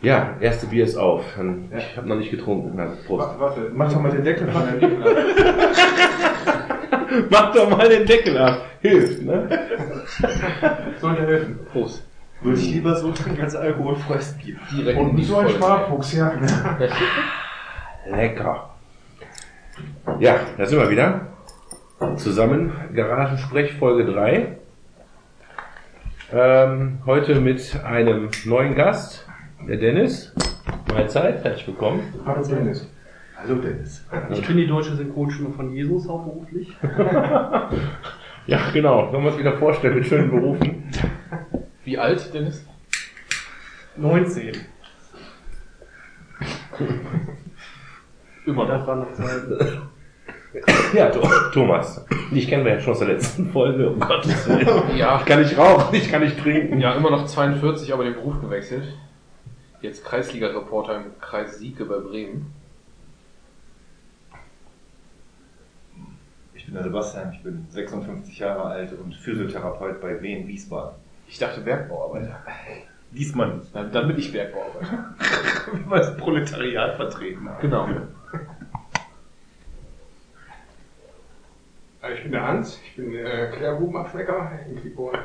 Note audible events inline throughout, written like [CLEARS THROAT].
Ja, erste Bier ist auf. Ich habe noch nicht getrunken. Na, Prost. Warte, warte, mach doch mal den Deckel von deinem Bier ab. [LAUGHS] Mach doch mal den Deckel ab. Hilft, ne? [LAUGHS] Sollte helfen. Prost. Würde ich lieber so trinken als alkoholfreies Bier. Direkt Und die so ein. Sparfuchs, ja. [LAUGHS] Lecker. Ja, da sind wir wieder. Zusammen. Garagensprech Folge 3. Ähm, heute mit einem neuen Gast, der Dennis. Mahlzeit, herzlich willkommen. Hallo Dennis. Hallo Dennis. Ich bin die deutsche Synchronstimme von Jesus hauptberuflich. [LAUGHS] Ja, genau. Sollen wir uns wieder vorstellen mit schönen Berufen. Wie alt, Dennis? 19. Immer Das noch. war noch Zeit. Ja, Tho- Thomas. Dich kennen wir ja schon aus der letzten Folge. Um Gottes Willen. Ja, Ich kann nicht rauchen, ich kann nicht trinken. ja, immer noch 42, aber den Beruf gewechselt. Jetzt Kreisliga-Reporter im Kreis Sieke bei Bremen. Ich bin der Sebastian, ich bin 56 Jahre alt und Physiotherapeut bei Wien Wiesbaden. Ich dachte Bergbauarbeiter. [LAUGHS] Diesmal nicht. Dann, dann bin ich Bergbauarbeiter. [LAUGHS] Wie wir das Proletariat vertreten haben. Genau. [LAUGHS] Ich bin der Hans, ich bin äh, Klärbubenabschmecker in Quickborn.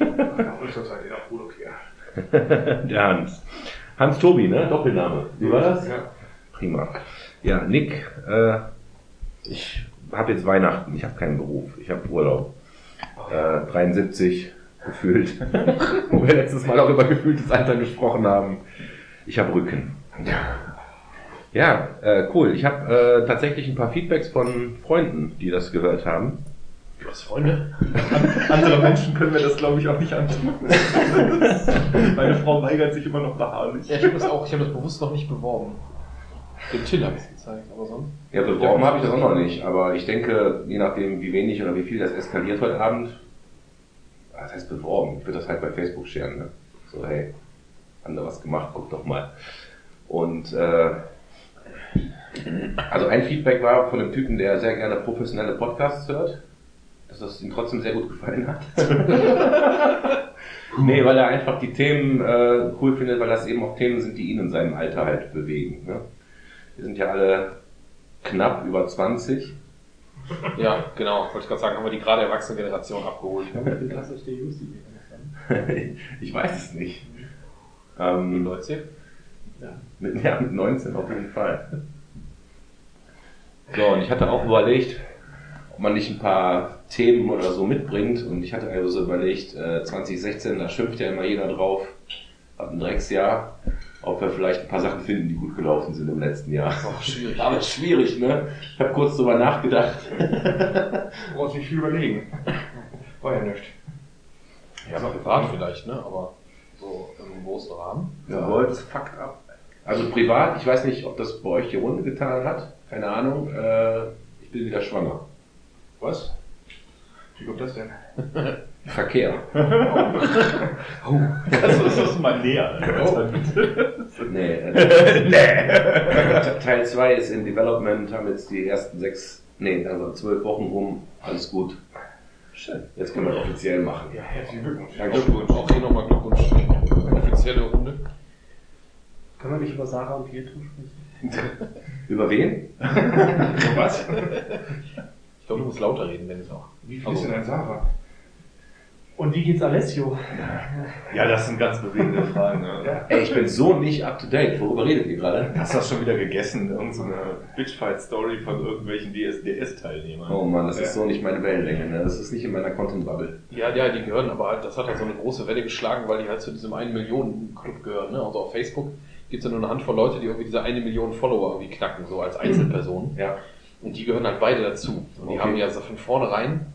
Und zurzeit in der hier. Der Hans. Hans Tobi, ne? Doppelname. Wie war das? Ja. Prima. Ja, Nick, äh, ich habe jetzt Weihnachten, ich habe keinen Beruf, ich habe Urlaub. Äh, 73 gefühlt, [LAUGHS] wo wir letztes Mal auch über gefühltes Alter gesprochen haben. Ich habe Rücken. Ja, äh, cool. Ich habe äh, tatsächlich ein paar Feedbacks von Freunden, die das gehört haben. Du hast Freunde? Andere Menschen können wir das, glaube ich, auch nicht antun. [LAUGHS] Meine Frau weigert sich immer noch beharrlich. Ja, ich habe das auch, ich habe das bewusst noch nicht beworben. Dem Till habe ich es gezeigt, aber sonst. Ja, beworben habe ich das auch noch nicht, aber ich denke, je nachdem, wie wenig oder wie viel das eskaliert heute Abend, was heißt beworben? Ich würde das halt bei Facebook scheren, ne? So, hey, haben da was gemacht, guck doch mal. Und äh, also ein Feedback war von einem Typen, der sehr gerne professionelle Podcasts hört, dass das ihm trotzdem sehr gut gefallen hat. [LAUGHS] nee, weil er einfach die Themen äh, cool findet, weil das eben auch Themen sind, die ihn in seinem Alter halt bewegen. Ne? Wir sind ja alle knapp über 20. Ja, genau. Wollte ich gerade sagen, haben wir die gerade erwachsene Generation abgeholt. [LAUGHS] Ich weiß es nicht. Ähm, 19? mit, ja, mit 19 auf jeden Fall. So, und ich hatte auch überlegt, ob man nicht ein paar Themen oder so mitbringt. Und ich hatte also überlegt, äh, 2016, da schimpft ja immer jeder drauf, hat ein Drecksjahr, ob wir vielleicht ein paar Sachen finden, die gut gelaufen sind im letzten Jahr. Oh, schwierig. Aber schwierig, ne? Ich habe kurz drüber nachgedacht. Du brauchst nicht viel überlegen. War ja nichts. Ja, privat vielleicht, ne? Aber so im großen Rahmen. World is fucked up. Also privat, ich weiß nicht, ob das bei euch die Runde getan hat. Keine Ahnung. Äh, ich bin wieder schwanger. Was? Wie kommt das denn? [LAUGHS] Verkehr. [LAUGHS] Das ist das mal näher. [LAUGHS] Nee. Äh, nee. Teil 2 ist in Development, haben jetzt die ersten sechs, nee, also zwölf Wochen rum. Alles gut. Schön. Jetzt können wir es offiziell machen. Ja, herzlichen Glückwunsch. Glückwunsch. Auch hier nochmal Glückwunsch. Offizielle Runde. Kann man nicht über Sarah und Pietro sprechen? Über wen? Was? Ich glaube, du musst lauter reden, wenn es auch. Wie viel ist denn ein Sarah? Und wie geht's Alessio? Ja, das sind ganz bewegende Fragen. Ne? Ey, ich bin so nicht up to date. Worüber redet ihr gerade? Hast du das schon wieder gegessen? Irgend so eine Bitchfight-Story von irgendwelchen DSDS-Teilnehmern. Oh Mann, das ist Ja. so nicht meine Wellenlänge. Ne? Das ist nicht in meiner Content-Bubble. Ja, ja, die gehören, aber halt, das hat halt so eine große Welle geschlagen, weil die halt zu diesem 1 Millionen Club gehören. Ne? Also auf Facebook gibt es ja nur eine Handvoll Leute, die irgendwie diese eine Million Follower irgendwie knacken, so als Einzelpersonen. Ja. Und die gehören halt beide dazu. Und die Okay. haben ja so von vornherein,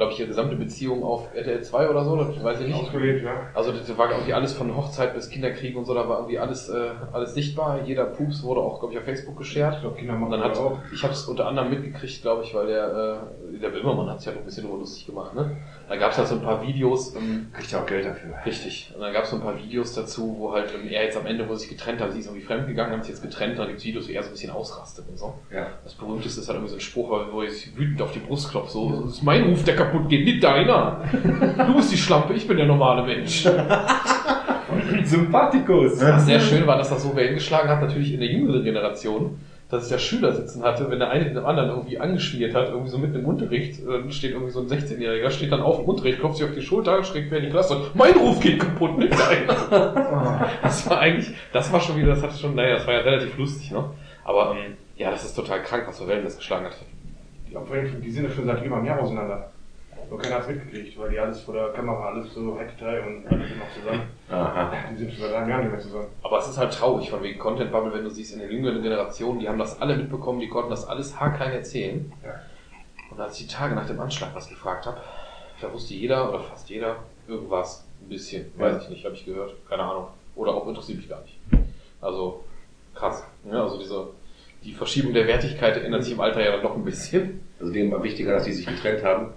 glaube ich, ihre gesamte Beziehung auf RTL 2 oder so, das weiß ich nicht. Ausgelebt, ja. Also das war irgendwie alles von Hochzeit bis Kinderkrieg und so, da war irgendwie alles, äh, alles sichtbar. Jeder Pups wurde auch, glaube ich, auf Facebook geshared. Ich glaube, Kinder machen dann hat, auch. ich habe es unter anderem mitgekriegt, glaube ich, weil der, äh, der Böhmermann hat sich halt ein bisschen drüber lustig gemacht. Ne? Da gab es halt so ein paar Videos, ähm, Kriegt ja auch Geld dafür. richtig. Und dann gab es so ein paar Videos dazu, wo halt ähm, er jetzt am Ende, wo sie sich getrennt haben, sie ist irgendwie fremdgegangen, haben sich jetzt getrennt, dann gibt es Videos, wo er so ein bisschen ausrastet und so. Ja. Das berühmteste ist halt irgendwie so ein Spruch, wo er sich wütend auf die Brust klopft, so, das ist mein Ruf, der kaputt geht, nicht deiner. Du bist die Schlampe, ich bin der normale Mensch. Sympathikus. Was sehr schön war, dass das so Wellen geschlagen hat, natürlich in der jüngeren Generation, dass ich ja Schüler sitzen hatte, wenn der eine den anderen irgendwie angeschmiert hat, irgendwie so mitten im Unterricht, äh, steht irgendwie so ein 16-Jähriger, steht dann auf dem Unterricht, klopft sich auf die Schulter, schrägt quer in die Klasse und mein Ruf geht kaputt, nicht deiner. Das war eigentlich, das war schon wieder, das hatte schon, naja, das war ja relativ lustig, ne? Aber ähm, ja, das ist total krank, was für Wellen das geschlagen hat. Allem, die sind ja schon seit über einem Jahr auseinander. Nur keiner hat's mitgekriegt, weil die alles vor der Kamera, alles so High-Detail und alles sind noch zusammen. Aha. Die sind schon seit einem Jahr nicht mehr zusammen. Aber es ist halt traurig, von wegen Content Bubble, wenn du siehst, in den jüngeren Generationen, die haben das alle mitbekommen, die konnten das alles haarklein erzählen. Ja. Und als ich die Tage nach dem Anschlag was gefragt habe, da wusste jeder oder fast jeder irgendwas. Ein bisschen. Weiß ich nicht, habe ich gehört. Keine Ahnung. Oder auch interessiert mich gar nicht. Also, krass. Ja, also diese, die Verschiebung der Wertigkeit ändert sich im Alter ja dann doch ein bisschen. Also denen war wichtiger, dass die sich getrennt haben.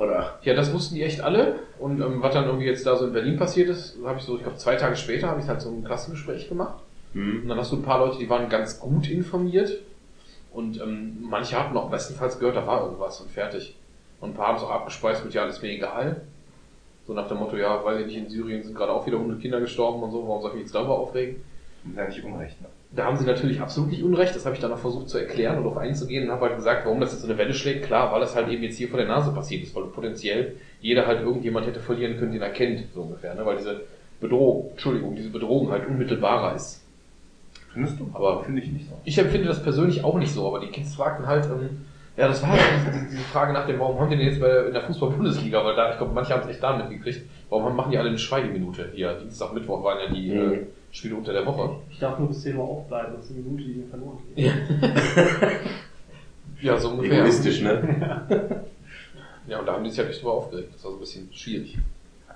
Oder? Ja, das wussten die echt alle. Und ähm, was dann irgendwie jetzt da so in Berlin passiert ist, habe ich so, ich glaube, zwei Tage später habe ich halt so ein Klassengespräch gemacht. Hm. Und dann hast du ein paar Leute, die waren ganz gut informiert. Und ähm, manche hatten auch bestenfalls gehört, da war irgendwas und fertig. Und ein paar haben es auch abgespeist mit, ja, ist mir egal. So nach dem Motto, ja, weil nicht in Syrien sind gerade auch wieder 100 Kinder gestorben und so, warum soll ich mich jetzt darüber aufregen? Das ist eigentlich Unrecht. Ne? Da haben sie natürlich absolut nicht Unrecht, das habe ich dann auch versucht zu erklären und darauf einzugehen und habe halt gesagt, warum das jetzt so eine Welle schlägt. Klar, weil es halt eben jetzt hier vor der Nase passiert ist, weil potenziell jeder halt irgendjemand hätte verlieren können, den er kennt, so ungefähr, ne? weil diese Bedrohung, Entschuldigung, diese Bedrohung halt unmittelbarer ist. Findest du? Aber- finde ich nicht so. Ich empfinde das persönlich auch nicht so, aber die Kids fragten halt, ähm, ja, das war halt diese, diese Frage nach dem, warum haben die denn jetzt bei, in der Fußball-Bundesliga, weil da, ich glaube, manche haben es echt da mitgekriegt, warum machen die alle eine Schweigeminute hier? Dienstag, Mittwoch waren ja die Mhm. äh, Spiele unter der Woche. Ich darf nur bis 10 Uhr aufbleiben, das ist eine Minute, die mir verloren geht. Ja, [LAUGHS] so ungefähr. Egoistisch, ne? [LAUGHS] Ja, und da haben die sich halt echt drüber aufgeregt. Das war so ein bisschen schwierig.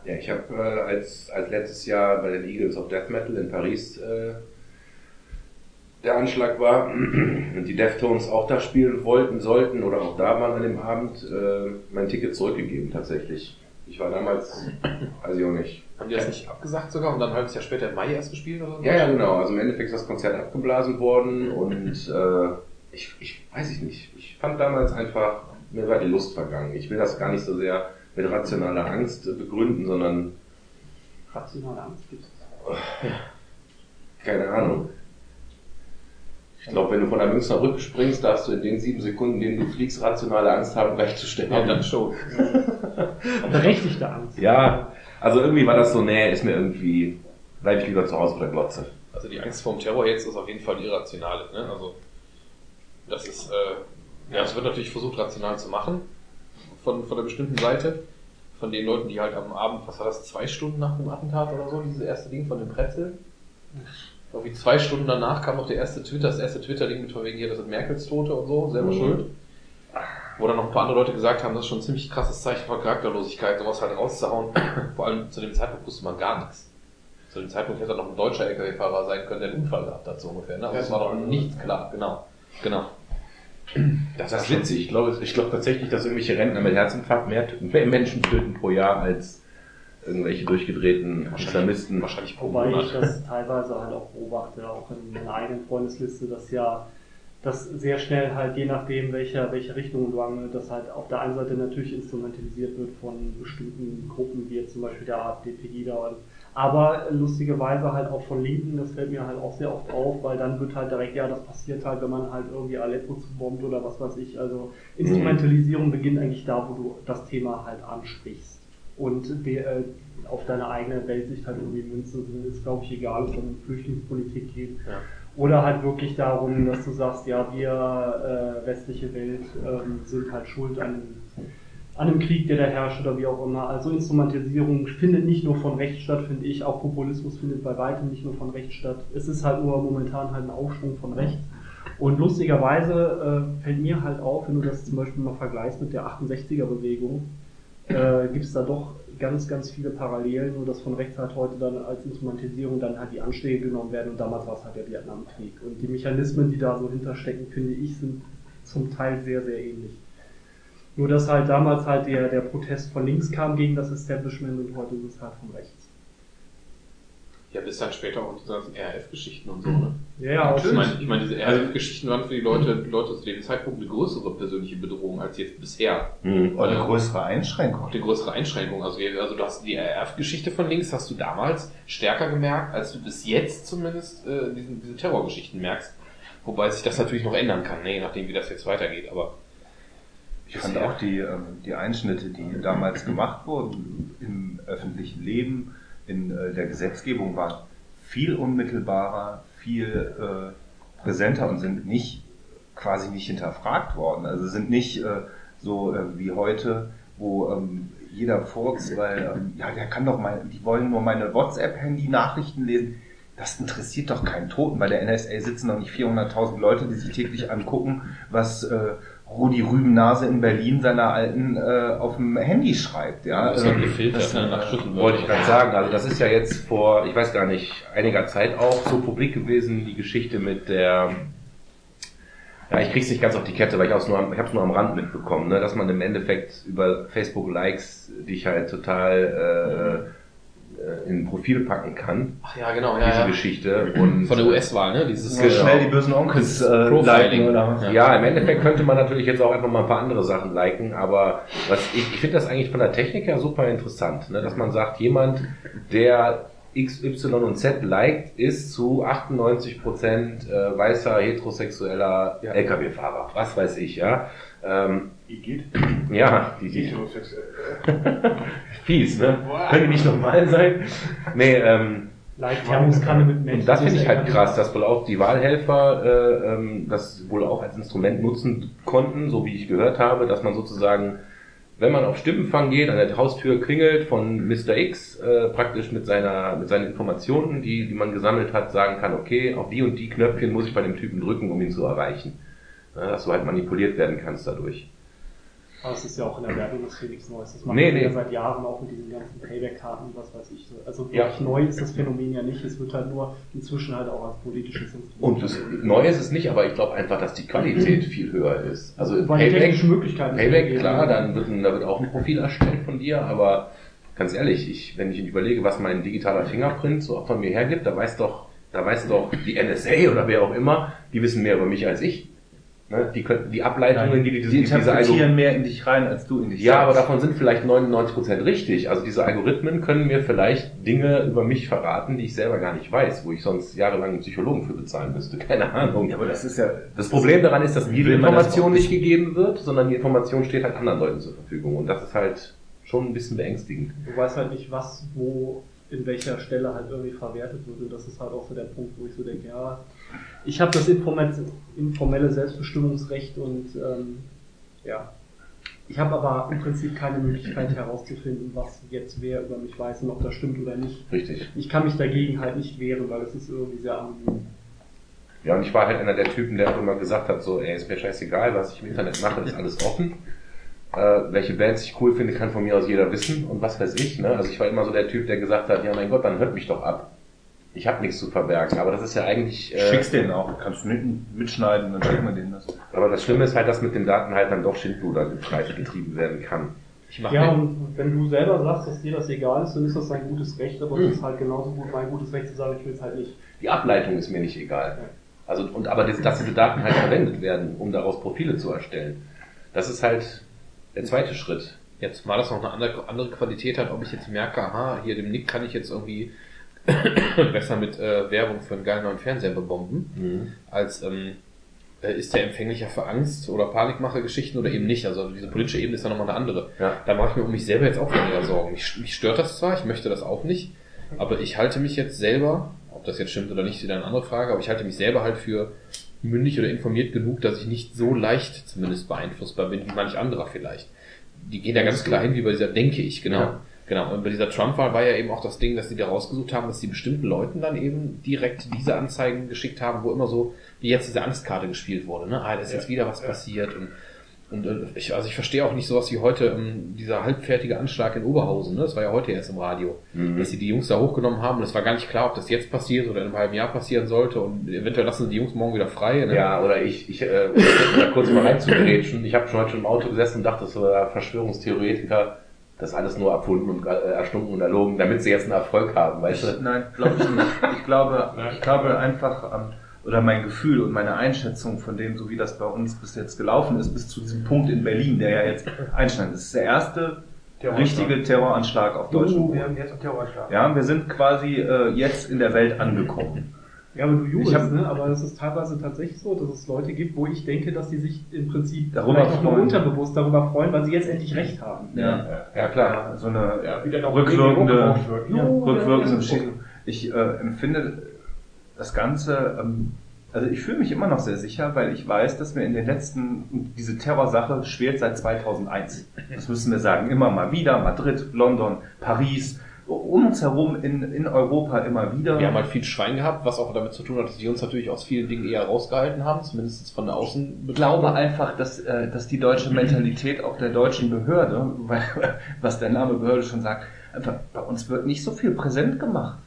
Ja, ich habe äh, als, als letztes Jahr bei den Eagles of Death Metal in Paris äh, der Anschlag war [CLEARS THROAT] und die Deftones auch da spielen wollten, sollten oder auch da waren an dem Abend, äh, mein Ticket zurückgegeben tatsächlich. Ich war damals, weiß ich auch nicht. Haben die das nicht abgesagt sogar und dann ein halbes Jahr später im Mai erst gespielt oder so? Ja, ja, genau. Also im Endeffekt ist das Konzert abgeblasen worden und [LAUGHS] äh, ich, ich weiß ich nicht. Ich fand damals einfach, mir war die Lust vergangen. Ich will das gar nicht so sehr mit rationaler Angst begründen, sondern Rationale Angst gibt es. keine Ahnung. Ich glaube, wenn du von der Münchner Brücke springst, darfst du in den sieben Sekunden, in denen du fliegst, rationale Angst haben, [LAUGHS] gleich zu sterben. Ja, dann schon. [LAUGHS] Berechtigte Angst. Ja, also irgendwie war das so, nee, ist mir irgendwie, bleib ich lieber zu Hause auf der Glotze. Also die Angst vorm Terror jetzt ist auf jeden Fall irrationale. Ne? Also das ist, äh, ja, es wird natürlich versucht, rational zu machen von, von der bestimmten Seite. Von den Leuten, die halt am Abend, was war das, zwei Stunden nach dem Attentat oder so, dieses erste Ding von dem Pretzel. Irgendwie zwei Stunden danach kam noch der erste Twitter, das erste Twitter-Ding mit von wegen hier, das sind Merkels Tote und so, selber schuld. Wo dann noch ein paar andere Leute gesagt haben, das ist schon ein ziemlich krasses Zeichen von Charakterlosigkeit, sowas halt rauszuhauen. [CLEARS THROAT] Vor allem zu dem Zeitpunkt wusste man gar nichts. Zu dem Zeitpunkt hätte er noch ein deutscher LKW-Fahrer sein können, der einen Unfall gehabt hat, so ungefähr. Ne? Also es war noch nichts klar, genau. Genau. [CLEARS THROAT] Das ist witzig. Ich glaube, ich glaube tatsächlich, dass irgendwelche Rentner mit Herzinfarkt mehr, mehr Menschen töten pro Jahr als irgendwelche durchgedrehten Islamisten. Wahrscheinlich pro Wobei ich das teilweise halt auch beobachte, auch in meiner eigenen Freundesliste, dass ja das sehr schnell halt je nachdem, welcher, welche Richtung du angelt, dass halt auf der einen Seite natürlich instrumentalisiert wird von bestimmten Gruppen, wie jetzt zum Beispiel der AfD, Pegida, und- aber lustigerweise halt auch von Linken, das fällt mir halt auch sehr oft auf, weil dann wird halt direkt, ja, das passiert halt, wenn man halt irgendwie Aleppo zubombt oder was weiß ich, also Instrumentalisierung beginnt eigentlich da, wo du das Thema halt ansprichst. Und de, äh, auf deine eigene Weltsicht halt irgendwie münzen ist glaube ich egal, ob es um Flüchtlingspolitik geht. Ja. Oder halt wirklich darum, dass du sagst, ja, wir äh, westliche Welt ähm, sind halt schuld an, an dem Krieg, der da herrscht oder wie auch immer. Also Instrumentalisierung findet nicht nur von rechts statt, finde ich. Auch Populismus findet bei weitem nicht nur von rechts statt. Es ist halt nur momentan halt ein Aufschwung von rechts. Und lustigerweise äh, fällt mir halt auf, wenn du das zum Beispiel mal vergleichst mit der 68er-Bewegung, äh, gibt es da doch ganz, ganz viele Parallelen, nur dass von rechts halt heute dann als Instrumentalisierung dann halt die Anschläge genommen werden und damals war es halt der Vietnamkrieg. Und die Mechanismen, die da so hinterstecken, finde ich, sind zum Teil sehr, sehr ähnlich. Nur dass halt damals halt der, der Protest von links kam gegen das Establishment und heute ist es halt von rechts. Ja, bis dann später auch diese ganzen RF-Geschichten und so, ne? Ja, ja, auch Ich meine, ich meine, diese RF-Geschichten waren für die Leute, die Leute zu dem Zeitpunkt eine größere persönliche Bedrohung als jetzt bisher. Mhm. Oder eine größere Einschränkung. Auch eine größere Einschränkung. Also, also du hast die RF-Geschichte von links hast du damals stärker gemerkt, als du bis jetzt zumindest äh, diesen, diese Terrorgeschichten merkst. Wobei sich das natürlich noch ändern kann, ne, je nachdem, wie das jetzt weitergeht. Aber Ich fand auch die, ähm, die Einschnitte, die damals gemacht wurden im öffentlichen Leben, in äh, der Gesetzgebung, waren viel unmittelbarer, viel äh, präsenter und sind nicht quasi nicht hinterfragt worden. Also sind nicht äh, so äh, wie heute, wo ähm, jeder furzt, weil ähm, ja, der kann doch mal, die wollen nur meine WhatsApp-Handy-Nachrichten lesen. Das interessiert doch keinen Toten. Bei der NSA sitzen doch nicht 400.000 Leute, die sich täglich angucken, was äh, Rudi Rübennase in Berlin seiner alten äh, auf dem Handy schreibt. Ja, das ist halt Ähm, gefiltert, das, äh, nach. Wollte ich gerade sagen, also das ist ja jetzt vor, ich weiß gar nicht, einiger Zeit auch so publik gewesen, die Geschichte mit der, ja, ich krieg's nicht ganz auf die Kette, weil ich auch nur am, ich habe es nur am Rand mitbekommen, ne, dass man im Endeffekt über Facebook-Likes dich halt total äh, in ein Profil packen kann, Ach ja, genau, diese ja, ja. Geschichte. Und Von der US-Wahl, ne? Dieses so schnell die bösen Onkels äh, Profiling. liken oder was? Ja. Ja, im Endeffekt könnte man natürlich jetzt auch einfach mal ein paar andere Sachen liken, aber was ich, ich finde das eigentlich von der Technik her super interessant, ne? dass man sagt, jemand, der X, Y und Z liked, ist zu 98 Prozent äh, weißer, heterosexueller LKW-Fahrer. Was weiß ich, ja. Ähm, Igitt. ja, die, die Heterosexuell. [LAUGHS] fies, ne? Können die nicht normal sein? Nee, ähm, Leicht Thermoskanne mit Menschen. und das finde ich halt krass, dass wohl auch die Wahlhelfer äh, ähm, das wohl auch als Instrument nutzen konnten, so wie ich gehört habe, dass man sozusagen, wenn man auf Stimmenfang geht, an der Haustür klingelt von Mr. X, äh, praktisch mit seiner mit seinen Informationen, die, die man gesammelt hat, sagen kann, okay, auf die und die Knöpfchen muss ich bei dem Typen drücken, um ihn zu erreichen. Ja, dass du halt manipuliert werden kannst dadurch. Aber es ist ja auch in der Werbungsindustrie nichts Neues. Das machen Nee, wir ja nee. seit Jahren auch mit diesen ganzen Payback-Karten, was weiß ich. so. Also Ja. wirklich neu ist das Phänomen ja nicht. Es wird halt nur inzwischen halt auch als politisches Instrument. Und das Neue ist es nicht, aber ich glaube einfach, dass die Qualität viel höher ist. Also Weil Payback, Möglichkeiten Payback, klar, dann wird, ein, da wird auch ein Profil erstellt von dir, aber ganz ehrlich, ich, wenn ich überlege, was mein digitaler Fingerprint so von mir hergibt, da weiß doch, da weiß doch die NSA oder wer auch immer, die wissen mehr über mich als ich. Ne? Die, können, die Ableitungen, die, die, die diese interpretieren mehr in dich rein, als du in dich ja, aber selbst. davon sind vielleicht 99% richtig. Also diese Algorithmen können mir vielleicht Dinge über mich verraten, die ich selber gar nicht weiß, wo ich sonst jahrelang einen Psychologen für bezahlen müsste. Keine Ahnung. Ja, aber das ist ja... Das Problem daran ist, dass diese man das Information nicht gegeben wird, sondern die Information steht halt anderen Leuten zur Verfügung. Und das ist halt schon ein bisschen beängstigend. Du weißt halt nicht, was, wo, in welcher Stelle halt irgendwie verwertet wird. Und das ist halt auch so der Punkt, wo ich so denke, ja, ich habe das informelle, Selbstbestimmungsrecht und ähm, ja. Ich habe aber im Prinzip keine Möglichkeit herauszufinden, was jetzt wer über mich weiß und ob das stimmt oder nicht. Richtig. Ich kann mich dagegen halt nicht wehren, weil es ist irgendwie sehr anonym. Ja, und ich war halt einer der Typen, der auch immer gesagt hat, so, ey, ist mir scheißegal, was ich im Internet mache, ist alles offen. Äh, welche Bands ich cool finde, kann von mir aus jeder wissen und was weiß ich. Ne? Also ich war immer so der Typ, der gesagt hat, ja mein Gott, dann hört mich doch ab. Ich habe nichts zu verbergen. Aber das ist ja eigentlich... Äh, Schickst denen auch, kannst du mit, mitschneiden, dann schicken wir denen das. aber das Schlimme ist halt, dass mit den Daten halt dann doch Schindluder getrieben werden kann. Ich mache Ja, mir, und wenn du selber sagst, dass dir das egal ist, dann ist das dein gutes Recht, aber es ist halt genauso gut mein gutes Recht zu sagen, ich will es halt nicht. Die Ableitung ist mir nicht egal. Also, und, aber das, dass diese Daten halt verwendet werden, um daraus Profile zu erstellen. Das ist halt der zweite Schritt. jetzt mal das noch eine andere, andere Qualität hat, ob ich jetzt merke, aha, hier dem Nick kann ich jetzt irgendwie [COUGHS] besser mit äh, Werbung für einen geilen neuen Fernseher bebomben, als ähm, äh, ist der empfänglicher für Angst oder Panikmache-Geschichten oder eben nicht. Also diese politische Ebene ist ja nochmal eine andere. Ja. Da mache ich mir um mich selber jetzt auch weniger Sorgen. Mich, mich stört das zwar, ich möchte das auch nicht, aber ich halte mich jetzt selber, ob das jetzt stimmt oder nicht, ist wieder eine andere Frage, aber ich halte mich selber halt für mündig oder informiert genug, dass ich nicht so leicht zumindest beeinflussbar bin wie manch anderer vielleicht. Die gehen da ganz klar hin, wie bei dieser Denke ich, genau. Ja. Genau, und bei dieser Trump-Wahl war ja eben auch das Ding, dass die da rausgesucht haben, dass die bestimmten Leuten dann eben direkt diese Anzeigen geschickt haben, wo immer so, wie jetzt diese Angstkarte gespielt wurde, ne? Ah, da ist jetzt wieder was passiert und und äh, ich, also ich verstehe auch nicht sowas wie heute ähm, dieser halbfertige Anschlag in Oberhausen, ne? Das war ja heute erst im Radio, Mhm. dass sie die Jungs da hochgenommen haben. Das war gar nicht klar, ob das jetzt passiert oder in einem halben Jahr passieren sollte und eventuell lassen sie die Jungs morgen wieder frei. Ne? Ja, oder ich, ich äh, um da kurz mal reinzugrätschen. Ich habe schon heute schon im Auto gesessen und dachte, das war Verschwörungstheoretiker. Das alles nur erfunden und äh, erstunken und erlogen, damit sie jetzt einen Erfolg haben, weißt du? Nein, glaube ich nicht. Ich glaube, [LAUGHS] ich glaube einfach, ähm, oder mein Gefühl und meine Einschätzung von dem, so wie das bei uns bis jetzt gelaufen ist, bis zu diesem Punkt in Berlin, der ja jetzt einschneidet. Das ist der erste Terroranschlag. richtige Terroranschlag auf Deutschland. Oh, wir haben jetzt einen Terroranschlag. Ja, wir sind quasi äh, jetzt in der Welt angekommen. Ja, aber du jubelst, hab- ne? Aber es ist teilweise tatsächlich so, dass es Leute gibt, wo ich denke, dass die sich im Prinzip Darüber vielleicht auch nur unterbewusst darüber freuen, weil sie jetzt endlich recht haben. Ja, Ja, klar. so eine Ja, wie dann auch rückwirkende. Ja. rückwirkende. Bestätigung. Ich äh, empfinde das Ganze, ähm, also ich fühle mich immer noch sehr sicher, weil ich weiß, dass wir in den letzten, diese Terrorsache schwelt seit 2001. Das müssen wir sagen, immer mal wieder, Madrid, London, Paris, um uns herum in, in Europa immer wieder. Wir haben halt viel Schwein gehabt, was auch damit zu tun hat, dass die uns natürlich aus vielen Dingen eher rausgehalten haben, zumindest von der Außen. Ich glaube einfach, dass, äh, dass die deutsche Mentalität auch der deutschen Behörde, [LAUGHS] weil, was der Name Behörde schon sagt, einfach, bei uns wird nicht so viel präsent gemacht,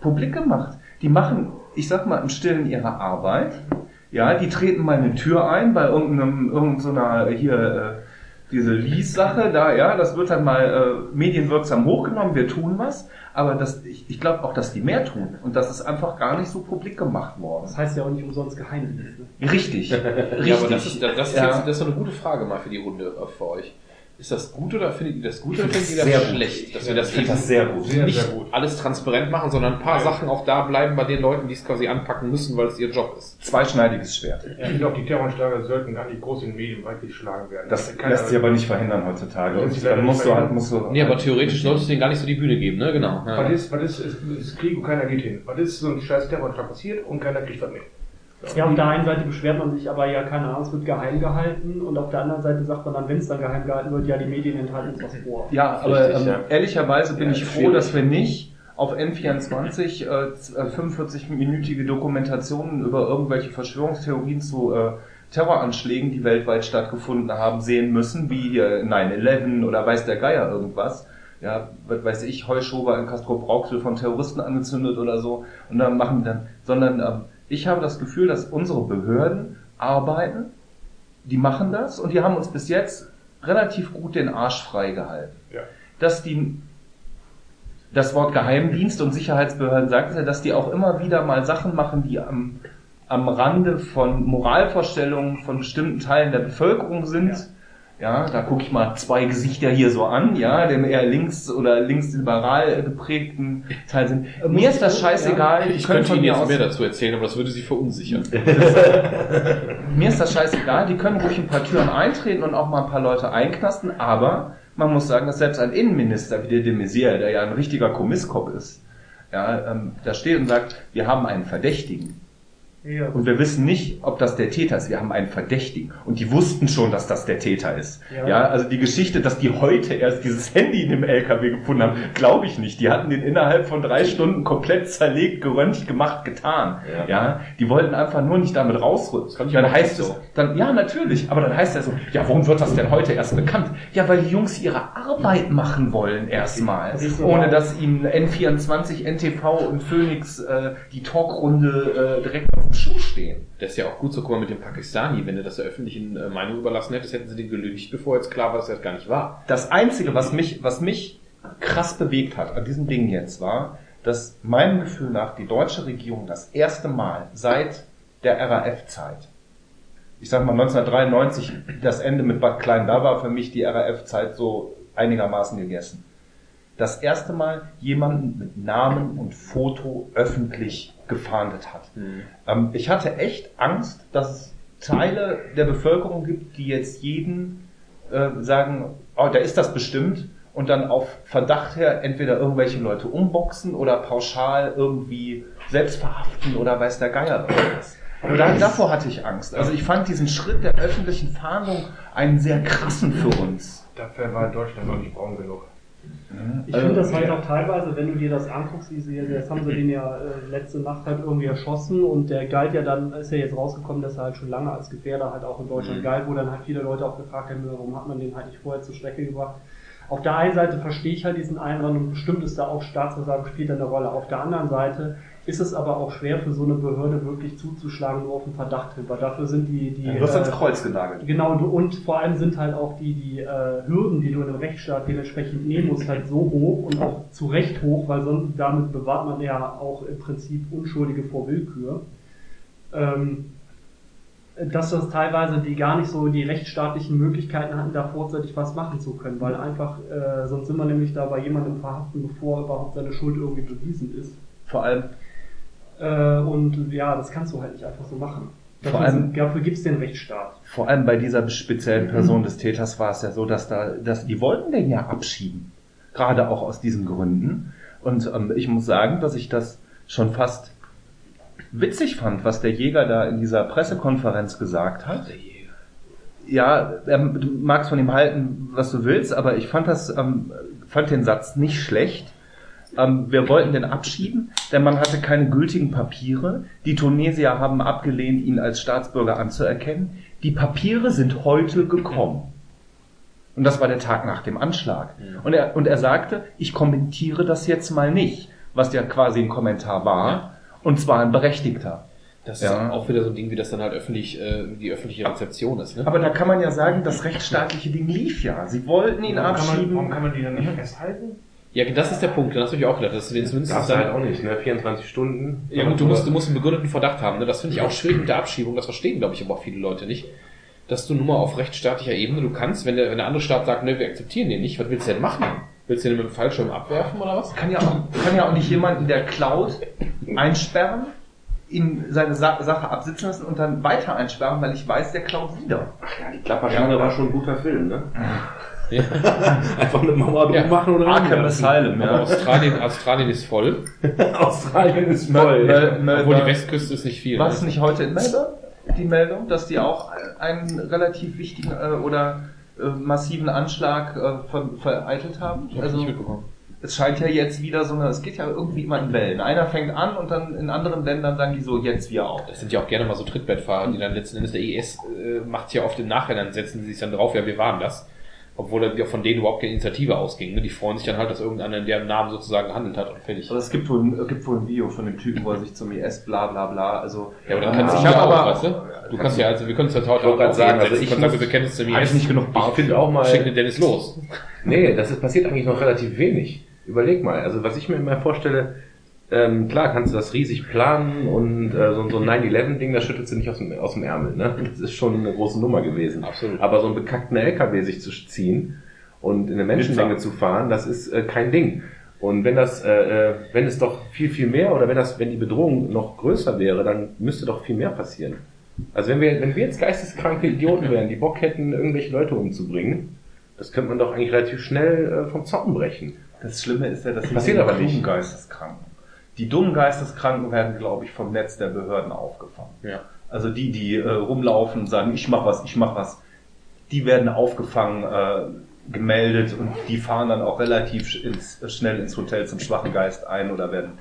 publik gemacht. Die machen, ich sag mal, im Stillen ihre Arbeit. Ja, die treten mal eine Tür ein bei irgendeinem, irgendeiner hier, äh, diese Lease-Sache da, ja, das wird dann mal äh, medienwirksam hochgenommen, wir tun was, aber das, ich, ich glaube auch, dass die mehr tun und das ist einfach gar nicht so publik gemacht worden. Das heißt ja auch nicht umsonst Geheimdienst. Ne? Richtig, richtig. [LAUGHS] Ja, aber das ist, das, ist Ja. jetzt, das ist eine gute Frage mal für die Runde äh, für euch. Ist das gut oder findet ihr das gut oder findet ihr das Sehr gut. schlecht? Dass wir das Ich finde eben das sehr gut. Sehr, nicht sehr gut. alles transparent machen, sondern ein paar Ja. Sachen auch da bleiben bei den Leuten, die es quasi anpacken müssen, weil es ihr Job ist. Zweischneidiges Schwert. Ich finde auch, die Terroranschläge sollten gar nicht groß in den Medien weit geschlagen werden. Das Keiner- lässt sich aber nicht verhindern heutzutage. Das Und dann musst du halt, musst du. Nee, aber theoretisch solltest du denen gar nicht so die Bühne geben, ne? Genau. Ja. Was ist, was ist, ist, ist Krieg und keiner geht hin. Was ist so ein scheiß Terroranschlag passiert und keiner kriegt was mit. Ja, auf der einen Seite beschwert man sich aber ja, keine Ahnung, es wird geheim gehalten und auf der anderen Seite sagt man dann, wenn es dann geheim gehalten wird, ja, die Medien enthalten uns was vor. Ja, aber Richtig, ähm, ja. ehrlicherweise bin Ja, ich froh, dass wir nicht auf N24 äh, z- äh, 45-minütige Dokumentationen über irgendwelche Verschwörungstheorien zu äh, Terroranschlägen, die weltweit stattgefunden haben, sehen müssen, wie hier 9-11 oder weiß der Geier irgendwas. Ja, was weiß ich, Heuschober in Castro Brauxel von Terroristen angezündet oder so. Und dann machen die dann, sondern ähm, ich habe das Gefühl, dass unsere Behörden arbeiten, die machen das und die haben uns bis jetzt relativ gut den Arsch freigehalten Ja. dass die das Wort Geheimdienst und Sicherheitsbehörden sagt es ja, dass die auch immer wieder mal Sachen machen, die am, am Rande von Moralvorstellungen von bestimmten Teilen der Bevölkerung sind. Ja, da gucke ich mal zwei Gesichter hier so an, ja, dem eher links oder linksliberal geprägten Teil sind. Mir ist das scheißegal. die Ich können könnte von Ihnen mir jetzt aus- mehr dazu erzählen, aber das würde Sie verunsichern. [LAUGHS] mir ist das scheißegal, die können ruhig ein paar Türen eintreten und auch mal ein paar Leute einknasten, aber man muss sagen, dass selbst ein Innenminister wie der de Maizière, der ja ein richtiger Komisskopf ist, ja, ähm, da steht und sagt, wir haben einen Verdächtigen. Ja. Und wir wissen nicht, ob das der Täter ist. Wir haben einen Verdächtigen. Und die wussten schon, dass das der Täter ist. Ja, Ja. also die Geschichte, dass die heute erst dieses Handy in dem LKW gefunden haben, glaube ich nicht. Die hatten den innerhalb von drei Stunden komplett zerlegt, geröntgt, gemacht, getan. Ja, Ja. die wollten einfach nur nicht damit rausrücken. Dann heißt auch es, so. dann, ja, natürlich. Aber dann heißt er so, ja, warum wird das denn heute erst bekannt? Ja, weil die Jungs ihre Arbeit machen wollen erstmal. So Ohne dass ihnen N24, NTV und Phoenix äh, die Talkrunde äh, direkt auf dem Schuh stehen. Das ist ja auch gut so, guck mal, mit dem Pakistani, wenn du das der öffentlichen äh, Meinung überlassen hättest, hätten sie den gelüncht, bevor jetzt klar war, dass das gar nicht war. Das Einzige, was mich, was mich krass bewegt hat an diesem Ding jetzt, war, dass meinem Gefühl nach die deutsche Regierung das erste Mal seit der RAF-Zeit, ich sag mal 1993, das Ende mit Bad Klein, da war für mich die RAF-Zeit so einigermaßen gegessen. Das erste Mal jemanden mit Namen und Foto öffentlich gefahndet hat. Ähm, ich hatte echt Angst, dass es Teile der Bevölkerung gibt, die jetzt jeden äh, sagen, oh, da ist das bestimmt und dann auf Verdacht her entweder irgendwelche Leute umboxen oder pauschal irgendwie selbst verhaften oder weiß der Geier irgendwas. Und da, davor hatte ich Angst. Also ich fand diesen Schritt der öffentlichen Fahndung einen sehr krassen für uns. Dafür war Deutschland noch nicht braun genug. Ich finde das halt auch teilweise, wenn du dir das anguckst, wie sie, jetzt haben sie den ja äh, letzte Nacht halt irgendwie erschossen und der galt ja dann, ist ja jetzt rausgekommen, dass er halt schon lange als Gefährder halt auch in Deutschland galt, wo dann halt viele Leute auch gefragt haben, warum hat man den halt nicht vorher zur Strecke gebracht. Auf der einen Seite verstehe ich halt diesen Einwand und bestimmt ist da auch Staatsversagen spielt da eine Rolle. Auf der anderen Seite ist es aber auch schwer für so eine Behörde wirklich zuzuschlagen, nur auf den Verdacht hin, weil dafür sind die, die Du wirst ans äh, Kreuz genagelt. Genau, du- und vor allem sind halt auch die, die äh, Hürden, die du in einem Rechtsstaat dementsprechend nehmen musst, halt so hoch und auch zu Recht hoch, weil sonst damit bewahrt man ja auch im Prinzip Unschuldige vor Willkür. Ähm, dass das teilweise die gar nicht so die rechtsstaatlichen Möglichkeiten hatten, da vorzeitig was machen zu können, weil einfach, äh, sonst sind wir nämlich da bei jemandem verhaften, bevor überhaupt seine Schuld irgendwie bewiesen ist. Vor allem, und ja, das kannst du halt nicht einfach so machen. Vor Dafür, allem- sind- dafür gibt's den Rechtsstaat. vor allem bei dieser speziellen Person des Täters war es ja so, dass da, dass die wollten den ja abschieben. Gerade auch aus diesen Gründen. Und ähm, ich muss sagen, dass ich das schon fast witzig fand, was der Jäger da in dieser Pressekonferenz gesagt hat. Ja, ähm, du magst von ihm halten, was du willst, aber ich fand das, ähm, fand den Satz nicht schlecht. Ähm, wir wollten den abschieben, denn man hatte keine gültigen Papiere. Die Tunesier haben abgelehnt, ihn als Staatsbürger anzuerkennen. Die Papiere sind heute gekommen. Und das war der Tag nach dem Anschlag. Und er, und er sagte, ich kommentiere das jetzt mal nicht, was ja quasi ein Kommentar war, und zwar ein berechtigter. Das Ja. ist auch wieder so ein Ding, wie das dann halt öffentlich, äh, die öffentliche Rezeption ist. Ne? Aber da kann man ja sagen, das rechtsstaatliche Ding lief ja. Sie wollten ihn Warum kann, man, abschieben. warum kann man die dann nicht festhalten? Ja, das ist der Punkt. Das habe ich auch gedacht, dass du den zumindest du dann, halt auch nicht, ne? 24 Stunden. Ja gut, du musst, du musst einen begründeten Verdacht haben. Ne? Das finde ich auch schwierig mit der Abschiebung. Das verstehen, glaube ich, aber auch viele Leute nicht. Dass du nur mal auf rechtsstaatlicher Ebene, du kannst, wenn der, wenn der andere Staat sagt, ne, wir akzeptieren den nicht, was willst du denn machen? Willst du den mit dem Fallschirm abwerfen oder was? kann ja auch, kann ja auch nicht jemanden, der klaut, einsperren, ihn seine Sa Sache absitzen lassen und dann weiter einsperren, weil ich weiß, der klaut wieder. Ach ja, die Klapperschlange war schon ein guter Film, ne? [LAUGHS] Ja. [LAUGHS] Einfach eine Mauer drum Ja. machen oder Arkham Asylum, ja. Australien, Australien ist voll. [LAUGHS] Australien ist voll. Mel- Mel- Obwohl die Westküste ist nicht viel. War es ne? nicht heute in Melbourne, die Meldung, dass die auch einen relativ wichtigen äh, oder äh, massiven Anschlag äh, ver vereitelt haben? Ich hab's Also nicht mitbekommen. es scheint ja jetzt wieder so eine, es geht ja irgendwie immer in Wellen. Einer fängt an und dann in anderen Ländern sagen die so, jetzt wir auch. Das sind ja auch gerne mal so Trittbettfahrer, die dann letzten Endes der IS äh, macht ja oft im Nachhinein, setzen sie sich dann drauf, ja, wir waren das. Obwohl ja von denen überhaupt keine Initiative ausging. Ne? Die freuen sich dann halt, dass irgendeiner in deren Namen sozusagen gehandelt hat und fertig. Aber es gibt wohl, ein- gibt wohl ein Video von dem Typen, wo er sich zum IS bla bla bla, also Ja, aber dann Ja, kannst du ich ja auch, aber- weißt du? Du kannst ja, also wir können es ja heute wollte grad sagen, also setzen, ich sagen, muss- wir bekennen uns zum hab ich IS. nicht genug Ich finde auch mal, Schick den Dennis los. [LAUGHS] nee, das ist, passiert eigentlich noch relativ wenig. Überleg mal, also was ich mir immer vorstelle, ähm, klar kannst du das riesig planen und äh, so, so ein 9-11-Ding, das schüttelst du nicht aus dem, aus dem Ärmel. Ne? Das ist schon eine große Nummer gewesen. Absolut. Aber so einen bekackten LKW sich zu ziehen und in eine Menschenmenge zu fahren, das ist äh, kein Ding. Und wenn das, äh, äh, wenn es doch viel, viel mehr oder wenn das, wenn die Bedrohung noch größer wäre, dann müsste doch viel mehr passieren. Also wenn wir, wenn wir jetzt geisteskranke Idioten wären, die Bock hätten, irgendwelche Leute umzubringen, das könnte man doch eigentlich relativ schnell äh, vom Zaun brechen. Das Schlimme ist ja, dass die Passiert aber nicht. Geisteskranken. Die dummen Geisteskranken werden, glaube ich, vom Netz der Behörden aufgefangen. Ja. Also die, die äh, rumlaufen und sagen, ich mach was, ich mach was, die werden aufgefangen, äh, gemeldet und die fahren dann auch relativ ins, schnell ins Hotel zum schwachen Geist ein oder werden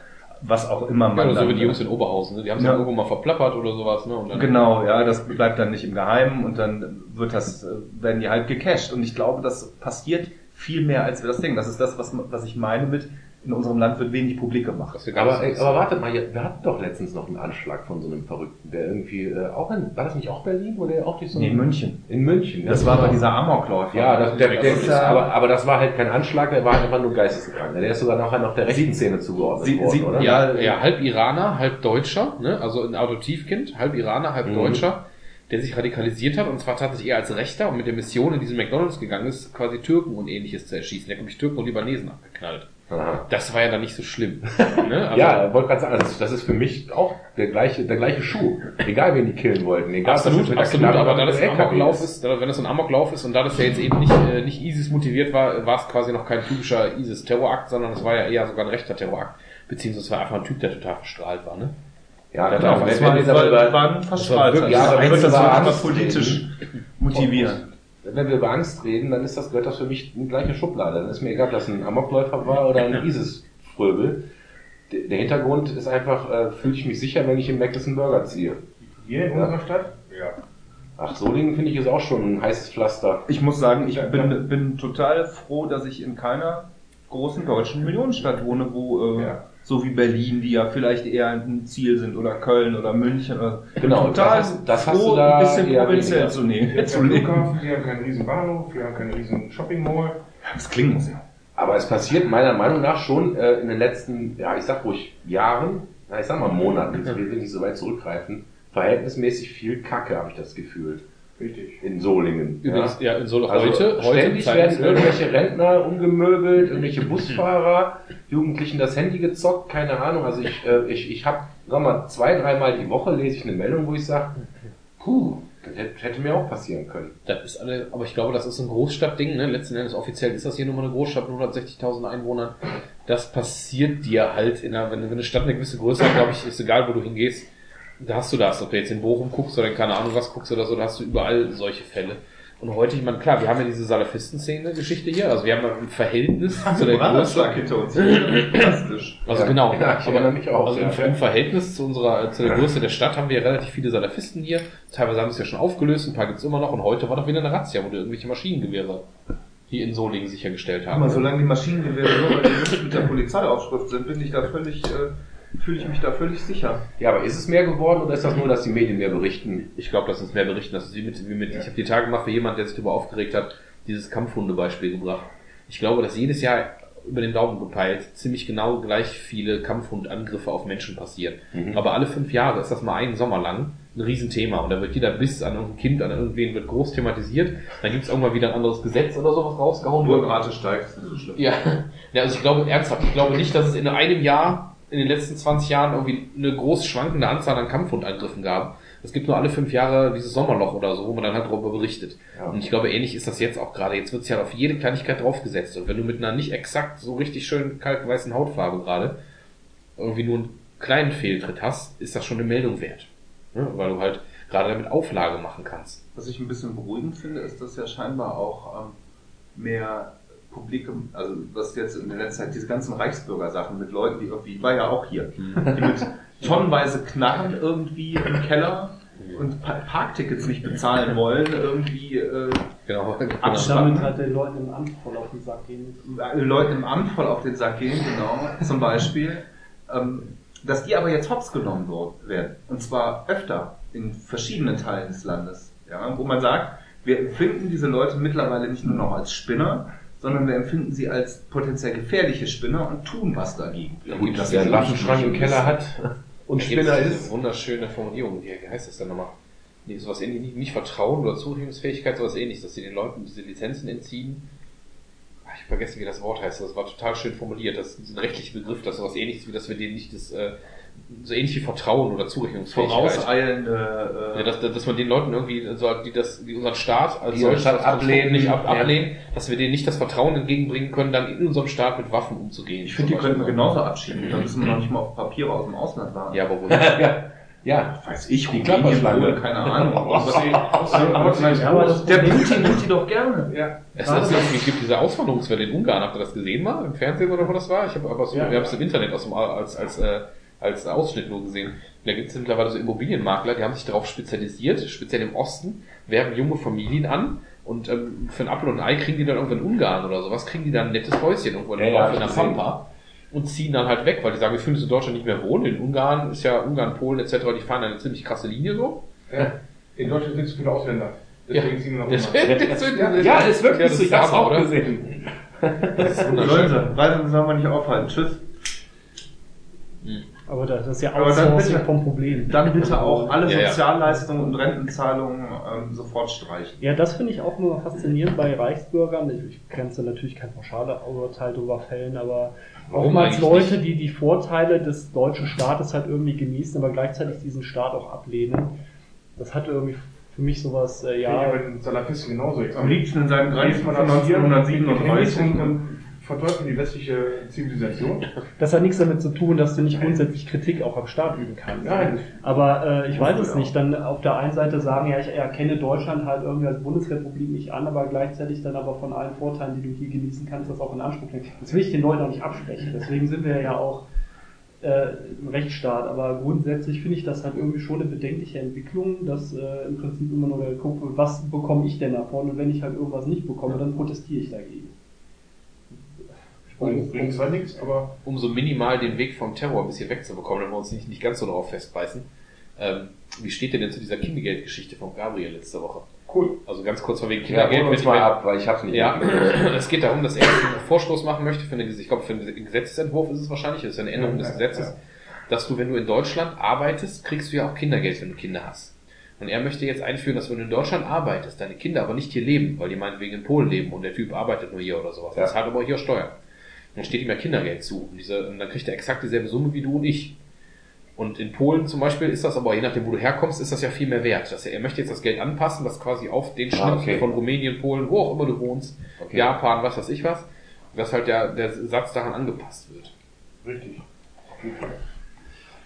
was auch immer Ja, man oder so dann- wie die Jungs in Oberhausen, ne? die haben sich Ja. irgendwo mal verplappert oder sowas. Ne? Genau, ja, das bleibt dann nicht im Geheimen und dann wird das, äh, werden die halt gecached. Und ich glaube, das passiert viel mehr, als wir das denken. Das ist das, was, was ich meine mit, in unserem Land wird wenig publik gemacht. Aber, ey, aber wartet mal, wir hatten doch letztens noch einen Anschlag von so einem Verrückten, der irgendwie äh, auch in, war das nicht auch Berlin, wo der auch durch so Nee, einen- München. In München. Das war aber dieser Amokläufer. Ja, das, der, der, Das ist ja- aber, aber das war halt kein Anschlag, der war halt einfach nur geisteskrank. Der ist sogar nachher noch der rechten Szene zugeordnet Sie- worden, Sie- oder? Ja, ja, halb Iraner, halb Deutscher, ne? also ein Adoptivkind, halb Iraner, halb Mhm. Deutscher, der sich radikalisiert hat und zwar tatsächlich eher als Rechter und mit der Mission in diesen McDonalds gegangen ist, quasi Türken und ähnliches zu erschießen. Der hat nämlich Türken und Libanesen abgeknallt. Aha. Das war ja dann nicht so schlimm. [LAUGHS] ne? Ja, wollte gerade sagen, das ist, das ist für mich auch der gleiche, der gleiche Schuh. Egal, wen die killen wollten. Egal, das Absolut, mit der absolut, Knarre aber da das ein Amoklauf ist. wenn das ein Amoklauf ist und da das ja jetzt eben nicht, äh, nicht ISIS motiviert war, war es quasi noch kein typischer ISIS-Terrorakt, sondern es war ja eher sogar ein rechter Terrorakt. Beziehungsweise es war einfach ein Typ, der total verstrahlt war, ne? Ja, Ja, genau. das war, aber war, war ein Verstrahlter. wirklich- ja, aber das immer Angst politisch motivieren. Wenn wir über Angst reden, dann ist das, gehört das für mich in die gleiche Schublade. Dann ist mir egal, ob das ein Amokläufer war oder ein [LAUGHS] ISIS-Fröbel. Der Hintergrund ist einfach, äh, fühle ich mich sicher, wenn ich im Mac einen Burger ziehe. Hier in Ja. unserer Stadt? Ach, Solingen finde ich ist auch schon ein heißes Pflaster. Ich muss sagen, ich bin, bin total froh, dass ich in keiner großen deutschen Millionenstadt wohne, wo äh, Ja. So wie Berlin, die ja vielleicht eher ein Ziel sind, oder Köln oder München. Oder Genau, total das hast- das hast froh, du da ein bisschen provinziell zu nehmen. Wir haben keinen. Flughafen, wir haben keinen riesen Bahnhof, wir haben keinen riesen Shopping Mall. Das klingt muss ja. Aber es passiert meiner Meinung nach schon äh, in den letzten, ja, ich sag ruhig Jahren, na, ich sag mal Monaten, ich will nicht so weit zurückgreifen, verhältnismäßig viel Kacke, habe ich das Gefühl, Richtig. in Solingen. Übrigens, ja, in Solo Also heute, heute ständig Zeit- werden irgendwelche Rentner umgemöbelt, irgendwelche Busfahrer, Jugendlichen das Handy gezockt, keine Ahnung. Also ich, äh, ich, ich habe, sag mal, zwei, dreimal die Woche lese ich eine Meldung, wo ich sage, puh, das hätte, hätte mir auch passieren können. Das ist alle, aber ich glaube, das ist ein Großstadtding, ne? Letzten Endes offiziell ist das hier nur mal eine Großstadt mit 160.000 Einwohnern. Das passiert dir halt in einer, wenn, wenn eine Stadt eine gewisse Größe hat, glaube ich, ist egal, wo du hingehst, da hast du das. Ob du jetzt in Bochum guckst oder in keine Ahnung was guckst oder so, da hast du überall solche Fälle. Und heute, ich meine, klar, wir haben ja diese Salafisten-Szene-Geschichte hier, also wir haben ja ein Verhältnis zu der Größe. hinter uns. Also Ja. genau. Ja, ich erinnere mich auch, Also ja. im, im Verhältnis zu unserer, zu der Größe der Stadt haben wir relativ viele Salafisten hier. Teilweise haben sie es ja schon aufgelöst, ein paar gibt's immer noch. Und heute war doch wieder eine Razzia, wo die irgendwelche Maschinengewehre hier in Solingen sichergestellt haben. mal, solange die Maschinengewehre nur weil die mit der Polizeiaufschrift sind, bin ich da völlig, äh, fühle ich mich da völlig sicher. Ja, aber ist es mehr geworden oder ist das nur, dass die Medien mehr berichten? Ich glaube, lass uns mehr berichten. Das ist wie mit, wie mit ich habe die Tage mal für jemand, der sich darüber aufgeregt hat, dieses Kampfhunde-Beispiel gebracht. Ich glaube, dass jedes Jahr über den Daumen gepeilt ziemlich genau gleich viele Kampfhundangriffe auf Menschen passieren. Mhm. Aber alle fünf Jahre ist das mal einen Sommer lang ein Riesenthema und da wird jeder Biss an irgendein Kind, an irgendwen wird groß thematisiert. Dann gibt es irgendwann wieder ein anderes Gesetz oder sowas rausgehauen. Steigt, das ist so schlimm. Ja, ja, also ich glaube ernsthaft, ich glaube nicht, dass es in einem Jahr, in den letzten 20 Jahren irgendwie eine groß schwankende Anzahl an Kampfhundangriffen gab. Es gibt nur alle fünf Jahre dieses Sommerloch oder so, wo man dann halt darüber berichtet. Ja. Und ich glaube, ähnlich ist das jetzt auch gerade. Jetzt wird es ja auf jede Kleinigkeit draufgesetzt. Und wenn du mit einer nicht exakt so richtig schön kalkweißen Hautfarbe gerade irgendwie nur einen kleinen Fehltritt hast, ist das schon eine Meldung wert. Ne? Weil du halt gerade damit Auflage machen kannst. Was ich ein bisschen beruhigend finde, ist, dass ja scheinbar auch ähm, mehr Publik, also was jetzt in der letzten Zeit diese ganzen Reichsbürger-Sachen mit Leuten, die irgendwie, ich war ja auch hier, die mit tonnenweise Knarren irgendwie im Keller und Pa- Parktickets nicht bezahlen wollen, irgendwie äh, Genau. Abstand. Damit halt den Leuten im Amt voll auf den Sack gehen. Leuten im Amt voll auf den Sack gehen, genau, zum Beispiel, ähm, dass die aber jetzt hops genommen werden. Und zwar öfter in verschiedenen Teilen des Landes. Ja, wo man sagt, wir empfinden diese Leute mittlerweile nicht nur noch als Spinner, sondern wir empfinden sie als potenziell gefährliche Spinner und tun was dagegen. Ja, gut, Das dass ist einen Waffenschrank im Keller hat [LAUGHS] und Spinner ist. Wunderschöne Formulierung, wie heißt das denn nochmal? Nee, sowas ähnliches, nicht, nicht Vertrauen oder Zurechnungsfähigkeit, sowas ähnliches, dass sie den Leuten diese Lizenzen entziehen. Ah, Ich vergesse, wie das Wort heißt, das war total schön formuliert, das ist ein rechtlicher Begriff, das ist sowas ähnliches, wie dass wir denen nicht das, äh, so ähnlich wie Vertrauen oder Zurechnungsfähigkeit. Vorauseilende Ja, dass, dass man den Leuten irgendwie, so, die das, die unseren Staat als solches ablehnen, nicht ab, ja. ablehnen, dass wir denen nicht das Vertrauen entgegenbringen können, dann in unserem Staat mit Waffen umzugehen. ich finde, die könnten wir genauso abschieben. Da müssen wir noch nicht mal auf Papiere aus dem Ausland warten. Ja, aber wo? [LAUGHS] ja, ja. weiß ich, Die Klapperschlange. Keine Ahnung. [LAUGHS] Ja, aber das Der Problem- Putin nimmt die doch gerne. Ja. Es, es, es gibt diese Auswanderungswelle in Ungarn. Habt ihr das gesehen mal im Fernsehen oder wo das war? Ich habe aber so, Ja. wir haben es im Internet aus dem, als als äh, als Ausschnitt nur gesehen. Da gibt es mittlerweile so Immobilienmakler, die haben sich darauf spezialisiert, speziell im Osten, werben junge Familien an und ähm, für ein Apfel und ein Ei kriegen die dann irgendwo in Ungarn oder sowas, kriegen die dann ein nettes Häuschen irgendwo in, Ja, ja, in der. Pampa und ziehen dann halt weg, weil die sagen, wir fühlen uns in Deutschland nicht mehr wohl. In Ungarn ist ja Ungarn, Polen etc., die fahren eine ziemlich krasse Linie so. ja. In Deutschland sind zu viele Ausländer. Deswegen ziehen wir nach Das, Ungarn. das, Ja, ja, ist wirklich das so, ich Hammer, auch oder? gesehen. Das ist Sollen wunderschön. sie. Reisen sollen wir nicht aufhalten. Tschüss. Aber das ist ja Outsourcing bitte- vom Problem. Dann bitte auch alle Ja, ja. Sozialleistungen und Rentenzahlungen ähm, sofort streichen. Ja, das finde ich auch nur faszinierend bei Reichsbürgern. Ich, ich jetzt natürlich kein pauschale Urteil darüber fällen, aber Warum oftmals Leute, nicht? die die Vorteile des deutschen Staates halt irgendwie genießen, aber gleichzeitig diesen Staat auch ablehnen. Das hat irgendwie für mich sowas, äh, Ja, ja, bei den Salafisten genauso. Am liebsten in seinen Grenzen von 1937 1937. und, und verteufeln die westliche Zivilisation. das hat nichts damit zu tun, dass du nicht grundsätzlich Kritik auch am Staat üben kannst. Nein. Aber äh, ich weiß es nicht. Dann auf der einen Seite sagen, ja, ich erkenne Deutschland halt irgendwie als Bundesrepublik nicht an, aber gleichzeitig dann aber von allen Vorteilen, die du hier genießen kannst, das auch in Anspruch nehmen. Das will ich den Leuten auch nicht absprechen. Deswegen sind wir ja auch äh, ein Rechtsstaat. Aber grundsätzlich finde ich das halt irgendwie schon eine bedenkliche Entwicklung, dass äh, im Prinzip immer nur geguckt wird, was bekomme ich denn davon? Und wenn ich halt irgendwas nicht bekomme, dann protestiere ich dagegen. Bringt bringt zwar nichts, aber um so minimal den Weg vom Terror ein bisschen wegzubekommen, damit wir uns nicht, nicht ganz so darauf festbeißen. Ähm, wie steht ihr denn zu dieser Kindergeldgeschichte von Gabriel letzte Woche? cool. Also ganz kurz von wegen Ja, Kindergeld. hol uns mal ab, weil ich hab's nicht Ja, es geht darum, dass er einen Vorstoß machen möchte, für eine, ich glaube, für einen Gesetzesentwurf ist es wahrscheinlich, das ist eine Änderung des Gesetzes, dass du, wenn du in Deutschland arbeitest, kriegst du ja auch Kindergeld, wenn du Kinder hast. Und er möchte jetzt einführen, dass wenn du in Deutschland arbeitest, deine Kinder aber nicht hier leben, weil die meinetwegen in Polen leben und der Typ arbeitet nur hier oder sowas. Ja. Das zahlt aber hier Steuern. Dann steht ihm ja Kindergeld zu. Und, diese, und dann kriegt er exakt dieselbe Summe wie du und ich. Und in Polen zum Beispiel ist das aber, je nachdem, wo du herkommst, ist das ja viel mehr wert. Dass er, er möchte jetzt das Geld anpassen, das quasi auf den Schnitt Ah, okay. von Rumänien, Polen, wo auch immer du wohnst, Okay. Japan, was weiß ich was, dass halt der, der Satz daran angepasst wird. Richtig.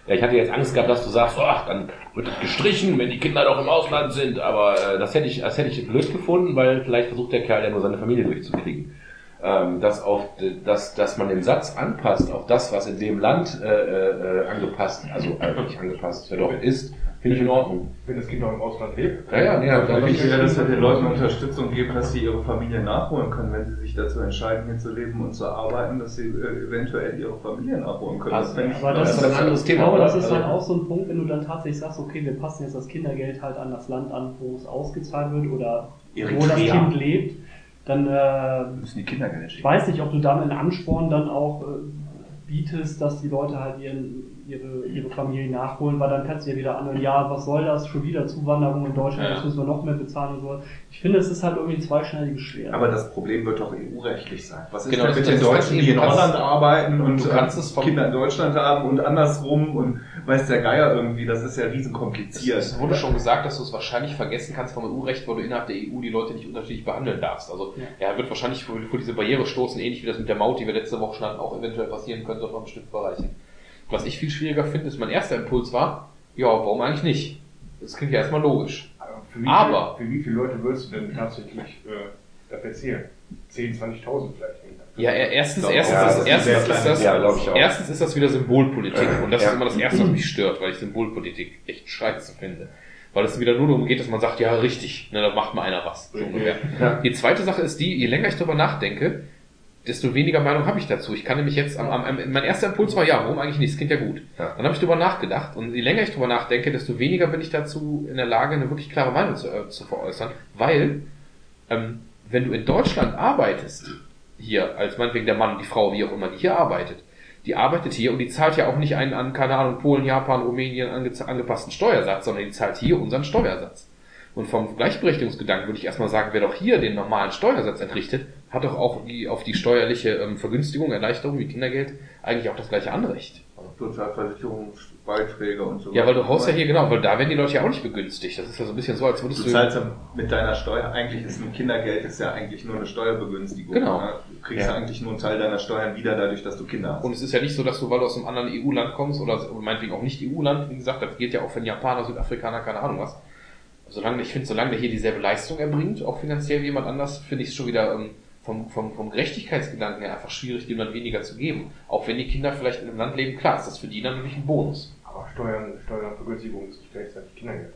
Ja, ich hatte jetzt Angst gehabt, dass du sagst, oh, dann wird es gestrichen, wenn die Kinder doch im Ausland sind. Aber äh, das hätte ich, das hätte ich blöd gefunden, weil vielleicht versucht der Kerl ja nur seine Familie durchzukriegen. Ähm, dass, auf, dass, dass man den Satz anpasst auf das, was in dem Land äh, äh, angepasst, also äh, nicht angepasst, ja doch ist, finde ich in Ordnung. Wenn das Kind noch im Ausland lebt. Ja, ja, nee, ja, Ja, das wichtig wäre, dass wir den Leuten Unterstützung geben, dass sie ihre Familie nachholen können, wenn sie sich dazu entscheiden, hier zu leben und zu arbeiten, dass sie äh, eventuell ihre Familie nachholen können. Also, ich- Aber das, das ist ein anderes ich Thema, glaube, oder? das ist Also- halt auch so ein Punkt, wenn du dann tatsächlich sagst, okay, wir passen jetzt das Kindergeld halt an das Land an, wo es ausgezahlt wird oder wo das Eritrea. Kind lebt, dann äh, müssen die Kindergeld ich schicken. weiß nicht, ob du damit einen Ansporn dann auch äh, bietest, dass die Leute halt ihren, ihre, ihre Familie nachholen, weil dann kannst du ja wieder anhören, ja, was soll das, schon wieder Zuwanderung in Deutschland, Ja. jetzt müssen wir noch mehr bezahlen und so. Ich finde, es ist halt irgendwie ein zweischneidiges Schwert. Aber das Problem wird doch EU-rechtlich sein. Was ist Genau, denn das- mit den das- das- Deutschen, die in Holland arbeiten und du kannst es vom- Kinder in Deutschland haben und andersrum und weiß der Geier irgendwie, das ist ja riesen kompliziert. Es wurde schon gesagt, dass du es wahrscheinlich vergessen kannst vom EU-Recht, weil du innerhalb der EU die Leute nicht unterschiedlich behandeln darfst. Also er wird wahrscheinlich vor, vor diese Barriere stoßen, ähnlich wie das mit der Maut, die wir letzte Woche schon hatten, auch eventuell passieren könnte auf bestimmten Bereichen. Was ich viel schwieriger finde, ist mein erster Impuls war, ja, warum eigentlich nicht? Das klingt ja erstmal logisch. Aber für wie, Aber- Viel, für wie viele Leute würdest du denn tatsächlich äh, dafür zählen? 10.000, 20.000 vielleicht. Ja, er- erstens, erstens, ja, ist, das erstens, ist das, ja, erstens ist das wieder Symbolpolitik. Und das Ja. ist immer das Erste, was mich stört, weil ich Symbolpolitik echt scheiße finde. Weil es wieder nur darum geht, dass man sagt, ja, richtig, ne, da macht mal einer was. So ungefähr. Ja. Die zweite Sache ist die, je länger ich darüber nachdenke, desto weniger Meinung habe ich dazu. Ich kann nämlich jetzt, am, am, am, mein erster Impuls war, ja, warum eigentlich nicht? Das klingt ja gut. Ja. Dann habe ich darüber nachgedacht und je länger ich darüber nachdenke, desto weniger bin ich dazu in der Lage, eine wirklich klare Meinung zu, äh, zu veräußern, weil ähm, wenn du in Deutschland arbeitest, hier, als meinetwegen der Mann, die Frau, wie auch immer, die hier arbeitet, die arbeitet hier und die zahlt ja auch nicht einen an, keine Ahnung, Polen, Japan, Rumänien ange angepassten Steuersatz, sondern die zahlt hier unseren Steuersatz. Und vom Gleichberechtigungsgedanken würde ich erstmal sagen, wer doch hier den normalen Steuersatz entrichtet, hat doch auch die, auf die steuerliche ähm, Vergünstigung, Erleichterung wie Kindergeld eigentlich auch das gleiche Anrecht. Sozialversicherungsbeiträge und so Ja, weil du haust ja hier, genau, weil da werden die Leute ja auch nicht begünstigt. Das ist ja so ein bisschen so, als würdest Du du... zahlst ja mit deiner Steuer, eigentlich ist ein Kindergeld ist ja eigentlich nur eine Steuerbegünstigung. Genau. Ne? Du kriegst ja. Ja. eigentlich nur einen Teil deiner Steuern wieder dadurch, dass du Kinder hast. Und es ist ja nicht so, dass du, weil du aus einem anderen EU-Land kommst oder meinetwegen auch nicht EU-Land, wie gesagt, das gilt ja auch für einen Japaner, Südafrikaner, keine Ahnung was. Solange, ich finde, solange der hier dieselbe Leistung erbringt, auch finanziell wie jemand anders, finde ich es schon wieder ähm, vom, vom, vom Gerechtigkeitsgedanken her einfach schwierig, dem dann weniger zu geben. Auch wenn die Kinder vielleicht in einem Land leben, klar, ist das für die dann natürlich ein Bonus. Aber Steuern, Steuern, Vergünstigung ist nicht gleichzeitig Kindergeld.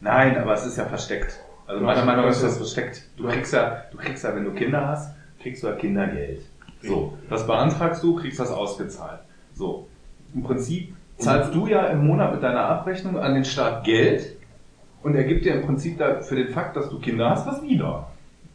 Nein, aber es ist ja versteckt. Also meiner Meinung nach ist das versteckt. Du kriegst ja, du kriegst ja, wenn du Kinder hast, kriegst du ja Kindergeld. So, das beantragst du, kriegst das ausgezahlt. So, im Prinzip zahlst du ja im Monat mit deiner Abrechnung an den Staat Geld und er gibt dir im Prinzip da für den Fakt, dass du Kinder hast, was wieder.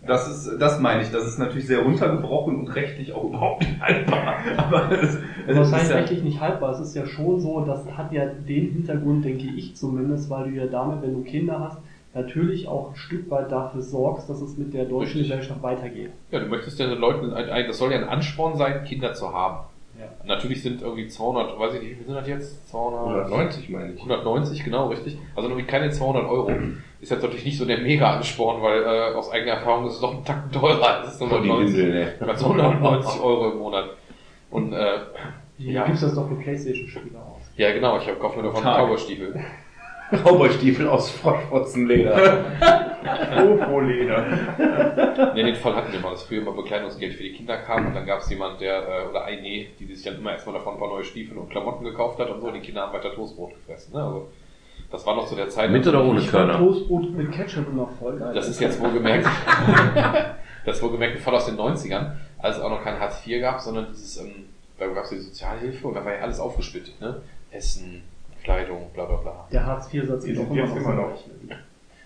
Das ist, das meine ich. Das ist natürlich sehr runtergebrochen und rechtlich auch überhaupt nicht haltbar. [LAUGHS] Aber es Das ist heißt ja, rechtlich nicht haltbar. Es ist ja schon so, das hat ja den Hintergrund, denke ich zumindest, weil du ja damit, wenn du Kinder hast, natürlich auch ein Stück weit dafür sorgst, dass es mit der deutschen Richtig. Gesellschaft weitergeht. Ja, du möchtest ja den Leuten, das soll ja ein Ansporn sein, Kinder zu haben. Ja. Natürlich sind irgendwie 200, weiß ich nicht, wie viel sind das jetzt? 200, 190 meine ich. 190, genau, richtig. Also irgendwie keine 200 Euro. Ist jetzt natürlich nicht so der Mega-Ansporn, weil äh, aus eigener Erfahrung ist es doch ein Tacken teurer. Die 190, Windeln, ey. ja, 290 Euro im Monat. Und äh, Ja. gibst du das doch für Playstation-Spieler aus? ja, genau, ich habe kaufe mir davon. Cowboy-Stiefel. [LAUGHS] Cowboystiefel aus Froschwurzenleder. [LAUGHS] Ofo-Leder. Ne, den Fall hatten wir mal, dass früher mal Bekleidungsgeld für die Kinder kam und dann gab es jemand, der, äh, oder eine, die sich dann immer erstmal davon ein paar neue Stiefel und Klamotten gekauft hat und so, und die Kinder haben weiter Toastbrot gefressen. Ne? Also, das war noch zu der Zeit. Mit oder ohne Ich Körner? Toastbrot mit Ketchup immer voll geil. Das ist jetzt wohl gemerkt. [LAUGHS] Das ist wohlgemerkt voll aus den 90ern, als es auch noch kein Hartz IV gab, sondern dieses, ähm, da gab es die Sozialhilfe und da war ja alles aufgesplittet, ne? Essen, Kleidung, bla bla bla. Der Hartz-IV-Satz ist auch immer noch immer noch.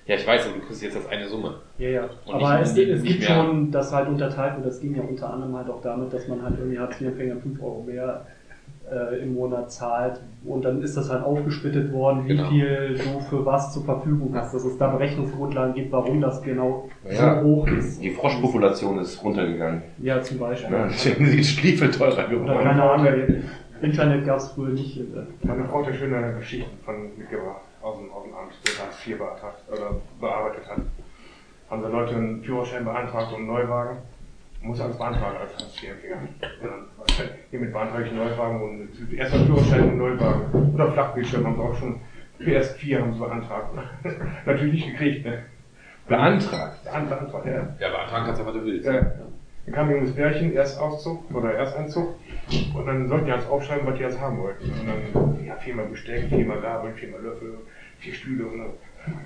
Ja, ich weiß, aber du kriegst jetzt als eine Summe. Ja, ja. Und Aber nicht- es, nicht- es nicht gibt mehr. schon das halt unterteilt und das ging ja unter anderem halt auch damit, dass man halt irgendwie Hartz-IV-Empfänger 5 Euro mehr äh, im Monat zahlt und dann ist das halt aufgesplittet worden, wie Genau. viel du für was zur Verfügung hast, dass es da Berechnungsgrundlagen gibt, warum das genau Ja. so hoch ist. Die Froschpopulation ist runtergegangen. Ja, zum Beispiel. Ja, deswegen sind die Stiefel teurer Oder geworden. keine Ahnung, Internet gab es früher nicht. äh, Meine Frau hat ja schöne Geschichten von mitgebracht aus dem, aus dem Amt, der Hartz IV bearbeitet hat. Haben da Leute einen Führerschein beantragt und einen Neuwagen. Muss alles beantragen als Hartz IV-Empfänger. Und dann, hiermit beantrage ich einen Neuwagen und erstmal Führerschein und Neuwagen. Oder Flachbildschirm haben sie auch schon. PS4 haben sie beantragt. [LAUGHS] Natürlich nicht gekriegt, ne? Beantragt. Beantragt, ja. Ja, beantragen kannst du, was du willst. Ja. Dann kam junges Pärchen, Erstauszug oder Ersteinzug. Und dann sollten die jetzt aufschreiben, was die jetzt haben wollten. Und dann, ja, viermal Besteck, viermal Gabel, viermal Löffel, vier Stühle und dann,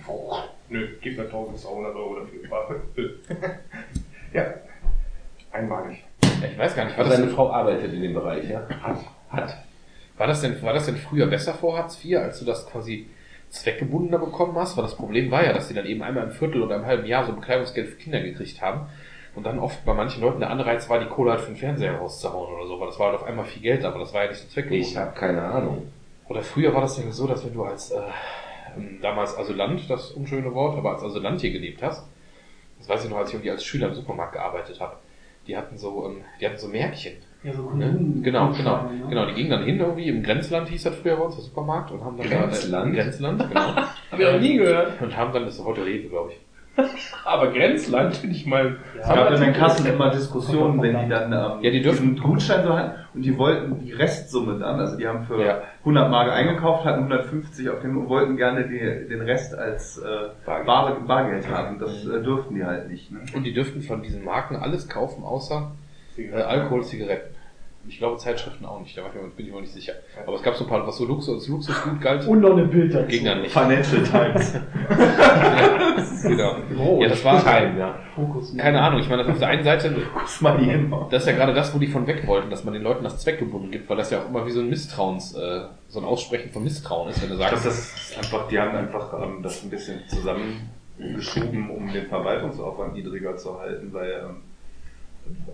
oh, nö, gib mir 1200 Euro dafür. [LAUGHS] ja, einmalig. Ich weiß gar nicht, war das, Seine denn, Frau arbeitet in dem Bereich, ja? Hat. Hat. war, das denn, war das denn früher besser vor Hartz IV, als du das quasi zweckgebundener bekommen hast? Weil das Problem war ja, dass die dann eben einmal im Viertel oder im halben Jahr so Bekleidungsgeld für Kinder gekriegt haben. Und dann oft bei manchen Leuten der Anreiz war, die Kohle halt für den Fernseher rauszuhauen oder so, weil das war halt auf einmal viel Geld, aber das war ja nicht so zweckgebunden. Ich habe keine Ahnung. Oder früher war das ja so, dass wenn du als äh, ähm, damals Asylant, das unschöne Wort, aber als Asylant hier gelebt hast, das weiß ich noch, als ich irgendwie als Schüler im Supermarkt gearbeitet habe, die hatten so, ähm, die hatten so Märkchen. Ja, so Ne? Genau, genau, ne? genau. Die gingen dann hin irgendwie im Grenzland hieß das früher bei uns, der Supermarkt, und haben dann Grenzland? Da, äh, Grenzland, genau. [LAUGHS] Habe ich auch nie gehört. und haben dann, das ist heute Rewe, glaube ich. [LAUGHS] Aber Grenzland finde ich mal. Es gab in den Kassen immer Diskussionen, wenn die dann ähm, Ja, die dürfen- diesen Gutschein so hatten und die wollten die Restsumme dann, also die haben für Ja. 100 Mark eingekauft, hatten 150 auf dem und wollten gerne die, den Rest als äh, Bargeld. Bar, Bargeld haben. Das äh, durften die halt nicht. Ne? Und die dürften von diesen Marken alles kaufen, außer äh, Alkohol, Zigaretten. Ich glaube Zeitschriften auch nicht, da war ich mir- bin ich mir nicht sicher. Aber es gab so ein paar, was so Luxus, als Luxusgut galt, Und noch eine Bild dazu. ging dann nicht. Financial Times. [LAUGHS] Genau. Ja, das war Time, ja. Fokus. Keine Ahnung, ich meine, das auf der einen Seite, das ist ja gerade das, wo die von weg wollten, dass man den Leuten das zweckgebunden gibt, weil das ja auch immer wie so ein Misstrauens, äh, so ein Aussprechen von Misstrauen ist, wenn du Ich glaube, sagst, das ist einfach, die haben einfach ähm, das ein bisschen zusammengeschoben, um den Verwaltungsaufwand niedriger zu halten, weil ähm,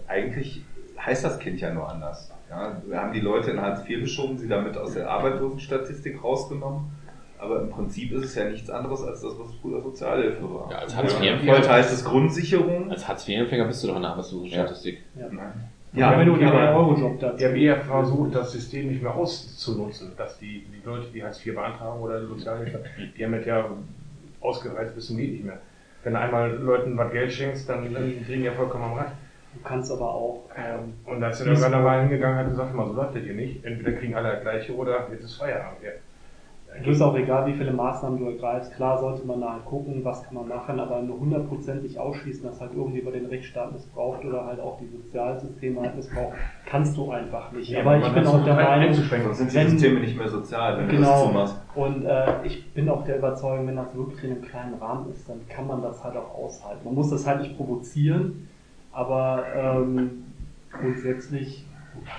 eigentlich heißt das Kind ja nur anders. Ja, wir haben die Leute in Hartz IV geschoben, sie damit aus der Arbeitslosenstatistik rausgenommen. Aber im Prinzip ist es ja nichts anderes als das, was früher Sozialhilfe war. Ja, als Hartz Ja, IV Heute heißt es Grundsicherung. als Hartz-IV-Empfänger bist du doch in der Arbeitslosenstatistik. Ja. Ja, Ja, wenn du aber- Eurojob dazu. Die haben eher versucht, das System nicht mehr auszunutzen, dass die, die Leute, die Hartz IV beantragen oder Sozialhilfe, die haben das ja ausgereizt bis zum geht nicht mehr. Wenn du einmal Leuten was Geld schenkst, dann, dann drehen die ja vollkommen am Rad. Du kannst aber auch, ähm, Und da ist dann irgendwann mal hingegangen und hat gesagt, mal so läuft das hier nicht. Entweder kriegen alle das gleiche oder jetzt ist Feierabend. Ja. Du ist auch egal, wie viele Maßnahmen du ergreifst. Klar sollte man da halt gucken, was kann man machen, aber nur hundertprozentig ausschließen, dass halt irgendwie über den Rechtsstaat missbraucht oder halt auch die Sozialsysteme halt missbraucht, kannst du einfach nicht. Ja, aber ich bin auch der ein- Meinung. Sonst sind die Wenn- Systeme nicht mehr sozial, wenn du das genau. zumachst. Und äh, ich bin auch der Überzeugung, wenn das wirklich in einem kleinen Rahmen ist, dann kann man das halt auch aushalten. Man muss das halt nicht provozieren, aber ähm, grundsätzlich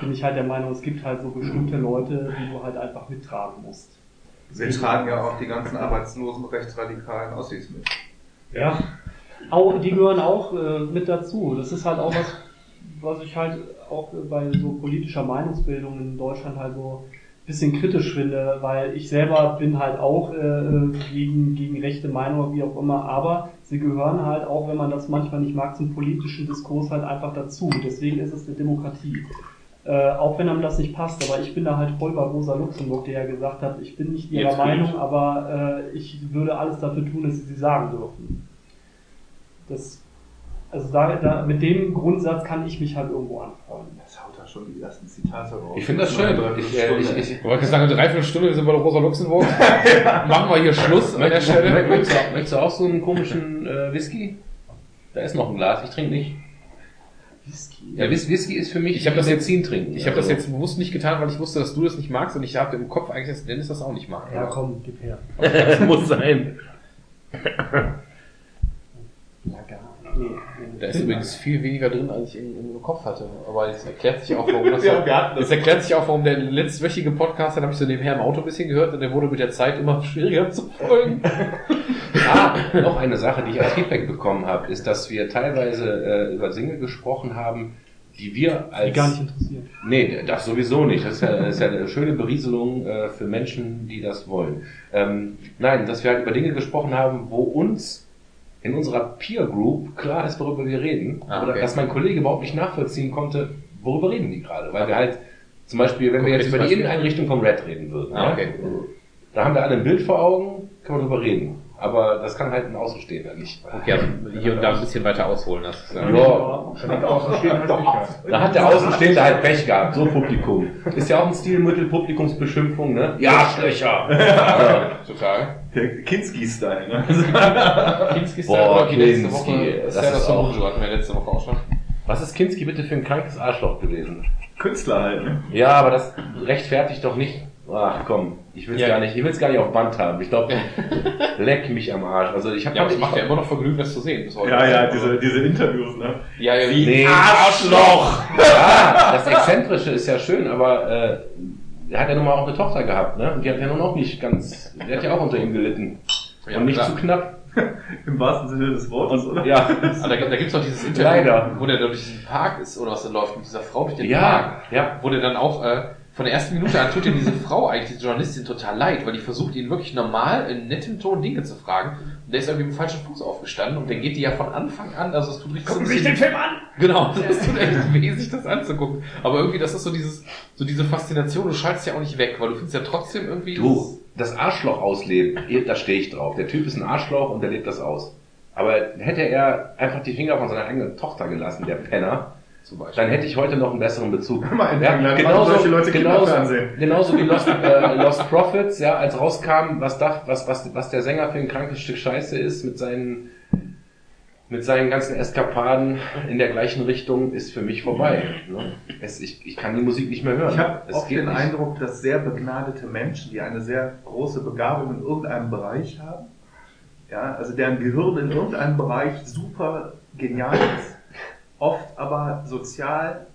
bin ich halt der Meinung, es gibt halt so bestimmte Leute, die du halt einfach mittragen musst. Wir tragen ja auch die ganzen arbeitslosen rechtsradikalen Ossis mit. Ja, auch, die gehören auch äh, mit dazu. Das ist halt auch was, was ich halt auch bei so politischer Meinungsbildung in Deutschland halt so ein bisschen kritisch finde, weil ich selber bin halt auch äh, gegen, gegen rechte Meinung, wie auch immer, aber sie gehören halt auch, wenn man das manchmal nicht mag, zum politischen Diskurs halt einfach dazu. Deswegen ist es eine Demokratie. Äh, auch wenn einem das nicht passt, aber ich bin da halt voll bei Rosa Luxemburg, der ja gesagt hat, ich bin nicht ihrer Jetzt. Meinung, aber äh, ich würde alles dafür tun, dass sie sie sagen dürfen. Das, also da, da, mit dem Grundsatz kann ich mich halt irgendwo anfreunden. Schon die ersten Zitate raus. Ich finde das schön. Ich, äh, ich, ich, Ich wollte sagen, eine Dreiviertelstunde sind wir bei Rosa Luxemburg. [LAUGHS] Machen wir hier Schluss an der Möchtest, Stelle. möchtest, du, auch- möchtest du auch so einen komischen äh, Whisky? Da ist noch ein Glas, ich trinke nicht. Whisky. Ja, Whis- Whisky ist für mich Ich hab das jetzt- Benzin trinken. Ich habe das Also, jetzt bewusst nicht getan, weil ich wusste, dass du das nicht magst und ich habe im Kopf eigentlich, dass Dennis das auch nicht mag. Ja, komm, gib her. [LAUGHS] das muss sein. Ja, gar nicht. Nee, nee. Da ist übrigens viel weniger drin, als ich im, im Kopf hatte. Aber es erklärt sich auch, warum [LAUGHS] das Ja, das. es erklärt sich auch, warum der letztwöchige Podcast, den habe ich so nebenher im Auto ein bisschen gehört und der wurde mit der Zeit immer schwieriger zu folgen. [LAUGHS] Ah, noch eine Sache, die ich als Feedback bekommen habe, ist, dass wir teilweise äh, über Dinge gesprochen haben, die wir als... Die gar nicht interessiert. Nee, das sowieso nicht. Das ist ja, das ist ja eine schöne Berieselung äh, für Menschen, die das wollen. Ähm, nein, dass wir halt über Dinge gesprochen haben, wo uns in unserer Peer Group klar ist, worüber wir reden. Ah, Oder okay. dass mein Kollege überhaupt nicht nachvollziehen konnte, worüber reden die gerade. Weil wir halt zum Beispiel, wenn wir Konkretes jetzt über die? Inneneinrichtung vom Red reden würden, Ah, ja, okay. da haben wir alle ein Bild vor Augen, kann man drüber reden. Aber das kann halt ein Außenstehender nicht. Okay, also hier und da ein bisschen weiter ausholen. Das ist, ja. Ja, Außenstehende halt da hat der Außenstehende halt Pech gehabt, so Publikum. Ist ja auch ein Stilmittel, Publikumsbeschimpfung, ne? Ja, Schlöcher! Ja. Total. Der Kinski-Style, ne? [LAUGHS] Kinski ist Boah, Kinski, Woche. das Das ist ja ist das auch- hatten wir letzte Woche auch schon. Was ist Kinski bitte für ein krankes Arschloch gewesen? Künstler halt, ne? Ja, aber das rechtfertigt doch nicht. Ach komm, ich will's Ja. gar nicht, ich will's gar nicht auf Band haben. Ich glaube, [LAUGHS] leck mich am Arsch. Also ich habe Ja, aber es macht ja immer noch Vergnügen, das zu sehen. heute. Ja, ja, diese, diese Interviews, ne? Ja, ja, Nee. Arschloch! Ja, das Exzentrische ist ja schön, aber äh, er hat ja nun mal auch eine Tochter gehabt, ne? Und die hat ja nun auch nicht ganz, die hat ja auch unter ihm gelitten. Ja, Und nicht klar. zu knapp. [LAUGHS] Im wahrsten Sinne des Wortes, oder? Ja. Ah, da, da gibt's doch dieses Interview, Leider. wo der durch diesen Park ist oder was da läuft mit dieser Frau durch den Ja, Park. ja. Wo der dann auch äh, von der ersten Minute an tut ihm diese Frau eigentlich, diese Journalistin, total leid, weil die versucht ihn wirklich normal in nettem Ton Dinge zu fragen. Und der ist irgendwie im falschen Fuß aufgestanden und der geht die ja von Anfang an, also es tut richtig so ein bisschen, Film an! Genau, [LAUGHS] das tut echt weh, sich das anzugucken. Aber irgendwie, das ist so dieses, so diese Faszination, du schaltest ja auch nicht weg, weil du findest ja trotzdem irgendwie. Du, das Arschloch ausleben, da stehe ich drauf. Der Typ ist ein Arschloch und der lebt das aus. Aber hätte er einfach die Finger von seiner eigenen Tochter gelassen, der Penner, zum Beispiel. dann hätte ich heute noch einen besseren Bezug. [LAUGHS] Mal Ja, England genauso, solche Leute genauso, genauso wie Lost, [LAUGHS] äh, Lost Prophets, ja, als rauskam, was, da, was, was, was der Sänger für ein krankes Stück Scheiße ist, mit seinen, mit seinen ganzen Eskapaden in der gleichen Richtung, ist für mich vorbei. Ne? Es, ich, ich kann die Musik nicht mehr hören. Ich habe oft den nicht. Eindruck, dass sehr begnadete Menschen, die eine sehr große Begabung in irgendeinem Bereich haben, ja, also deren Gehirn in irgendeinem Bereich super genial ist, oft aber sozial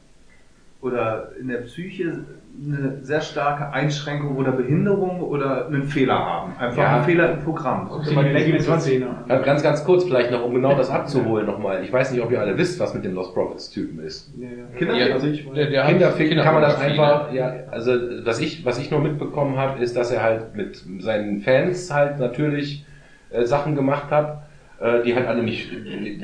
oder in der Psyche eine sehr starke Einschränkung oder Behinderung oder einen Fehler haben. Einfach Ja. einen Fehler im Programm. Legitimation. Ja, Ganz, ganz kurz vielleicht noch, um genau das abzuholen nochmal. Ich weiß nicht, ob ihr alle wisst, was mit dem Lost Prophets Typen ist. Kinder, Ja, Also ich der, der hat Kinderficken kann man das einfach, ja, also was ich, was ich nur mitbekommen habe, ist, dass er halt mit seinen Fans halt natürlich äh, Sachen gemacht hat, die halt alle nicht,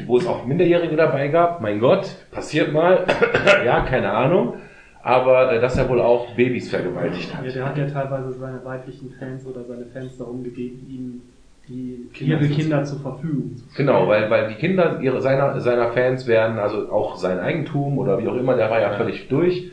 wo es auch Minderjährige dabei gab. Mein Gott, passiert mal, [CLEARS THROAT] ja, keine Ahnung. Aber äh, dass er wohl auch Babys vergewaltigt hat. Ja, der hat ja teilweise seine weiblichen Fans oder seine Fans darum gebeten, ihm die Kinder ihre Kinder zur Verfügung zu stellen. Genau, weil, weil die Kinder ihre, seiner, seiner Fans werden, also auch sein Eigentum oder wie auch immer, der war ja, völlig durch.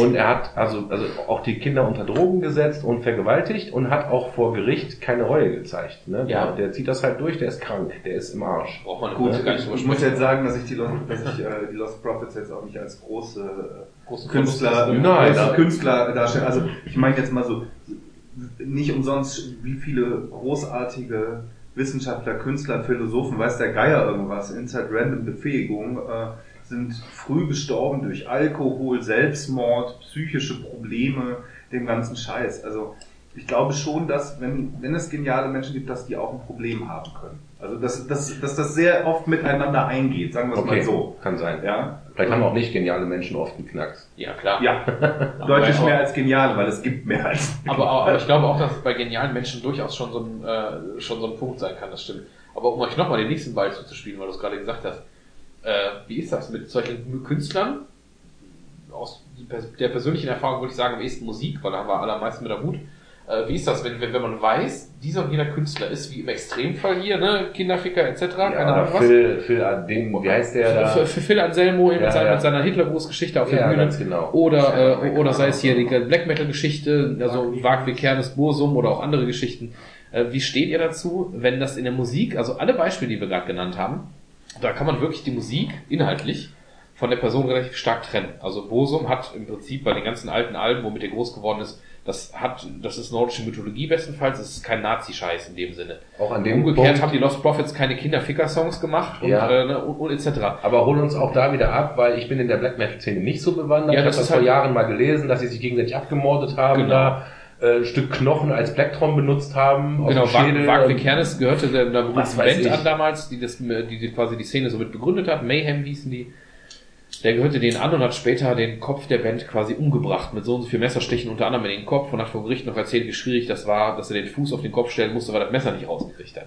Und er hat also, also auch die Kinder unter Drogen gesetzt und vergewaltigt und hat auch vor Gericht keine Reue gezeigt. Ne? Ja. Der, der zieht das halt durch, der ist krank, der ist im Arsch. Braucht man Gut, nicht drüber ich muss jetzt sagen, dass ich die Lost, dass ich, äh, die Lost Prophets jetzt auch nicht als große äh, Großen Künstler, Verlust. Nein, große nein. Künstler darstellen. Also ich meine jetzt mal so, nicht umsonst, wie viele großartige Wissenschaftler, Künstler, Philosophen, weiß der Geier irgendwas, Inside Random Befähigung, äh, sind früh gestorben durch Alkohol, Selbstmord, psychische Probleme, den ganzen Scheiß. Also ich glaube schon, dass wenn, wenn es geniale Menschen gibt, dass die auch ein Problem haben können. Also dass, dass, dass das sehr oft miteinander eingeht, sagen wir es Okay, mal so. kann sein. Ja? Vielleicht haben auch nicht geniale Menschen oft einen Knacks. Ja, klar. Ja, [LAUGHS] deutlich mehr als geniale, weil es gibt mehr als. Aber, aber ich glaube auch, dass es bei genialen Menschen durchaus schon so ein, äh, schon so ein Punkt sein kann, das stimmt. Aber um euch nochmal den nächsten Ball zuzuspielen, weil du es gerade gesagt hast, äh, wie ist das mit solchen Künstlern? Aus der persönlichen Erfahrung würde ich sagen, am ehesten Musik, weil da haben wir alle am meisten mit am Hut. Äh, wie ist das, wenn, wenn, wenn man weiß, dieser und jener Künstler ist wie im Extremfall hier, ne, Kinderficker etc., keine Ja, Ahnung was. Phil, Phil, den, wie heißt der da? Für, für Phil Anselmo Ja, mit, seiner, ja. mit seiner Hitlergrußgeschichte auf der Ja, Bühne. ganz genau. Oder, äh, oder sei es hier die Black Metal Geschichte, also Wag wie Kernes Bursum oder auch andere Geschichten. Äh, wie steht ihr dazu, wenn das in der Musik, also alle Beispiele, die wir gerade genannt haben, da kann man wirklich die Musik inhaltlich von der Person relativ stark trennen. Also Bursum hat im Prinzip bei den ganzen alten Alben, womit er groß geworden ist, Das hat, das ist nordische Mythologie bestenfalls, das ist kein Nazi-Scheiß in dem Sinne. Auch an dem Umgekehrt Punkt, haben die Lost Prophets keine Kinderficker-Songs gemacht und, Ja. äh, ne, und, und etc. aber hol uns auch da wieder ab, weil ich bin in der Black Metal Szene nicht so bewandert. Ja, ich habe das das ist vor halt- Jahren mal gelesen, dass sie sich gegenseitig abgemordet haben, Genau. da äh, ein Stück Knochen als Blacktron benutzt haben. Genau. Wagner Kernes gehörte der, der berühmten Band an damals, die, das, die, die quasi die Szene so mit begründet hat. Mayhem hießen die. Der gehörte denen an und hat später den Kopf der Band quasi umgebracht mit so und so viel Messerstichen unter anderem in den Kopf und hat vor Gericht noch erzählt, wie schwierig das war, dass er den Fuß auf den Kopf stellen musste, weil er das Messer nicht rausgekriegt hat.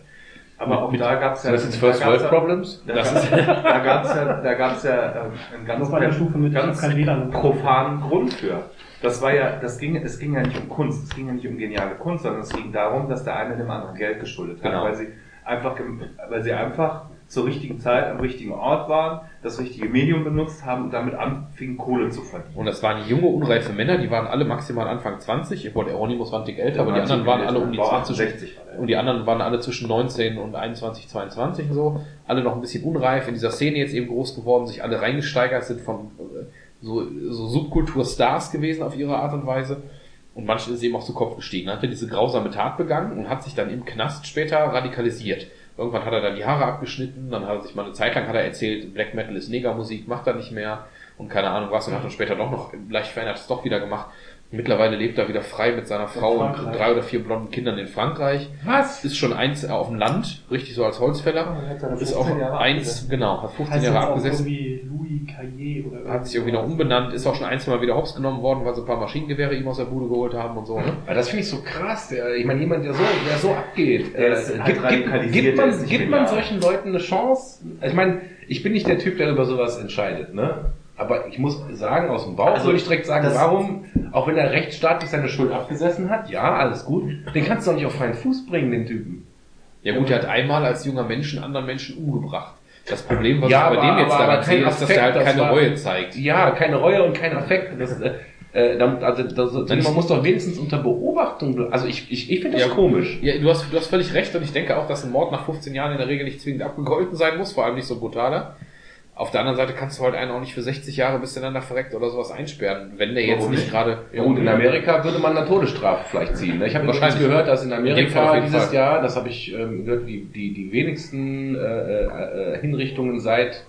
Aber Mit- auch mit- da gab's ja... Sind das jetzt First World ja- Problems? Da Das gab's, ist- da gab's ja, da gab's ja ähm, einen ganz, ganz WLAN. profanen Grund für. Das war ja, das ging, es ging ja nicht um Kunst, es ging ja nicht um geniale Kunst, sondern es ging darum, dass der eine dem anderen Geld geschuldet hat, Genau. weil sie einfach, weil sie einfach zur richtigen Zeit am richtigen Ort waren, das richtige Medium benutzt haben und damit anfingen Kohle zu verdienen. Und das waren junge, unreife Männer, die waren alle maximal Anfang 20. Ich wollte Euronymous war ein Tick älter, aber die anderen waren alle um die Bau 20. 68 war der. Und die anderen waren alle zwischen 19 und 21, 22 und so. Alle noch ein bisschen unreif, in dieser Szene jetzt eben groß geworden, sich alle reingesteigert, sind von äh, so, so Subkulturstars gewesen auf ihre Art und Weise. Und manchen ist eben auch zu Kopf gestiegen. Hat er diese grausame Tat begangen und hat sich dann im Knast später radikalisiert. Irgendwann hat er dann die Haare abgeschnitten, dann hat er sich mal eine Zeit lang hat er erzählt, Black Metal ist Negermusik, macht er nicht mehr und keine Ahnung was und hat dann später doch noch leicht verändert es doch wieder gemacht. Mittlerweile lebt er wieder frei mit seiner Frau und drei oder vier blonden Kindern in Frankreich. Was? Ist schon eins auf dem Land, richtig so als Holzfäller. er seine Ist 15 auch eins, genau, hat 15 Heißt Jahre abgesessen. Caillé oder Hat sich irgendwie noch umbenannt, ist auch schon ein, zwei Mal wieder hops genommen worden, weil sie ein paar Maschinengewehre ihm aus der Bude geholt haben und so. Ne? Aber das finde ich so krass. Der, ich meine, jemand, der so, der so abgeht. Der äh, halt gibt, gibt, radikalisiert, gibt, man, gibt man solchen Leuten eine Chance? Ich meine, ich bin nicht der Typ, der über sowas entscheidet. Ne? Aber ich muss sagen, aus dem Bauch Also, würde ich direkt sagen, warum, auch wenn er rechtsstaatlich seine Schuld abgesessen hat, ja, alles gut, den kannst du doch nicht auf freien Fuß bringen, den Typen. Ja gut, er hat einmal als junger Mensch einen anderen Menschen umgebracht. Das Problem, was Ja, ich bei aber- dem jetzt aber- daran sehe, ist, dass er halt keine war- Reue zeigt. Ja, keine Reue und kein Affekt. Das, äh, äh, also, das, man muss doch wenigstens unter Beobachtung, bleiben. also ich, ich, ich finde das Ja, komisch. Ja, du hast, du hast völlig recht und ich denke auch, dass ein Mord nach 15 Jahren in der Regel nicht zwingend abgegolten sein muss, vor allem nicht so brutaler. Auf der anderen Seite kannst du halt einen auch nicht für 60 Jahre bis der verreckt oder sowas einsperren, wenn der jetzt Warum nicht gerade... Ja, gut, in Amerika würde man eine Todesstrafe vielleicht ziehen. ne? Ich habe Wahrscheinlich. gehört, dass in In Amerika jeden dieses Fall. Jahr, das habe ich ähm, gehört, die, die, die wenigsten äh, äh, Hinrichtungen seit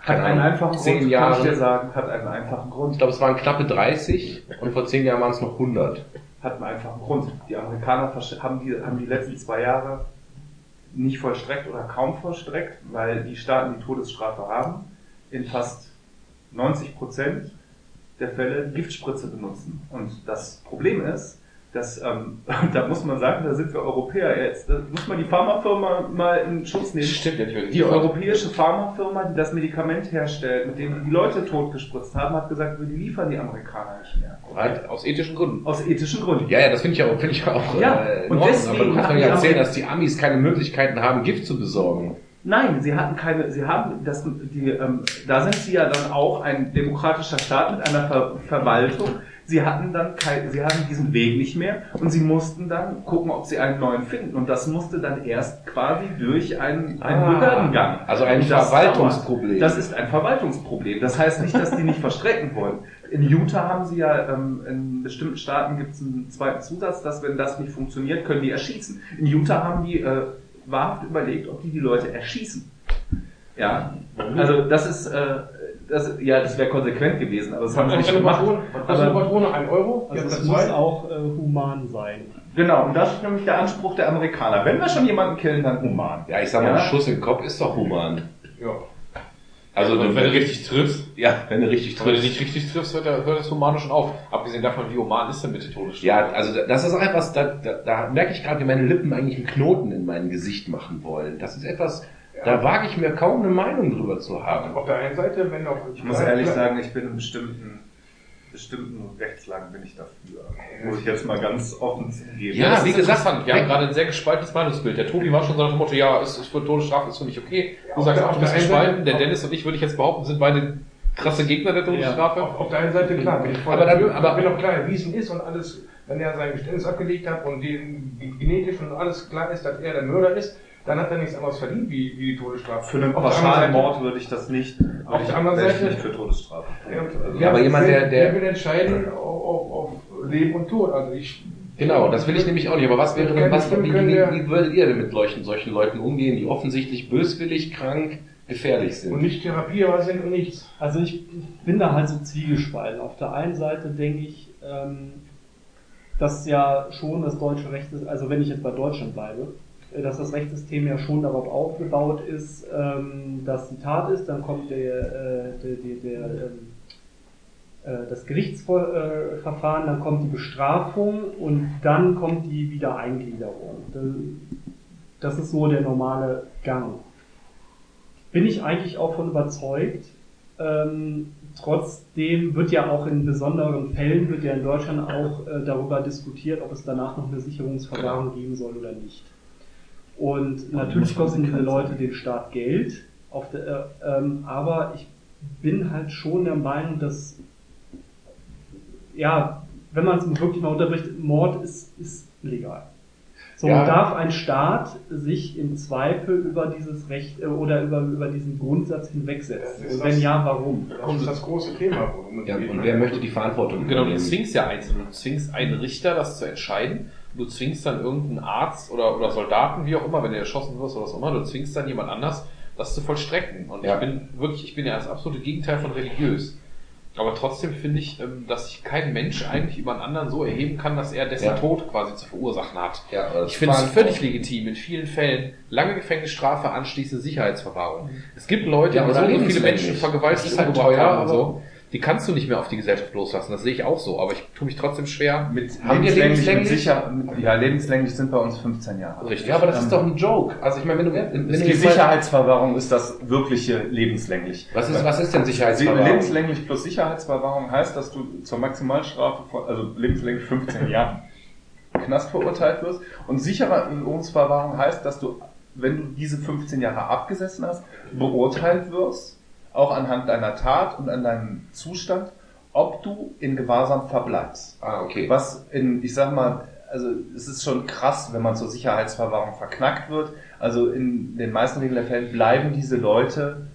Hat einen einfachen zehn Grund, kann ich dir Jahren. sagen, hat einen einfachen Ich Grund. glaube, es waren knappe 30 und vor zehn Jahren waren es noch 100. Hat einen einfachen Grund. Die Amerikaner haben die, haben die letzten zwei Jahre nicht vollstreckt oder kaum vollstreckt, weil die Staaten die Todesstrafe haben, in fast 90 Prozent der Fälle Giftspritze benutzen. Und das Problem ist, dass, ähm, [LAUGHS] da muss man sagen, da sind wir Europäer jetzt, da muss man die Pharmafirma mal in Schutz nehmen. Stimmt, wirklich. Die europäische Pharmafirma, die das Medikament herstellt, mit dem die Leute totgespritzt haben, hat gesagt, wir liefern die Amerikaner nicht mehr. Hat- Aus ethischen Gründen. Aus ethischen Gründen. Ja, ja, das finde ich auch, finde ich auch Ja, äh, und Ordnung. deswegen Aber du kannst doch nicht erzählen, dass die Amis keine Möglichkeiten haben, Gift zu besorgen. Nein, sie hatten keine, sie haben das, die, ähm, da sind sie ja dann auch ein demokratischer Staat mit einer Ver Verwaltung. Sie hatten dann kein, sie hatten diesen Weg nicht mehr und sie mussten dann gucken, ob sie einen neuen finden. Und das musste dann erst quasi durch einen, einen Ah, Behördengang. also ein das Verwaltungsproblem. dauert. Das ist ein Verwaltungsproblem. Das heißt nicht, dass die nicht verstrecken wollen. In Utah haben sie ja, ähm, in bestimmten Staaten gibt es einen zweiten Zusatz, dass wenn das nicht funktioniert, können die erschießen. In Utah haben die äh, wahrhaft überlegt, ob die die Leute erschießen. Ja, also das ist, äh, das, ja, das wäre konsequent gewesen, aber das haben sie nicht gemacht. Also Aber, Patrone, ein Euro? Also es eine muss auch äh, human sein. genau, und das ist nämlich der Anspruch der Amerikaner. Wenn wir schon jemanden killen, dann human. Ja, ich sag mal, Ja. ein Schuss im Kopf ist doch human. Ja. Also, Und wenn du richtig triffst, ja, wenn du richtig wenn du triffst. nicht richtig triffst, hört, hört das Humane schon auf. Abgesehen davon, wie human ist denn bitte Todesstrafe? Ja, also das ist auch etwas, da, da, da merke ich gerade, wie meine Lippen eigentlich einen Knoten in mein Gesicht machen wollen. Das ist etwas, da wage ich mir kaum eine Meinung drüber zu haben. Auf der einen Seite, wenn doch. Ich muss ehrlich sagen, ich bin in bestimmten, bestimmten Rechtslagen bin ich dafür. Muss ich jetzt mal ganz offen zugeben. Ja, wie gesagt. Wir haben gerade ein sehr gespaltenes Meinungsbild. Der Tobi war schon so nach dem Motto, ja, es ist für Todesstrafe ist für mich okay. Du auf sagst auch, du bist gespalten. Der Dennis und ich, würde ich jetzt behaupten, sind beide krasse Gegner der Todesstrafe. Auf, auf der einen Seite, klar, bin ich voll Aber dann- dafür. aber- wenn doch klar erwiesen ist und alles, wenn er sein Geständnis abgelegt hat und den, genetisch und alles klar ist, dass er der Mörder ist, dann hat er nichts anderes verdient wie, wie die Todesstrafe. Für einen pauschalen Mord würde ich das nicht, Auf der anderen Seite- nicht für Todesstrafe. Ja, Ja, aber jemand, der- der- will entscheiden, auf, auf, auf Leben und Tod. Also ich. Genau, das will ich nämlich auch nicht. Aber was wäre denn, was, wie, wie, wie würdet ihr denn mit solchen, solchen Leuten umgehen, die offensichtlich böswillig, krank, gefährlich Und sind? nicht therapierbar sind und nichts. Also ich bin da halt so zwiegespalten. Auf der einen Seite denke ich, ähm, dass ja schon das deutsche Recht ist, also wenn ich jetzt bei Deutschland bleibe, dass das Rechtssystem ja schon darauf aufgebaut ist, ähm, dass die Tat ist, dann kommt der, äh, der, der, der ähm, äh, das Gerichtsverfahren, dann kommt die Bestrafung und dann kommt die Wiedereingliederung. Das ist so der normale Gang. Bin ich eigentlich auch von überzeugt. Ähm, trotzdem wird ja auch in besonderen Fällen, wird ja in Deutschland auch äh, darüber diskutiert, ob es danach noch eine Sicherungsverwahrung geben soll oder nicht. Und natürlich kosten diese konsequent Leute den Staat Geld, auf der, äh, ähm, aber ich bin halt schon der Meinung, dass ja, wenn man es wirklich mal unterbricht, Mord ist, ist legal. So Ja. darf ein Staat sich im Zweifel über dieses Recht äh, oder über, über diesen Grundsatz hinwegsetzen. Und wenn das- ja, warum? Das ist das große Thema, Ja, und wer möchte die Verantwortung Genau, du zwingst ja Einzelne. Du zwingst einen Richter, das zu entscheiden. Du zwingst dann irgendeinen Arzt oder, oder Soldaten, wie auch immer, wenn du erschossen wirst oder was auch immer, du zwingst dann jemand anders, das zu vollstrecken. Und Ja. ich bin wirklich, ich bin ja das absolute Gegenteil von religiös. Aber trotzdem finde ich, ähm, dass sich kein Mensch eigentlich über einen anderen so erheben kann, dass er dessen Ja. Tod quasi zu verursachen hat. Ja, aber Ich finde es völlig legitim, in vielen Fällen lange Gefängnisstrafe anschließend Sicherheitsverwahrung. Es gibt Leute, Ja, oder so viele. Menschen vergewaltigt ist halt teuer, und aber- so. Die kannst du nicht mehr auf die Gesellschaft loslassen. Das sehe ich auch so. Aber ich tue mich trotzdem schwer. Mit Haben wir lebenslänglich, mit lebenslänglich? sicher, ja, lebenslänglich sind bei uns 15 Jahre. Richtig. Ja, aber das ist Ähm, doch ein Joke. Also ich meine, wenn du, wenn Ist die Sicherheitsverwahrung ist das wirkliche lebenslänglich. Was ist, was ist denn Sicherheitsverwahrung? Lebenslänglich plus Sicherheitsverwahrung heißt, dass du zur Maximalstrafe von, also lebenslänglich 15 [LAUGHS] Jahren Knast verurteilt wirst. Und Sicherungsverwahrung heißt, dass du, wenn du diese 15 Jahre abgesessen hast, beurteilt wirst, auch anhand deiner Tat und an deinem Zustand, ob du in Gewahrsam verbleibst. Ah, okay. Was in, ich sag mal, also es ist schon krass, wenn man zur Sicherheitsverwahrung verknackt wird. Also in den meisten Regelfällen bleiben diese Leute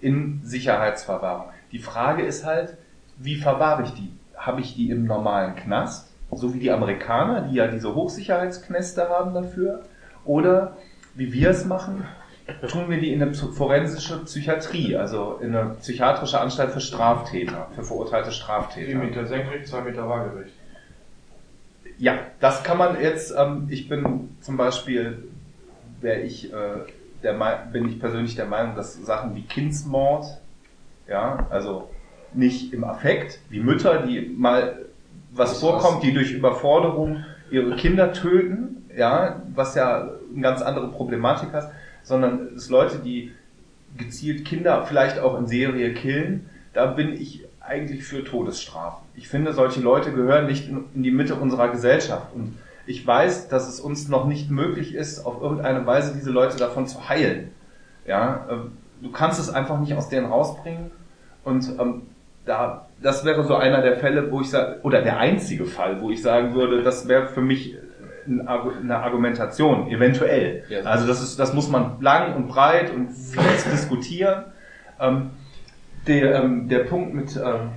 in Sicherheitsverwahrung. Die Frage ist halt, wie verwahre ich die? Habe ich die im normalen Knast, so wie die Amerikaner, die ja diese Hochsicherheitsknäste haben dafür? Oder wie wir es machen, tun wir die in eine forensische Psychiatrie, also in eine psychiatrische Anstalt für Straftäter, für verurteilte Straftäter. Meter senkrecht, zwei Meter waagerecht. Ja, das kann man jetzt, ähm, ich bin zum Beispiel, wäre ich, äh, der, bin ich persönlich der Meinung, dass Sachen wie Kindsmord, ja, also nicht im Affekt, wie Mütter, die mal was Das vorkommt, was- die durch Überforderung ihre Kinder töten, ja, was ja eine ganz andere Problematik hat, sondern es Leute, die gezielt Kinder vielleicht auch in Serie killen, da bin ich eigentlich für Todesstrafen. Ich finde, solche Leute gehören nicht in, die Mitte unserer Gesellschaft. Und ich weiß, dass es uns noch nicht möglich ist, auf irgendeine Weise diese Leute davon zu heilen. Ja, ähm, du kannst es einfach nicht aus denen rausbringen. Und ähm, da, das wäre so einer der Fälle, wo ich sage, oder der einzige Fall, wo ich sagen würde, das wäre für mich eine Argumentation, eventuell. Ja. Also das ist, das muss man lang und breit und viel diskutieren. Ähm, der, ähm, der Punkt mit ähm,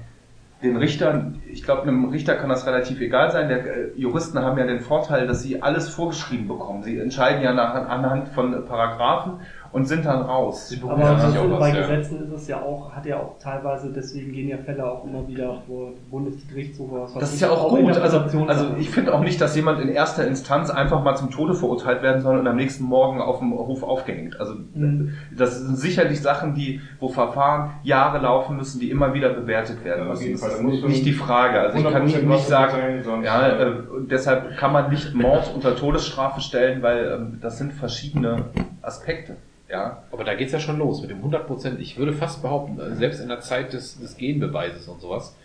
den Richtern, ich glaube, einem Richter kann das relativ egal sein. Der, äh, Juristen haben ja den Vorteil, dass sie alles vorgeschrieben bekommen. Sie entscheiden ja nach, anhand von Paragraphen und sind dann raus. Sie Aber sich auf ist, was, bei ja. Gesetzen ist es ja auch, hat ja auch teilweise, deswegen gehen ja Fälle auch immer wieder vor Bundesgerichtshof oder was weiß Das ist ja auch in gut. Also, also ich finde auch nicht, dass jemand in erster Instanz einfach mal zum Tode verurteilt werden soll und am nächsten Morgen auf dem Hof aufgehängt. Also Mhm. das sind sicherlich Sachen, die, wo Verfahren Jahre laufen müssen, die immer wieder bewertet werden Ja, jeden Das ist du nicht die Frage. Also ich kann nicht, 100% nicht sagen, sein, ja, äh, äh, deshalb kann man nicht Mord unter Todesstrafe stellen, weil ähm, das sind verschiedene Aspekte. Ja, Aber da geht's ja schon los mit dem 100%. Ich würde fast behaupten, also selbst in der Zeit des, des Genbeweises und sowas,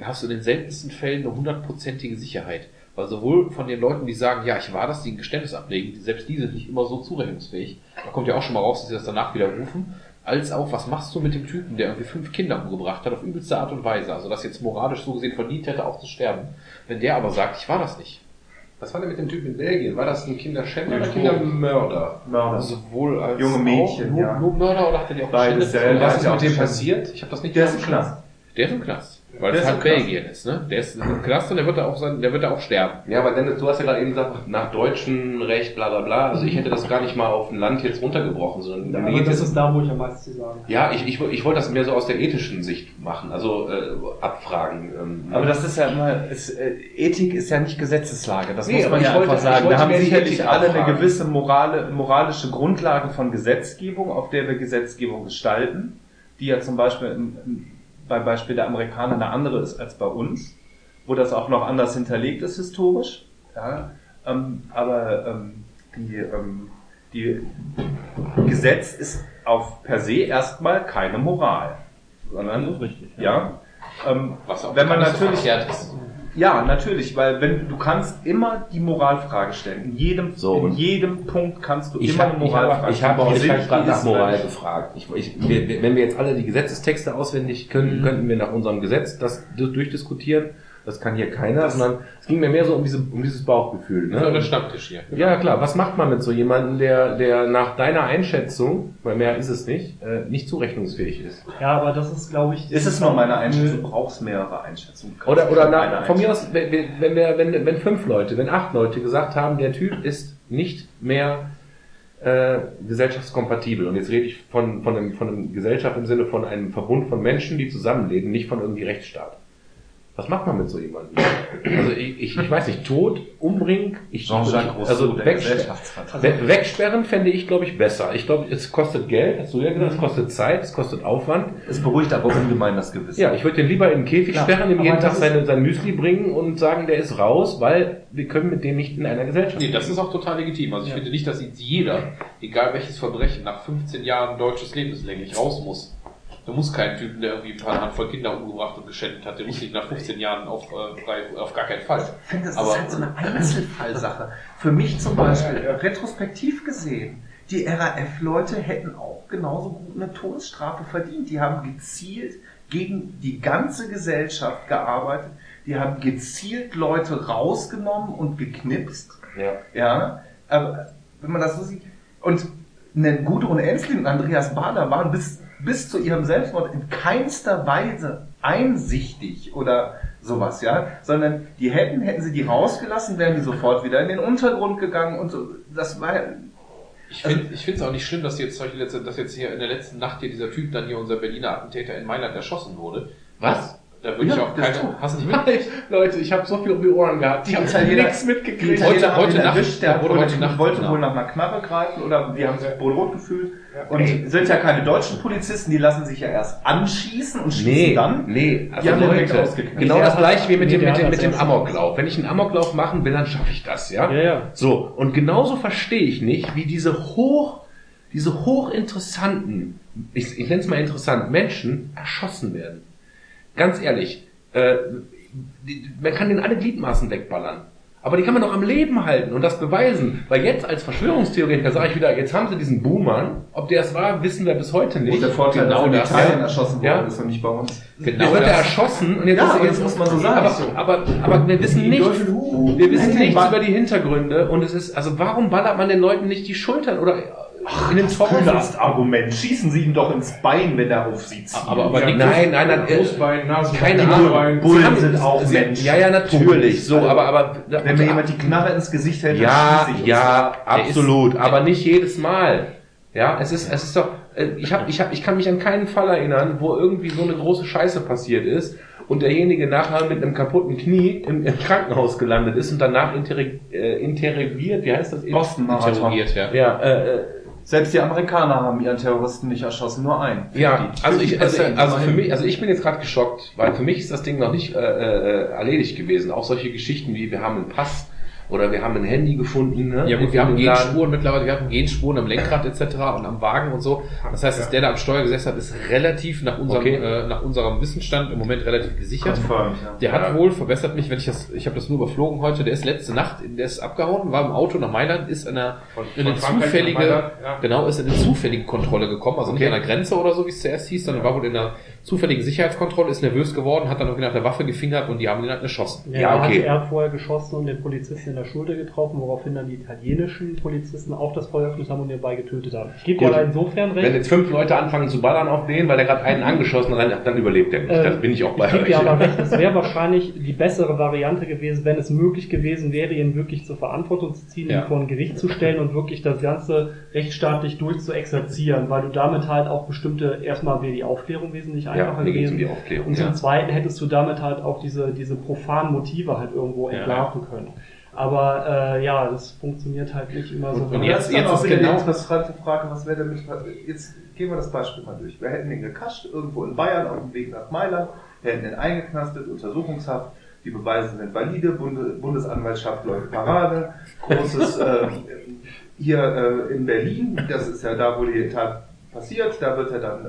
hast du in den seltensten Fällen eine hundertprozentige Sicherheit. Weil sowohl von den Leuten, die sagen, ja, ich war das, die ein Geständnis ablegen, selbst die sind nicht immer so zurechnungsfähig. Da kommt ja auch schon mal raus, dass sie das danach widerrufen. Als auch, was machst du mit dem Typen, der irgendwie fünf Kinder umgebracht hat, auf übelste Art und Weise. Also das jetzt moralisch so gesehen verdient hätte, auch zu sterben. Wenn der aber sagt, ich war das nicht. Was war denn mit dem Typ in Belgien? War das ein Kinderschänder oder Kindermörder? Mörder. Sowohl als Junge Mädchen, auch, nur, ja. nur Mörder oder hat er die auch Beides, geschändet? ja, was ist mit dem passiert? Ich habe das nicht Der ist im Knast. Der ist im Knast. Weil Der es ist halt. Belgien ist, ne? Der ist im Knast und der wird da auch sein, der wird da auch sterben. Ja, aber Dennis, du hast ja gerade eben gesagt, nach deutschem Recht, bla bla bla. Also ich hätte das gar nicht mal auf ein Land jetzt runtergebrochen, sondern mir Aber geht das es ist da, wo ich am meisten zu sagen habe. Ja, ich, ich, ich wollte das mehr so aus der ethischen Sicht machen, also äh, abfragen. Ähm, Aber das ist ja immer, es, äh, Ethik ist ja nicht Gesetzeslage, das Nee, muss man ja wollte- einfach sagen. Wir haben sicherlich alle eine abfragen. gewisse morale, moralische Grundlage von Gesetzgebung, auf der wir Gesetzgebung gestalten, die ja zum Beispiel im, im, beim Beispiel der Amerikaner eine andere ist als bei uns, wo das auch noch anders hinterlegt ist historisch. Ja, ähm, aber ähm, die, ähm, die Gesetz ist auf per se erstmal keine Moral, sondern richtig. ja. Ähm, Was auch wenn man so natürlich verkehrt ist. Ja, natürlich, weil wenn du kannst immer die Moralfrage stellen. In jedem, So, in jedem Punkt kannst du Ich immer habe eine ich hab, Moralfrage ich habe stellen. Die halt sind- gerade nach Moral Mensch. gefragt. Ich, ich, wir, wenn wir jetzt alle die Gesetzestexte auswendig können, könnten wir nach unserem Gesetz das du- durchdiskutieren. Das kann hier keiner, sondern es ging mir mehr so um, diese, um dieses Bauchgefühl. Das ist der Ne? Stammtisch hier. Ja, klar. Was macht man mit so jemandem, der, der nach deiner Einschätzung, weil mehr ist es nicht, äh, nicht zurechnungsfähig ist? Ja, aber das ist, glaube ich... Ist es nur meine Einschätzung? Du brauchst mehrere Einschätzungen. Oder, oder na, von mir aus, wenn, wenn, wir, wenn, wenn fünf Leute, wenn acht Leute gesagt haben, der Typ ist nicht mehr äh, gesellschaftskompatibel. Und jetzt rede ich von, von, einem, von einem Gesellschaft im Sinne von einem Verbund von Menschen, die zusammenleben, nicht von irgendwie Rechtsstaat. Was macht man mit so jemandem? Also ich, ich, ich weiß nicht, Tod, umbringen, ich, also wegsperren. We- wegsperren fände ich, glaube ich, besser. Ich glaube, es kostet Geld, hast du ja gesagt, es kostet Zeit, es kostet Aufwand. Es beruhigt aber ungemein das Gewissen. Ja, ich würde den lieber in den Käfig Klar, sperren, ihm jeden Tag seine, sein Müsli bringen und sagen, der ist raus, weil wir können mit dem nicht in einer Gesellschaft Nee, das ist auch total legitim. Also ich finde nicht, dass jetzt jeder, egal welches Verbrechen, nach 15 Jahren deutsches lebenslänglich raus muss. Du musst keinen Typen, der irgendwie ein paar Handvoll Kinder umgebracht und geschändet hat, der muss nicht nach 15 Jahren auf, äh, frei- auf gar keinen Fall. Ich finde, das Aber- ist halt so eine Einzelfallsache. Für mich zum Beispiel, äh, retrospektiv gesehen, die RAF-Leute hätten auch genauso gut eine Todesstrafe verdient. Die haben gezielt gegen die ganze Gesellschaft gearbeitet. Die haben gezielt Leute rausgenommen und geknipst. Ja. Ja, aber wenn man das so sieht. Und eine Gudrun Enslin und Andreas Bader waren bis, bis zu ihrem Selbstmord in keinster Weise einsichtig oder sowas, ja. Sondern die hätten, hätten sie die rausgelassen, wären die sofort wieder in den Untergrund gegangen und so. Das war Ich finde ich finde es auch nicht schlimm, dass jetzt, solche letzte, dass jetzt hier in der letzten Nacht hier dieser Typ dann hier unser Berliner Attentäter in Mailand erschossen wurde. Was? Da würde ich Ja, auch der ist keine. Hast du nicht mit? Leute, ich habe so viel um die Ohren gehabt. Ich habe Italiener- nichts Die mitgekriegt. Heute- haben heute Nacht- erwischt, der wurde heute Nacht- wollte genau. wohl nach einer Knarre greifen oder die haben sich wohl rot gefühlt. Und Ey. sind ja keine deutschen Polizisten, die lassen sich ja erst anschießen und schießen Nee, dann. nee, also Die haben Leute, ausgeknallt. genau das gleiche wie mit nee, dem, mit dem, mit dem Amoklauf. Wenn ich einen Amoklauf machen will, dann schaffe ich das, ja? Ja, ja. So, und genauso verstehe ich nicht, wie diese hoch, diese hochinteressanten, ich, ich nenne es mal interessant, Menschen erschossen werden. Ganz ehrlich, äh, die, man kann denen alle Gliedmaßen wegballern. Aber die kann man doch am Leben halten und das beweisen. Weil jetzt als Verschwörungstheoretiker sage ich wieder, jetzt haben sie diesen Buhmann. Ob der es war, wissen wir bis heute nicht. Und der Vorteil, Genau dass er in Italien ja. erschossen Ja. worden ist und nicht bei uns. Genau Jetzt wird er erschossen und jetzt Ja, ist er jetzt muss man so sagen. Aber, aber, aber wir wissen uh, Wir wissen nichts über die Hintergründe und es ist, also warum ballert man den Leuten nicht die Schultern oder in den Torso? Argument. Schießen Sie ihm doch ins Bein, wenn er auf Sie zieht. Aber, aber Ja, Nein, nein, nein, äh, Großbein, Nasenbein, keine. Ahnung. Bullen sind auch Sie- Menschen. Ja, ja, natürlich. So, Also, aber, aber, wenn mir jemand die Knarre ins Gesicht hält, dann ja, schieße ich ja, Der ist- absolut, aber nicht jedes Mal. Ja, es ist, es ist doch, äh, ich hab, ich hab, ich kann mich an keinen Fall erinnern, wo irgendwie so eine große Scheiße passiert ist und derjenige nachher mit einem kaputten Knie im, im Krankenhaus gelandet ist und danach interri- äh, interrogiert, wie heißt das? Boston-Marathon. interrogiert, ja. Ja, äh, äh, Selbst die Amerikaner haben ihren Terroristen nicht erschossen, nur einen. Ja, also ich, also, 50%, also für mich, also ich bin jetzt gerade geschockt, weil für mich ist das Ding noch nicht äh, äh, erledigt gewesen. Auch solche Geschichten wie wir haben einen Pass oder wir haben ein Handy gefunden. Ne? Ja gut, wir haben. Genspuren mittlerweile, wir haben Genspuren am Lenkrad etc. und am Wagen und so. Das heißt, dass der da am Steuer gesessen hat, ist relativ nach unserem, Okay. äh, nach unserem Wissensstand im Moment relativ gesichert. Ja. Der hat Ja. wohl, verbessert mich, wenn ich das, ich habe das nur überflogen heute, der ist letzte Nacht, der ist abgehauen, war im Auto nach Mailand, ist in eine, Von- in eine zufällige, Mailand, ja. genau, ist in eine zufällige Kontrolle gekommen, also nicht Okay. an der Grenze oder so, wie es zuerst hieß, sondern war wohl in einer zufälligen Sicherheitskontrolle, ist nervös geworden, hat dann irgendwie nach der Waffe gefingert und die haben ihn halt erschossen. Ja, Ja, er okay. hat- Er hat vorher geschossen und den Polizisten in der Schulter getroffen, woraufhin dann die italienischen Polizisten auch das Feuer eröffnet haben und ihn dabei getötet haben. Ich gebe dir insofern Wenn recht. jetzt fünf Leute anfangen zu ballern auf den, weil der gerade einen angeschossen hat, dann, dann überlebt er nicht. Äh, das bin ich auch bei Ich gebe euch. dir aber recht, es wäre wahrscheinlich die bessere Variante gewesen, wenn es möglich gewesen wäre, ihn wirklich zur Verantwortung zu ziehen, Ja. ihn vor ein Gericht zu stellen und wirklich das Ganze rechtsstaatlich durchzuexerzieren, weil du damit halt auch bestimmte, erstmal wäre die Aufklärung wesentlich ja, einfacher mir geht's um gewesen. die Aufklärung. Und zum Ja. Zweiten hättest du damit halt auch diese, diese profanen Motive halt irgendwo Ja. entlarven können. Aber äh, ja, das funktioniert halt nicht immer so. und Und jetzt- jetzt, ist wieder genau- die interessante Frage, was wäre damit, jetzt gehen wir das Beispiel mal durch. Wir hätten ihn gekascht, irgendwo in Bayern auf dem Weg nach Mailand, wir hätten ihn eingeknastet, Untersuchungshaft, die Beweise sind valide, Bunde, Bundesanwaltschaft läuft Parade, großes, [LAUGHS] äh, hier äh, in Berlin, das ist ja da, wo die Tat passiert, da wird er dann äh,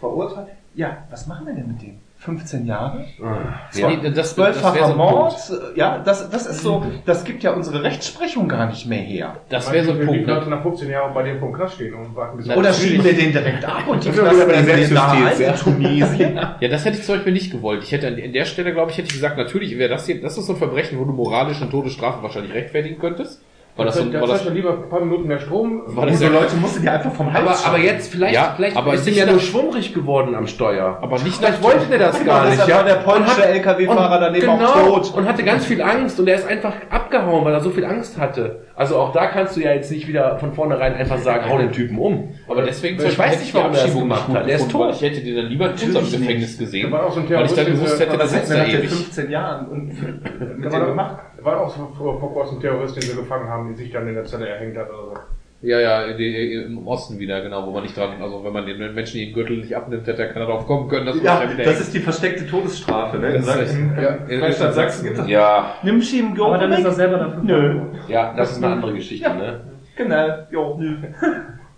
verurteilt. Ja, was machen wir denn mit dem? 15 Jahre? Ja. Nee, das, das Zwölffacher wäre so Mord? Ja, das, das ist so, das gibt ja unsere Rechtsprechung gar nicht mehr her. Das wäre so ein Punkt. Leute Ne? nach 15 Jahren bei dem vom Knast stehen und warten bis Oder schieben wir den direkt ab und die Das Knasten sind da ja. in Tunesien. [LAUGHS] Ja, das hätte ich zum Beispiel nicht gewollt. Ich hätte an an der Stelle, glaube ich, hätte ich gesagt, natürlich wäre das hier, das ist so ein Verbrechen, wo du moralisch eine Todesstrafe wahrscheinlich rechtfertigen könntest. Weil das, so, da weil das, lieber ein paar Minuten mehr Strom. weil das Diese ja, Leute musst du dir einfach vom Hals Aber, aber jetzt vielleicht, Ja, vielleicht aber ist nicht ja nur schwummrig geworden am Steuer. aber nicht Vielleicht wollte der das gar Genau, nicht. deshalb Ja? war der polnische LKW-Fahrer daneben genau, auch tot. Und hatte ganz viel Angst und er ist einfach abgehauen, weil er so viel Angst hatte. Also auch da kannst du ja jetzt nicht wieder von vornherein einfach sagen, hau den Typen um. Aber deswegen Ich weiß nicht, ich warum er das gemacht nicht hat. Der ist tot. Ich hätte den dann lieber in unserem Gefängnis nicht. gesehen, war weil ich dann gewusst hätte, das sitzt er ewig. 15 Jahren und [LAUGHS] mit dem war, gemacht. Da war auch so vor vor kurzem ein Terrorist, den sie gefangen haben, die sich dann in der Zelle erhängt hat oder so. Ja, ja, die, im Osten wieder, genau, wo man nicht dran, also wenn man den Menschen den Gürtel nicht abnimmt, hätte er keiner darauf kommen können, dass man Ja, wieder das ist die versteckte Todesstrafe. Ne? Das In, ja, in Freistaat Sachsen gibt es Ja, Nimm Schieben aber dann ist er selber dafür Nö. ja, das ist eine andere Geschichte, ne? Genau, jo, nö.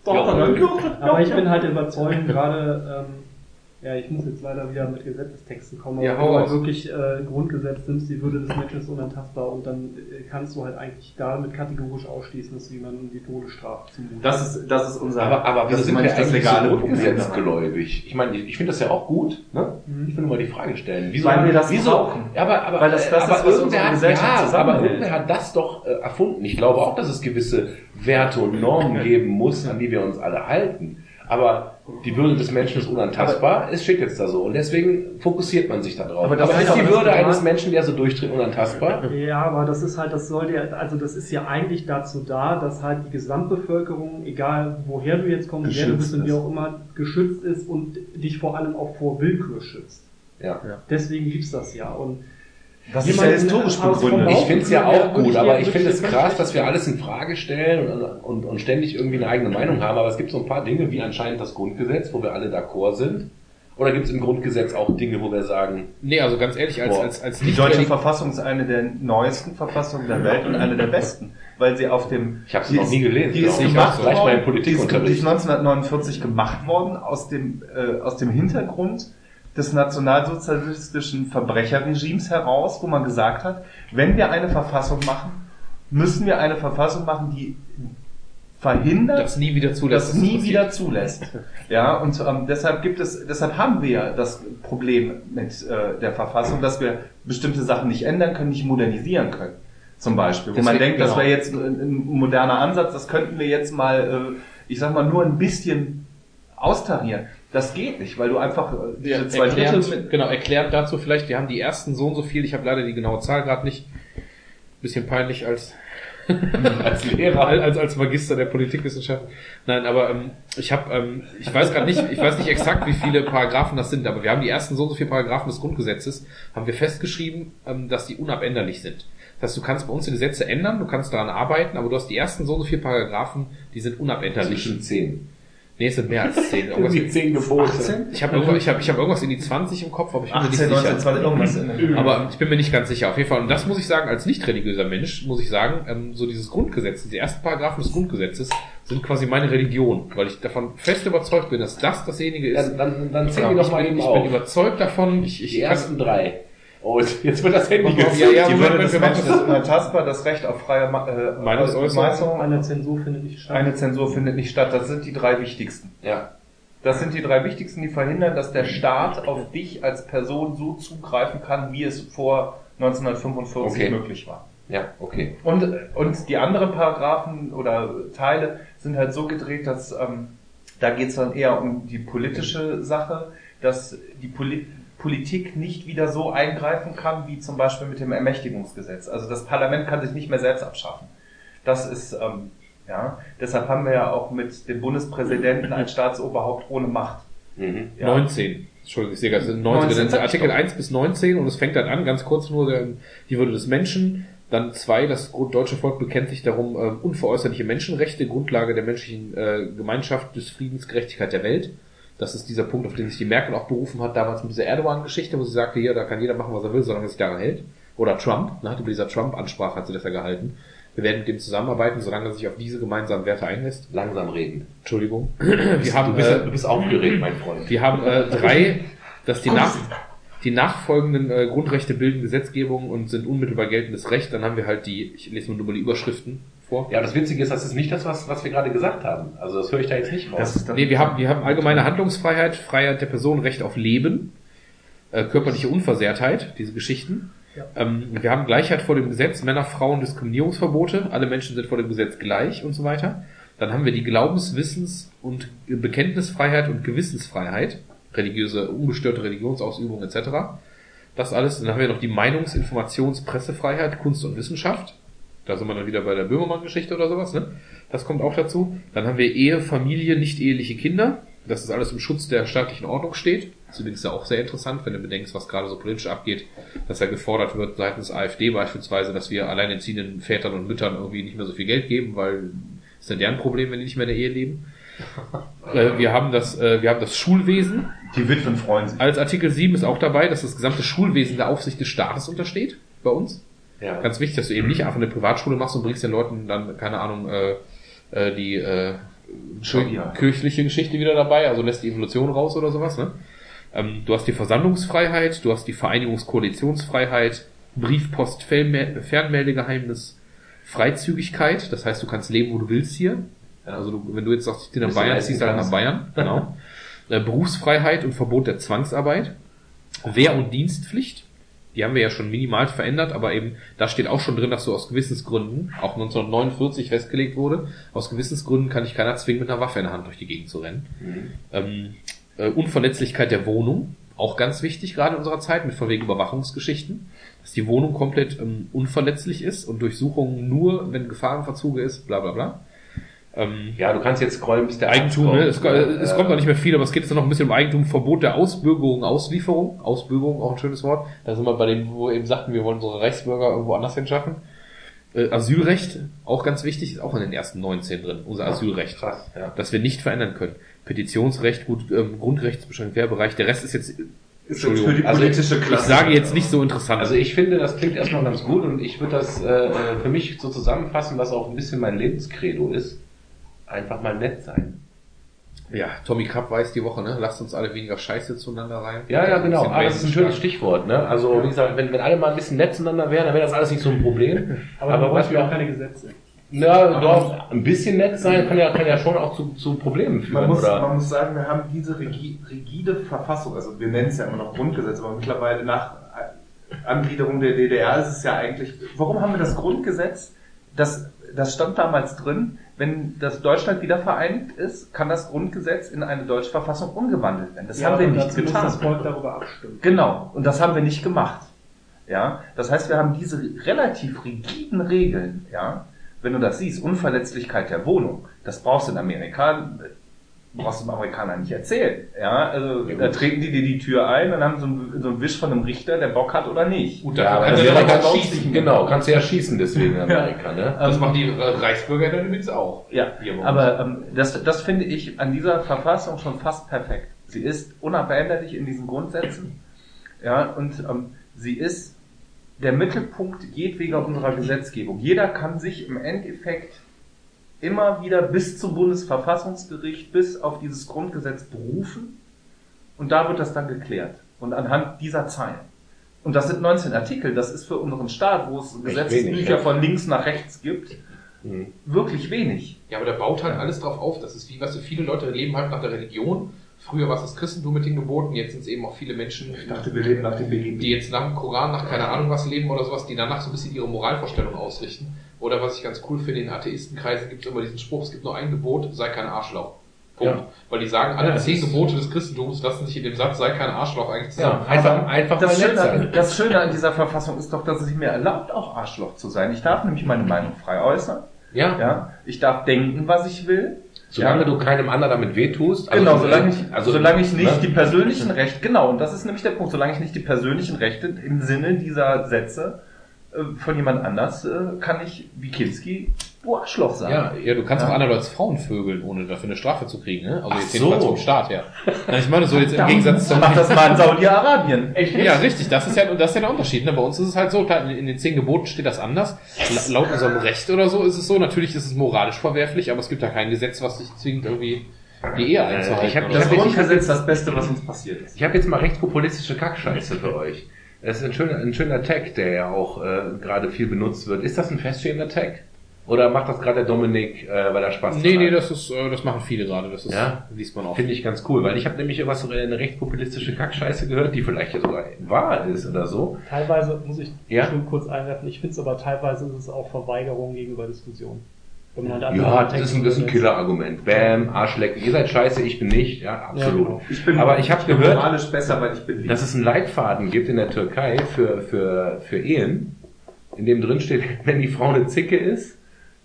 Er [LAUGHS] dann nö. Gürtel. Aber ich bin halt überzeugt, gerade, ähm, ja, ich muss jetzt leider wieder mit Gesetzestexten kommen, Ja, aber wenn du wirklich äh, Grundgesetz nimmst, die Würde des Menschen ist unantastbar und dann äh, kannst du halt eigentlich damit kategorisch ausschließen, dass du jemandem die Todesstrafe zumutet. Das ist, das ist unser, Aber, aber das ist eigentlich so Problem grundgesetzgläubig? Ich meine, ich, ich finde das ja auch gut, ne? Ich will nur mal die Frage stellen. Wieso, Weil wir das wieso, brauchen. Ja, aber, aber, Weil das- das aber ist, was irgendwer unsere hat, Gesellschaft ja, aber irgendwer hat das doch äh, erfunden. Ich glaube auch, dass es gewisse Werte und Normen [LAUGHS] geben muss, an die wir uns alle halten. Aber die Würde des Menschen ist unantastbar. es steht jetzt da so. Und deswegen fokussiert man sich da drauf. Aber Aber, das ist die Würde eines Menschen, der so durchdreht, unantastbar? Ja, aber das ist halt, das soll ja, also das ist ja eigentlich dazu da, dass halt die Gesamtbevölkerung, egal woher du jetzt kommst, wer du bist und wie auch immer, geschützt ist und dich vor allem auch vor Willkür schützt. Ja. Deswegen gibt's das ja. Und Das ist ja historisch begründet. Ich finde es ja auch gut, aber ich finde es krass, dass wir alles in Frage stellen und, und, und ständig irgendwie eine eigene Meinung haben. Aber es gibt so ein paar Dinge, wie anscheinend das Grundgesetz, wo wir alle d'accord sind. Oder gibt es im Grundgesetz auch Dinge, wo wir sagen, Nee, also ganz ehrlich, als, Boah. als, als Die nicht deutsche Verfassung ist eine der neuesten Verfassungen der Welt und eine der besten, weil sie auf dem. Ich hab's die noch ist- nie gelesen, Die ist ich. gemacht im worden, die ist, Politikunterricht. die ist 1949 gemacht worden aus dem äh, aus dem Hintergrund des nationalsozialistischen Verbrecherregimes heraus, wo man gesagt hat, wenn wir eine Verfassung machen, müssen wir eine Verfassung machen, die verhindert, das nie wieder zulässt. das dass nie wieder zulässt. Ja, und ähm, deshalb gibt es, deshalb haben wir ja das Problem mit äh, der Verfassung, dass wir bestimmte Sachen nicht ändern können, nicht modernisieren können. Zum Beispiel. Wo man Deswegen, denkt, das genau. wäre jetzt ein, ein moderner Ansatz, das könnten wir jetzt mal, äh, ich sag mal, nur ein bisschen austarieren. Das geht nicht, weil du einfach äh, diese zwei Drittel erklärend, mit, genau, erklärend dazu vielleicht, wir haben die ersten so und so viel, ich habe leider die genaue Zahl gerade nicht, bisschen peinlich als [LAUGHS] als Lehrer, als, als, Magister der Politikwissenschaften. Nein, aber ähm, ich habe, ähm, ich weiß gerade nicht, ich weiß nicht exakt, wie viele Paragraphen das sind, aber wir haben die ersten so und so viele Paragraphen des Grundgesetzes, haben wir festgeschrieben, ähm, dass die unabänderlich sind. Das heißt, du kannst bei uns die Gesetze ändern, du kannst daran arbeiten, aber du hast die ersten so und so viele Paragraphen, die sind unabänderlich. zwischen zehn. Nee, es sind mehr als zehn. [LAUGHS] Irgendwas Die zehn Gebote. 18? ich habe irgendwas, ich hab, ich hab irgendwas in die 20 im Kopf, aber ich bin mir 18, nicht 19, sicher. 20, irgendwas in Aber ich bin mir nicht ganz sicher. Auf jeden Fall. Und das muss ich sagen, als nicht religiöser Mensch, muss ich sagen, ähm, so dieses Grundgesetz, die ersten Paragraphen des Grundgesetzes sind quasi meine Religion, weil ich davon fest überzeugt bin, dass das dasjenige ist. Dann, dann, dann zähl Genau, die doch ich mal bin, eben ich auf. bin überzeugt davon. Ich, ich die ersten drei. Und jetzt wird das Handy Ja, gezückt. ja, Die Moment, Würde des Menschen das. ist unantastbar, das Recht auf freie äh, Meinungsäußerung. Äußerung, eine Zensur findet nicht statt. eine Zensur findet nicht statt. Das sind die drei wichtigsten. Ja. Das sind die drei wichtigsten, die verhindern, dass der Staat auf dich als Person so zugreifen kann, wie es vor 1945 Okay. möglich war. Ja, okay. Und, und die anderen Paragraphen oder Teile sind halt so gedreht, dass ähm, da geht es dann eher um die politische Sache, dass die Poli Politik nicht wieder so eingreifen kann, wie zum Beispiel mit dem Ermächtigungsgesetz. Also das Parlament kann sich nicht mehr selbst abschaffen. Das ist, ähm, ja, deshalb haben wir ja auch mit dem Bundespräsidenten als Staatsoberhaupt ohne Macht. Mhm. Ja. 19. Entschuldigung, ich sehe gerade, 19. 19, Das Artikel doch. 1 bis 19 und es fängt dann an, ganz kurz nur, die Würde des Menschen. Dann zwei, das Grund- deutsche Volk bekennt sich darum, äh, unveräußerliche Menschenrechte, Grundlage der menschlichen äh, Gemeinschaft, des Friedens, Gerechtigkeit der Welt. Das ist dieser Punkt, auf den sich die Merkel auch berufen hat, damals mit dieser Erdogan-Geschichte, wo sie sagte, hier, da kann jeder machen, was er will, solange er sich daran hält. Oder Trump, ne, hat über dieser Trump-Ansprache hat sie das ja gehalten. Wir werden mit dem zusammenarbeiten, solange er sich auf diese gemeinsamen Werte einlässt. Langsam reden. Entschuldigung. Wir haben, du, bist, äh, du bist aufgeregt, mein Freund. wir haben äh, drei, dass die, nach, die nachfolgenden äh, Grundrechte bilden Gesetzgebung und sind unmittelbar geltendes Recht. Dann haben wir halt die, ich lese nur mal die Überschriften vor. Ja, das Witzige ist, das ist nicht das, was, was wir gerade gesagt haben. Also das höre ich da jetzt nicht raus. Nee, wir haben, wir haben allgemeine Handlungsfreiheit, Freiheit der Person, Recht auf Leben, äh, körperliche Unversehrtheit, diese Geschichten. Ähm, wir haben Gleichheit vor dem Gesetz, Männer, Frauen, Diskriminierungsverbote, alle Menschen sind vor dem Gesetz gleich und so weiter. Dann haben wir die Glaubens-, Wissens- und Bekenntnisfreiheit und Gewissensfreiheit, religiöse, ungestörte Religionsausübung etc. Das alles. Dann haben wir noch die Meinungs-, Informations-, Pressefreiheit, Kunst und Wissenschaft. Da sind wir dann wieder bei der Böhmermann-Geschichte oder sowas, ne? Das kommt auch dazu. Dann haben wir Ehe, Familie, nicht eheliche Kinder. dass das alles im Schutz der staatlichen Ordnung steht. Das ist übrigens ja auch sehr interessant, wenn du bedenkst, was gerade so politisch abgeht, dass ja gefordert wird seitens AfD beispielsweise, dass wir alleinerziehenden Vätern und Müttern irgendwie nicht mehr so viel Geld geben, weil ist ja deren Problem, wenn die nicht mehr in der Ehe leben. [LAUGHS] Äh, wir haben das, äh, wir haben das Schulwesen. Die Witwen freuen sich. Als Artikel 7 ist auch dabei, dass das gesamte Schulwesen der Aufsicht des Staates untersteht bei uns. Ja. Ganz wichtig, dass du eben nicht einfach eine Privatschule machst und bringst den Leuten dann, keine Ahnung, äh, äh, die äh, Scharia. kirchliche Geschichte wieder dabei, also lässt die Evolution raus oder sowas. Ne? Ähm, du hast die Versammlungsfreiheit, du hast die Vereinigungskoalitionsfreiheit, Briefpost, Fernme- Fernmeldegeheimnis, Freizügigkeit, das heißt, du kannst leben, wo du willst hier. Also du, wenn du jetzt sagst, ich nach Bis du Bayern, ziehst du halt nach kannst. Bayern, genau. [LAUGHS] Äh, Berufsfreiheit und Verbot der Zwangsarbeit. Wehr- und Dienstpflicht. Die haben wir ja schon minimal verändert, aber eben, da steht auch schon drin, dass du aus Gewissensgründen, auch 1949 festgelegt wurde, aus Gewissensgründen kann ich keiner zwingen, mit einer Waffe in der Hand durch die Gegend zu rennen. Ähm, äh, Unverletzlichkeit der Wohnung, auch ganz wichtig, gerade in unserer Zeit, mit von wegen Überwachungsgeschichten, dass die Wohnung komplett ähm, unverletzlich ist und Durchsuchungen nur, wenn Gefahrenverzuge ist, bla bla bla. Ähm, Ja, du kannst jetzt scrollen, bis der Eigentum, ne? kommt. es, ko- es Äh, kommt noch nicht mehr viel, aber es geht jetzt noch ein bisschen um Eigentum, Verbot der Ausbürgerung, Auslieferung, Ausbürgerung, auch ein schönes Wort. Da sind wir bei dem, wo wir eben sagten, wir wollen unsere Reichsbürger irgendwo anders hinschaffen. Äh, Asylrecht, auch ganz wichtig, ist auch in den ersten 19 drin, unser Asylrecht. Krass, ja. Das wir nicht verändern können. Petitionsrecht, gut, ähm, Grundrechtsbeschränkung, Wehrbereich, der Rest ist jetzt, Ist jetzt für die Also politische ich Klasse. sage jetzt nicht so interessant. Also ich finde, das klingt erstmal ganz gut und ich würde das äh, für mich so zusammenfassen, was auch ein bisschen mein Lebenskredo ist. Einfach mal nett sein. ja, Tommy Krapp weiß die Woche, ne? Lasst uns alle weniger Scheiße zueinander rein. Ja, ja, genau. Ah, das ist ein schönes Stichwort. Ne? Also wie gesagt, wenn, wenn alle mal ein bisschen nett zueinander wären, dann wäre das alles nicht so ein Problem. [LAUGHS] Aber, Aber was wir auch keine Gesetze. Ja, doch, ein bisschen nett sein kann ja, kann ja schon auch zu, zu Problemen führen. Man muss, oder? man muss sagen, wir haben diese rigi- rigide Verfassung, also wir nennen es ja immer noch Grundgesetz, aber mittlerweile nach Angliederung der DDR ist es ja eigentlich, warum haben wir das Grundgesetz? Das, das stand damals drin, wenn das Deutschland wieder vereinigt ist, kann das Grundgesetz in eine deutsche Verfassung umgewandelt werden. Das haben wir nicht dazu muss getan. das Volk darüber abstimmen. Genau, und das haben wir nicht gemacht. Ja, das heißt, wir haben diese relativ rigiden Regeln, ja. Wenn du das siehst, Unverletzlichkeit der Wohnung, das brauchst du in Amerika, brauchst du dem Amerikaner nicht erzählen, ja. Also, Ja, da treten die dir die Tür ein und haben so einen, so einen Wisch von einem Richter, der Bock hat oder nicht. Gut, ja, dafür aber kannst du ja schießen. Genau, kannst du ja schießen deswegen in Amerika, ne? Das machen die Reichsbürger dann übrigens auch. Ja, aber ähm, das, das finde ich an dieser Verfassung schon fast perfekt. Sie ist unabänderlich in diesen Grundsätzen. Ja, und ähm, sie ist der Mittelpunkt jedweder unserer Gesetzgebung. Jeder kann sich im Endeffekt immer wieder bis zum Bundesverfassungsgericht, bis auf dieses Grundgesetz berufen und da wird das dann geklärt. Und anhand dieser Zeilen. Und das sind 19 Artikel, das ist für unseren Staat, wo es Gesetzesbücher ja. von links nach rechts gibt, Mhm. wirklich wenig. Ja, aber der baut halt alles drauf auf. Das ist wie, weißt du, viele Leute leben halt nach der Religion. früher war es das Christentum mit den Geboten, jetzt sind es eben auch viele Menschen, Ich dachte, wir leben nach dem BGB. die jetzt nach dem Koran, nach keine Ahnung was leben oder sowas, die danach so ein bisschen ihre Moralvorstellung ausrichten. Oder was ich ganz cool finde, in Atheistenkreisen gibt es immer diesen Spruch, es gibt nur ein Gebot, sei kein Arschloch. Punkt. Ja. Weil die sagen, alle Ja, zehn Gebote des Christentums lassen sich in dem Satz, sei kein Arschloch eigentlich zusammen. Ja, einfach, einfach Das Schöne, sein. das Schöne an dieser Verfassung ist doch, dass es mir erlaubt, auch Arschloch zu sein. Ich darf nämlich meine Meinung frei äußern. Ja, Ja, ich darf denken, was ich will. solange ja. du keinem anderen damit wehtust. also- genau, solange ich, also, solange ich nicht ne? die persönlichen Rechte, genau, und das ist nämlich der Punkt, solange ich nicht die persönlichen Rechte im Sinne dieser Sätze äh, von jemand anders, äh, kann ich, wie Kinski, du Arschloch sagen. Ja, ja, du kannst Ja. auch andererseits Frauen vögeln, ohne dafür eine Strafe zu kriegen, ne? Also Ach jetzt so. jedenfalls vom Staat her. Na, ich meine, so jetzt im Gegensatz zu... Mach das mal in Saudi-Arabien. [LAUGHS] Ja, richtig, das ist ja, das ist ja der Unterschied. Ne? Bei uns ist es halt so, klar, in, den zehn Geboten steht das anders. La- Laut unserem Recht oder so ist es so, natürlich ist es moralisch verwerflich, aber es gibt da kein Gesetz, was dich zwingt, irgendwie die Ehe einzuhalten. ich hab- Das. Grundgesetz das Beste, was uns passiert ist. Ich habe jetzt mal rechtspopulistische Kackscheiße für euch. Das ist ein schöner, ein schöner Tag, der ja auch äh, gerade viel benutzt wird. Ist das ein feststehender Tag? Oder macht das gerade der Dominik, äh, weil er Spaß Nee, dran nee, hat? das ist, äh, das machen viele gerade. Das ist, Ja? liest man auch. Finde ich ganz cool, weil ich habe nämlich was äh, eine rechtspopulistische Kackscheiße gehört, die vielleicht ja sogar wahr ist oder so. Teilweise muss ich Ja? schon kurz einwerfen, ich finde es aber teilweise ist es auch Verweigerung gegenüber Diskussion. Halt Ja, das ist ein, das ist ein. Killerargument. Bam, Arschlecken. Ihr seid scheiße, ich bin nicht. Ja, absolut. genau. Ich bin, Aber ich habe gehört, moralisch besser, weil ich bin lieb. dass es einen Leitfaden gibt in der Türkei für, für, für Ehen, in dem drin steht, [LAUGHS] wenn die Frau eine Zicke ist,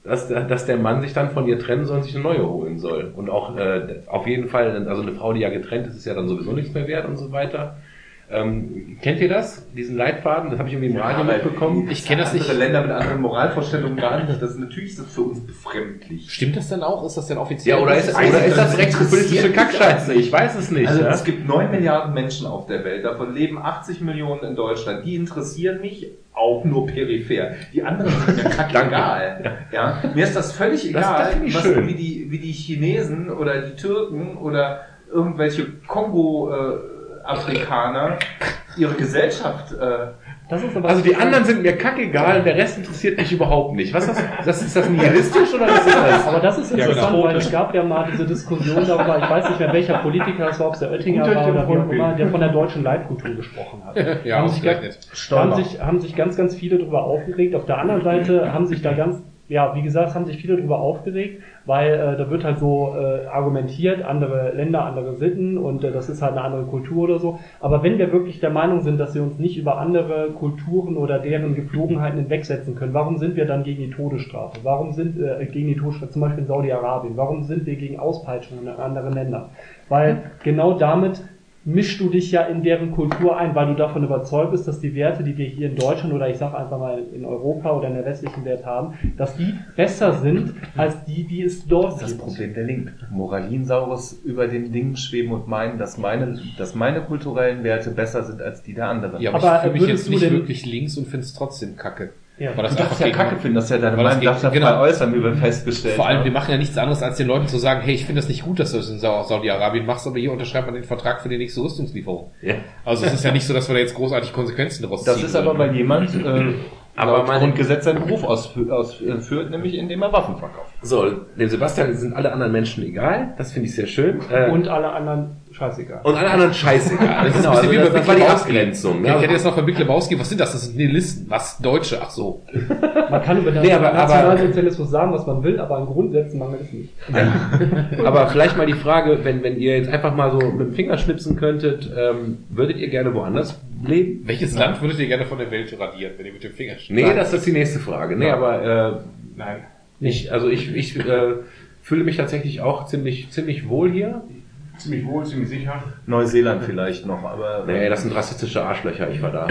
dass, der- dass der Mann sich dann von ihr trennen soll und sich eine neue holen soll. Und auch äh, auf jeden Fall, also eine Frau, die ja getrennt ist, ist ja dann sowieso nichts mehr wert und so weiter. Ähm, kennt ihr das? Diesen Leitfaden? Das habe ich irgendwie im Radio mitbekommen. Ich kenne das nicht. Andere Länder mit anderen Moralvorstellungen gar nicht. Das ist natürlich das für uns befremdlich. Stimmt das denn auch? Ist das denn offiziell? Ja, oder ist, oder ist das das rechtspopulistische mich Kackscheiße? Ich weiß es nicht. Also ja? es gibt 9 Milliarden Menschen auf der Welt, davon leben 80 Millionen in Deutschland. Die interessieren mich auch nur peripher. Die anderen sind mir [LAUGHS] kackegal. Ja, mir ist das völlig Das- egal, das ich was, schön. wie, die, wie die Chinesen oder die Türken oder irgendwelche Kongo-Afrikaner ihre Gesellschaft äh, Das ist aber Also die anderen sind mir kackegal, der Rest interessiert mich überhaupt nicht. Was ist das? das ist das nihilistisch oder was ist das? Aber das ist Ja, interessant, genau. weil es gab ja mal diese Diskussion darüber, ich weiß nicht mehr welcher Politiker es war, ob es der Oettinger war oder wie auch immer, der von der deutschen Leitkultur gesprochen hat. [LAUGHS] Ja, haben, sich, haben, sich, haben sich ganz, ganz viele darüber aufgeregt. Auf der anderen Seite haben sich da ganz, ja, wie gesagt, haben sich viele darüber aufgeregt, weil äh, da wird halt so äh, argumentiert, andere Länder, andere Sitten und äh, das ist halt eine andere Kultur oder so. Aber wenn wir wirklich der Meinung sind, dass wir uns nicht über andere Kulturen oder deren Geflogenheiten hinwegsetzen können, warum sind wir dann gegen die Todesstrafe? Warum sind äh, gegen die Todesstrafe, zum Beispiel in Saudi-Arabien? Warum sind wir gegen Auspeitschungen in anderen Ländern? Weil genau damit mischst du dich ja in deren Kultur ein, weil du davon überzeugt bist, dass die Werte, die wir hier in Deutschland oder ich sag einfach mal in Europa oder in der westlichen Welt haben, dass die besser sind als die, die es dort Das gibt. Problem der Linken. Moralinsaurus über den Dingen schweben und meinen, dass meine, dass meine kulturellen Werte besser sind als die der anderen. Ja, aber, Aber ich fühle mich würdest jetzt du nicht wirklich links und finde es trotzdem kacke. Ja. Weil das du darfst ja Kacke finden, das ist ja deine das Meinung, darfst ja genau. äußern, wie wir festgestellt Vor allem, wir haben. machen ja nichts anderes, als den Leuten zu sagen, hey, ich finde das nicht gut, dass du das in Sau- Saudi-Arabien machst, aber hier unterschreibt man den Vertrag für die nächste Rüstungslieferung. Ja. Also es ist ja nicht so, dass wir da jetzt großartig Konsequenzen daraus Das ziehen. ist aber, weil jemand äh, Aber laut meine- Grundgesetz seinen Beruf ausfü- ausführt, nämlich indem er Waffen verkauft. So, dem Sebastian sind alle anderen Menschen egal. Das finde ich sehr schön. Äh, Und alle anderen scheißegal. und alle anderen scheißegal. Das ist Genau, ein bisschen wie also bei war die Big Lebowski. Abgrenzung. Ne? Ich hätte jetzt noch bei Big Lebowski, was sind das? Das sind Nihilisten. Was? Deutsche? Ach so. Man kann über den Nee, aber- Nationalsozialismus sagen, was man will, aber an Grundsätzen mangelt es nicht. [LAUGHS] Aber vielleicht mal die Frage, wenn, wenn ihr jetzt einfach mal so mit dem Finger schnipsen könntet, ähm, würdet ihr gerne woanders leben? Welches Land würdet ihr gerne von der Welt radieren, wenn ihr mit dem Finger Nee, das ist die nächste Frage. Nee, aber äh, Nein. ich, also ich, ich äh, fühle mich tatsächlich auch ziemlich, ziemlich wohl hier. Ziemlich wohl, ziemlich sicher. Neuseeland vielleicht noch, aber Nee, das sind rassistische Arschlöcher, ich war da.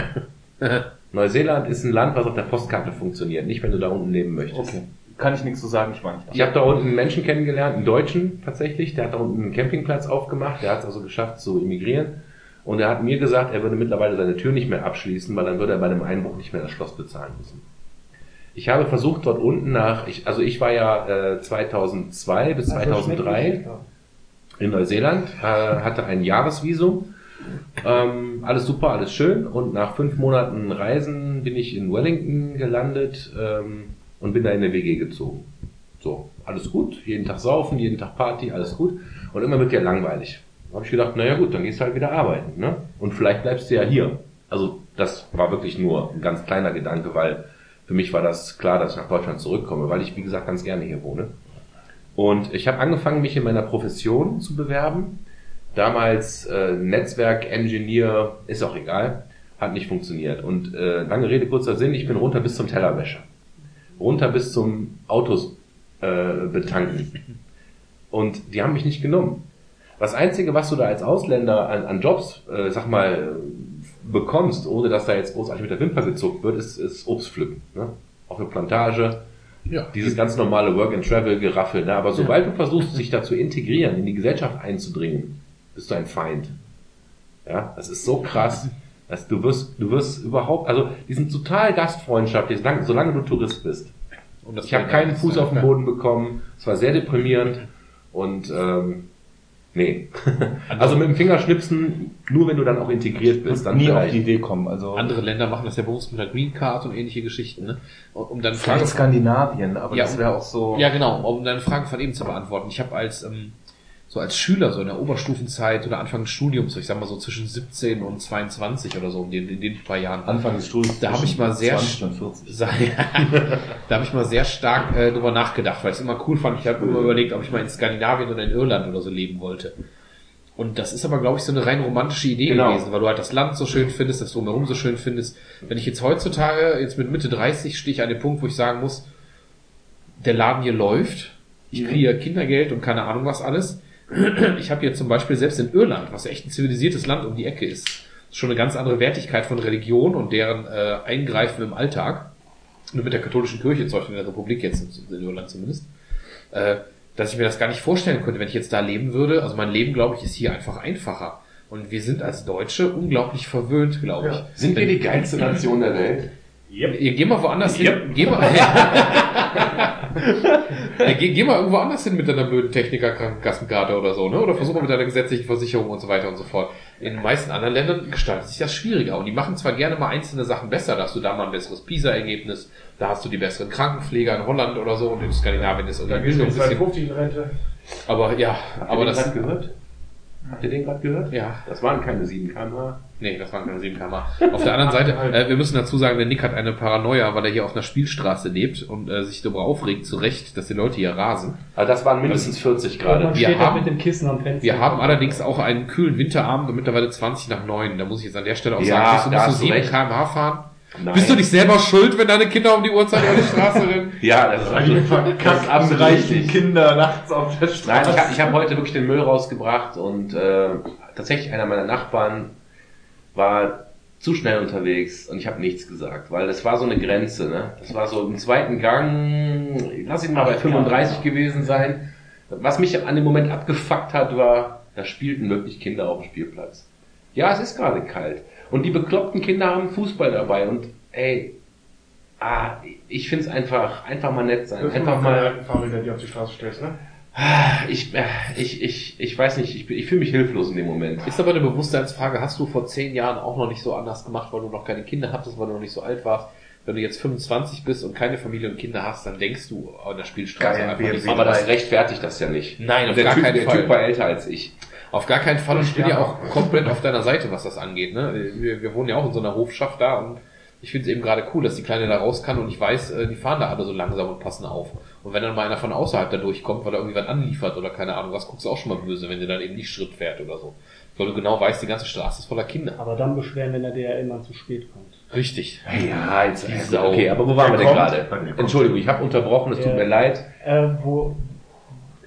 [LAUGHS] Neuseeland ist ein Land, was auf der Postkarte funktioniert, nicht wenn du da unten leben möchtest. okay. Kann ich nichts zu sagen, ich war nicht da. Ich habe da unten einen Menschen kennengelernt, einen Deutschen tatsächlich, der hat da unten einen Campingplatz aufgemacht, der hat es also geschafft zu emigrieren. Und er hat mir gesagt, er würde mittlerweile seine Tür nicht mehr abschließen, weil dann würde er bei einem Einbruch nicht mehr das Schloss bezahlen müssen. Ich habe versucht, dort unten nach, ich, also ich war ja äh, 2002 bis Also 2003 in Neuseeland, äh, hatte ein Jahresvisum. Ähm, alles super, alles schön. Und nach fünf Monaten Reisen bin ich in Wellington gelandet ähm, und bin da in eine WG gezogen. So, alles gut. Jeden Tag saufen, jeden Tag Party, alles gut. Und immer wird dir langweilig. Da habe ich gedacht, naja gut, dann gehst du halt wieder arbeiten. Ne? Und vielleicht bleibst du ja hier. Also das war wirklich nur ein ganz kleiner Gedanke, weil für mich war das klar, dass ich nach Deutschland zurückkomme, weil ich, wie gesagt, ganz gerne hier wohne. Und ich habe angefangen, mich in meiner Profession zu bewerben. Damals äh, Netzwerk, Engineer, ist auch egal, hat nicht funktioniert. Und äh, lange Rede, kurzer Sinn, ich bin runter bis zum Tellerwäscher. Runter bis zum Autos äh, betanken. Und die haben mich nicht genommen. Das Einzige, was du da als Ausländer an, an Jobs, äh, sag mal, bekommst, ohne dass da jetzt großartig mit der Wimper gezuckt wird, ist, ist Obstpflücken. Ne? Auf eine Plantage, Ja. dieses ganz normale Work-and-Travel-Geraffel. Ne? Aber sobald du versuchst, sich da zu integrieren, in die Gesellschaft einzudringen, bist du ein Feind. Ja, das ist so krass, dass du wirst, du wirst überhaupt, also die sind total gastfreundschaftlich, solange, solange du Tourist bist. Ich habe keinen Fuß auf den Boden bekommen. Es war sehr deprimierend und ähm, nee. also mit dem Fingerschnipsen, nur wenn du dann auch integriert bist, dann nie auf die Idee kommen. Also Andere Länder machen das ja bewusst mit der Green Card und ähnliche Geschichten, ne? Um dann vielleicht Skandinavien, aber Ja, das wäre auch so. Ja, genau, um deine Frage von eben zu beantworten. Ich habe als ähm, so als Schüler, so in der Oberstufenzeit oder Anfang des Studiums, ich sag mal so zwischen 17 und 22 oder so, in den, in den paar Jahren, Anfang des Studiums. Da hab ich mal sehr 20 und 40. Sei- [LAUGHS] da habe ich mal sehr stark äh, drüber nachgedacht, weil ich es immer cool fand. Ich habe immer überlegt, ob ich mal in Skandinavien oder in Irland oder so leben wollte. Und das ist aber, glaube ich, so eine rein romantische Idee Genau. gewesen, weil du halt das Land so schön findest, das drumherum so schön findest. Wenn ich jetzt heutzutage, jetzt mit Mitte 30, stehe ich an dem Punkt, wo ich sagen muss, der Laden hier läuft, ich kriege Kindergeld und keine Ahnung was alles. Ich habe hier zum Beispiel selbst in Irland, was ja echt ein zivilisiertes Land um die Ecke ist, schon eine ganz andere Wertigkeit von Religion und deren äh, Eingreifen im Alltag. Nur mit der katholischen Kirche, zum Beispiel in der Republik jetzt, in Irland zumindest, äh, dass ich mir das gar nicht vorstellen könnte, wenn ich jetzt da leben würde. Also mein Leben, glaube ich, ist hier einfach einfacher. Und wir sind als Deutsche unglaublich verwöhnt, glaube ich. Sind wir die geilste Nation der Welt? Ihr geh mal woanders hin. Geh mal, ja, [LAUGHS] [LAUGHS] geh, geh mal irgendwo anders hin mit deiner blöden Techniker-Krankenkassenkarte oder so, ne? Oder versuch mal mit deiner gesetzlichen Versicherung und so weiter und so fort. In den meisten anderen Ländern gestaltet sich das schwieriger. Und die machen zwar gerne mal einzelne Sachen besser, da hast du da mal ein besseres PISA-Ergebnis, da hast du die besseren Krankenpfleger in Holland oder so und in Skandinavien ist du Bildung ein bisschen. 52 in Rente. Aber ja, aber Habt ihr den das. gerade gehört? Habt ihr den gerade gehört? Ja, Das waren keine 7 km Nee, das waren keine 7 km. Auf der anderen [LAUGHS] Seite, äh, wir müssen dazu sagen, der Nick hat eine Paranoia, weil er hier auf einer Spielstraße lebt und äh, sich darüber aufregt, zu Recht, dass die Leute hier rasen. Also das waren mindestens 40 Man gerade. Wir steht da haben- mit dem Kissen am Fenster. Wir haben allerdings auch einen kühlen Winterabend und mittlerweile 20 nach 9. Da muss ich jetzt an der Stelle auch Ja, sagen, bist du, musst du hast du 7 recht. km/h fahren? Nein. Bist du nicht selber schuld, wenn deine Kinder um die Uhrzeit über die Straße rennen? [LAUGHS] Ja, das ist absolut richtig. Kinder nachts auf der Straße. Nein, ich habe ich hab heute wirklich den Müll rausgebracht und äh, tatsächlich einer meiner Nachbarn war zu schnell unterwegs und ich habe nichts gesagt, weil das war so eine Grenze. Ne? Das war so im zweiten Gang, lass ihn mal bei 35 gewesen sein. Was mich an dem Moment abgefuckt hat, war, da spielten wirklich Kinder auf dem Spielplatz. Ja, es ist gerade kalt. Und die bekloppten Kinder haben Fußball dabei und ey, ah, ich find's einfach, einfach mal nett sein. Das Einfach mal Fahrräder, die auf die Straße stellst, ne? Ich, äh, ich, ich, ich weiß nicht, ich, ich fühle mich hilflos in dem Moment. Ist aber eine Bewusstseinsfrage, hast du vor 10 Jahren auch noch nicht so anders gemacht, weil du noch keine Kinder hattest, weil du noch nicht so alt warst? Wenn du jetzt 25 bist und keine Familie und Kinder hast, dann denkst du an der Spielstraße Geil, einfach nicht Aber das rechtfertigt das ja nicht. Nein, auf der gar typ, keinen der Fall. Typ war älter als ich. Auf gar keinen Fall und ich bin ja auch komplett auf deiner Seite, was das angeht. Ne? Wir, wir wohnen ja auch in so einer Hofschaft da und ich finde es eben gerade cool, dass die Kleine da raus kann und ich weiß, äh, die fahren da alle so langsam und passen auf. Und wenn dann mal einer von außerhalb da durchkommt, weil er irgendwie was anliefert oder keine Ahnung was, guckst du auch schon mal böse, wenn der dann eben nicht Schritt fährt oder so. Weil du genau weißt, die ganze Straße ist voller Kinder. Aber dann beschweren, wenn der DRL mal zu spät kommt. Richtig. Ja, jetzt, Die also, Sau. okay, aber wo waren wir denn gerade? Entschuldigung, ich habe unterbrochen, es tut Ja. mir leid. Äh, wo,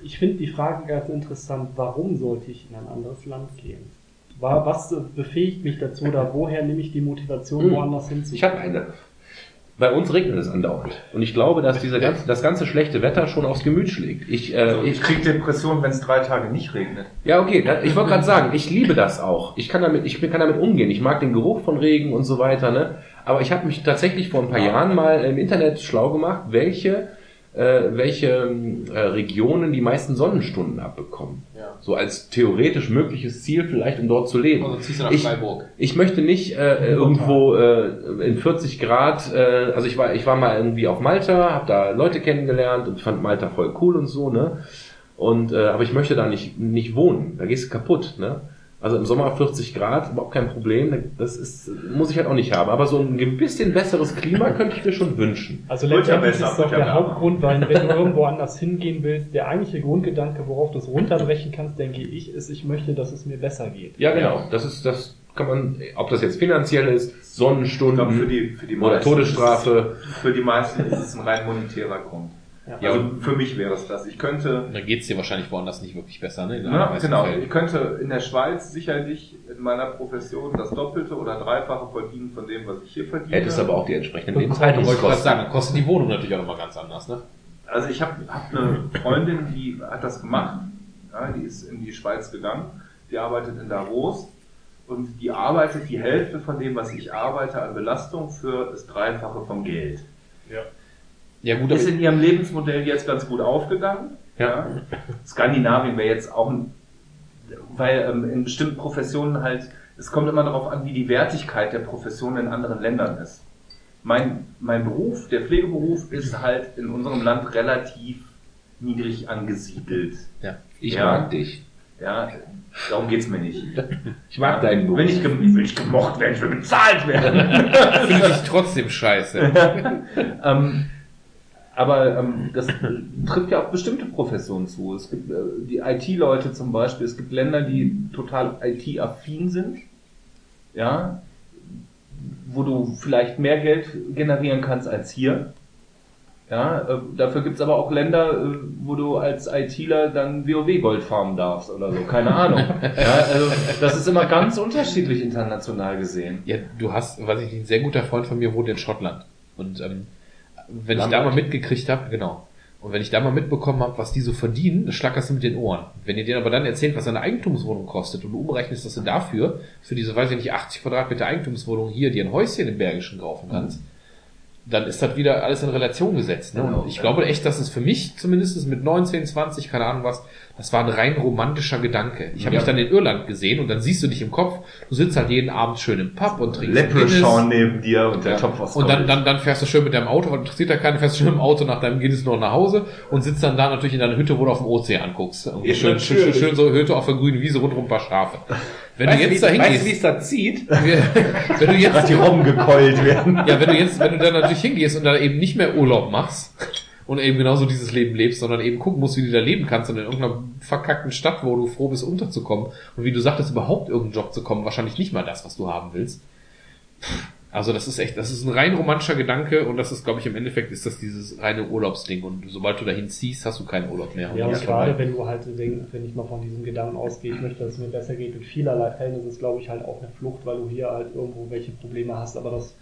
ich finde die Frage ganz interessant, warum sollte ich in ein anderes Land gehen? War, was äh, befähigt mich dazu oder woher nehme ich die Motivation, Hm. woanders hinzugehen? Ich habe eine. Bei uns regnet es andauernd. Und ich glaube, dass diese ganze, das ganze schlechte Wetter schon aufs Gemüt schlägt. Ich, äh, Also, ich, ich krieg Depression, wenn es drei Tage nicht regnet. Ja, okay, da, ich wollte gerade sagen, ich liebe das auch. Ich kann damit, ich kann damit umgehen. Ich mag den Geruch von Regen und so weiter, ne? Aber ich habe mich tatsächlich vor ein paar Jahren mal im Internet schlau gemacht, welche äh, welche äh, Regionen die meisten Sonnenstunden abbekommen. Ja. So als theoretisch mögliches Ziel vielleicht, um dort zu leben. Also ziehst du nach ich, Freiburg. ich möchte nicht äh, irgendwo äh, in 40 Grad, äh, also ich war, ich war mal irgendwie auf Malta, habe da Leute kennengelernt und fand Malta voll cool und so, ne? Und äh, aber ich möchte da nicht nicht wohnen. Da gehst du kaputt, ne? Also im Sommer 40 Grad, überhaupt kein Problem. Das ist, muss ich halt auch nicht haben. Aber so ein bisschen besseres Klima könnte ich mir schon wünschen. Also letztendlich besser, ist doch der. Hauptgrund, weil wenn du irgendwo anders hingehen willst, der eigentliche Grundgedanke, worauf du es runterbrechen kannst, denke ich, ist, ich möchte, dass es mir besser geht. Ja, genau. Das ist, das kann man, ob das jetzt finanziell ist, Sonnenstunden glaube, für die, für die oder Todesstrafe. Ist für die meisten ist es ein rein monetärer Grund. Ja. Also für mich wäre es das. Ich könnte, Da geht's dir wahrscheinlich woanders nicht wirklich besser, ne? Ja, genau, Fällen. ich könnte in der Schweiz sicherlich in meiner Profession das Doppelte oder Dreifache verdienen von dem, was ich hier verdiene. Hättest aber auch die entsprechenden Ich wollte Lebenshaltungskosten. sagen, kostet die Wohnung natürlich auch nochmal ganz anders, ne? Also ich habe hab eine Freundin, die hat das gemacht. Ja, die ist in die Schweiz gegangen. Die arbeitet in Davos und die arbeitet die Hälfte von dem, was ich arbeite an Belastung für das Dreifache vom Geld. Ja gut, Ist in ihrem Lebensmodell jetzt ganz gut aufgegangen. Ja. Skandinavien wäre jetzt auch ein, weil ähm, in bestimmten Professionen halt, es kommt immer darauf an, wie die Wertigkeit der Profession in anderen Ländern ist. Mein, mein Beruf, der Pflegeberuf, ist halt in unserem Land relativ niedrig angesiedelt. ja. Ich Ja. mag dich. Ja, darum geht's mir nicht. [LAUGHS] Ich mag deinen Beruf. Will ich, will ich gemocht werden, ich will bezahlt werden. [LAUGHS] finde ich trotzdem scheiße. [LAUGHS] ähm, aber ähm, das trifft ja auf bestimmte Professionen zu. Es gibt äh, die IT-Leute zum Beispiel, es gibt Länder, die total IT-affin sind, ja, wo du vielleicht mehr Geld generieren kannst als hier. Ja, äh, dafür gibt's aber auch Länder, äh, wo du als ITler dann WoW-Gold farmen darfst oder so, keine Ahnung. [LAUGHS] ja, also das ist immer ganz unterschiedlich international gesehen. Ja, du hast, weiß ich nicht, ein sehr guter Freund von mir wohnt in Schottland. Und ähm, wenn ich da Lambert. mal mitgekriegt habe, genau. Und wenn ich da mal mitbekommen habe, was die so verdienen, das schlackerst du mit den Ohren. Wenn ihr denen aber dann erzählt, was eine Eigentumswohnung kostet und du umrechnest, dass du dafür, für diese, weiß ich nicht, 80 Quadratmeter Eigentumswohnung hier dir ein Häuschen im Bergischen kaufen kannst, dann ist das wieder alles in Relation gesetzt. Ne? Genau, Und ich ja. glaube echt, dass es für mich zumindest mit 19, 20, keine Ahnung was, das war ein rein romantischer Gedanke. Ich habe Ja. mich dann in Irland gesehen und dann siehst du dich im Kopf, du sitzt halt jeden Abend schön im Pub und trinkst. Leprechaun neben dir und der Ja. Topf aus Und dann, dann, dann fährst du schön mit deinem Auto, weil interessiert ja keinen, fährst du schön im Auto nach deinem Guinness noch nach Hause und sitzt dann da natürlich in deiner Hütte, wo du auf dem Ozean anguckst. Irgendwie schön, schön, schön, so Hütte auf der grünen Wiese rundrum ein paar Schafe. Wenn Weißt du jetzt da weißt du, wie hingehst, es da zieht? [LAUGHS] wenn du jetzt, dass die Robben gekeult werden. ja, wenn du jetzt, wenn du dann natürlich hingehst und da eben nicht mehr Urlaub machst und eben genauso dieses Leben lebst, sondern eben gucken musst, wie du da leben kannst und in irgendeiner verkackten Stadt, wo du froh bist, unterzukommen und wie du sagtest, überhaupt irgendeinen Job zu kommen, wahrscheinlich nicht mal das, was du haben willst. Also das ist echt, das ist ein rein romantischer Gedanke und das ist, glaube ich, im Endeffekt ist das dieses reine Urlaubsding und sobald du dahin ziehst, hast du keinen Urlaub mehr. Ja, Und gerade wenn du halt denkst, wenn ich mal von diesem Gedanken ausgehe, ich möchte, dass es mir besser geht, in vielerlei Fällen ist es, glaube ich, halt auch eine Flucht, weil du hier halt irgendwo welche Probleme hast. Aber das,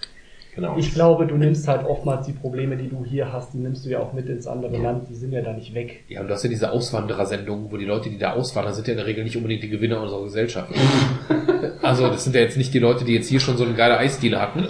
Genau. ich glaube, du nimmst halt oftmals die Probleme, die du hier hast, die nimmst du ja auch mit ins andere Land, die sind ja da nicht weg. Ja, und du hast ja diese Auswanderersendungen, wo die Leute, die da auswandern, sind ja in der Regel nicht unbedingt die Gewinner unserer Gesellschaft. [LAUGHS] also das sind ja jetzt nicht die Leute, die jetzt hier schon so eine geile Eisdiele hatten,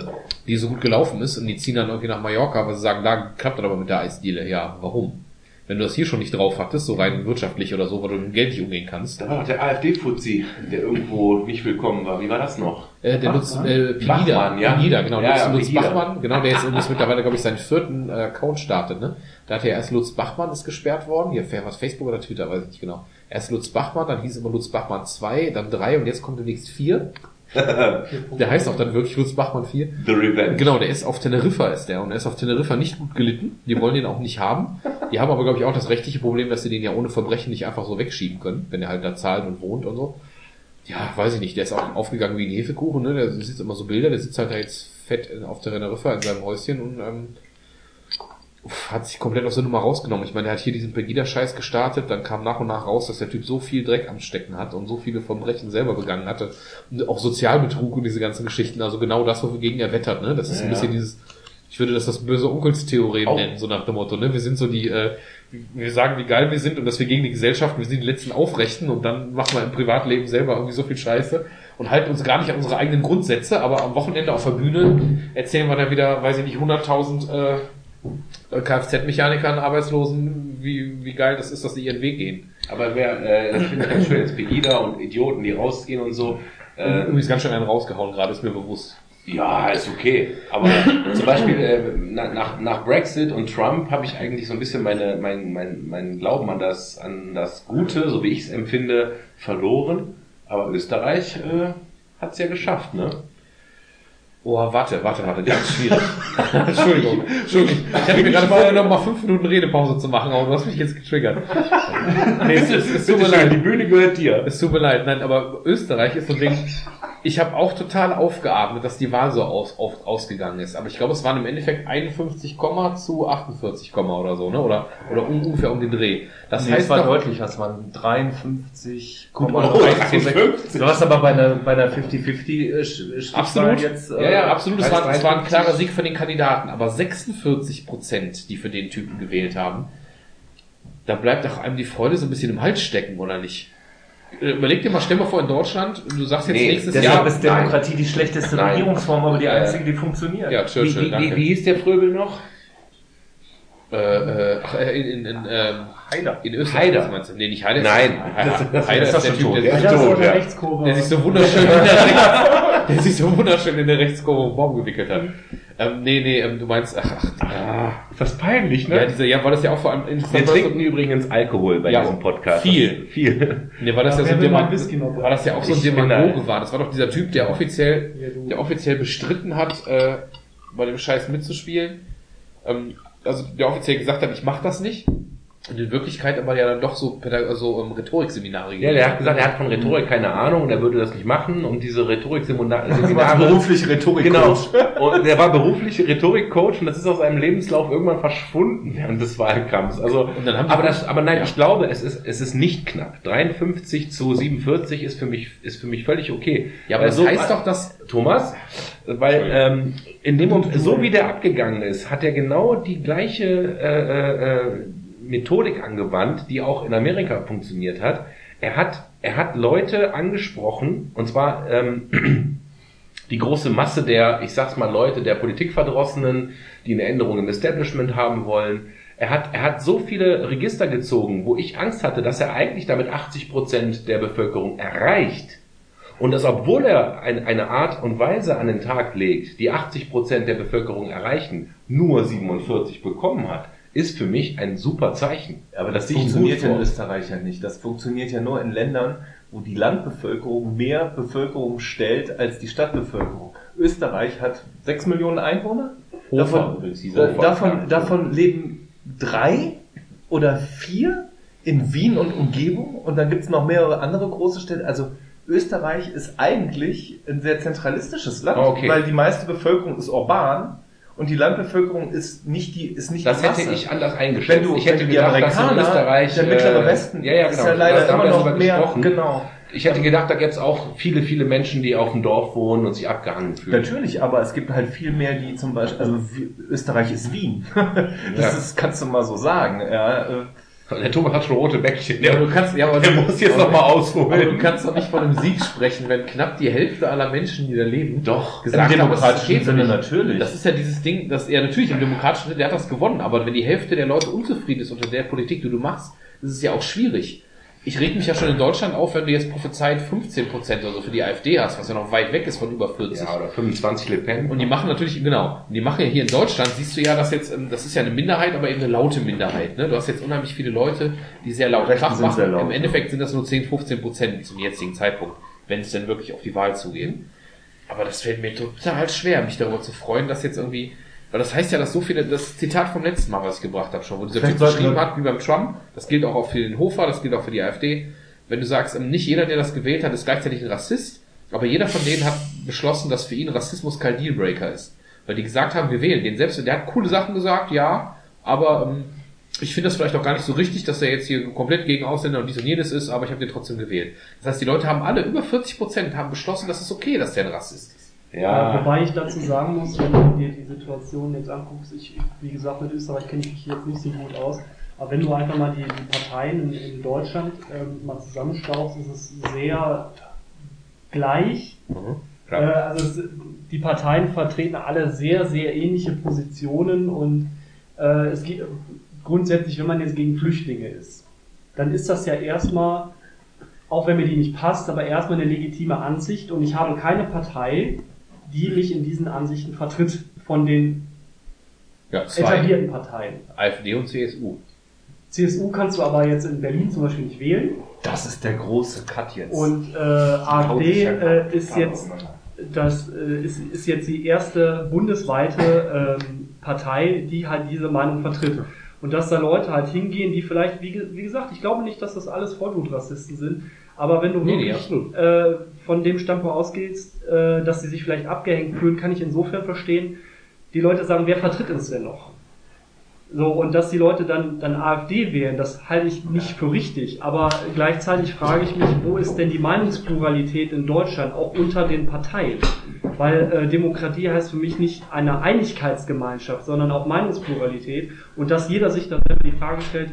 die so gut gelaufen ist und die ziehen dann irgendwie nach Mallorca, weil sie sagen, da klappt das aber mit der Eisdiele. Ja, warum? Wenn du das hier schon nicht drauf hattest, so rein wirtschaftlich oder so, weil du mit Geld nicht umgehen kannst. Da war doch der AfD-Fuzzi, der irgendwo nicht willkommen war. Wie war das noch? Äh, der Lutz, äh, Pegida, Bachmann, ja. Pegida, genau, Ja, Lutz, ja, Lutz Pegida. Bachmann, genau, der jetzt [LAUGHS] übrigens mittlerweile, glaube ich, seinen vierten äh, Account startet, ne? Da hat ja erst Lutz Bachmann ist gesperrt worden, hier, was, Facebook oder Twitter, weiß ich nicht genau. Erst Lutz Bachmann, dann hieß immer Lutz Bachmann 2, dann 3 und jetzt kommt demnächst 4. [LAUGHS] Der heißt auch dann wirklich Lutz Bachmann 4. The Revenge. Genau, der ist auf Teneriffa ist der und er ist auf Teneriffa nicht gut gelitten. Die wollen den auch nicht haben. Die haben aber, glaube ich, auch das rechtliche Problem, dass sie den ja ohne Verbrechen nicht einfach so wegschieben können, wenn er halt da zahlt und wohnt und so. Ja, weiß ich nicht. Der ist auch aufgegangen wie ein Hefekuchen, ne? Der sitzt immer so Bilder, der sitzt halt da jetzt fett auf Teneriffa in seinem Häuschen und ähm, hat sich komplett aus der Nummer rausgenommen. Ich meine, er hat hier diesen Pegida-Scheiß gestartet, dann kam nach und nach raus, dass der Typ so viel Dreck am Stecken hat und so viele Verbrechen selber begangen hatte. Und auch Sozialbetrug und diese ganzen Geschichten. Also genau das, wogegen er wettert, ne? Das ist ein Ja, bisschen ja. dieses, ich würde das das böse Onkelstheorem Au. nennen, so nach dem Motto, ne? Wir sind so die, äh, wir sagen, wie geil wir sind und dass wir gegen die Gesellschaft, wir sind die letzten Aufrechten und dann machen wir im Privatleben selber irgendwie so viel Scheiße und halten uns gar nicht an unsere eigenen Grundsätze, aber am Wochenende auf der Bühne erzählen wir dann wieder, weiß ich nicht, 100.000 äh, Kfz-Mechanikern, Arbeitslosen, wie, wie geil das ist, dass sie ihren Weg gehen. Aber wer, äh, das finde ich ganz schön, jetzt Pegida und Idioten, die rausgehen und so. Äh, Übrigens ganz schön einen rausgehauen gerade, ist mir bewusst. Ja, ist okay. Aber zum Beispiel äh, na- nach, nach Brexit und Trump habe ich eigentlich so ein bisschen meine, mein, mein, mein Glauben an das, an das Gute, so wie ich es empfinde, verloren. Aber Österreich äh, hat es ja geschafft, ne? Oh, warte, warte, warte, ganz schwierig. [LAUGHS] Entschuldigung, Entschuldigung. Ich hatte mir gerade vorgenommen, mal fünf Minuten Redepause zu machen, aber du hast mich jetzt getriggert. [LAUGHS] Nee, es, es, es tut mir leid. die Bühne gehört dir. Es tut mir leid, nein, aber Österreich ist so ein Ding. Ich habe auch total aufgeatmet, dass die Wahl so aus, auf, ausgegangen ist. Aber ich glaube, es waren im Endeffekt 51, zu 48, oder so, ne? Oder, oder un- ungefähr um den Dreh. Das Nee, heißt es war doch, deutlicher, es waren 53, Gut, oh, 53. Du hast aber bei einer, bei einer 50-50 äh, Absolut. jetzt, ja, ja, absolut. Es war, es war ein 53. klarer Sieg für den Kandidaten. Aber 46 Prozent, die für den Typen gewählt haben, da bleibt doch einem die Freude so ein bisschen im Hals stecken, oder nicht? Äh, Überleg dir mal, stell mal vor, in Deutschland, du sagst jetzt Nee, nächstes Deshalb Jahr. ist Demokratie die schlechteste Nein. Regierungsform, aber die Äh, einzige, die funktioniert. Ja, Wie, Churchill, wie, danke. wie, wie hieß der Fröbel noch? Äh, äh, ach, äh, in, in, in, ähm, Heider. in Österreich, Heider. meinst du? Nee, nicht Heider. Nein. Heider, ist der Typ, der, auch der. Rechtskurve. der sich so wunderschön [LAUGHS] [LAUGHS] der sich so wunderschön in der Rechtskurve um Baum gewickelt hat. Ähm, nee, nee, ähm, du meinst, ach, ach, Ah, das peinlich, ja, diese, ja, war das ja auch vor allem Wir interessant. das trinken übrigens Alkohol bei Ja, diesem Podcast. viel. Das- Viel. so, [LAUGHS] nee, war das ja, Ja, so ein Demag- war das ja auch so ein Demagoge war. Das war doch dieser Typ, der offiziell, Ja, der offiziell bestritten hat, äh, bei dem Scheiß mitzuspielen. Ähm, also der offiziell gesagt hat, ich mach das nicht. Und in Wirklichkeit aber ja dann doch so, Pädag- also ähm, Rhetorikseminare Ja, der hat gesagt, er hat von Rhetorik keine Ahnung und er würde das nicht machen und diese Rhetorikseminare. [LAUGHS] berufliche Rhetorik. Genau. Und der war berufliche Rhetorikcoach und das ist aus seinem Lebenslauf irgendwann verschwunden während des Wahlkampfs. Also, Und dann haben die- aber das, aber nein, Ja. ich glaube, es ist, es ist nicht knapp. 53 zu 47 ist für mich, ist für mich völlig okay. Ja, aber Weil das so- heißt doch, dass Thomas, weil ähm, in dem Moment, so wie der abgegangen ist, hat er genau die gleiche äh, äh, Methodik angewandt, die auch in Amerika funktioniert hat. Er hat, er hat Leute angesprochen, und zwar ähm, [CLEARS THROAT] die große Masse der, ich sag's mal, Leute, der Politikverdrossenen, die eine Änderung im Establishment haben wollen. Er hat, er hat so viele Register gezogen, wo ich Angst hatte, dass er eigentlich damit 80 Prozent der Bevölkerung erreicht. Und dass obwohl er ein, eine Art und Weise an den Tag legt, die 80 Prozent der Bevölkerung erreichen, nur 47 bekommen hat, ist für mich ein super Zeichen. Aber das funktioniert ja in. Österreich ja nicht. Das funktioniert ja nur in Ländern, wo die Landbevölkerung mehr Bevölkerung stellt als die Stadtbevölkerung. Österreich hat 6 Millionen Einwohner. Davon, übrigens, dieser äh, davon, davon leben drei oder vier in Wien und Umgebung und dann gibt's noch mehrere andere große Städte. Also Österreich ist eigentlich ein sehr zentralistisches Land, okay. weil die meiste Bevölkerung ist urban und die Landbevölkerung ist nicht die ist nicht Das die hätte Masse. ich anders eingeschätzt. Wenn du, ich hätte wenn du die gedacht, dass in Amerikaner, Österreich, der mittlere äh, Westen, ja, ja, ist genau. ja leider Da haben immer wir noch mehr, gesprochen. genau. Ich hätte gedacht, da gäbe es auch viele, viele Menschen, die auf dem Dorf wohnen und sich abgehangen fühlen. Natürlich, aber es gibt halt viel mehr, die zum Beispiel, also Österreich ist Wien. [LAUGHS] Das Ja. ist, kannst du mal so sagen. Ja, äh, [LAUGHS] Der Thomas hat schon rote Bäckchen. Ja, aber du kannst, ja, aber Der du, muss jetzt noch mal ausholen. Aber du kannst doch nicht von einem Sieg sprechen, wenn knapp die Hälfte aller Menschen, die da leben, Doch. gesagt Im haben, es demokratischen Sinne nicht. natürlich. Das ist ja dieses Ding, dass er natürlich im demokratischen Sinne, der hat das gewonnen, aber wenn die Hälfte der Leute unzufrieden ist unter der Politik, die du machst, ist es ja auch schwierig. Ich reg mich ja schon in Deutschland auf, wenn du jetzt prophezeit 15 Prozent oder so für die AfD hast, was ja noch weit weg ist von über 40. Ja, oder 25 Le Pen. Und die machen natürlich, genau, die machen ja hier in Deutschland, siehst du ja, dass jetzt, ähm, das ist ja eine Minderheit, aber eben eine laute Minderheit. Ne? Du hast jetzt unheimlich viele Leute, die sehr laut Krach machen. laut, Im Endeffekt sind das nur 10, 15 Prozent zum jetzigen Zeitpunkt, wenn es denn wirklich auf die Wahl zugeht. Aber das fällt mir total schwer, mich darüber zu freuen, dass jetzt irgendwie, weil das heißt ja, dass so viele, das Zitat vom letzten Mal, was ich gebracht habe schon, wo dieser Typ geschrieben hat, wie beim Trump, das gilt auch für den Hofer, das gilt auch für die AfD, wenn du sagst, ähm, nicht jeder, der das gewählt hat, ist gleichzeitig ein Rassist, aber jeder von denen hat beschlossen, dass für ihn Rassismus kein Dealbreaker ist. Weil die gesagt haben, wir wählen den. Selbst, der hat coole Sachen gesagt, ja, aber ähm, ich finde das vielleicht auch gar nicht so richtig, dass er jetzt hier komplett gegen Ausländer und dies und jenes ist, aber ich habe den trotzdem gewählt. Das heißt, die Leute haben alle, über 40 Prozent, haben beschlossen, dass es okay, dass der ein Rassist ist. Ja. Ja. Wobei ich dazu sagen muss, wenn du dir die Situation jetzt anguckst, ich, wie gesagt, mit Österreich kenne ich mich jetzt nicht so gut aus, aber wenn du einfach mal die, die Parteien in, in Deutschland ähm, mal zusammenstaubst, ist es sehr gleich. Äh, Klar. also es, die Parteien vertreten alle sehr, sehr ähnliche Positionen und äh, es geht grundsätzlich, wenn man jetzt gegen Flüchtlinge ist, dann ist das ja erstmal, auch wenn mir die nicht passt, aber erstmal eine legitime Ansicht und ich habe keine Partei, die mich in diesen Ansichten vertritt von den Ja, zwei. etablierten Parteien. AfD und CSU. CSU kannst du aber jetzt in Berlin zum Beispiel nicht wählen. Das ist der große Cut jetzt. Und äh, AfD ja äh, ist jetzt das äh, ist, ist jetzt die erste bundesweite ähm, Partei, die halt diese Meinung vertritt. Und dass da Leute halt hingehen, die vielleicht, wie, wie gesagt, ich glaube nicht, dass das alles Vollblutrassisten sind, aber wenn du Nee, nee, wirklich absolut. äh, von dem Standpunkt ausgehst, äh, dass sie sich vielleicht abgehängt fühlen, kann ich insofern verstehen. Die Leute sagen, wer vertritt uns denn noch? So, und dass die Leute dann, dann AfD wählen, das halte ich nicht für richtig. Aber gleichzeitig frage ich mich, wo ist denn die Meinungspluralität in Deutschland, auch unter den Parteien? Weil äh, Demokratie heißt für mich nicht eine Einigkeitsgemeinschaft, sondern auch Meinungspluralität. Und dass jeder sich dann selber die Frage stellt,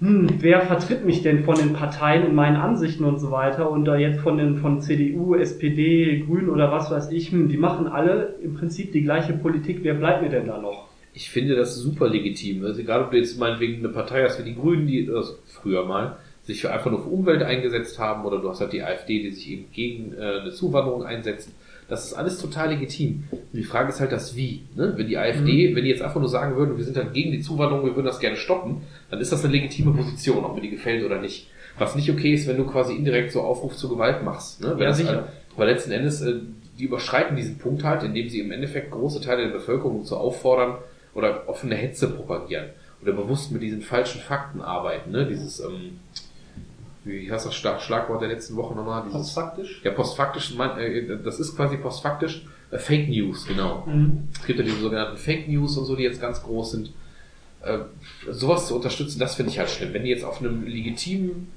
hm, wer vertritt mich denn von den Parteien in meinen Ansichten und so weiter und da jetzt von den von CDU, SPD, Grünen oder was weiß ich, hm, die machen alle im Prinzip die gleiche Politik, wer bleibt mir denn da noch? Ich finde das super legitim. Also egal, ob du jetzt meinetwegen eine Partei hast wie die Grünen, die also früher mal sich für einfach nur für Umwelt eingesetzt haben, oder du hast halt die AfD, die sich eben gegen äh, eine Zuwanderung einsetzt. Das ist alles total legitim. Und die Frage ist halt das Wie. Ne? Wenn die AfD, wenn die jetzt einfach nur sagen würden, wir sind halt gegen die Zuwanderung, wir würden das gerne stoppen, dann ist das eine legitime Position, ob mir die gefällt oder nicht. Was nicht okay ist, wenn du quasi indirekt so Aufruf zur Gewalt machst. Ne? Wenn Ja, sicher. halt- weil letzten Endes, äh, die überschreiten diesen Punkt halt, indem sie im Endeffekt große Teile der Bevölkerung zu auffordern oder offene Hetze propagieren oder bewusst mit diesen falschen Fakten arbeiten. Ne? Dieses, ähm, wie heißt das Schlag- Schlagwort der letzten Woche nochmal? Dieses, faktisch? ja, postfaktisch, mein, äh, das ist quasi postfaktisch äh, Fake News, genau. Mhm. Es gibt ja diese sogenannten Fake News und so, die jetzt ganz groß sind. Äh, sowas zu unterstützen, das finde ich halt schlimm. Wenn die jetzt auf einem legitimen,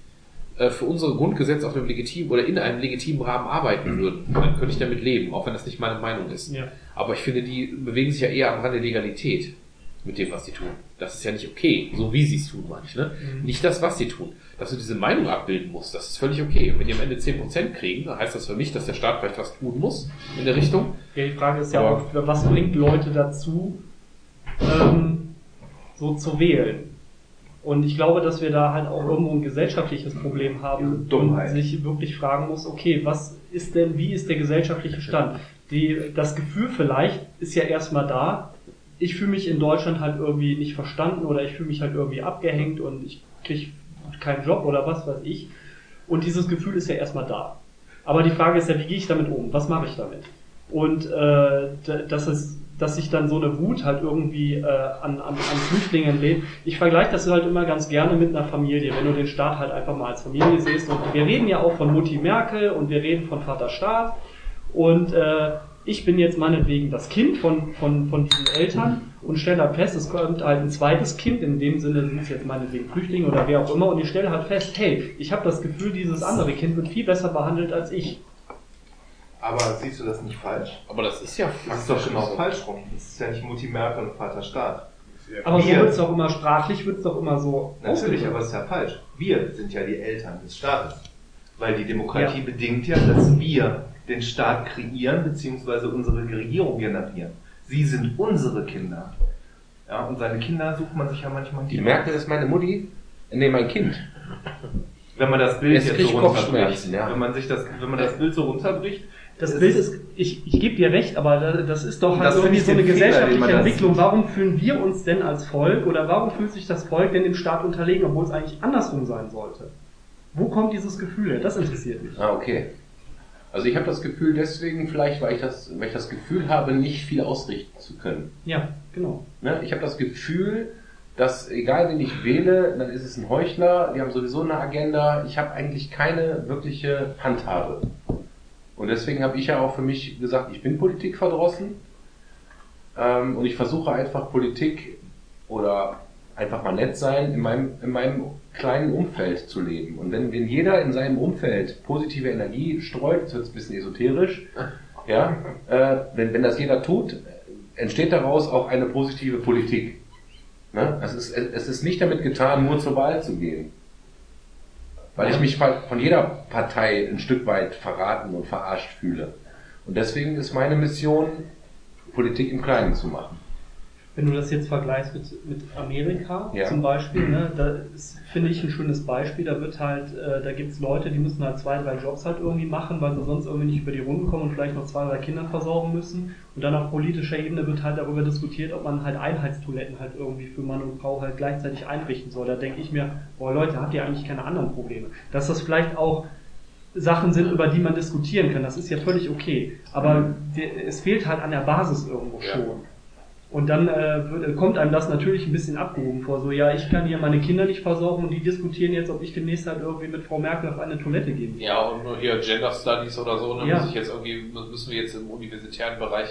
äh, für unsere Grundgesetz auf einem legitimen oder in einem legitimen Rahmen arbeiten würden, dann könnte ich damit leben, auch wenn das nicht meine Meinung ist. Ja. Aber ich finde, die bewegen sich ja eher am Rand der Legalität mit dem, was sie tun. Das ist ja nicht okay, so wie sie es tun, ich. Ne? Mhm. Nicht das, was sie tun. Dass du diese Meinung abbilden musst, das ist völlig okay. Und wenn die am Ende 10% kriegen, dann heißt das für mich, dass der Staat vielleicht was tun muss in der Richtung. Ja, die Frage ist ja auch, was bringt Leute dazu, ähm, so zu wählen? Und ich glaube, dass wir da halt auch irgendwo ein gesellschaftliches Problem haben Dummheit. und sich wirklich fragen muss, okay, was ist denn, wie ist der gesellschaftliche Stand? Die, das Gefühl vielleicht ist ja erstmal da, ich fühle mich in Deutschland halt irgendwie nicht verstanden oder ich fühle mich halt irgendwie abgehängt und ich kriege keinen Job oder was weiß ich. Und dieses Gefühl ist ja erstmal da. Aber die Frage ist ja, wie gehe ich damit um? Was mache ich damit? Und äh, d- dass es, dass sich dann so eine Wut halt irgendwie äh, an, an, an Flüchtlingen lädt. Ich vergleiche das halt immer ganz gerne mit einer Familie, wenn du den Staat halt einfach mal als Familie siehst. Und wir reden ja auch von Mutti Merkel und wir reden von Vater Staat. Und äh, ich bin jetzt meinetwegen das Kind von, von, von diesen Eltern und stelle halt fest, es kommt halt ein zweites Kind, in dem Sinne sind es jetzt meinetwegen Flüchtlinge oder wer auch immer, und ich stelle halt fest, hey, ich habe das Gefühl, dieses andere Kind wird viel besser behandelt als ich. Aber siehst du das nicht falsch? Aber das ist ja Das ist doch genau so. falsch rum. Das ist ja nicht Mutti Merkel und Vater Staat. Aber so Wir- wird es doch immer sprachlich, wird es doch immer so. Natürlich, aber es ist ja falsch. Wir sind ja die Eltern des Staates. Weil die Demokratie Ja. bedingt ja, dass wir den Staat kreieren bzw. unsere Regierung generieren. Sie sind unsere Kinder. Ja, und seine Kinder sucht man sich ja manchmal Die nicht. Merkel ist meine Mutti? Nee, mein Kind. Wenn man das Bild Jetzt jetzt so ich runterbricht, ja. wenn man sich das, wenn man das Bild so runterbricht, Das es Bild ist, ich, ich gebe dir recht, aber da- das ist doch halt Das irgendwie so eine Fehler, gesellschaftliche Entwicklung. Warum fühlen wir uns denn als Volk oder warum fühlt sich das Volk denn dem Staat unterlegen, obwohl es eigentlich andersrum sein sollte? Wo kommt dieses Gefühl her? Das interessiert mich. Ah, okay. Also ich habe das Gefühl deswegen vielleicht, weil ich das, weil ich das Gefühl habe, nicht viel ausrichten zu können. Ja, genau. Ne? Ich habe das Gefühl, dass egal wen ich wähle, dann ist es ein Heuchler, die haben sowieso eine Agenda. Ich habe eigentlich keine wirkliche Handhabe. Und deswegen habe ich ja auch für mich gesagt, ich bin Politik verdrossen. Ähm, und ich versuche einfach Politik oder einfach mal nett sein in meinem, in meinem kleinen Umfeld zu leben. Und wenn, wenn jeder in seinem Umfeld positive Energie streut, jetzt wird ein bisschen esoterisch, [LAUGHS] ja, äh, wenn, wenn das jeder tut, entsteht daraus auch eine positive Politik. Ne? Es, ist, es ist nicht damit getan, nur zur Wahl zu gehen. Weil ich mich von jeder Partei ein Stück weit verraten und verarscht fühle. Und deswegen ist meine Mission, Politik im Kleinen zu machen. Wenn du das jetzt vergleichst mit, mit Amerika Ja. zum Beispiel, ne, da finde ich, ein schönes Beispiel. Da wird halt, äh, da gibt's Leute, die müssen halt zwei, drei Jobs halt irgendwie machen, weil sie sonst irgendwie nicht über die Runden kommen und vielleicht noch zwei, drei Kinder versorgen müssen. Und dann auf politischer Ebene wird halt darüber diskutiert, ob man halt Einheitstoiletten halt irgendwie für Mann und Frau halt gleichzeitig einrichten soll. Da denke ich mir, boah Leute, habt ihr eigentlich keine anderen Probleme? Dass das vielleicht auch Sachen sind, über die man diskutieren kann, das ist ja völlig okay. Aber der, es fehlt halt an der Basis irgendwo Ja. Und dann äh, wird, kommt einem das natürlich ein bisschen abgehoben vor. So, ja, ich kann hier meine Kinder nicht versorgen und die diskutieren jetzt, ob ich demnächst halt irgendwie mit Frau Merkel auf eine Toilette gehen Ja, und nur hier Gender Studies oder so, ne, Ja. muss ich jetzt irgendwie, müssen wir jetzt im universitären Bereich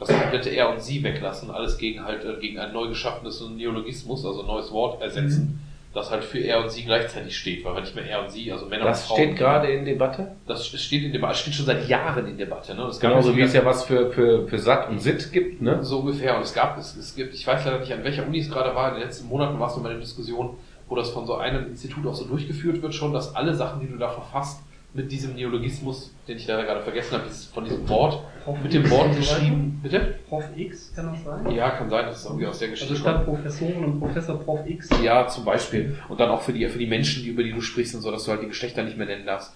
das komplette Er und Sie weglassen, alles gegen halt, äh, gegen ein neu geschaffenes Neologismus, also ein neues Wort ersetzen, das halt für Er und Sie gleichzeitig steht, weil wir nicht mehr Er und Sie, also Männer Das und Frauen. steht gerade in Debatte. Das steht in Debatte, steht schon seit Jahren in Debatte, ne? Es gab Genauso wie es ja was für, für, für Satt und Sitt gibt, ne? so ungefähr. Und es gab, es, es gibt, ich weiß leider nicht, an welcher Uni es gerade war, in den letzten Monaten war es noch mal eine Diskussion, wo das von so einem Institut auch so durchgeführt wird schon, dass alle Sachen, die du da verfasst, mit diesem Neologismus, den ich leider gerade vergessen habe, von diesem Wort, mit dem Wort geschrieben, bitte? Prof X, kann das sein? Ja, kann sein, dass es irgendwie aus der Geschichte Also statt Professoren und Professor Prof X. Ja, zum Beispiel. Und dann auch für die, für die Menschen, die, über die du sprichst und so, dass du halt die Geschlechter nicht mehr nennen darfst.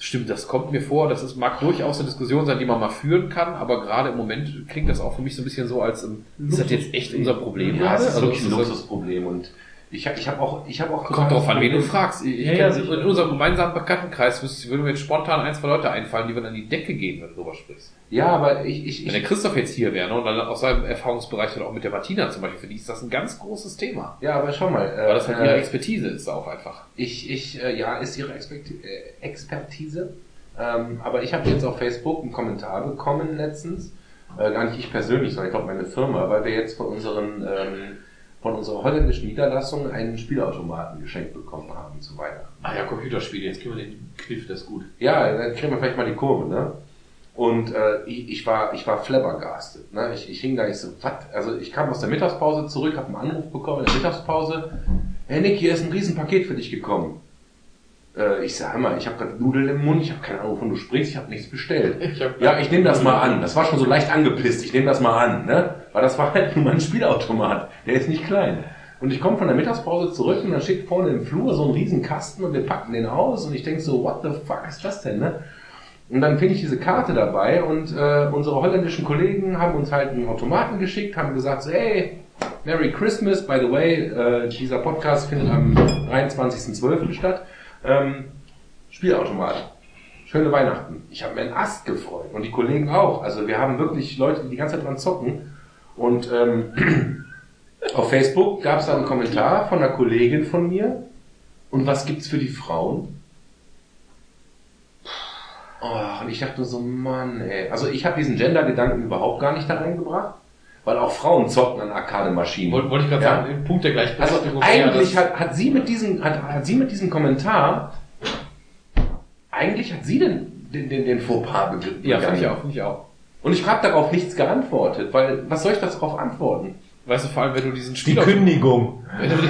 Stimmt, das kommt mir vor. Das ist, mag durchaus eine Diskussion sein, die man mal führen kann, aber gerade im Moment klingt das auch für mich so ein bisschen so, als ähm, ist das jetzt echt unser Problem? Ja, gerade? es ist Also wirklich ein Luxusproblem und ich habe ich hab auch, ich habe auch Kommt drauf an, wen du fragst. Ich, Ja, ich ja, sicher. in unserem gemeinsamen Bekanntenkreis würden mir jetzt spontan ein, zwei Leute einfallen, die würden an die Decke gehen, wenn du darüber sprichst. Ja, aber ich, ich, Wenn der Christoph jetzt hier wäre, ne, und dann aus seinem Erfahrungsbereich oder auch mit der Martina zum Beispiel, für die ist das ein ganz großes Thema. ja, aber schau mal, äh, Weil das halt ihre äh, Expertise ist auch einfach. ich, ich, äh, ja, ist ihre Expekt äh, Expertise. Ähm, aber ich habe jetzt auf Facebook einen Kommentar bekommen letztens, äh, gar nicht ich persönlich, sondern ich glaube meine Firma, weil wir jetzt von unseren ähm, von unserer holländischen Niederlassung einen Spielautomaten geschenkt bekommen haben zu Weihnachten. Ah ja, Computerspiele, jetzt kriegen wir den Kniff, das ist gut. Ja, dann kriegen wir vielleicht mal die Kurve, ne? Und äh, ich, ich war ich war flabbergastet, ne? Ich, ich hing da, ich so, was? Also ich kam aus der Mittagspause zurück, habe einen Anruf bekommen in der Mittagspause. Hey Nick, hier ist ein Riesenpaket für dich gekommen. Äh, ich sag mal, ich habe gerade Nudeln im Mund, ich habe keine Ahnung, wovon du sprichst, ich habe nichts bestellt. [LAUGHS] Ich hab- ja, ich nehme das mal an. Das war schon so leicht angepisst. Ich nehme das mal an, ne? Weil das war halt [LAUGHS] nur mein Spielautomat. Der ist nicht klein. Und ich komme von der Mittagspause zurück und dann steht vorne im Flur so ein Riesenkasten und wir packen den aus und ich denk so, what the fuck ist das denn, ne? Und dann finde ich diese Karte dabei und äh, unsere holländischen Kollegen haben uns halt einen Automaten geschickt, haben gesagt so, hey, Merry Christmas, by the way, äh, dieser Podcast findet am 23.12. statt. Ähm, Spielautomaten. Schöne Weihnachten. Ich habe mir einen Ast gefreut und die Kollegen auch. Also wir haben wirklich Leute, die die ganze Zeit dran zocken. Und ähm, [CLEARS THROAT] auf Facebook gab es dann einen Kommentar von einer Kollegin von mir. Und was gibt's für die Frauen? Oh, und ich dachte so, Mann, ey. Also ich habe diesen Gender-Gedanken überhaupt gar nicht da reingebracht, weil auch Frauen zocken an Arcade-Maschinen. Wollte wollte ich gerade Ja. sagen, den Punkt der Also Gleichberechtigung. eigentlich hat, hat sie mit diesem hat, hat sie mit diesem Kommentar eigentlich hat sie den den, den, den Fauxpas begriffen. ja, finde ich auch, finde ich auch. Und ich habe darauf nichts geantwortet, weil was soll ich das darauf antworten? Weißt du, vor allem, wenn du diesen Die Spielautomaten, Kündigung. wenn du, die-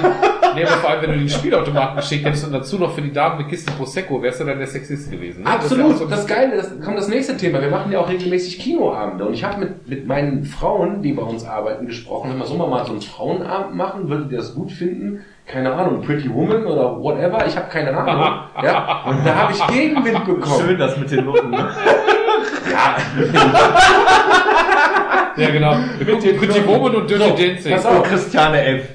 nee, aber vor allem, wenn du den Spielautomaten geschickt hättest und dazu noch für die Damen eine Kiste Prosecco, wärst du dann der Sexist gewesen. ne? Absolut, auch so- das Geile, das kommt das nächste Thema. Wir machen ja auch regelmäßig Kinoabende und ich habe mit, mit meinen Frauen, die bei uns arbeiten, gesprochen. Sollen wir mal so einen Frauenabend machen? Würdet ihr das gut finden? Keine Ahnung, Pretty Woman oder whatever, ich habe keine Ahnung. ja? Und da habe ich Gegenwind [LAUGHS] bekommen. Schön das mit den Noten. Ne? [LAUGHS] Ja, [LAUGHS] Ja, genau. Pretty Woman und Dirty Dancing. pass auf. Christiane F.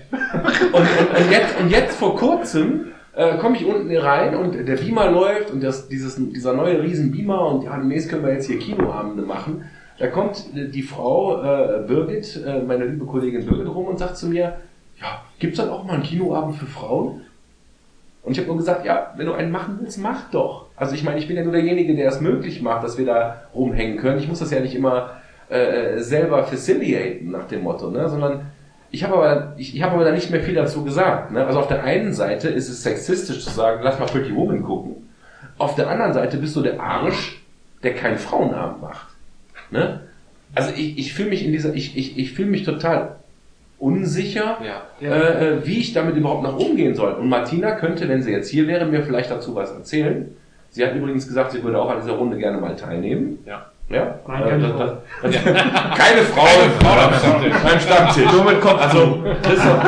Und, und, und, jetzt, und jetzt vor kurzem äh, komme ich unten rein und der Beamer läuft und das, dieses, dieser neue riesen Beamer und ja, demnächst können wir jetzt hier Kinoabende machen. Da kommt äh, die Frau äh, Birgit, äh, meine liebe Kollegin Birgit rum und sagt zu mir, ja, gibt's dann auch mal einen Kinoabend für Frauen? Und ich habe nur gesagt, ja, wenn du einen machen willst, mach doch. Also ich meine, ich bin ja nur derjenige, der es möglich macht, dass wir da rumhängen können. Ich muss das ja nicht immer äh, selber facilitaten nach dem Motto, ne? sondern ich habe aber, ich, ich habe aber da nicht mehr viel dazu gesagt. Ne? Also auf der einen Seite ist es sexistisch zu sagen, lass mal Pretty Woman gucken. Auf der anderen Seite bist du der Arsch, der keinen Frauenabend macht. Ne? Also ich, ich fühle mich in dieser, ich, ich, ich fühle mich total unsicher, Ja. äh, äh, wie ich damit überhaupt noch umgehen soll. Und Martina könnte, wenn sie jetzt hier wäre, mir vielleicht dazu was erzählen. Sie hat übrigens gesagt, sie würde auch an dieser Runde gerne mal teilnehmen. Ja. Ja? Nein, Äh, keine das- Frau. das- [LAUGHS] Keine Frau, Frau am Stammtisch. Beim Stammtisch. Nur mit Kopf. Also, Christoph,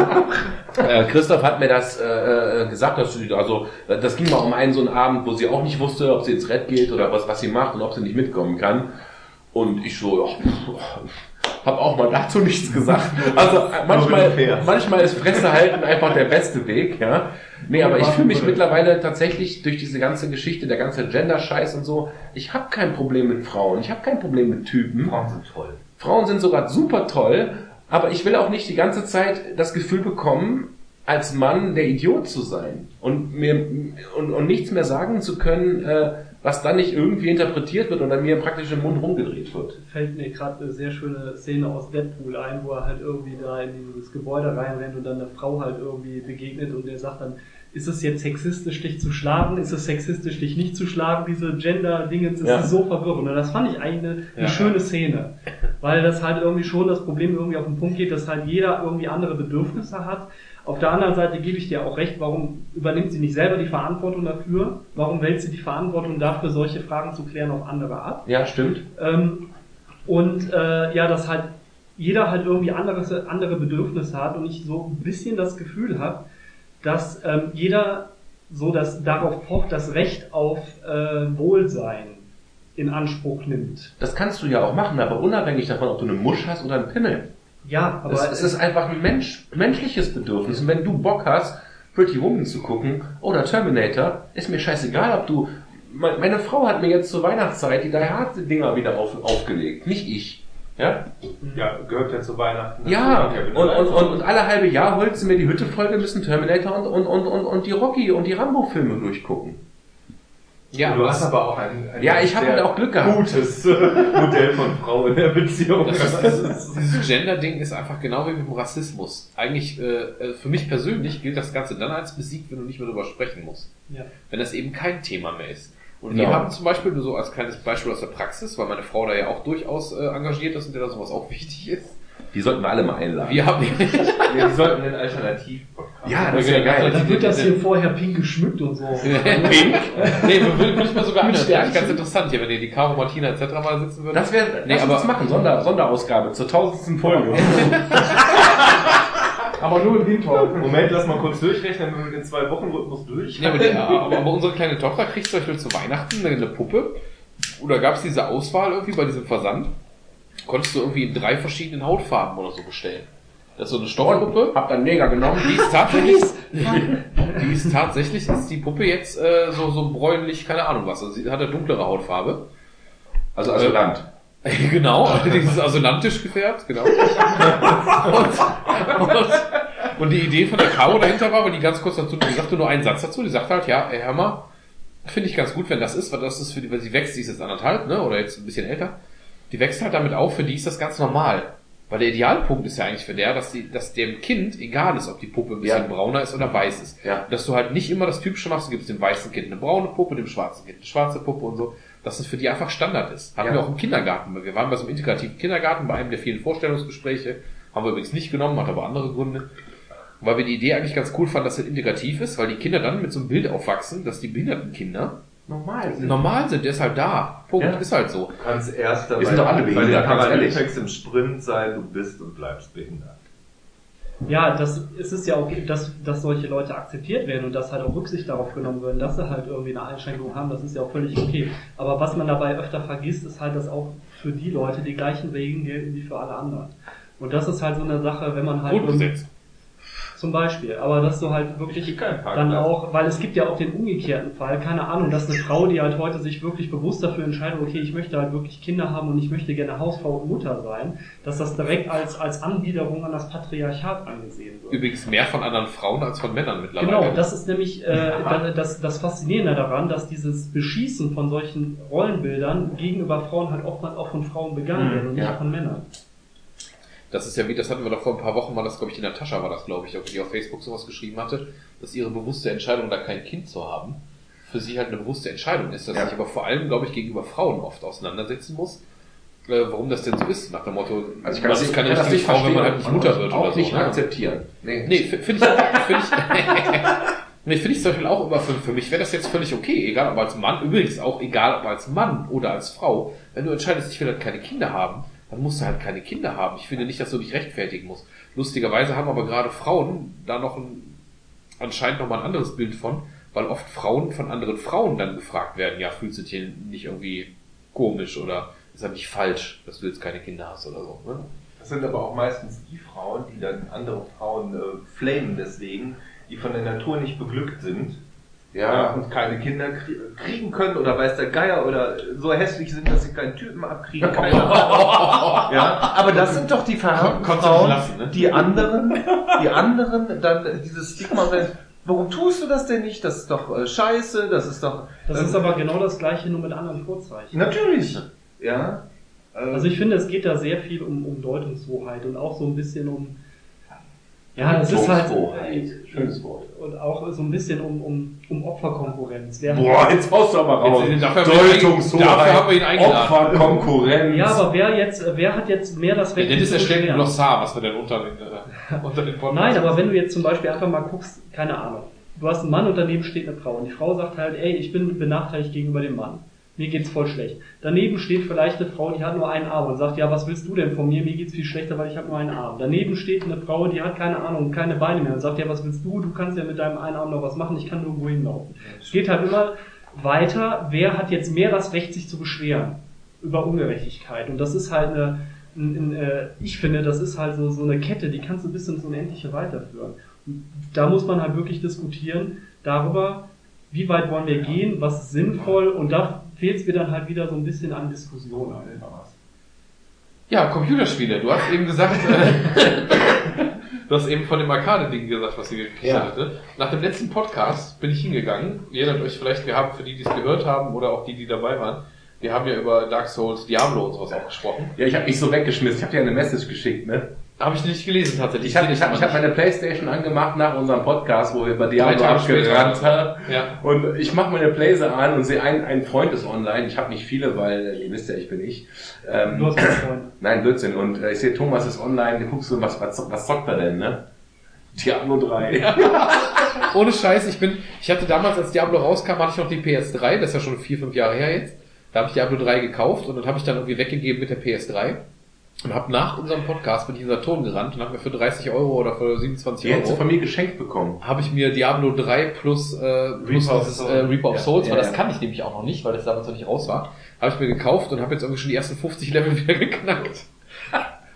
äh, Christoph hat mir das äh, äh, gesagt, dass sie, also äh, das ging mal um einen so einen Abend, wo sie auch nicht wusste, ob sie ins Red geht oder was, was sie macht und ob sie nicht mitkommen kann. Und ich so, ja, habe auch mal dazu nichts gesagt. [LAUGHS] Also manchmal, manchmal ist Fresse halten einfach der beste Weg, ja. Nee, aber ich fühle mich mittlerweile tatsächlich durch diese ganze Geschichte, der ganze Gender-Scheiß und so, ich habe kein Problem mit Frauen, ich habe kein Problem mit Typen. Frauen sind toll. Frauen sind sogar super toll, aber ich will auch nicht die ganze Zeit das Gefühl bekommen, als Mann der Idiot zu sein und mir und, und nichts mehr sagen zu können, äh, was dann nicht irgendwie interpretiert wird oder mir praktisch im Mund rumgedreht wird. Fällt mir gerade eine sehr schöne Szene aus Deadpool ein, wo er halt irgendwie da in dieses Gebäude reinrennt und dann eine Frau halt irgendwie begegnet und der sagt dann, ist es jetzt sexistisch, dich zu schlagen? Ist es sexistisch, dich nicht zu schlagen? Diese Gender-Dingens, das Ja. ist so verwirrend. Und das fand ich eigentlich eine, eine Ja. schöne Szene. Weil das halt irgendwie schon das Problem irgendwie auf den Punkt geht, dass halt jeder irgendwie andere Bedürfnisse hat. Auf der anderen Seite gebe ich dir auch recht, warum übernimmt sie nicht selber die Verantwortung dafür? Warum wälzt sie die Verantwortung dafür, solche Fragen zu klären auf andere ab? Ja, stimmt. Ähm, und äh, ja, dass halt jeder halt irgendwie anderes, andere Bedürfnisse hat und ich so ein bisschen das Gefühl habe, dass ähm, jeder so das darauf pocht, das Recht auf äh, Wohlsein in Anspruch nimmt. Das kannst du ja auch machen, aber unabhängig davon, ob du eine Musch hast oder einen Pimmel. Ja, aber Es, es ist einfach ein Mensch, menschliches Bedürfnis. Und wenn du Bock hast, Pretty Woman zu gucken oder Terminator, ist mir scheißegal, ob du. Me- Meine Frau hat mir jetzt zur Weihnachtszeit die Die Hard Dinger wieder auf, aufgelegt, nicht ich. Ja? Ja, gehört ja zu Weihnachten. Ja, und, und, und, und alle halbe Jahr holt sie mir die Hütte voll, wir müssen Terminator und, und, und, und, und die Rocky und die Rambo-Filme durchgucken. Ja, du hast das, aber auch ein, ein Ja, ich habe halt auch Glück gehabt. gutes äh, [LAUGHS] Modell von Frau in der Beziehung. das ist, dieses, dieses Gender-Ding ist einfach genau wie mit dem Rassismus. Eigentlich, äh, äh, für mich persönlich gilt das Ganze dann als besiegt, wenn du nicht mehr darüber sprechen musst. ja. Wenn das eben kein Thema mehr ist. Und Genau. wir haben zum Beispiel nur so als kleines Beispiel aus der Praxis, weil meine Frau da ja auch durchaus äh, engagiert ist und der da sowas auch wichtig ist. Die sollten wir alle mal einladen. Wir haben [LAUGHS] Ja, die sollten einen Alternativ-Podcast ja, das ist ja geil. Dann wird das hier vorher pink geschmückt und so. [LAUGHS] Pink? nee, will, will ich mal sogar anhören. Das ist Sternchen. ganz interessant hier, wenn ihr die Caro Martina etc. mal sitzen würdet. Das wäre, Nee, aber- uns machen, Sonder, Sonderausgabe zur tausendsten Folge. [LAUGHS] Aber nur im Hintergrund. Moment, lass mal kurz durchrechnen, wenn wir den zwei Wochen Rhythmus durch. Ja, aber, die, aber, aber unsere kleine Tochter kriegt zum Beispiel zu Weihnachten eine, eine Puppe. Oder gab es diese Auswahl irgendwie bei diesem Versand? Konntest du irgendwie in drei verschiedenen Hautfarben oder so bestellen. Das ist so eine Stoffpuppe. Hab dann Neger genommen. Die ist tatsächlich, [LAUGHS] die ist tatsächlich, ist die Puppe jetzt äh, so, so bräunlich, keine Ahnung was. Also sie hat eine dunklere Hautfarbe. Also, also Land. [LAUGHS] genau, [LAUGHS] die ist asylantisch gefärbt, genau. Und, und, und die Idee von der Caro dahinter war, weil die ganz kurz dazu, die sagte nur einen Satz dazu, die sagte halt, ja, ey, hör mal, finde ich ganz gut, wenn das ist, weil das ist für die, weil sie wächst, die ist jetzt anderthalb, ne, oder jetzt ein bisschen älter, die wächst halt damit auf, für die ist das ganz normal. Weil der Idealpunkt ist ja eigentlich für der, dass, die, dass dem Kind egal ist, ob die Puppe ein bisschen Ja. brauner ist oder weiß ist. Ja. Dass du halt nicht immer das Typische machst, du gibst dem weißen Kind eine braune Puppe, dem schwarzen Kind eine schwarze Puppe und so, dass es für die einfach Standard ist. Hatten Ja. wir auch im Kindergarten. Wir waren bei so einem integrativen Kindergarten, bei einem der vielen Vorstellungsgespräche, haben wir übrigens nicht genommen, hat aber andere Gründe. Weil wir die Idee eigentlich ganz cool fanden, dass es integrativ ist, weil die Kinder dann mit so einem Bild aufwachsen, dass die behinderten Kinder Normal. normal sind, der ist halt da. Punkt, Ja. ist halt so. Du kannst erst dabei Wir sind doch alle bei den behindert, ganz ehrlich. Paralympics im Sprint sein, du bist und bleibst behindert. Ja, das es ist ja auch, dass, dass solche Leute akzeptiert werden und dass halt auch Rücksicht darauf genommen wird, dass sie halt irgendwie eine Einschränkung haben, das ist ja auch völlig okay. Aber was man dabei öfter vergisst, ist halt, dass auch für die Leute die gleichen Regeln gelten wie für alle anderen. Und das ist halt so eine Sache, wenn man halt Grundgesetz. Zum Beispiel, aber dass du halt wirklich dann auch, weil es gibt ja auch den umgekehrten Fall, keine Ahnung, dass eine Frau, die halt heute sich wirklich bewusst dafür entscheidet, okay, ich möchte halt wirklich Kinder haben und ich möchte gerne Hausfrau und Mutter sein, dass das direkt als, als Anbiederung an das Patriarchat angesehen wird. Übrigens mehr von anderen Frauen als von Männern mittlerweile. Genau, das ist nämlich äh, da- das, das Faszinierende daran, dass dieses Beschießen von solchen Rollenbildern gegenüber Frauen halt oftmals auch von Frauen begangen wird und nicht ja. von Männern. Das ist ja wie, das hatten wir doch vor ein paar Wochen mal, das glaube ich, die Natascha war das, glaube ich, die auf Facebook sowas geschrieben hatte, dass ihre bewusste Entscheidung, da kein Kind zu haben, für sie halt eine bewusste Entscheidung ist, dass Ja. sich aber vor allem, glaube ich, gegenüber Frauen oft auseinandersetzen muss, äh, warum das denn so ist, nach dem Motto, Also ich kann was das, keine richtige Frau, wenn man halt nicht Mutter wird oder so. nicht ne? akzeptieren. Nee. Nee, finde ich, finde ich, [LAUGHS] Nee, finde ich zum Beispiel auch immer für, für mich wäre das jetzt völlig okay, egal ob als Mann, übrigens auch egal ob als Mann oder als Frau. Wenn du entscheidest, ich will halt keine Kinder haben, dann musst du halt keine Kinder haben. Ich finde nicht, dass du dich rechtfertigen musst. Lustigerweise haben aber gerade Frauen da noch ein, anscheinend noch mal ein anderes Bild von, weil oft Frauen von anderen Frauen dann gefragt werden, ja, fühlst du dich hier nicht irgendwie komisch oder ist das nicht falsch, dass du jetzt keine Kinder hast oder so, ne? Das sind aber auch meistens die Frauen, die dann andere Frauen äh, flamen deswegen, die von der Natur nicht beglückt sind. Ja. und keine Kinder krie kriegen können oder weiß der Geier oder so hässlich sind, dass sie keinen Typen abkriegen. Ahnung. [LAUGHS] ja, aber das sind doch die verhärmten Frauen, lassen, ne? die anderen, die anderen dann dieses Stigma, warum tust du das denn nicht? Das ist doch äh, scheiße, das ist doch... Das ist aber genau das gleiche, nur mit anderen Vorzeichen. Natürlich, ja. Also ich finde, es geht da sehr viel um, um Deutungshoheit und auch so ein bisschen um. Ja, es ist halt. Schönes Wort. Und auch so ein bisschen um, um, um Opferkonkurrenz. Wer Boah, jetzt haust du aber raus. Dafür haben wir ihn- Deutungshoheit, dafür haben wir ihn eingeladen. Opferkonkurrenz. ja, aber wer jetzt, wer hat jetzt mehr das Der Recht? Dennis sich zu erstellt ein? Glossar, was wir denn unter den, äh, unter den Podcast Nein, aber wenn du jetzt zum Beispiel einfach mal guckst, keine Ahnung, du hast einen Mann und daneben steht eine Frau und die Frau sagt halt, ey, ich bin benachteiligt gegenüber dem Mann. Mir geht's voll schlecht. Daneben steht vielleicht eine Frau, die hat nur einen Arm und sagt, ja, was willst du denn von mir? Mir geht's viel schlechter, weil ich habe nur einen Arm. Daneben steht eine Frau, die hat keine Ahnung, keine Beine mehr und sagt, ja, was willst du? Du kannst ja mit deinem einen Arm noch was machen, ich kann nirgendwo hinlaufen. Es geht halt immer weiter, wer hat jetzt mehr das Recht, sich zu beschweren über Ungerechtigkeit. Und das ist halt eine, ein, ein, äh, ich finde, das ist halt so, so eine Kette, die kannst du bis ins Unendliche weiterführen. Und da muss man halt wirklich diskutieren darüber, wie weit wollen wir gehen, was ist sinnvoll und da fehlt es mir dann halt wieder so ein bisschen an Diskussion. Ja, Computerspiele. Du hast eben gesagt, äh, [LAUGHS] du hast eben von dem Arcade-Ding gesagt, was sie gekriegt Ja. hatte. Nach dem letzten Podcast bin ich hingegangen. Ihr erinnert euch vielleicht, wir haben für die, die es gehört haben oder auch die, die dabei waren, wir haben ja über Dark Souls, Diablo und sowas auch gesprochen. Ja, ich habe mich so weggeschmissen. Ich habe dir eine Message geschickt, ne? Habe ich nicht gelesen tatsächlich. Ich habe ich hab, ich hab meine Playstation angemacht nach unserem Podcast, wo wir über Diablo abgerannt haben. Ja. Und ich mache meine Playse an und sehe, ein, ein Freund ist online. Ich habe nicht viele, weil ihr wisst ja, ich bin ich. Ähm, Du hast einen Freund. Nein, Blödsinn. Und äh, ich sehe, Thomas ist online. Du guckst so, was, was, was zockt er denn, ne? Diablo 3. [LAUGHS] Ohne Scheiß, ich bin, ich hatte damals, als Diablo rauskam, hatte ich noch die PS3, das ist ja schon vier, fünf Jahre her jetzt. Da habe ich Diablo 3 gekauft und dann habe ich dann irgendwie weggegeben mit der PS3. Und habe nach unserem Podcast bin ich in Saturn gerannt und habe mir für 30 Euro oder für 27 Die hättest du Euro von mir geschenkt bekommen. habe ich mir Diablo 3 plus, äh, plus Reaper Souls. äh, Reaper of Ja, Souls, weil ja, das ja. kann ich nämlich auch noch nicht, weil das damals noch nicht raus war, habe ich mir gekauft und habe jetzt irgendwie schon die ersten 50 Level [LAUGHS] wieder geknackt.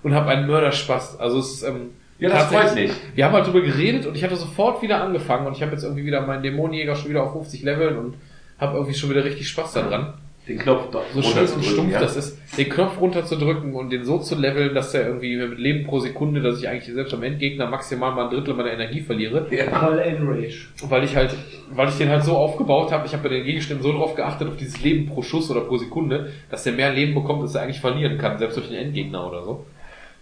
und habe einen Mörderspaß. Also es ist, ähm, Ja, das tatsächlich- freut mich. Wir haben halt drüber geredet und ich hatte sofort wieder angefangen und ich habe jetzt irgendwie wieder meinen Dämonenjäger schon wieder auf 50 Leveln und habe irgendwie schon wieder richtig Spaß daran. Den Knopf doch So schön und runterzudrücken, stumpf ja. das ist, den Knopf runterzudrücken und den so zu leveln, dass der irgendwie mit Leben pro Sekunde, dass ich eigentlich selbst am Endgegner maximal mal ein Drittel meiner Energie verliere. Ja. Voll Enrage. Weil ich halt, weil ich den halt so aufgebaut habe, ich habe bei den Gegenständen so drauf geachtet, auf dieses Leben pro Schuss oder pro Sekunde, dass der mehr Leben bekommt, als er eigentlich verlieren kann, selbst durch den Endgegner oder so.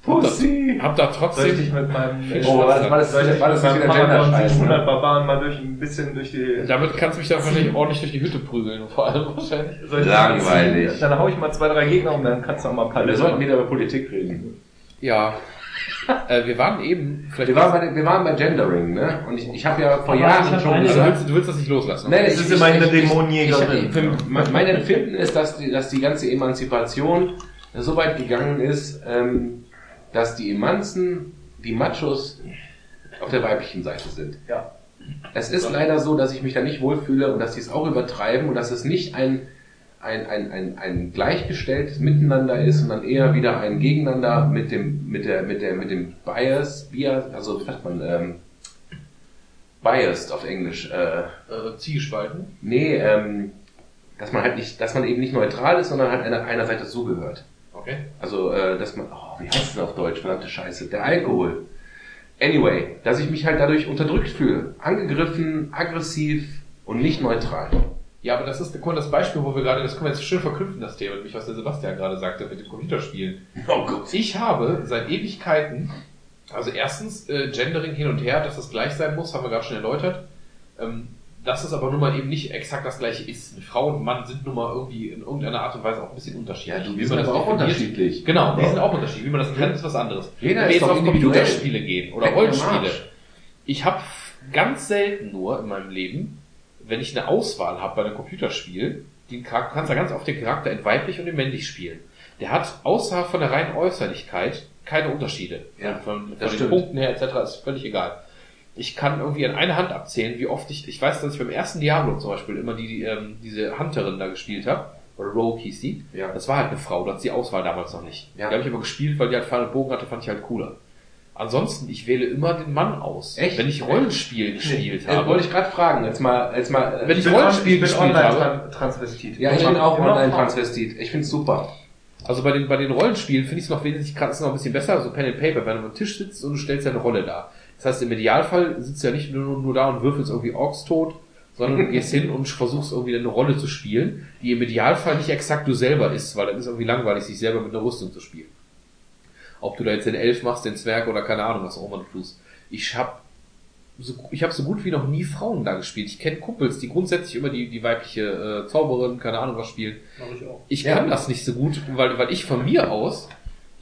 Hab da, Pussy. hab da Soll ich trotzdem, dich mit meinem, Viel Oh, war das, war das, soll ich dich war das mit meinem Pantheon Gender-Scheiß, 700 ne? Barbaren mal durch, ein bisschen durch die... damit kannst du mich da wahrscheinlich ordentlich durch die Hütte prügeln, vor allem wahrscheinlich. Langweilig. ziehen? Dann hau ich mal zwei, drei Gegner und dann kannst du auch mal ein paar Wir sollten wieder über Politik reden. Ja. [LAUGHS] Äh, wir waren eben, vielleicht Wir waren bei, wir waren bei Gendering, ne? Und ich, ich habe ja vor Aber Jahren schon eine- du, gesagt, willst, du willst das nicht loslassen. Nee, Das ist immerhin eine Dämonenjägerin. Mein Empfinden ist, dass die, dass die ganze Emanzipation so weit gegangen ist, ähm, dass die Emanzen, die Machos auf der weiblichen Seite sind. Ja. Es ist leider so, dass ich mich da nicht wohlfühle und dass die es auch übertreiben und dass es nicht ein, ein, ein, ein, ein gleichgestelltes Miteinander ist, sondern eher wieder ein Gegeneinander mit dem, mit der, mit der, mit dem Bias, Bias, also wie sagt man, ähm, biased auf Englisch, äh, Äh, Zielspalten. Nee, ähm, dass man halt nicht, dass man eben nicht neutral ist, sondern halt einer, einer Seite zugehört. Okay. Also, äh, dass man, oh, wie heißt denn auf Deutsch? Verdammte Scheiße. Der Alkohol. Anyway, dass ich mich halt dadurch unterdrückt fühle. Angegriffen, aggressiv und nicht neutral. Ja, aber das ist das Beispiel, wo wir gerade, das können wir jetzt schön verknüpfen, das Thema, nämlich was der Sebastian gerade sagte mit dem Computerspielen. Oh Gott. Ich habe seit Ewigkeiten, also erstens äh, Gendering hin und her, dass das gleich sein muss, haben wir gerade schon erläutert. Ähm, dass es aber nun mal eben nicht exakt das gleiche ist. Frau und Mann sind nun mal irgendwie in irgendeiner Art und Weise auch ein bisschen unterschiedlich. Ja, du, man sind das aber auch unterschiedlich. Genau, die sind auch unterschiedlich. Wie man das nennt, ist was anderes. Jeder Wenn wir jetzt auf. Computerspiele gehen oder Rollenspiele. Ich habe ganz selten nur in meinem Leben, wenn ich eine Auswahl habe bei einem Computerspiel, den Charakter, du kannst ja ganz oft den Charakter in weiblich und in männlich spielen. Der hat außer von der reinen Äußerlichkeit keine Unterschiede. Ja, von, von das den stimmt. Punkten her etc. ist völlig egal. Ich kann irgendwie an einer Hand abzählen, wie oft ich, ich weiß, dass ich beim ersten Diablo zum Beispiel immer die, die ähm, diese Hunterin da gespielt habe, oder Rogue hieß die. Ja. Das war halt eine Frau, da hat die Auswahl damals noch nicht. Ja. Die habe ich aber gespielt, weil die halt Pfeil und Bogen hatte, fand ich halt cooler. Ansonsten, ich wähle immer den Mann aus. Echt? Wenn ich Rollenspiel gespielt Äh, habe. wollte ich gerade fragen, jetzt mal, jetzt mal. äh, Wenn ich Rollenspiel gespielt habe. Online-Transvestit. ja, ich bin auch Immer Online-Transvestit. Ich find's super. Also bei den, bei den Rollenspielen finde ich es noch wesentlich gerade ist noch ein bisschen besser, so Pen and Paper, wenn du am Tisch sitzt und du stellst deine Rolle dar. Das heißt, im Idealfall sitzt du ja nicht nur, nur da und würfelst irgendwie Orks tot, sondern du gehst hin und versuchst irgendwie eine Rolle zu spielen, die im Idealfall nicht exakt du selber ist, weil dann ist irgendwie langweilig, sich selber mit einer Rüstung zu spielen. Ob du da jetzt den Elf machst, den Zwerg oder keine Ahnung, was auch immer du tust. Ich hab so, ich habe so gut wie noch nie Frauen da gespielt. Ich kenne Kumpels, die grundsätzlich immer die, die weibliche äh, Zauberin, keine Ahnung was spielen. Mach ich auch. Ich Ja. kann das nicht so gut, weil, weil ich von mir aus,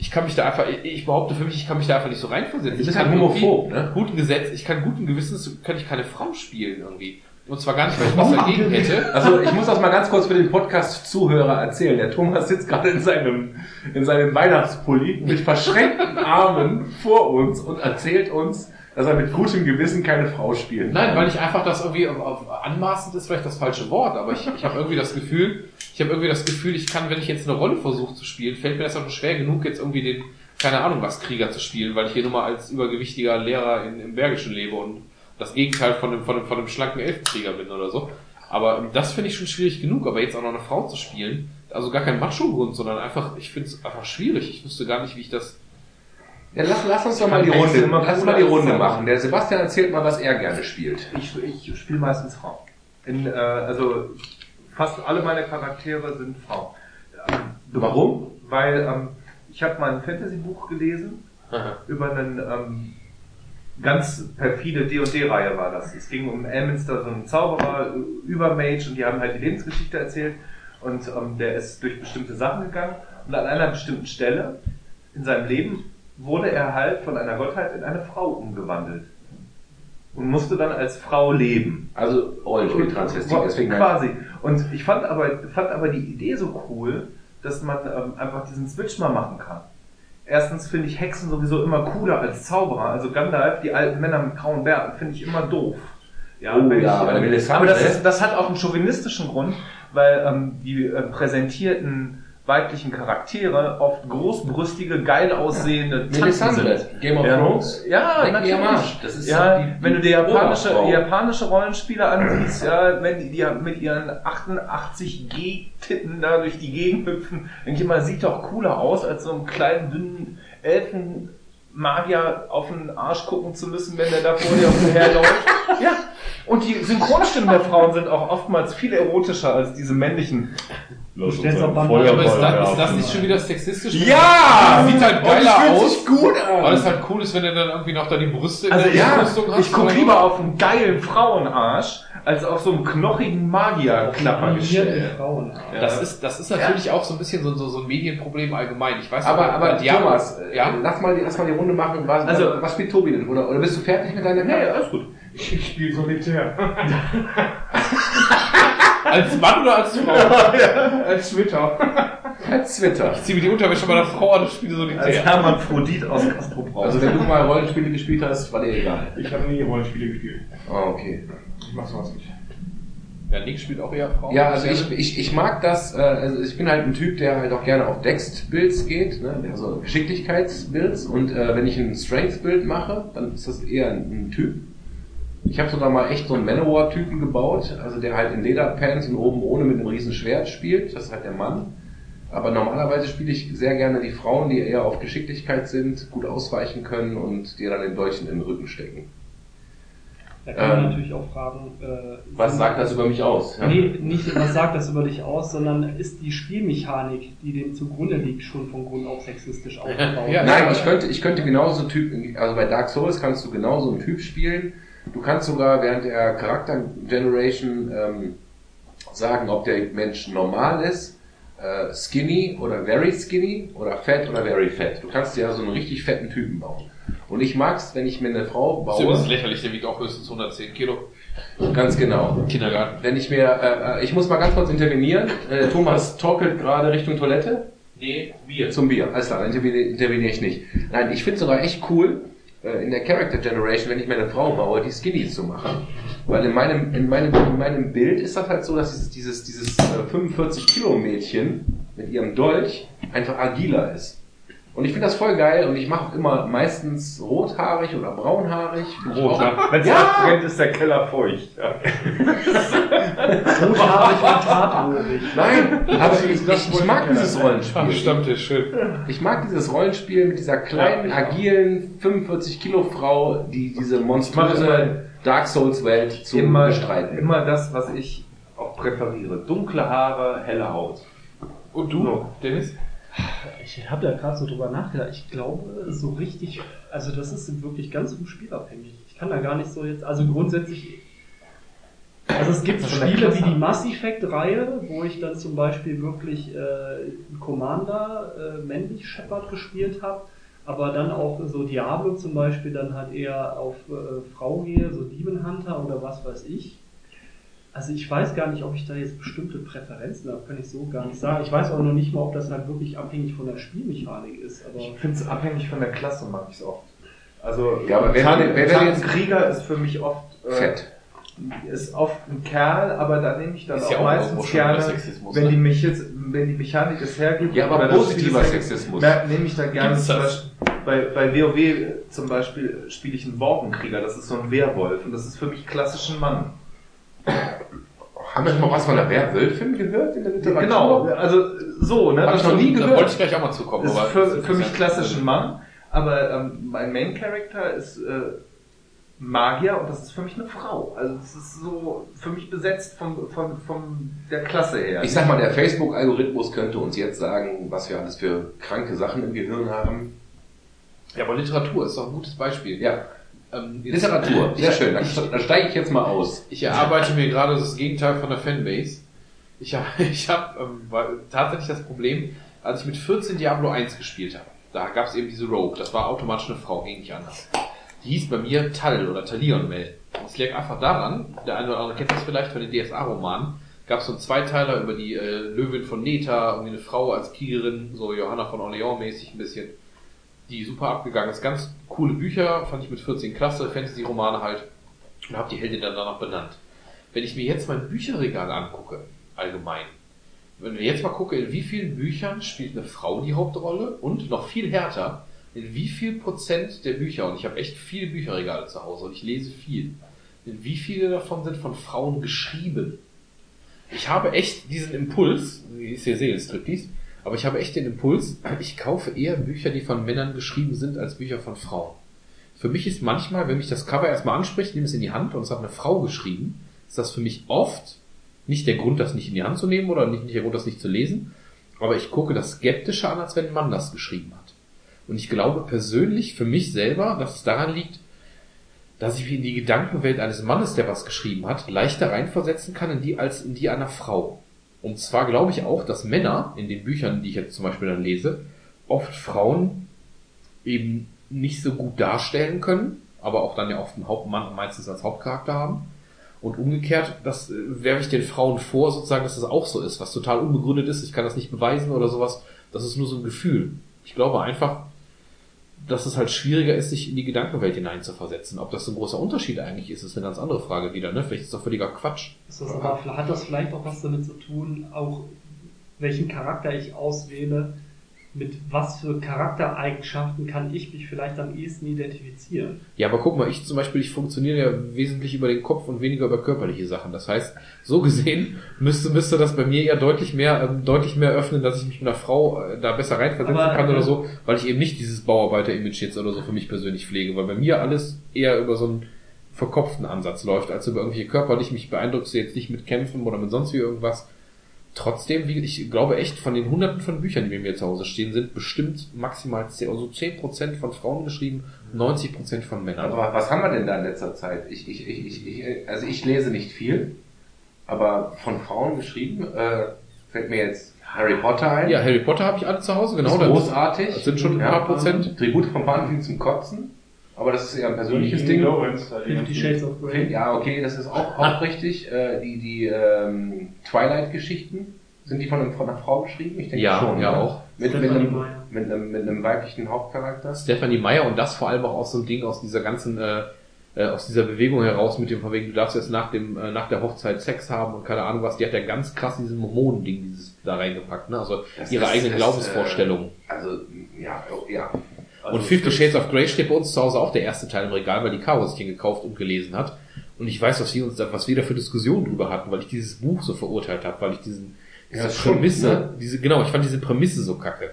ich kann mich da einfach, ich- ich behaupte für mich, ich kann mich da einfach nicht so reinversetzen. Ich halt kann homophob, irgendwie ne? Guten Gesetz, ich kann guten Gewissens, kann ich keine Frau spielen irgendwie. Und zwar gar nicht, weil ich was dagegen hätte. Also ich muss das mal ganz kurz für den Podcast-Zuhörer erzählen. Der Thomas sitzt gerade in seinem, in seinem Weihnachtspulli mit [LAUGHS] verschränkten Armen vor uns und erzählt uns, dass er mit gutem Gewissen keine Frau spielen Nein, weil ich einfach das irgendwie auf, auf, anmaßend ist vielleicht das falsche Wort, aber ich, ich habe irgendwie das Gefühl, ich habe irgendwie das Gefühl, ich kann, wenn ich jetzt eine Rolle versuche zu spielen, fällt mir das auch schwer genug, jetzt irgendwie den, keine Ahnung was, Krieger zu spielen, weil ich hier nur mal als übergewichtiger Lehrer in, im Bergischen lebe und das Gegenteil von einem, von einem, von einem schlanken Elfenkrieger bin oder so. Aber ähm, das finde ich schon schwierig genug, aber jetzt auch noch eine Frau zu spielen, also gar kein Macho-Grund, sondern einfach, ich finde es einfach schwierig. Ich wüsste gar nicht, wie ich das. Ja, lass, lass uns doch mal die Runde, mal lass mal die Runde machen. Der Sebastian erzählt mal, was er gerne spielt. Ich, ich spiele meistens Frauen. In, äh, also fast alle meine Charaktere sind Frauen. Ähm, Warum? Weil ähm, ich habe mal ein Fantasy-Buch gelesen über einen ähm, ganz perfide D&D-Reihe war das. Es ging um Elminster, so einen Zauberer, Übermage und die haben halt die Lebensgeschichte erzählt und ähm, der ist durch bestimmte Sachen gegangen und an einer bestimmten Stelle in seinem Leben wurde er halt von einer Gottheit in eine Frau umgewandelt und musste dann als Frau leben. Also Rollenspiel-Transvestit, deswegen halt- Quasi. Und ich fand aber, fand aber die Idee so cool, dass man ähm, einfach diesen Switch mal machen kann. Erstens finde ich Hexen sowieso immer cooler als Zauberer. Also Gandalf, die alten Männer mit grauen Bärten, finde ich immer doof. Ja, Oh ja, ich, aber Melisandre- aber das, ist, das hat auch einen chauvinistischen Grund, weil ähm, die äh, präsentierten weiblichen Charaktere oft großbrüstige, geil aussehende Tanten sind. Game of Ja. Thrones. Ja, am natürlich. Das ist ja, die- wenn du die japanische, Oberfrau. japanische Rollenspieler ansiehst, ja, wenn die, die mit ihren 88 G-Titten da durch die Gegend hüpfen, denke ich mal, sieht doch cooler aus, als so einen kleinen, dünnen Elfenmagier auf den Arsch gucken zu müssen, wenn der da vor dir herläuft. [LAUGHS] Ja, und die Synchronstimmen der Frauen sind auch oftmals viel erotischer als diese männlichen. Du stellst auf Band. Ja, aber ist das, ist das nicht schon wieder sexistisch? Ja! Sieht halt Und es geiler fühlt aus. sich gut an. Weil es halt cool ist, wenn du dann irgendwie noch da die Brüste in Also der ja, Rüstung hast. ich gucke so. lieber auf einen geilen Frauenarsch, als auf so einen knochigen Magierklapper Animierte Frauen. Das ist, das ist natürlich auch so ein bisschen so, so, so ein Medienproblem allgemein. Ich weiß Aber, aber Diablo- Thomas, ja? lass, mal, die- lass mal die Runde machen. Was, Also- was spielt Tobi denn? Oder, oder bist du fertig mit deiner Nee, Karte? alles gut. Ich spiele Solitär. [LAUGHS] [LAUGHS] Als Mann oder als Frau? [LAUGHS] Als Twitter. Als Twitter. Ich ziehe mir die Unterwäsche meiner Frau an und spiele Als solitär. Hermaphrodit aus Castrop Also wenn du mal Rollenspiele gespielt hast, war dir egal. Ich habe nie Rollenspiele gespielt. Ah, okay. Ich mach sowas nicht. Ja, Nick spielt auch eher Frau. Ja, also ich, ich, ich mag das, äh, also ich bin halt ein Typ, der halt auch gerne auf Dext-Builds geht, ne? also Geschicklichkeitsbuilds und äh, wenn ich ein Strengths-Bild mache, dann ist das eher ein, ein Typ. Ich habe sogar mal echt so einen Manowar-Typen gebaut, also der halt in Lederpants und oben ohne mit einem riesen Schwert spielt, das ist halt der Mann. Aber normalerweise spiele ich sehr gerne die Frauen, die eher auf Geschicklichkeit sind, gut ausweichen können und dir dann den Dolchen in den Rücken stecken. Da kann man Ähm, natürlich auch fragen, äh, Was sagt das über mich aus? Ja? Nee, nicht was sagt das über dich aus, sondern ist die Spielmechanik, die dem zugrunde liegt, schon von Grund auf sexistisch [LAUGHS] aufgebaut. Ja, Nein, ich könnte, ich könnte genauso Typ, also bei Dark Souls kannst du genauso einen Typ spielen. Du kannst sogar während der Charakter Generation ähm, sagen, ob der Mensch normal ist, äh, skinny oder very skinny oder fat oder very fat. Du kannst dir ja so einen richtig fetten Typen bauen. Und ich mag's, wenn ich mir eine Frau Das ist übrigens baue. lächerlich, der wiegt auch höchstens 110 Kilo. Ganz genau. Kindergarten. Wenn ich mir, äh, äh, ich muss mal ganz kurz intervenieren. Äh, Thomas torkelt gerade Richtung Toilette. Nee, wir. Zum Bier. Alles klar, dann interveniere, ich nicht. Nein, ich finde es sogar echt cool, in der Character Generation, wenn ich mir eine Frau baue, die Skinny zu machen. Weil in meinem, in meinem, in meinem Bild ist das halt so, dass dieses, dieses, dieses äh, 45 Kilo Mädchen mit ihrem Dolch einfach agiler ist. Und ich finde das voll geil und ich mache auch immer meistens rothaarig oder braunhaarig. Auch- Wenn es Ja! brennt, ist der Keller feucht. Ja. [LAUGHS] Rothaarig und tathörig. Nein, aber ich, ich, ich mag dieses Rollenspiel. Stammtisch, schön. Ich mag dieses Rollenspiel mit dieser kleinen, agilen 45 Kilo Frau, die diese monströse Dark Souls Welt zu Immer, bestreiten. immer das, was ich auch präferiere. Dunkle Haare, helle Haut. Und du, So. Dennis? Ich habe da gerade so drüber nachgedacht. Ich glaube, so richtig, also das ist wirklich ganz vom Spiel abhängig. Ich kann da gar nicht so jetzt, also grundsätzlich, also es gibt Spiele wie die. Mass Effect Reihe, wo ich dann zum Beispiel wirklich äh, Commander, äh, männlich Shepard gespielt habe, aber dann auch so Diablo zum Beispiel dann halt eher auf äh, Frau gehe, so Demon Hunter oder was weiß ich. Also ich weiß gar nicht, ob ich da jetzt bestimmte Präferenzen habe, kann ich so gar nicht sagen. Ich weiß auch noch nicht mal, ob das halt wirklich abhängig von der Spielmechanik ist. Aber Ich finde es abhängig von der Klasse, mag ich es oft. Also, Ja, aber wer- Tan- wer- wer jetzt- Krieger ist für mich oft äh, Fett. ist oft ein Kerl, aber da nehme ich dann Ist auch ja auch meistens gerne, wenn ne? die mich jetzt, wenn die Mechanik es hergibt, Ja, aber positiver Sexismus. nehme ich da gerne zum? Beispiel, bei, bei WoW zum Beispiel spiele ich einen Worgenkrieger, das ist so ein Werwolf und das ist für mich klassisch ein Mann. Haben wir schon mal was von der Werwölfin gehört in der Literatur? Genau, also so, ne? Hab das ich noch nie ist- Da gehört. wollte ich gleich auch mal zukommen. ist aber für, für mich klassisch ein Mann, aber ähm, mein Main Character ist äh, Magier und das ist für mich eine Frau. Also das ist so für mich besetzt von, von, von der Klasse her. Ich sag mal, der Facebook-Algorithmus könnte uns jetzt sagen, was wir alles für kranke Sachen im Gehirn haben. Ja, aber Literatur ist doch ein gutes Beispiel. Ja, Ähm, Literatur, sehr schön. Da, steige ich jetzt mal aus. Ich erarbeite mir gerade das Gegenteil von der Fanbase. Ich habe [LAUGHS] ich hab, ähm, tatsächlich das Problem, als ich mit 14 Diablo 1 gespielt habe. Da gab es eben diese Rogue, das war automatisch eine Frau, ging nicht anders. Die hieß bei mir Tal oder Talion Mel. Es lag einfach daran, der eine oder andere kennt das vielleicht von den DSA-Romanen, gab es so einen Zweiteiler über die äh, Löwin von Neta, irgendwie eine Frau als Kriegerin, so Johanna von Orleans mäßig ein bisschen, die super abgegangen ist. Ganz coole Bücher, fand ich mit 14 klasse, Fantasy-Romane halt und habe die Heldin dann danach benannt. Wenn ich mir jetzt mein Bücherregal angucke, allgemein, wenn wir jetzt mal gucken, in wie vielen Büchern spielt eine Frau die Hauptrolle und noch viel härter, in wie viel Prozent der Bücher, und ich habe echt viele Bücherregale zu Hause und ich lese viel, in wie viele davon sind von Frauen geschrieben? Ich habe echt diesen Impuls, ist hier Seelenstriptease, aber ich habe echt den Impuls, ich kaufe eher Bücher, die von Männern geschrieben sind, als Bücher von Frauen. Für mich ist manchmal, wenn mich das Cover erstmal anspricht, nehme es in die Hand und es hat eine Frau geschrieben, ist das für mich oft nicht der Grund, das nicht in die Hand zu nehmen oder nicht, nicht der Grund, das nicht zu lesen, aber ich gucke das skeptischer an, als wenn ein Mann das geschrieben hat. Und ich glaube persönlich für mich selber, dass es daran liegt, dass ich mich in die Gedankenwelt eines Mannes, der was geschrieben hat, leichter reinversetzen kann in die als in die einer Frau. Und zwar glaube ich auch, dass Männer in den Büchern, die ich jetzt zum Beispiel dann lese, oft Frauen eben nicht so gut darstellen können, aber auch dann ja oft einen Hauptmann meistens als Hauptcharakter haben. Und umgekehrt, das äh, werfe ich den Frauen vor, sozusagen, dass das auch so ist, was total unbegründet ist. Ich kann das nicht beweisen oder sowas. Das ist nur so ein Gefühl. Ich glaube einfach, dass es halt schwieriger ist, sich in die Gedankenwelt hineinzuversetzen. Ob das so ein großer Unterschied eigentlich ist, ist eine ganz andere Frage wieder. Ne? Vielleicht ist das völliger Quatsch. Das aber, hat das vielleicht auch was damit zu tun, auch welchen Charakter ich auswähle, mit was für Charaktereigenschaften kann ich mich vielleicht am ehesten identifizieren? Ja, aber guck mal, ich zum Beispiel, ich funktioniere ja wesentlich über den Kopf und weniger über körperliche Sachen. Das heißt, so gesehen müsste, müsste das bei mir ja deutlich mehr, ähm, deutlich mehr öffnen, dass ich mich mit einer Frau äh, da besser reinversetzen Aber, kann oder äh, so, weil ich eben nicht dieses Bauarbeiter-Image jetzt oder so für mich persönlich pflege, weil bei mir alles eher über so einen verkopften Ansatz läuft, als über irgendwelche körperlich. Mich beeindruckst du jetzt nicht mit Kämpfen oder mit sonst wie irgendwas. Trotzdem, wie, ich glaube echt, von den hunderten von Büchern, die bei mir zu Hause stehen, sind bestimmt maximal 10, also 10% von Frauen geschrieben, 90% von Männern. Aber was haben wir denn da in letzter Zeit? Ich, ich, ich, ich, also ich lese nicht viel, aber von Frauen geschrieben, äh, fällt mir jetzt Harry Potter ein. Ja, Harry Potter habe ich alle zu Hause, genau. ist das- großartig. Das sind schon ein Ja. paar Prozent. Tribute vom Panem zum Kotzen. Aber das ist eher ein persönliches Die Ding. Lawrence, Fifty Shades of Grey. Ja, okay, das ist auch, auch richtig. Äh, die die ähm, Twilight-Geschichten, sind die von, einem, von einer Frau geschrieben? Ich denke Ja, schon. ja auch. Mit, mit, Stephanie einem, Meyer. mit, einem, mit einem weiblichen Hauptcharakter. Stephanie Meyer und das vor allem auch aus so einem Ding aus dieser ganzen, äh, äh, aus dieser Bewegung heraus mit dem von wegen, du darfst jetzt nach dem, äh, nach der Hochzeit Sex haben und keine Ahnung was, die hat ja ganz krass diesen Mormonen-Ding dieses da reingepackt, ne? Also Das ihre ist- eigenen das, Glaubensvorstellungen. Äh, also, ja, oh, ja. und Fifty Shades of Grey steht bei uns zu Hause auch der erste Teil im Regal, weil die Caro sich den gekauft und gelesen hat. Und ich weiß, was wir uns da, was wir da für Diskussionen drüber hatten, weil ich dieses Buch so verurteilt habe, weil ich diesen, diese Ja, Prämisse, ne? diese, genau, ich fand diese Prämisse so kacke.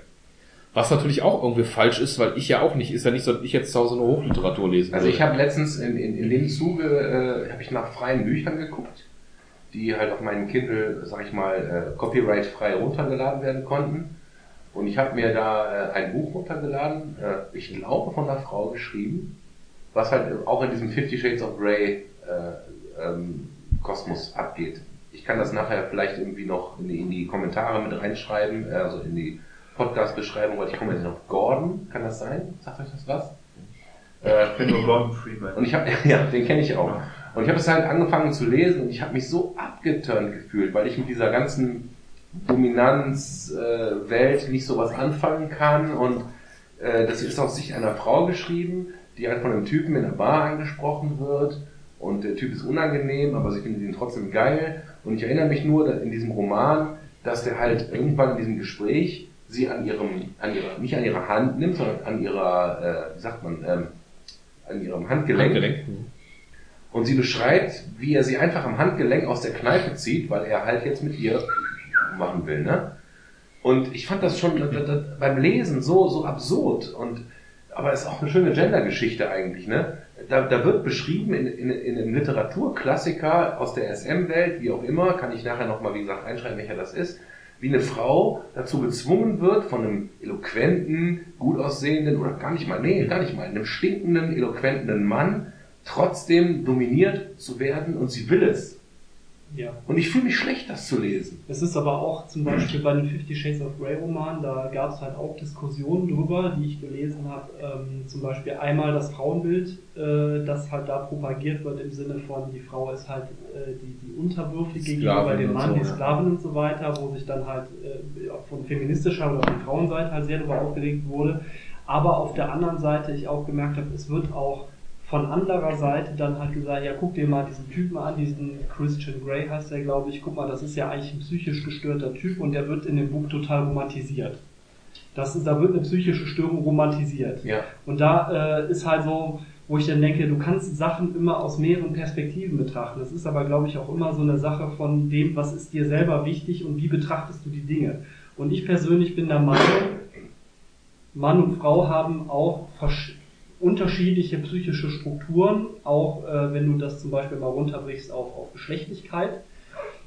Was natürlich auch irgendwie falsch ist, weil ich ja auch nicht, ist ja nicht so, dass ich jetzt zu Hause nur Hochliteratur lesen Also würde. ich habe letztens in, in, in dem Zuge, äh, habe ich nach freien Büchern geguckt, die halt auf meinen Kindle, sag ich mal, äh, copyright-frei runtergeladen werden konnten. Und ich habe mir da äh, ein Buch runtergeladen, äh, ich glaube von einer Frau geschrieben, was halt auch in diesem Fifty Shades of Grey äh, ähm, Kosmos abgeht. Ich kann das nachher vielleicht irgendwie noch in die, in die Kommentare mit reinschreiben, äh, also in die Podcast-Beschreibung, weil ich komme jetzt auf Gordon, kann das sein? Sagt euch das was? Äh, Ich bin nur Gordon Freeman. und ich habe, [LAUGHS] ja, den kenne ich auch. Und ich habe es halt angefangen zu lesen und ich habe mich so abgeturnt gefühlt, weil ich mit dieser ganzen Dominanz-Welt äh, Welt nicht so was anfangen kann. Und äh, das ist aus Sicht einer Frau geschrieben, die halt von einem Typen in der Bar angesprochen wird. Und der Typ ist unangenehm, aber sie findet ihn trotzdem geil. Und ich erinnere mich nur in diesem Roman, dass der halt irgendwann in diesem Gespräch sie an ihrem, an ihrer, nicht an ihrer Hand nimmt, sondern an ihrer, äh, wie sagt man, ähm, an ihrem Handgelenk. Handgelenk. Mhm. Und sie beschreibt, wie er sie einfach am Handgelenk aus der Kneipe zieht, weil er halt jetzt mit ihr machen will, ne? Und ich fand das schon da, da, beim Lesen so, so absurd. Und, aber es ist auch eine schöne Gendergeschichte eigentlich, ne? Da, da wird beschrieben in, in, in einem Literaturklassiker aus der SM-Welt, wie auch immer, kann ich nachher nochmal, wie gesagt, einschreiben, welcher das ist, wie eine Frau dazu gezwungen wird, von einem eloquenten, gut aussehenden oder gar nicht mal, nee, gar nicht mal, einem stinkenden, eloquenten Mann trotzdem dominiert zu werden und sie will es. Ja. Und ich fühle mich schlecht, das zu lesen. Es ist aber auch zum Beispiel bei den Fifty Shades of Grey Roman, da gab es halt auch Diskussionen drüber, die ich gelesen habe. Ähm, zum Beispiel einmal das Frauenbild, äh, das halt da propagiert wird im Sinne von, die Frau ist halt äh, die, die Unterwürfige gegenüber dem Mann, so, die ja. Sklavin und so weiter, wo sich dann halt äh, von feministischer oder von Frauenseite halt sehr darüber aufgeregt wurde. Aber auf der anderen Seite ich auch gemerkt habe, es wird auch von anderer Seite dann halt gesagt, ja, guck dir mal diesen Typen an, diesen Christian Grey heißt der, glaube ich, guck mal, das ist ja eigentlich ein psychisch gestörter Typ und der wird in dem Buch total romantisiert. Das ist, da wird eine psychische Störung romantisiert. Ja. Und da äh, ist halt so, wo ich dann denke, du kannst Sachen immer aus mehreren Perspektiven betrachten. Das ist aber, glaube ich, auch immer so eine Sache von dem, was ist dir selber wichtig und wie betrachtest du die Dinge. Und ich persönlich bin der Meinung, Mann und Frau haben auch unterschiedliche psychische Strukturen, auch äh, wenn du das zum Beispiel mal runterbrichst auf, auf Geschlechtlichkeit.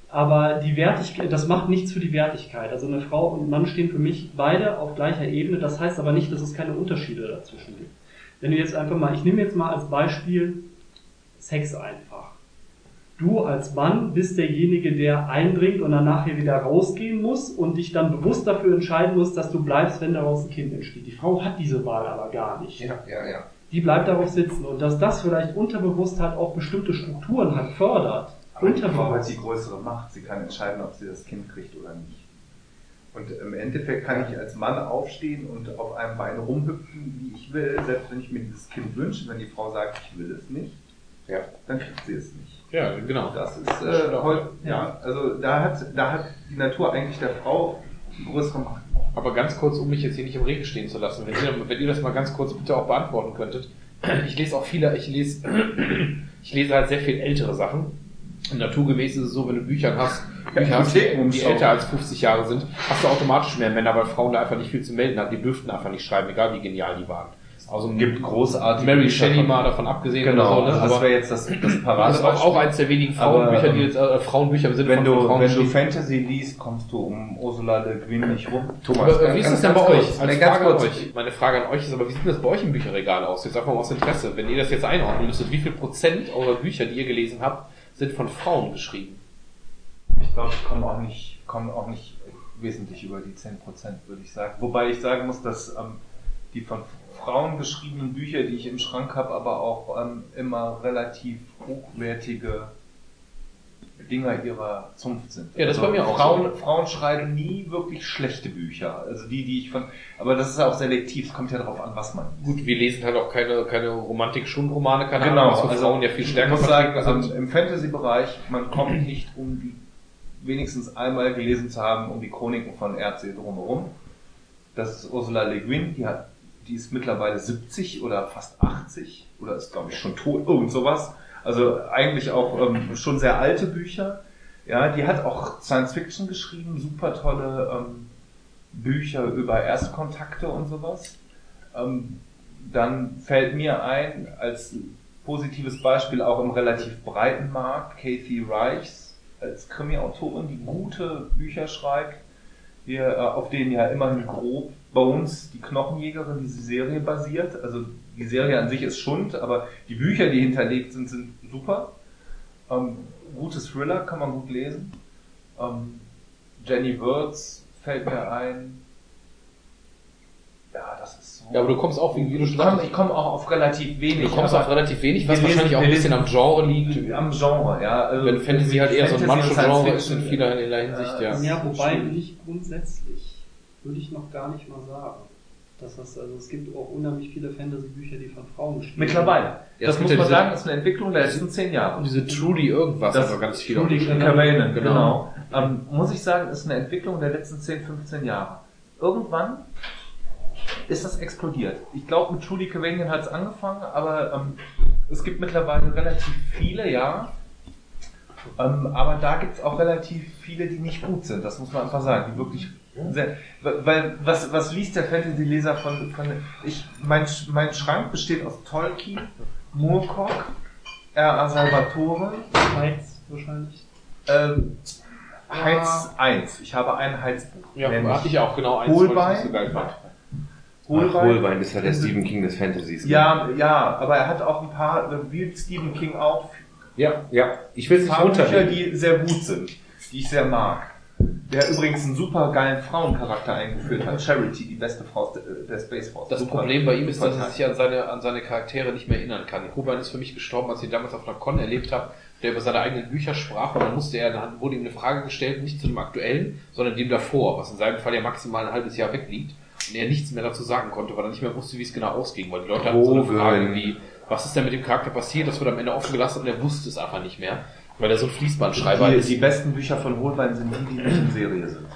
Aber die Wertigkeit, das macht nichts für die Wertigkeit. Also eine Frau und ein Mann stehen für mich beide auf gleicher Ebene. Das heißt aber nicht, dass es keine Unterschiede dazwischen gibt. Wenn du jetzt einfach mal, ich nehme jetzt mal als Beispiel Sex einfach. Du als Mann bist derjenige, der eindringt und dann nachher wieder rausgehen muss und dich dann bewusst dafür entscheiden muss, dass du bleibst, wenn daraus ein Kind entsteht. Die Frau hat diese Wahl aber gar nicht. Ja, ja, ja. Die bleibt darauf sitzen und dass das vielleicht unterbewusst halt auch bestimmte Strukturen halt fördert. Aber die Frau hat die größere Macht. Sie kann entscheiden, ob sie das Kind kriegt oder nicht. Und im Endeffekt kann ich als Mann aufstehen und auf einem Bein rumhüpfen, wie ich will, selbst wenn ich mir dieses Kind wünsche. Wenn die Frau sagt, ich will es nicht, Ja. dann kriegt sie es nicht. Ja, genau. Das ist äh, heute, ja, also da hat, da hat die Natur eigentlich der Frau größere Macht. Aber ganz kurz, um mich jetzt hier nicht im Regen stehen zu lassen, wenn ihr, wenn ihr das mal ganz kurz bitte auch beantworten könntet. Ich lese auch viele, ich lese, [CLEARS THROAT] ich lese halt sehr viel ältere Sachen. Und naturgemäß ist es so, wenn du Bücher hast, Bücher hast die, älter als 50 Jahre sind, hast du automatisch mehr Männer, weil Frauen da einfach nicht viel zu melden haben. Die dürften einfach nicht schreiben, egal wie genial die waren. Also Gibt großartige Mary Shelley mal davon abgesehen Genau, oder so, ne? das Aber wäre jetzt das, das das [CLEARS THROAT] ist auch, Paradebeispiel. eins der wenigen Aber, Frauenbücher, die ähm, jetzt äh, Frauenbücher im Sinne wenn von du, Frauen wenn du. Fantasy liest, kommst du um Ursula de Guin nicht rum. Thomas, Aber, äh, wie ist das denn bei euch? Als Frage an kurz. euch. Meine Frage an euch ist aber, wie sieht denn das bei euch im Bücherregal aus? Jetzt einfach mal aus Interesse. Wenn ihr das jetzt einordnen müsstet, wie viel Prozent eurer Bücher, die ihr gelesen habt, sind von Frauen geschrieben? Ich glaube, ich komme auch nicht, komme auch nicht wesentlich über die 10%, würde ich sagen. Wobei ich sagen muss, dass ähm, die von Frauen geschriebenen Bücher, die ich im Schrank habe, aber auch ähm, immer relativ hochwertige Dinger ihrer Zunft sind. Also Ja, das ist bei mir auch Frauen, Frauen schreiben nie wirklich schlechte Bücher. Also die, die ich von, aber das ist auch selektiv. Es kommt ja darauf an, was man. Gut, wir lesen halt auch keine, keine Romantik-Schunromane, keine Genau, Ahnung, was also Frauen ja viel stärker Ich muss sagen, also im Fantasy-Bereich, man kommt nicht um die wenigstens einmal gelesen zu haben, um die Chroniken von RC drumherum. Das ist Ursula Le Guin, die hat, die ist mittlerweile 70 oder fast 80 oder ist glaube ich schon tot, irgend sowas. Also eigentlich auch ähm, schon sehr alte Bücher. Ja, die hat auch Science Fiction geschrieben, super tolle ähm, Bücher über Erstkontakte und sowas. Ähm, dann fällt mir ein, als positives Beispiel auch im relativ breiten Markt, Kathy Reichs als Krimi-Autorin, die gute Bücher schreibt, die, äh, auf denen ja immerhin grob Bones, die Knochenjägerin, diese Serie basiert. Also die Serie an sich ist Schund, aber die Bücher, die hinterlegt sind, sind super. Ähm, gute Thriller kann man gut lesen. Ähm, Jenny Wirtz fällt mir ein. Ja, das ist so. Ja, aber du kommst auch, wie, wie du schon ich komme sagst, komm auch auf relativ wenig. du kommst auf relativ wenig, was lesen- wahrscheinlich auch ein bisschen am Genre liegt. am Genre, ja. Also Wenn Fantasy halt eher so ein Fantasy und Science Macho-Genre ist in Fiction, vielerlei Hinsicht, ja. Ja, wobei nicht grundsätzlich. Würde ich noch gar nicht mal sagen. Das heißt, also es gibt auch unheimlich viele Fantasy-Bücher, die von Frauen geschrieben Mittlerweile. Ja, das muss man ja diese- sagen, ist eine Entwicklung der letzten zehn Jahre. Und diese Trudy irgendwas, Das aber ganz viel. Trudy Cavalion, Genau. genau. Ähm, muss ich sagen, ist eine Entwicklung der letzten 10, 15 Jahre. Irgendwann ist das explodiert. Ich glaube, mit Trudy Cavalion hat es angefangen, aber ähm, es gibt mittlerweile relativ viele, ja. Ähm, aber da gibt es auch relativ viele, die nicht gut sind. Das muss man einfach sagen. Die wirklich sehr, weil was, was liest der Fantasy-Leser von, von ich, mein, mein Schrank besteht aus Tolkien, Moorcock, R.A. Salvatore, Heiz wahrscheinlich. ähm, Heiz 1. Ich habe ein Heizbuch. Ja, hatte ich auch genau eins, Holbein. fand. Ach, Holbein. Holbein ist ja der Stephen King des Fantasies. ne? Ja, ja, aber er hat auch ein paar, äh, wie Stephen King auch, ja, ja. Ich will es ein nicht paar Bücher, die sehr gut sind, die ich sehr mag. Der übrigens einen super geilen Frauencharakter eingeführt hat. Charity, die beste Frau der- der Space Force. Das Super. Problem bei ihm ist, dass er sich an seine, an seine Charaktere nicht mehr erinnern kann. Kuban ist für mich gestorben, als ich ihn damals auf einer Con erlebt habe, der über seine eigenen Bücher sprach und dann musste er, dann wurde ihm eine Frage gestellt, nicht zu dem aktuellen, sondern dem davor, was in seinem Fall ja maximal ein halbes Jahr wegliegt und er nichts mehr dazu sagen konnte, weil er nicht mehr wusste, wie es genau ausging, weil die Leute hatten so eine. Frage wie, was ist denn mit dem Charakter passiert, das wird am Ende offen gelassen und er wusste es einfach nicht mehr, weil er so ein Fließbandschreiber Die, ist. die besten Bücher von Holbein sind die, die nicht in Serie sind.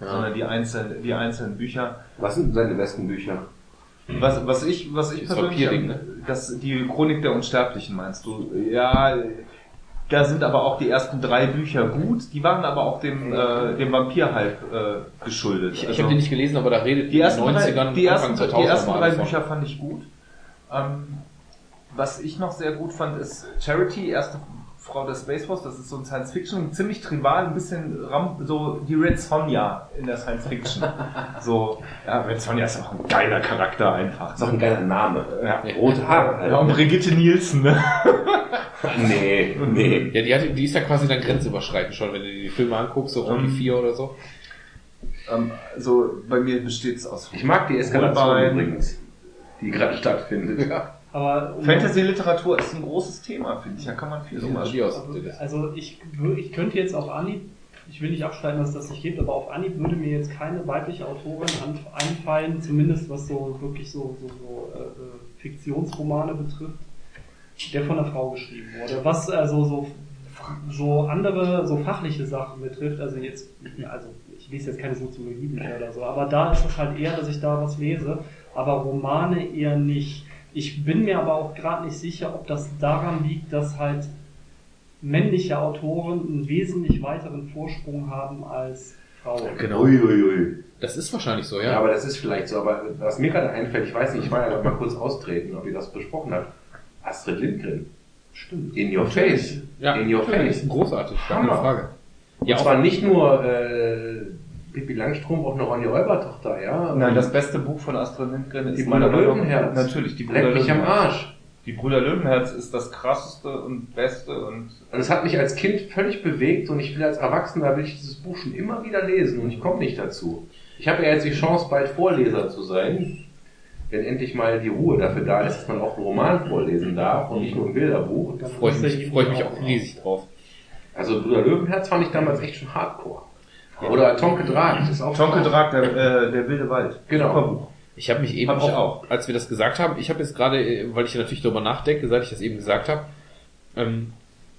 Ja. Sondern die einzelnen, die einzelnen Bücher. Was sind seine besten Bücher? Was, was ich, was ich Das persönlich, Vampirding, ne? das, die Chronik der Unsterblichen meinst du? Ja, da sind aber auch die ersten drei Bücher gut. Die waren aber auch dem, äh, dem Vampir-Hype äh, geschuldet. Ich, ich Also- habe den nicht gelesen, aber da redet die ersten, in den 90ern, drei, die ersten, die 2000 ersten drei davon. Bücher fand ich gut. Ähm, was ich noch sehr gut fand, ist Charity, erste Frau der Space Force. Das ist so ein Science Fiction, ziemlich trivial, ein bisschen ram, so die Red Sonja in der Science Fiction. [LAUGHS] so, ja, Red Sonja ist auch ein geiler Charakter einfach. ist auch ein geiler Name. Ja. Rote Haare. Ja, und Alter. Brigitte Nielsen, ne? [LAUGHS] nee, nee. Ja, die, hat, die ist ja quasi dann grenzüberschreitend schon, wenn du dir die Filme anguckst, so Rocky Ähm, 4 oder so. ähm, so, bei mir besteht es aus Ich mag die Eskalation übrigens, die gerade stattfindet. Aber um- Fantasy-Literatur ist ein großes Thema, finde ich. Da kann man viel So drüber mal die aus. Also ich, ich könnte jetzt auf Anhieb, ich will nicht abstreiten, dass es das nicht gibt, aber auf Anhieb würde mir jetzt keine weibliche Autorin einfallen, zumindest was so wirklich so, so, so äh, äh, Fiktionsromane betrifft, der von einer Frau geschrieben wurde. Was also so, so andere, so fachliche Sachen betrifft, also jetzt, also ich lese jetzt keine Soziologiebücher oder so, aber da ist es halt eher, dass ich da was lese, aber Romane eher nicht. Ich bin mir aber auch gerade nicht sicher, ob das daran liegt, dass halt männliche Autoren einen wesentlich weiteren Vorsprung haben als Frauen. Genau. Uiuiui. Das ist wahrscheinlich so, Ja, ja. aber das ist vielleicht so. Aber was mir gerade einfällt, ich weiß nicht, ich war ja mal kurz austreten, ob ihr das besprochen habt. Astrid Lindgren. Stimmt. In your face. ja In your face. Großartig, keine Hammer. Frage. Und Ja, auch, zwar nicht nur äh, Pippi Langstrumpf, auch eine Ronja Räubertochter, ja. Nein, das beste Buch von Astrid Lindgren ist Die Brüder meiner Meinung nach- Löwenherz. Natürlich, die Brüder Leck mich am Löwenherz. Arsch. Die Brüder Löwenherz ist das krasseste und beste und Und es hat mich als Kind völlig bewegt und ich will als Erwachsener will ich dieses Buch schon immer wieder lesen und ich komme nicht dazu. Ich habe ja jetzt die Chance, bald Vorleser zu sein. wenn endlich mal die Ruhe dafür da ist, dass man auch einen Roman vorlesen darf und nicht nur ein Bilderbuch. Dann Freue ich mich, ich mich auch auch riesig drauf. Also Bruder Löwenherz fand ich damals echt schon hardcore. Oder Tonke Drag, ist auch Tonke. Drag, der, äh, der wilde Wald. Genau. Ich habe mich eben Hab auch, auch. als wir das gesagt haben, ich habe jetzt gerade, äh, weil ich natürlich darüber nachdenke, seit ich das eben gesagt habe, ähm,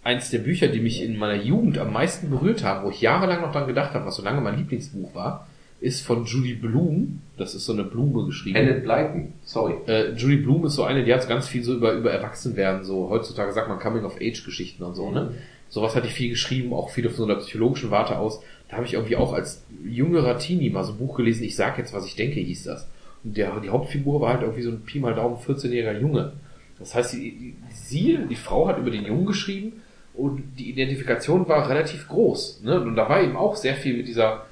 eins der Bücher, die mich in meiner Jugend am meisten berührt haben, wo ich jahrelang noch dran gedacht habe, was so lange mein Lieblingsbuch war, ist von Julie Bloom. Das ist so eine Blume geschrieben. Enid Blyton, sorry. Äh, Julie Bloom ist so eine, die hat so ganz viel so über, über Erwachsenwerden, so heutzutage sagt man Coming-of-Age-Geschichten und so, ne? Sowas hatte ich viel geschrieben, auch viele von so einer psychologischen Warte aus. Da habe ich irgendwie auch als jüngerer Teenie mal so ein Buch gelesen, ich sag jetzt, was ich denke, hieß das. Und der, die Hauptfigur war halt irgendwie so ein Pi mal Daumen 14-jähriger Junge. Das heißt, die, sie, die Frau hat über den Jungen geschrieben und die Identifikation war relativ groß. Ne? Und da war eben auch sehr viel mit dieser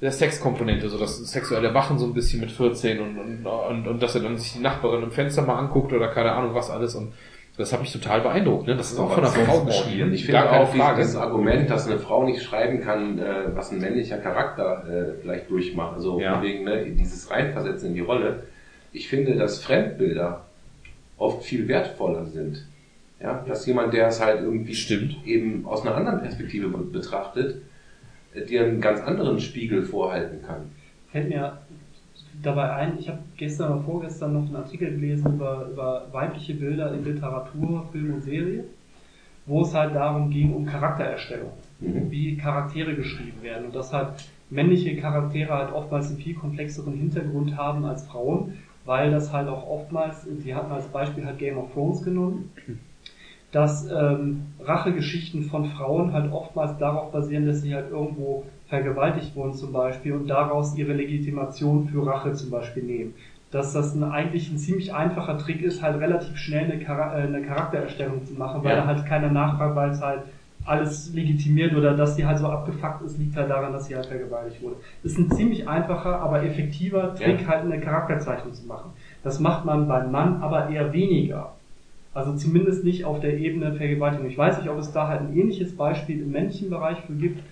der Sexkomponente, so das sexuelle Wachen so ein bisschen mit 14 und, und, und, und dass er dann sich die Nachbarin im Fenster mal anguckt oder keine Ahnung was alles und das hat mich total beeindruckt. Ne? Das ist auch von einer Frau geschrieben. Ich finde auch dieses, Frage. das Argument, dass eine Frau nicht schreiben kann, äh, was ein männlicher Charakter äh, vielleicht durchmacht, also Ja. wegen ne, dieses Reinversetzen in die Rolle. Ich finde, dass Fremdbilder oft viel wertvoller sind. Ja, dass jemand, der es halt irgendwie Stimmt. eben aus einer anderen Perspektive be- betrachtet, äh, dir einen ganz anderen Spiegel vorhalten kann. Fällt mir dabei ein, ich habe gestern oder vorgestern noch einen Artikel gelesen über, über weibliche Bilder in Literatur, Film und Serie, wo es halt darum ging, um Charaktererstellung, Mhm. wie Charaktere geschrieben werden und dass halt männliche Charaktere halt oftmals einen viel komplexeren Hintergrund haben als Frauen, weil das halt auch oftmals, die hatten als Beispiel halt Game of Thrones genommen, dass ähm, Rachegeschichten von Frauen halt oftmals darauf basieren, dass sie halt irgendwo vergewaltigt wurden zum Beispiel und daraus ihre Legitimation für Rache zum Beispiel nehmen. Dass das ein, eigentlich ein ziemlich einfacher Trick ist, halt relativ schnell eine, Chara äh, eine Charaktererstellung zu machen, weil Ja. da halt keiner nachfragt, weil es halt alles legitimiert oder dass die halt so abgefuckt ist, liegt halt daran, dass sie halt vergewaltigt wurde. Ist ein ziemlich einfacher, aber effektiver Trick, Ja. halt eine Charakterzeichnung zu machen. Das macht man beim Mann aber eher weniger. Also zumindest nicht auf der Ebene Vergewaltigung. Ich weiß nicht, ob es da halt ein ähnliches Beispiel im männlichen Bereich für gibt,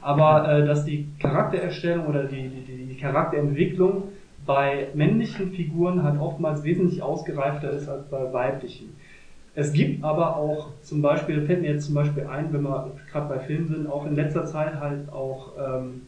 aber äh, dass die Charaktererstellung oder die, die, die Charakterentwicklung bei männlichen Figuren halt oftmals wesentlich ausgereifter ist als bei weiblichen. Es gibt aber auch zum Beispiel, fällt mir jetzt zum Beispiel ein, wenn wir gerade bei Filmen sind, auch in letzter Zeit halt auch ähm,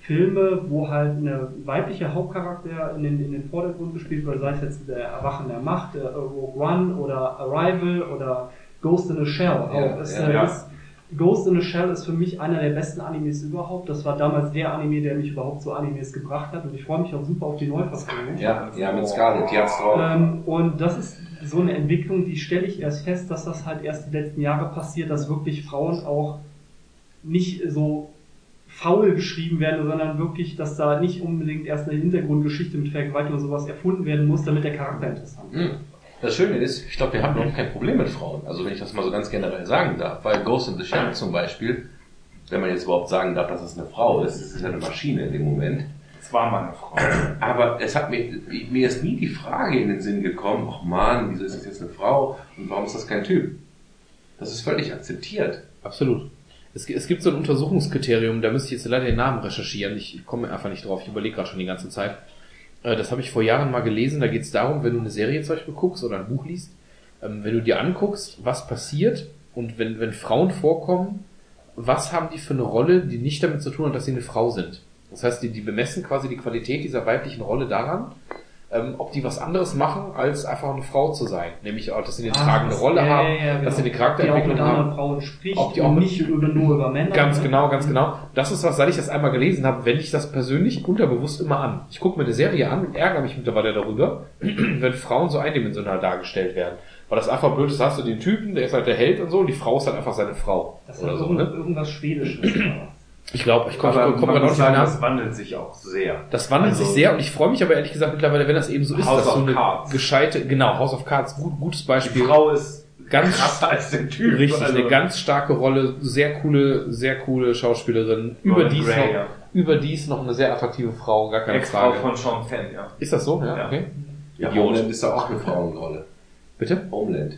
Filme, wo halt eine weibliche Hauptcharakter in den, in den Vordergrund gespielt wird, sei es jetzt der Erwachen der Macht, der Rogue One oder Arrival oder Ghost in a Shell. Auch ist, ja, äh, ja. ist, Ghost in a Shell ist für mich einer der besten Animes überhaupt. Das war damals der Anime, der mich überhaupt zu Animes gebracht hat und ich freue mich auch super auf die Neuverfilmung. Ja, ja, mit Scarlett, die hat's drauf. Ähm, und das ist so eine Entwicklung, die stelle ich erst fest, dass das halt erst die letzten Jahre passiert, dass wirklich Frauen auch nicht so faul geschrieben werden, sondern wirklich, dass da nicht unbedingt erst eine Hintergrundgeschichte mit Vergewaltigung oder sowas erfunden werden muss, damit der Charakter interessant ist. Hm. Das Schöne ist, ich glaube, wir haben überhaupt kein Problem mit Frauen. Also wenn ich das mal so ganz generell sagen darf. Weil Ghost in the Shell zum Beispiel, wenn man jetzt überhaupt sagen darf, dass es eine Frau ist, es ist ja eine Maschine in dem Moment. Es war mal eine Frau. Aber es hat mir, mir ist nie die Frage in den Sinn gekommen, ach man, wieso ist das jetzt eine Frau und warum ist das kein Typ? Das ist völlig akzeptiert. Absolut. Es, es gibt so ein Untersuchungskriterium, da müsste ich jetzt leider den Namen recherchieren. Ich komme einfach nicht drauf. Ich überlege gerade schon die ganze Zeit. Äh, Das habe ich vor Jahren mal gelesen. Da geht es darum, wenn du eine Serie zum Beispiel guckst oder ein Buch liest, ähm, wenn du dir anguckst, was passiert und wenn, wenn Frauen vorkommen, was haben die für eine Rolle, die nicht damit zu tun hat, dass sie eine Frau sind. Das heißt, die, die bemessen quasi die Qualität dieser weiblichen Rolle daran, ähm, ob die was anderes machen, als einfach eine Frau zu sein. Nämlich auch, dass sie eine tragende Rolle Ah, ja, haben, ja, ja, dass sie eine genau. Charakterentwicklung die auch mit haben. anderen Frauen spricht, Ob die auch nicht über, nur über Männer. Ganz genau, ganz genau. Das ist was, seit ich das einmal gelesen habe, wende ich das persönlich unterbewusst immer an. Ich gucke mir eine Serie an und ärgere mich mittlerweile darüber, [CLEARS THROAT] wenn Frauen so eindimensional dargestellt werden. Weil das einfach blöd ist, hast du den Typen, der ist halt der Held und so, und die Frau ist halt einfach seine Frau. Das ist oder so, ne? irgendwas Schwedisches. [CLEARS THROAT] Ich glaube, ich komme komm, komm gerade nicht sagen, nach. das wandelt sich auch sehr. Das wandelt Also- sich sehr und ich freue mich aber ehrlich gesagt mittlerweile, wenn das eben so ist, House dass so eine Cards. gescheite, genau, House of Cards, gut, gutes Die Beispiel. Frau ist Ganz- krasser als der Typ. Richtig, Also- eine ganz starke Rolle, sehr coole, sehr coole Schauspielerin. Überdies Gray, noch, ja. überdies noch eine sehr attraktive Frau, gar keine Ex-Frau Frage. von Sean Penn, ja. Ist das so? Ja, Ja. okay. Ja. Homeland ist da auch eine Frauenrolle. Bitte? Homeland.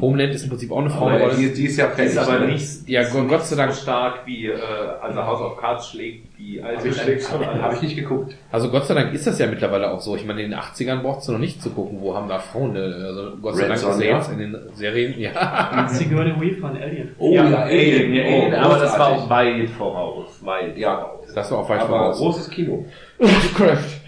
Homeland ist im Prinzip auch eine Aber Frauenrolle. die, die ist ja fertig. aber nicht, Ja, Gott- Gott sei Dank. so stark wie äh, also House of Cards schlägt die alte Also. Habe ich nicht geguckt. Also Gott sei Dank ist das ja mittlerweile auch so. Ich meine, in den 80ern brauchst du noch nicht zu gucken, wo haben da Frauen, äh, also Gott sei Red Dank ist ja jetzt in den Serien, ja. Sigourney Weaver von Alien. Oh ja, Alien, ja, oh, Alien, aber das war auch weit voraus. Weit Ja, voraus. Das war auch weit aber voraus. großes Kino. [LAUGHS] Lovecraft.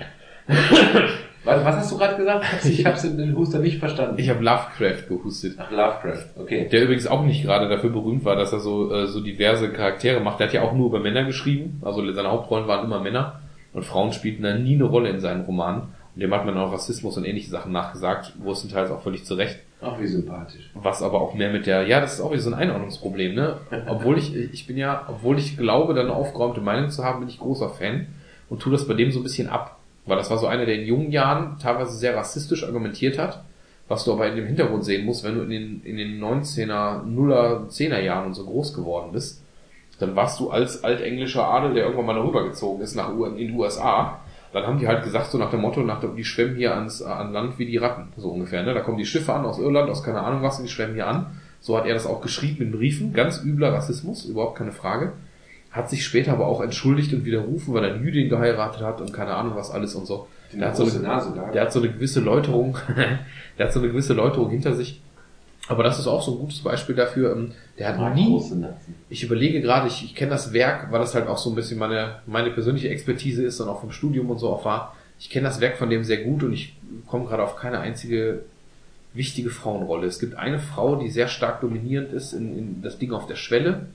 Was, was hast du gerade gesagt? Ich habe den Huster nicht verstanden. Ich habe Lovecraft gehustet. Ach, Lovecraft, okay. Der übrigens auch nicht gerade dafür berühmt war, dass er so, äh, so diverse Charaktere macht. Der hat ja auch nur über Männer geschrieben. Also seine Hauptrollen waren immer Männer. Und Frauen spielten da nie eine Rolle in seinen Romanen. Und dem hat man auch Rassismus und ähnliche Sachen nachgesagt, größtenteils auch völlig zurecht. Ach, wie sympathisch. Was aber auch mehr mit der, ja, das ist auch wieder so ein Einordnungsproblem, ne? Obwohl ich, ich bin ja, obwohl ich glaube, da eine aufgeräumte Meinung zu haben, bin ich großer Fan und tue das bei dem so ein bisschen ab. Weil das war so einer, der in jungen Jahren teilweise sehr rassistisch argumentiert hat, was du aber in dem Hintergrund sehen musst, wenn du in den, in den 19er, 0er, 10er Jahren und so groß geworden bist, dann warst du als altenglischer Adel, der irgendwann mal darüber gezogen ist nach U in die USA, dann haben die halt gesagt, so nach dem Motto, nach der, die schwemmen hier ans, an Land wie die Ratten, so ungefähr. Ne? Da kommen die Schiffe an aus Irland, aus keine Ahnung was, und die schwemmen hier an. So hat er das auch geschrieben in Briefen, ganz übler Rassismus, überhaupt keine Frage. Hat sich später aber auch entschuldigt und widerrufen, weil er eine Jüdin geheiratet hat und keine Ahnung was alles und so. Die Der hat so eine, Nase da. der hat so eine gewisse Läuterung, [LAUGHS] der hat so eine gewisse Läuterung hinter sich. Aber das ist auch so ein gutes Beispiel dafür. ähm, Der hat nie, große Nasen. ich überlege gerade, ich, ich kenne das Werk, weil das halt auch so ein bisschen meine, meine persönliche Expertise ist und auch vom Studium und so auch war. Ich kenne das Werk von dem sehr gut und ich komme gerade auf keine einzige wichtige Frauenrolle. Es gibt eine Frau, die sehr stark dominierend ist in, in das Ding auf der Schwelle.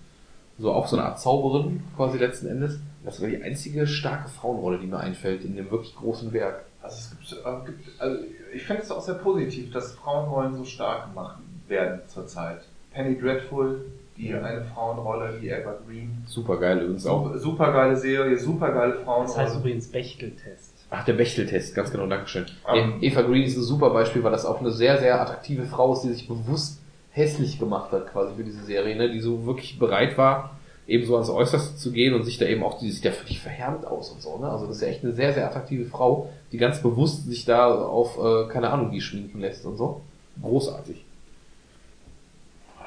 So auch so eine Art Zauberin quasi letzten Endes. Das war die einzige starke Frauenrolle, die mir einfällt in dem wirklich großen Werk. Also es gibt, äh, gibt also ich finde es auch sehr positiv, dass Frauenrollen so stark gemacht werden zurzeit. Penny Dreadful, die eine Frauenrolle, die Evergreen. Super geil übrigens auch. Super geile Serie, super geile Das Frauenrolle. heißt übrigens Bechteltest. Ach, der Bechteltest, ganz genau, Dankeschön. Ähm, E- Eva Green ist ein super Beispiel, weil das auch eine sehr, sehr attraktive Frau ist, die sich bewusst hässlich gemacht hat, quasi für diese Serie, ne? die so wirklich bereit war, eben so ans Äußerste zu gehen und sich da eben auch, die sieht ja völlig verhärmt aus und so, ne? Also das ist ja echt eine sehr, sehr attraktive Frau, die ganz bewusst sich da auf, äh, keine Ahnung, wie schminken lässt und so. Großartig.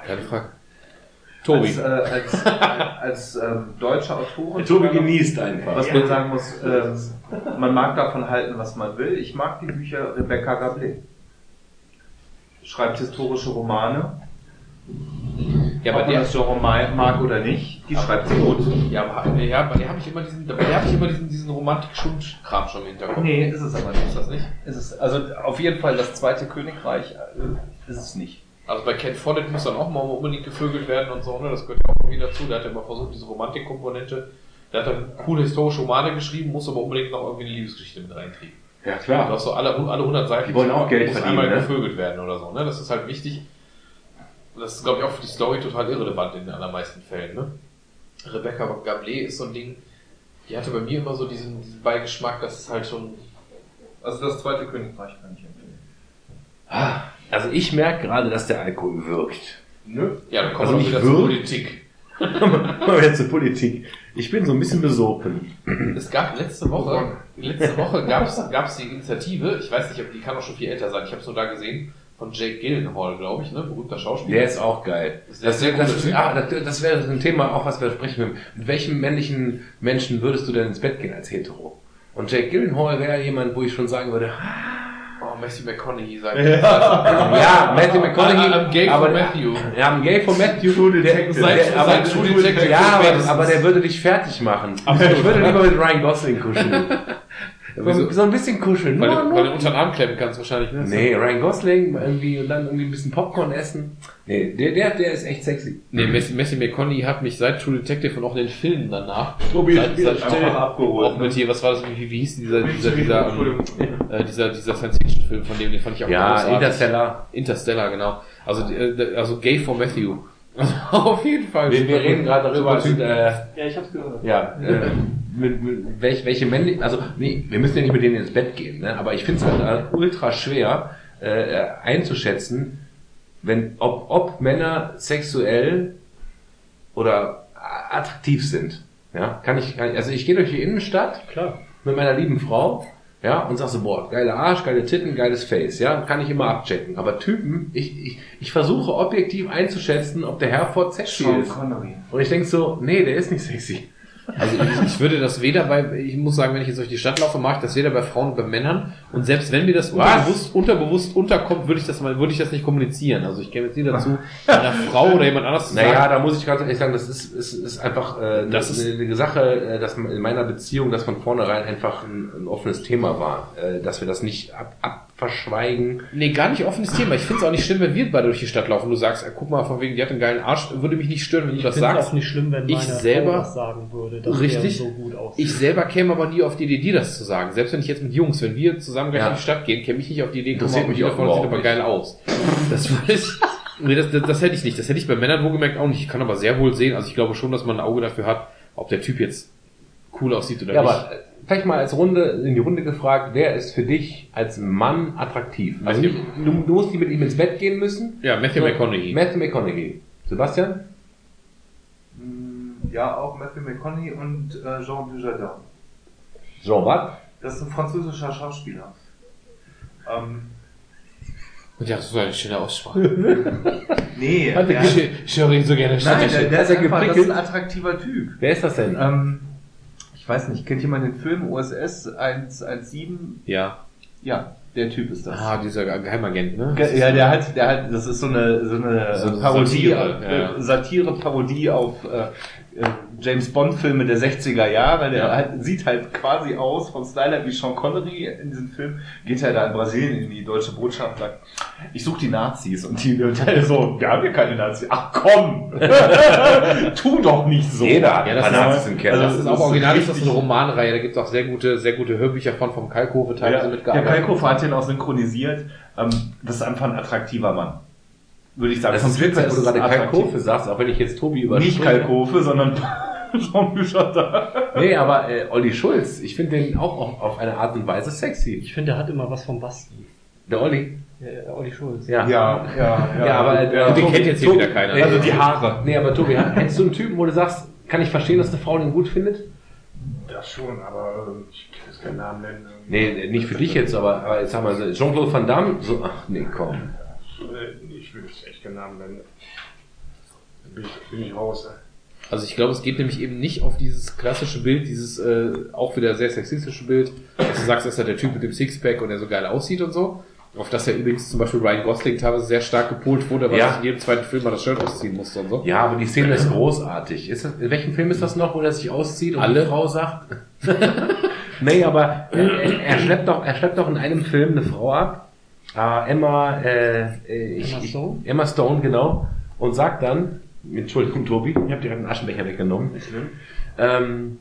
Keine Frage. Tobi. Als, äh, als, als ähm, deutsche Autorin. Tobi genießt einfach. Was man sagen muss, ähm, man mag davon halten, was man will. Ich mag die Bücher Rebecca Gablé. Schreibt historische Romane. ja, Ob aber der, das Genre ma- mag oder nicht, die schreibt sie gut. ja, aber, ja, bei der habe ich immer diesen, bei der habe ich immer diesen, diesen Romantik-Schund-Kram schon im Hinterkopf. Nee, ist es aber nicht. Ist das nicht? Ist es, also auf jeden Fall das zweite Königreich äh, ist es nicht. Also bei Ken Follett muss dann auch mal unbedingt gevögelt werden und so, ne? Das gehört ja auch irgendwie dazu. Der hat ja immer versucht, diese Romantikkomponente. Der hat dann coole historische Romane geschrieben, muss aber unbedingt noch irgendwie eine Liebesgeschichte mit reinkriegen. Ja, Du klar. hast so alle, alle 100 Seiten. Die wollen auch Geld muss verdienen, einmal ne? gevögelt werden oder so, ne? Das ist halt wichtig. Das ist, glaube ich, auch für die Story total irrelevant in den allermeisten Fällen, ne? Rebecca Gablé ist so ein Ding, die hatte bei mir immer so diesen, diesen Beigeschmack, dass es halt schon Also das zweite Königreich kann ich empfehlen. Ah, Also ich merke gerade, dass der Alkohol wirkt. Nö. Ja, dann kommen Also wir nicht wieder zur wirkt. Politik. [LAUGHS] Kommen wir jetzt zur Politik. Ich bin so ein bisschen besopen. Es gab letzte Woche, letzte Woche gab es gab's die Initiative, ich weiß nicht, ob die kann auch schon viel älter sein, ich habe es nur da gesehen, von Jake Gyllenhaal, glaube ich, ne, berühmter Schauspieler. Der ist auch geil. Sehr, Das, sehr das, Typ. ah, das, das wäre ein Thema, auch was wir sprechen würden. Mit welchem männlichen Menschen würdest du denn ins Bett gehen als hetero? Und Jake Gyllenhaal wäre jemand, wo ich schon sagen würde, oh, Matthew McConaughey sagt. ja, Matthew McConaughey, I'm gay for aber, Matthew. Ja, I'm gay for Matthew. Der, Seit- der, aber, True Detective ja, aber, aber der würde dich fertig machen. Absolut. Ich würde lieber mit Ryan Gosling kuscheln. [LAUGHS] wieso? so ein bisschen kuscheln. Weil, Nur, du, nur. weil du unter den Arm klemmen kannst wahrscheinlich, ne? Nee, Ryan Gosling irgendwie und dann irgendwie ein bisschen Popcorn essen. Nee, der, der, der ist echt sexy. Nee, Matthew, Matthew McConaughey hat mich seit True Detective und auch in den Filmen danach. Tobi, seit, seit, einfach abgeholt, Auch mit hier, was war das, wie, wie hieß dieser, dieser, dieser, ähm, Entschuldigung. äh, dieser, dieser Science-Fiction-Film, von dem, den fand ich auch Ja, großartig. Interstellar. Interstellar, genau. Also, äh, also Gay for Matthew. [LAUGHS] Auf jeden Fall. Wir, wir reden gerade darüber, Typ. äh, Ja, ich hab's gehört. ja, äh, mit, mit, welch, welche männlichen, also nee, wir müssen ja nicht mit denen ins Bett gehen, ne? aber ich finde es halt äh, ultra schwer äh, einzuschätzen, wenn ob, ob Männer sexuell oder attraktiv sind. Ja, kann ich, kann ich also ich gehe durch die Innenstadt Klar. mit meiner lieben Frau. Ja, und sagst so, boah, geiler Arsch, geile Titten, geiles Face, ja, kann ich immer abchecken. Aber Typen, ich, ich, ich versuche objektiv einzuschätzen, ob der Herford sexy Sean ist. Connery. Und ich denk so, nee, der ist nicht sexy. Also ich, ich würde das weder bei, ich muss sagen, wenn ich jetzt durch die Stadt laufe, mache ich das weder bei Frauen noch bei Männern. Und selbst wenn mir das unterbewusst, unterbewusst unterkommt, würde ich das mal, würde ich das nicht kommunizieren. Also ich käme jetzt nie dazu, [LAUGHS] einer Frau oder jemand anders zu sagen, Naja, da muss ich ganz ehrlich sagen, das ist, ist, ist einfach äh, Das das ist- eine Sache, äh, dass in meiner Beziehung das von vornherein einfach ein, ein offenes Thema war, äh, dass wir das nicht ab, abverschweigen. Nee, gar nicht offenes Thema. Ich finde es auch nicht schlimm, wenn wir beide durch die Stadt laufen und du sagst, äh, guck mal, von wegen, die hat einen geilen Arsch, würde mich nicht stören, wenn du das Ich es sagst. auch nicht schlimm, wenn Ich selber- Frau das sagen würde, dass Richtig. so gut aussieht. Ich selber käme aber nie auf die Idee, dir das zu sagen. Selbst wenn ich jetzt mit Jungs, wenn wir zusammen gleich Ja. in die Stadt gehen, käme ich nicht auf die Idee, guck Interessiert mal, mich davon sieht aber geil aus. Das ich, nee, das, das, das hätte ich nicht. Das hätte ich bei Männern wohlgemerkt auch nicht. Ich kann aber sehr wohl sehen, also ich glaube schon, dass man ein Auge dafür hat, ob der Typ jetzt cool aussieht oder Ja, nicht. aber vielleicht mal als Runde, in die Runde gefragt, wer ist für dich als Mann attraktiv? Also nicht, du, du musst nicht mit ihm ins Bett gehen müssen. ja, Matthew So, McConaughey. Matthew McConaughey. Sebastian? Mm, Ja, auch Matthew McConaughey und äh, Jean Dujardin. Jean was? Das ist ein französischer Schauspieler. Ähm, Und ja, so eine schöne Aussprache. [LAUGHS] nee, Hat er der, gesch- Ich höre ihn so gerne nein, der, der Hat ist er einfach, das ist geprickelt? ein attraktiver Typ. Wer ist das denn? Ähm, ich weiß nicht, kennt jemand den Film OSS 117? Ja. Ja, der Typ ist das. Ah, dieser Geheimagent, ne? Ge- Ja, der hat, der hat, das ist so eine, so eine So Parodie, Satire, ja, äh, Satire-Parodie auf äh, äh, James Bond-Filme der 60er Jahre. Der Ja. halt, sieht halt quasi aus vom Style wie Sean Connery in diesem Film. Geht er da in Brasilien in die deutsche Botschaft und sagt, ich suche die Nazis. Und die Teile so, wir haben hier keine Nazis. Ach komm! [LAUGHS] tu doch nicht so. Jeder hat Ja, das ein paar ist- Nazis im Keller. Das ist auch Das ist original, ist das richtig- eine Romanreihe, da gibt es auch sehr gute, sehr gute Hörbücher von vom Kalkofe Ja, teilweise der mitgearbeitet. Kalkofer hat den auch synchronisiert. Ähm, das ist einfach ein attraktiver Mann. Würde ich sagen. Das ist witzig, wo du gerade. Kalkofe sagst, auch wenn ich jetzt Tobi über Nicht Kalkofe, sondern [LAUGHS] Jean Dujardin. Nee, aber äh, Olli Schulz, ich finde den auch auf, auf eine Art und Weise sexy. Ich finde, der hat immer was vom Basti. Der Olli. Ja, Olli Schulz. Ja. Ja, ja, ja. Ja, aber äh, ja. den kennt jetzt hier Tobi- wieder keiner. Also die Haare. Nee, aber Tobi, hättest du einen Typen, wo du sagst, kann ich verstehen, dass eine Frau den gut findet? Das schon, aber ähm, ich kann jetzt keinen Namen nennen. Nee, nicht für dich jetzt, aber, aber jetzt wir so, Jean-Claude Van Damme, so, ach nee, komm. Ich echt keinen Namen nennen. Bin ich, bin ich raus. ey. Also ich glaube, es geht nämlich eben nicht auf dieses klassische Bild, dieses äh, auch wieder sehr sexistische Bild, dass du sagst, dass er der Typ mit dem Sixpack und der so geil aussieht und so. Auf das ja übrigens zum Beispiel Ryan Gosling teilweise sehr stark gepolt wurde, weil Ja. er in jedem zweiten Film mal das Shirt ausziehen musste und so. Ja, aber die Szene ist großartig. Ist das, in welchem Film ist das noch, wo er sich auszieht und Alle. die Frau sagt? [LAUGHS] nee, aber er, er, schleppt doch, er schleppt doch in einem Film eine Frau ab. Äh, Emma, äh, ich, Emma Stone? Ich, Emma Stone, genau. Und sagt dann, Entschuldigung, Tobi, ich habe dir gerade einen Aschenbecher weggenommen. Ähm,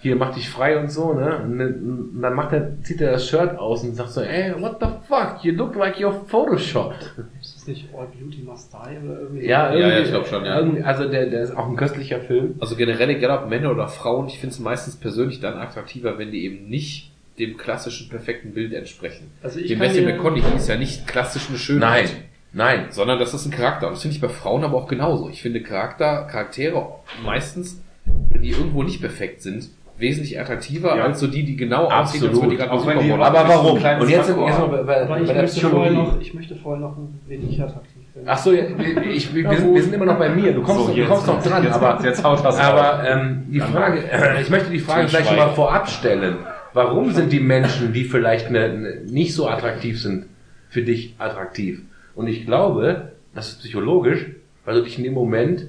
hier, mach dich frei und so, ne? Und dann dann macht er, zieht er das Shirt aus und sagt so, ey, what the fuck, you look like you're photoshopped. Ist das nicht All Beauty Must Die oder irgendwie? Ja, Ja, irgendwie, ja, ich glaub schon, ja. irgendwie- Also der, der ist auch ein köstlicher Film. Also generell, egal ob Männer oder Frauen, ich finde es meistens persönlich dann attraktiver, wenn die eben nicht dem klassischen perfekten Bild entsprechen. Also ich Die kann Matthew McConaughey ist ja nicht klassisch eine Schönheit. Nein, nein. sondern das ist ein Charakter. Und das finde ich bei Frauen aber auch genauso. Ich finde Charakter, Charaktere meistens, die irgendwo nicht perfekt sind, wesentlich attraktiver Ja. als so die, die genau aussehen, als Absolut. wenn die gerade Supermodel Aber ein warum? Und jetzt, jetzt Manko mal haben. bei, bei, Aber bei ich der möchte, vorher Psychologie. noch, ich möchte vorher noch, wen ich attraktiv finde. Ach so, ja, ich, wir, wir, sind, wir sind immer noch bei mir. Du kommst, So, noch, du jetzt- kommst noch dran. jetzt- aber jetzt haut das aber ähm, die Frage, äh, ich möchte die Frage gleich schon mal vorab stellen. Warum sind die Menschen, die vielleicht ne, ne, nicht so attraktiv sind, für dich attraktiv? Und ich glaube, das ist psychologisch, weil du dich in dem Moment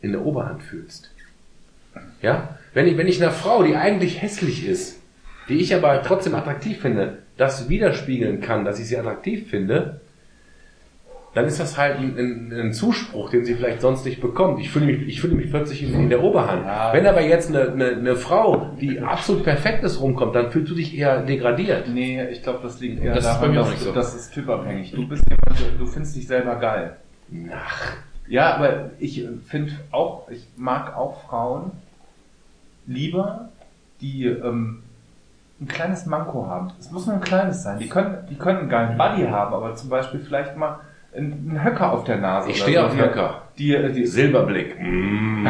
in der Oberhand fühlst. Ja? Wenn ich, wenn ich einer Frau, die eigentlich hässlich ist, die ich aber trotzdem attraktiv finde, das widerspiegeln kann, dass ich sie attraktiv finde, dann ist das halt ein, ein, ein Zuspruch, den sie vielleicht sonst nicht bekommt. Ich fühle mich, ich fühle mich plötzlich in, in der Oberhand. Ja. Wenn aber jetzt eine, eine, eine Frau, die absolut perfekt ist, rumkommt, dann fühlst du dich eher degradiert. Nee, ich glaube, das liegt eher Das ist daran, bei mir auch dass nicht so. das ist typabhängig. Du bist jemand, du findest dich selber geil. Ach, Ja, aber ich finde auch, ich mag auch Frauen lieber, die ähm, ein kleines Manko haben. Es muss nur ein kleines sein. Die können, die können einen geilen Buddy haben, aber zum Beispiel vielleicht mal ein Höcker auf der Nase. Ich stehe so, auf die- Höcker. Die, die, Silberblick. [LAUGHS] Mm.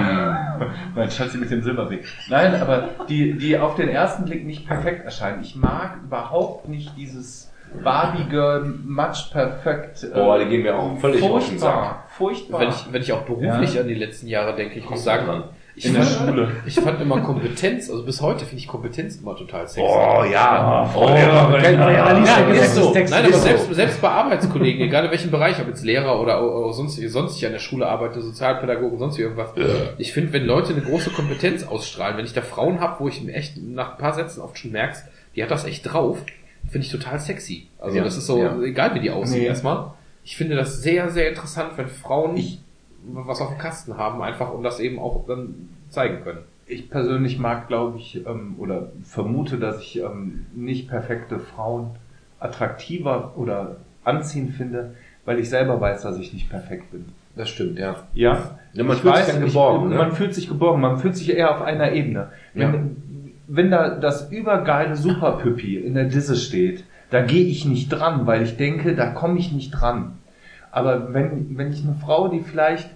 mein Schatzi mit dem Silberblick. Nein, aber die, die auf den ersten Blick nicht perfekt erscheinen. Ich mag überhaupt nicht dieses Barbie Girl Match perfekt. äh, Boah, die gehen mir auch völlig auf den Sack. furchtbar. Furchtbar. Wenn ich, wenn ich auch beruflich Ja. an die letzten Jahre denke, ich muss sagen, ich In der fand, Schule. ich fand immer Kompetenz, also bis heute finde ich Kompetenz immer total sexy. Oh ja, oh, Aber ja, Ja, ist so. Nein, aber selbst, selbst bei Arbeitskollegen, egal in welchem Bereich, ob jetzt Lehrer oder sonst, sonst ich an der Schule arbeite, Sozialpädagogen, sonst irgendwas. Ich finde, wenn Leute eine große Kompetenz ausstrahlen, wenn ich da Frauen habe, wo ich mir echt nach ein paar Sätzen oft schon merkst, die hat das echt drauf, finde ich total sexy. Also Ja, das ist so, ja. egal wie die aussehen Nee. erstmal. Ich finde das sehr, sehr interessant, wenn Frauen Ich- was auf dem Kasten haben, einfach und das eben auch dann zeigen können. ich persönlich mag, glaube ich, ähm, oder vermute, dass ich ähm, nicht perfekte Frauen attraktiver oder anziehend finde, weil ich selber weiß, dass ich nicht perfekt bin. Das stimmt, ja. Ja, Ja, man ich fühlt weiß, sich dann ich- geborgen, ne? Man fühlt sich geborgen, man fühlt sich eher auf einer Ebene. Wenn, Ja. wenn da das übergeile Superpüppi in der Disse steht, da gehe ich nicht dran, weil ich denke, da komme ich nicht dran. Aber wenn, wenn ich eine Frau, die vielleicht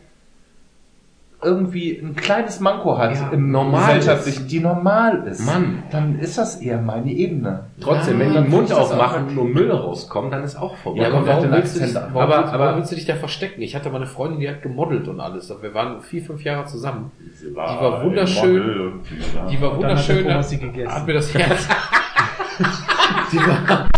irgendwie ein kleines Manko hat Ja, im normal gesellschaftlichen, die normal ist, Mann. dann ist das eher meine Ebene. Trotzdem, Ja, wenn die den Mund aufmachen und nur Müll rauskommt, dann ist auch vorbei. Ja, aber warum willst, du dich, warum, Aber- willst, aber- warum willst du dich da verstecken? Ich hatte mal eine Freundin, die hat gemodelt und alles. Wir waren vier, fünf Jahre zusammen. Die war wunderschön. Die war wunderschön. Hat, hat mir das Herz. [LAUGHS] [LAUGHS] die, war,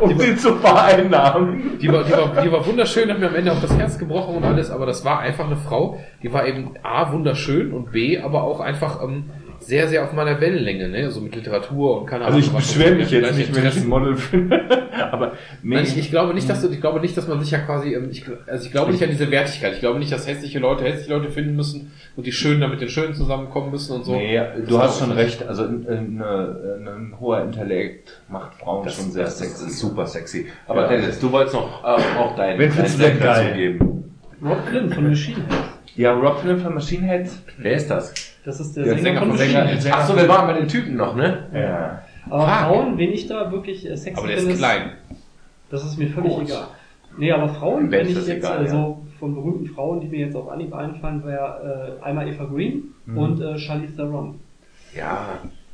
Um sie zu vereinnahmen. die, war, die, war, die war wunderschön, hat mir am Ende auch das Herz gebrochen und alles, aber das war einfach eine Frau, die war eben A, wunderschön und B, aber auch einfach ähm, sehr, sehr auf meiner Wellenlänge, ne? So mit Literatur und keine Also ich Ahnung, beschwere mich jetzt nicht, wenn ich ein. Model finde. [LAUGHS] Aber nee. Nein, ich, ich glaube nicht, dass du, ich glaube nicht, dass man sich ja quasi, ähm, ich, also ich glaube nicht an diese Wertigkeit. Ich glaube nicht, dass hässliche Leute hässliche Leute finden müssen und die Schönen dann mit den Schönen zusammenkommen müssen und so. Nee, Das du hast schon recht. Also ein, ein, ein, ein hoher Intellekt macht Frauen Das, schon sehr das sexy. ist super sexy. Aber Ja. Dennis, du wolltest noch äh, auch deinen Wen findest du denn Senf dazu geil? geben. Rob Glynn von Machine Head. Ja, Rob Flynn von Machine Head. Wer ist das? Das ist der, Der Sänger, Sänger von Sänger-. Sänger- Ach so, wir waren bei den Typen noch, ne? Ja. Aber Fuck. Frauen, wen ich da wirklich äh, sexy Aber der finde, ist klein. das ist mir völlig Groß. egal. Nee, aber Frauen, wenn ich jetzt egal, äh, so von berühmten Frauen, die mir jetzt auf Anhieb einfallen, wäre äh, einmal Eva Green Mhm. und äh, Charlize Theron. Ja,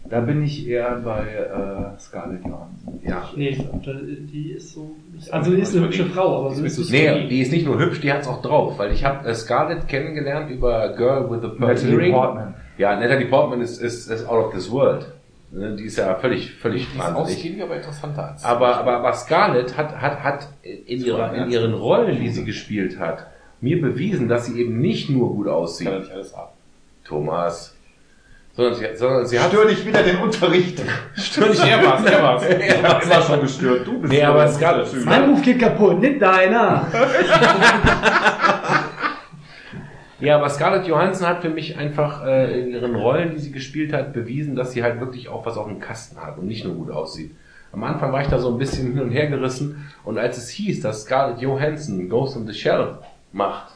Da bin ich eher bei äh, Scarlett Johansson. ja. Nee, da- die ist so. Also die ist eine hübsche Frau, aber so ist es Nee, die ist nicht nur hübsch, die hat's auch drauf, weil ich habe äh, Scarlett kennengelernt über Girl with the Pearl Natalie Earring. Portman. Ja, Natalie Portman ist, ist, ist out of this world. Ne, Die ist ja völlig, völlig Die ist wahnsinnig. ausgiebig, aber interessanter als. Aber, aber, aber Scarlett hat, hat, hat in, ihrer, in ihren Rollen, die sie gespielt hat, mir bewiesen, dass sie eben nicht nur gut aussieht, kann er nicht alles haben. Thomas, sondern sie, sondern sie hat... Stör nicht wieder den Unterricht. Stör nicht, Er war's, er war's. [LAUGHS] Ich hab immer schon gestört. Du bist Nee, aber Scarlett- Typ. Mein Ruf geht kaputt, nicht deiner. [LAUGHS] Ja, aber Scarlett Johansson hat für mich einfach äh, in ihren Rollen, die sie gespielt hat, bewiesen, dass sie halt wirklich auch was auf dem Kasten hat und nicht nur gut aussieht. Am Anfang war ich da so ein bisschen hin und her gerissen und als es hieß, dass Scarlett Johansson Ghost in the Shell macht,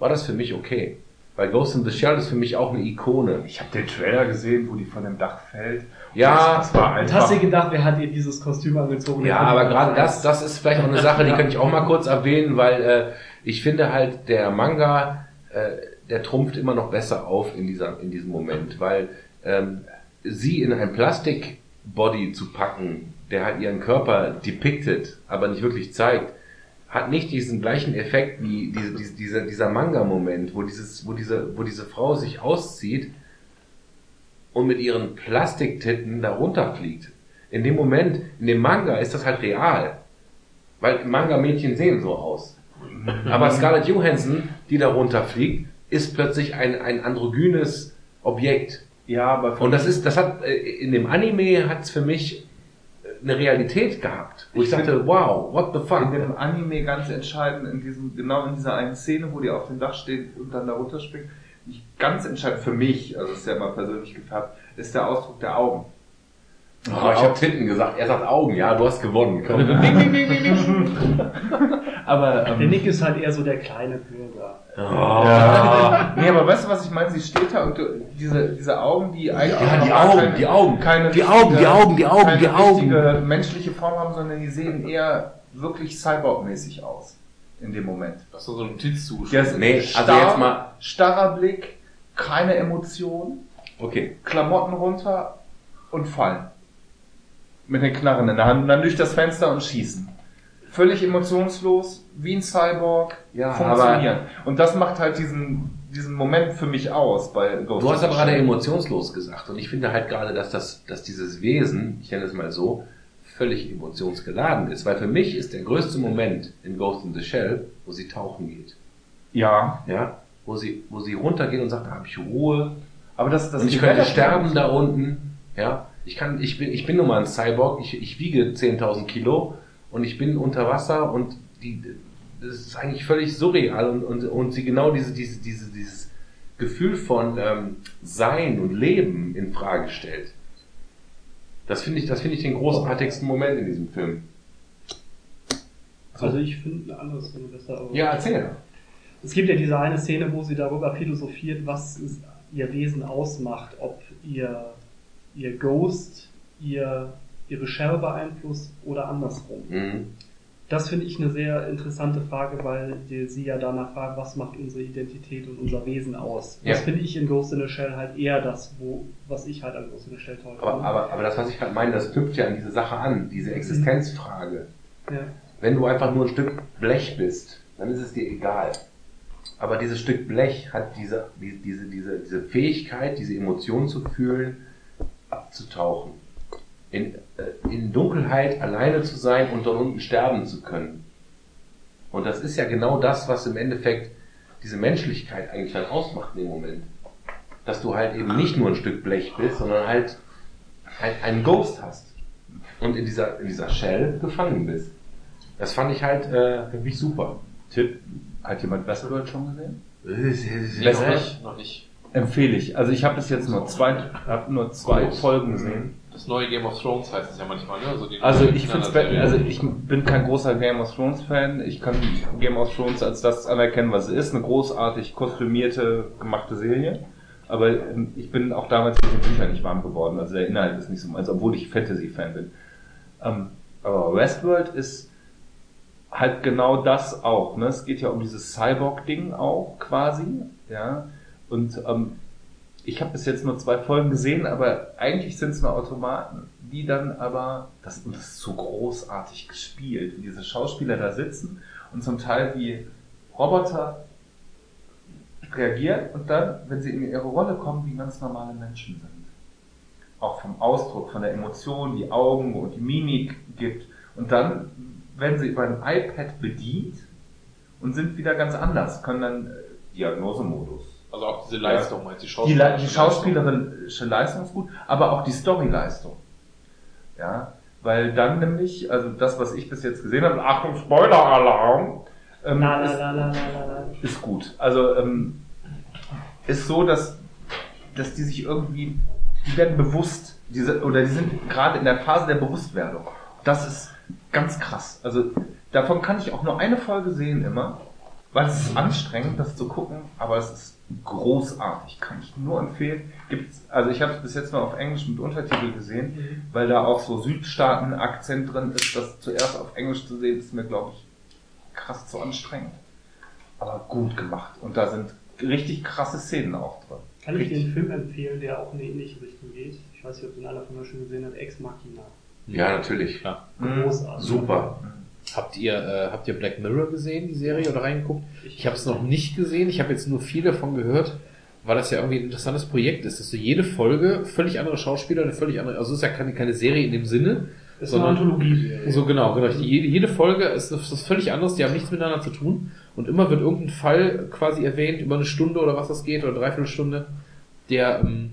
war das für mich okay. Weil Ghost in the Shell ist für mich auch eine Ikone. Ich habe den Trailer gesehen, wo die von dem Dach fällt. Ja, das, das war Und einfach. hast du gedacht, wer hat ihr dieses Kostüm angezogen? Ja, aber gerade das, das ist vielleicht auch eine Sache, die [LAUGHS] könnte ich auch mal kurz erwähnen, weil äh, ich finde halt, der Manga, äh, der trumpft immer noch besser auf in, dieser, in diesem Moment, weil ähm, sie in ein Plastikbody zu packen, der halt ihren Körper depicted, aber nicht wirklich zeigt, hat nicht diesen gleichen Effekt wie diese, diese, dieser, dieser Manga-Moment, wo, dieses, wo, diese, wo diese Frau sich auszieht und mit ihren Plastiktitten da runterfliegt. In dem Moment, in dem Manga ist das halt real. Weil Manga-Mädchen sehen so aus. Aber Scarlett Johansson, die da runterfliegt, ist plötzlich ein, ein androgynes Objekt. Ja, aber Und das ist, das hat, äh, in dem Anime hat es für mich eine Realität gehabt. Wo ich, Ich dachte, wow, what the fuck? in dem Anime ganz entscheidend, in diesem, genau in dieser einen Szene, wo die auf dem Dach steht und dann da runterspringt, ganz entscheidend für mich, also ist ja mal persönlich gefärbt, ist der Ausdruck der Augen. Oh, ich habe Tinten gesagt, er sagt Augen, ja, du hast gewonnen. Komm. [LAUGHS] Aber, Der ähm, Nick ist halt eher so der kleine Bürger. Ja. [LAUGHS] nee, aber weißt du, was ich meine? Sie steht da und du, diese, diese Augen, die eigentlich Ja, die Augen, keine, die Augen. keine Die Augen, die Augen, die Augen, keine die Augen. richtige menschliche Form haben, sondern die sehen eher wirklich Cyborg-mäßig aus. in dem Moment. Das ist so ein Notiz zu. Der ist Nee, also starr, jetzt mal- starrer Blick, keine Emotion, Okay. Klamotten runter und fallen. Mit den Knarren in der Hand und dann durch das Fenster und schießen. Völlig emotionslos, wie ein Cyborg, Ja, funktionieren. Und das macht halt diesen, diesen Moment für mich aus bei Ghost Du hast aber gerade emotionslos gesagt. Und ich finde halt gerade, dass das, dass dieses Wesen, ich nenne es mal so, völlig emotionsgeladen ist, weil für mich ist der größte Moment in Ghost in the Shell, wo sie tauchen geht. Ja, Ja, wo sie, wo sie runtergeht und sagt, da habe ich Ruhe, aber das, das und ich könnte sterben da unten. Ja, ich kann, ich bin, ich bin nun mal ein Cyborg. Ich, ich wiege 10.000 Kilo und ich bin unter Wasser und die, das ist eigentlich völlig surreal und, und, und sie genau diese, diese, diese, dieses Gefühl von ähm, Sein und Leben in Frage stellt. Das finde ich, das finde ich den großartigsten Moment in diesem Film. Also ich finde eine andere Szene besser. Aber Ja, erzähl. Es gibt ja diese eine Szene, wo sie darüber philosophiert, was ihr Wesen ausmacht, ob ihr, ihr Ghost ihr, ihre Shell beeinflusst oder andersrum. Mhm. Das finde ich eine sehr interessante Frage, weil sie ja danach fragt, was macht unsere Identität und unser Wesen aus. Das Ja. finde ich in Ghost in the Shell halt eher das, wo, was ich halt an Ghost in the Shell toll Aber, finde. aber, aber das, was ich gerade meine, das knüpft ja an diese Sache an, diese Existenzfrage. ja. Wenn du einfach nur ein Stück Blech bist, dann ist es dir egal. Aber dieses Stück Blech hat diese, die- diese, diese, diese Fähigkeit, diese Emotionen zu fühlen, abzutauchen. In, äh, in Dunkelheit alleine zu sein und dort unten sterben zu können. Und das ist ja genau das, was im Endeffekt diese Menschlichkeit eigentlich dann ausmacht in dem Moment. Dass du halt eben nicht nur ein Stück Blech bist, sondern halt ein, einen Ghost hast. Und in dieser, in dieser Shell gefangen bist. Das fand ich halt äh, wirklich super. Tipp, hat jemand Westworld schon gesehen? Nee, Besser? noch nicht. Noch nicht. Empfehle ich. Also ich habe bis jetzt nur zwei, hab nur zwei Folgen gesehen. Das neue Game of Thrones heißt es ja manchmal, ne? Also, Also ich finde Serie. also ich bin kein großer Game of Thrones Fan. Ich kann Game of Thrones als das anerkennen, was es ist. Eine großartig kostümierte, gemachte Serie. Aber ähm, ich bin auch damals mit den Büchern nicht warm geworden. Also der Inhalt ist nicht so meins, obwohl ich Fantasy-Fan bin. Ähm, aber Westworld ist halt genau das auch. Ne? Es geht ja um dieses Cyborg-Ding auch quasi. Ja. Und ähm, ich habe bis jetzt nur zwei Folgen gesehen, aber eigentlich sind es nur Automaten, die dann aber, das, das ist so großartig gespielt, wie diese Schauspieler da sitzen und zum Teil wie Roboter reagieren und dann, wenn sie in ihre Rolle kommen, wie ganz normale Menschen sind. Auch vom Ausdruck, von der Emotion, die Augen und die Mimik gibt. Und dann werden sie über ein iPad bedient und sind wieder ganz anders, können dann äh, Diagnosemodus Also auch diese Leistung, meinst du, die, Le- die schauspielerische Leistung ist gut, aber auch die Storyleistung. Ja, weil dann nämlich, also das, was ich bis jetzt gesehen habe, Achtung, Spoiler-Alarm, ähm, ist, ist gut. Also ähm, ist so, dass, dass die sich irgendwie, die werden bewusst, diese, oder die sind gerade in der Phase der Bewusstwerdung. Das ist ganz krass. Also davon kann ich auch nur eine Folge sehen immer, weil es ist anstrengend, das zu gucken, aber es ist großartig. Kann ich nur empfehlen. Gibt's, also ich habe es bis jetzt nur auf Englisch mit Untertitel gesehen, weil da auch so Südstaaten-Akzent drin ist. Das zuerst auf Englisch zu sehen, ist mir, glaube ich, krass zu anstrengend. Aber gut gemacht. Und da sind richtig krasse Szenen auch drin. Kann ich Richtig. den Film empfehlen, der auch in eine ähnliche Richtung geht? Ich weiß nicht, ob den einer von euch schon gesehen hat. Ex Machina. Ja, natürlich. Klar. Großartig. Super. Habt ihr, äh, habt ihr Black Mirror gesehen, die Serie, oder reingeguckt? Ich habe es noch nicht gesehen, ich habe jetzt nur viel davon gehört, weil das ja irgendwie ein interessantes Projekt ist, dass du jede Folge völlig andere Schauspieler, eine völlig andere, also es ist ja keine, keine Serie in dem Sinne, Das ist eine Anthologieserie. so genau, genau. Jede, jede Folge ist ist völlig anderes, die haben nichts miteinander zu tun und immer wird irgendein Fall quasi erwähnt, über eine Stunde oder was das geht, oder dreiviertel Stunde, der ähm,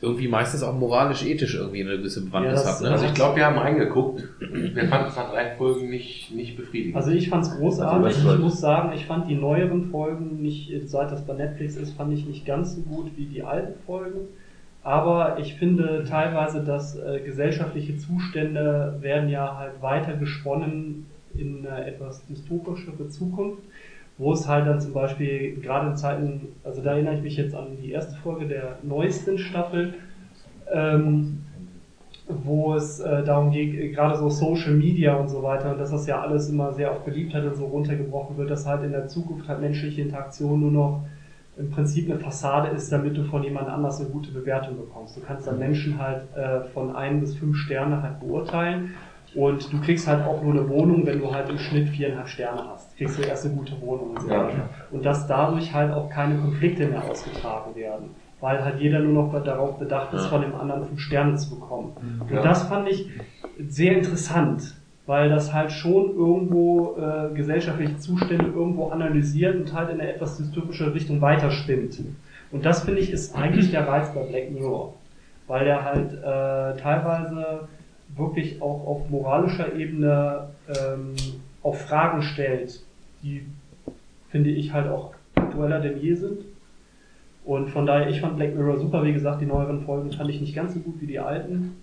irgendwie meistens auch moralisch-ethisch irgendwie eine gewisse Bewandtnis Ja, hat. Ne? Also ich glaube, wir haben reingeguckt. Wir fanden es nach drei Folgen nicht, nicht befriedigend. Also ich fand's großartig. Also ich muss sagen, ich fand die neueren Folgen nicht, seit das bei Netflix ist, fand ich nicht ganz so gut wie die alten Folgen. Aber ich finde teilweise, dass äh, gesellschaftliche Zustände werden ja halt weiter gesponnen in eine etwas dystopischere Zukunft, wo es halt dann zum Beispiel gerade in Zeiten, also da erinnere ich mich jetzt an die erste Folge der neuesten Staffel, ähm, wo es äh, darum geht, äh, gerade so Social Media und so weiter, und dass das ja alles immer sehr auf Beliebtheit und so runtergebrochen wird, dass halt in der Zukunft halt menschliche Interaktion nur noch im Prinzip eine Fassade ist, damit du von jemand anders eine gute Bewertung bekommst. Du kannst dann Menschen halt äh, von ein bis fünf Sterne halt beurteilen und du kriegst halt auch nur eine Wohnung, wenn du halt im Schnitt viereinhalb Sterne hast. Kriegst du erst eine gute Wohnung und so Ja. weiter. Und dass dadurch halt auch keine Konflikte mehr ausgetragen werden. Weil halt jeder nur noch darauf bedacht ist, Ja. von dem anderen fünf Sterne zu bekommen. Und Ja. das fand ich sehr interessant, weil das halt schon irgendwo äh, gesellschaftliche Zustände irgendwo analysiert und halt in eine etwas dystopische Richtung weiterspinnt. Und das finde ich ist eigentlich der Reiz bei Black Mirror, weil der halt äh, teilweise wirklich auch auf moralischer Ebene ähm, auch Fragen stellt, die finde ich halt auch aktueller denn je sind. Und von daher, ich fand Black Mirror super. Wie gesagt, die neueren Folgen fand ich nicht ganz so gut wie die alten.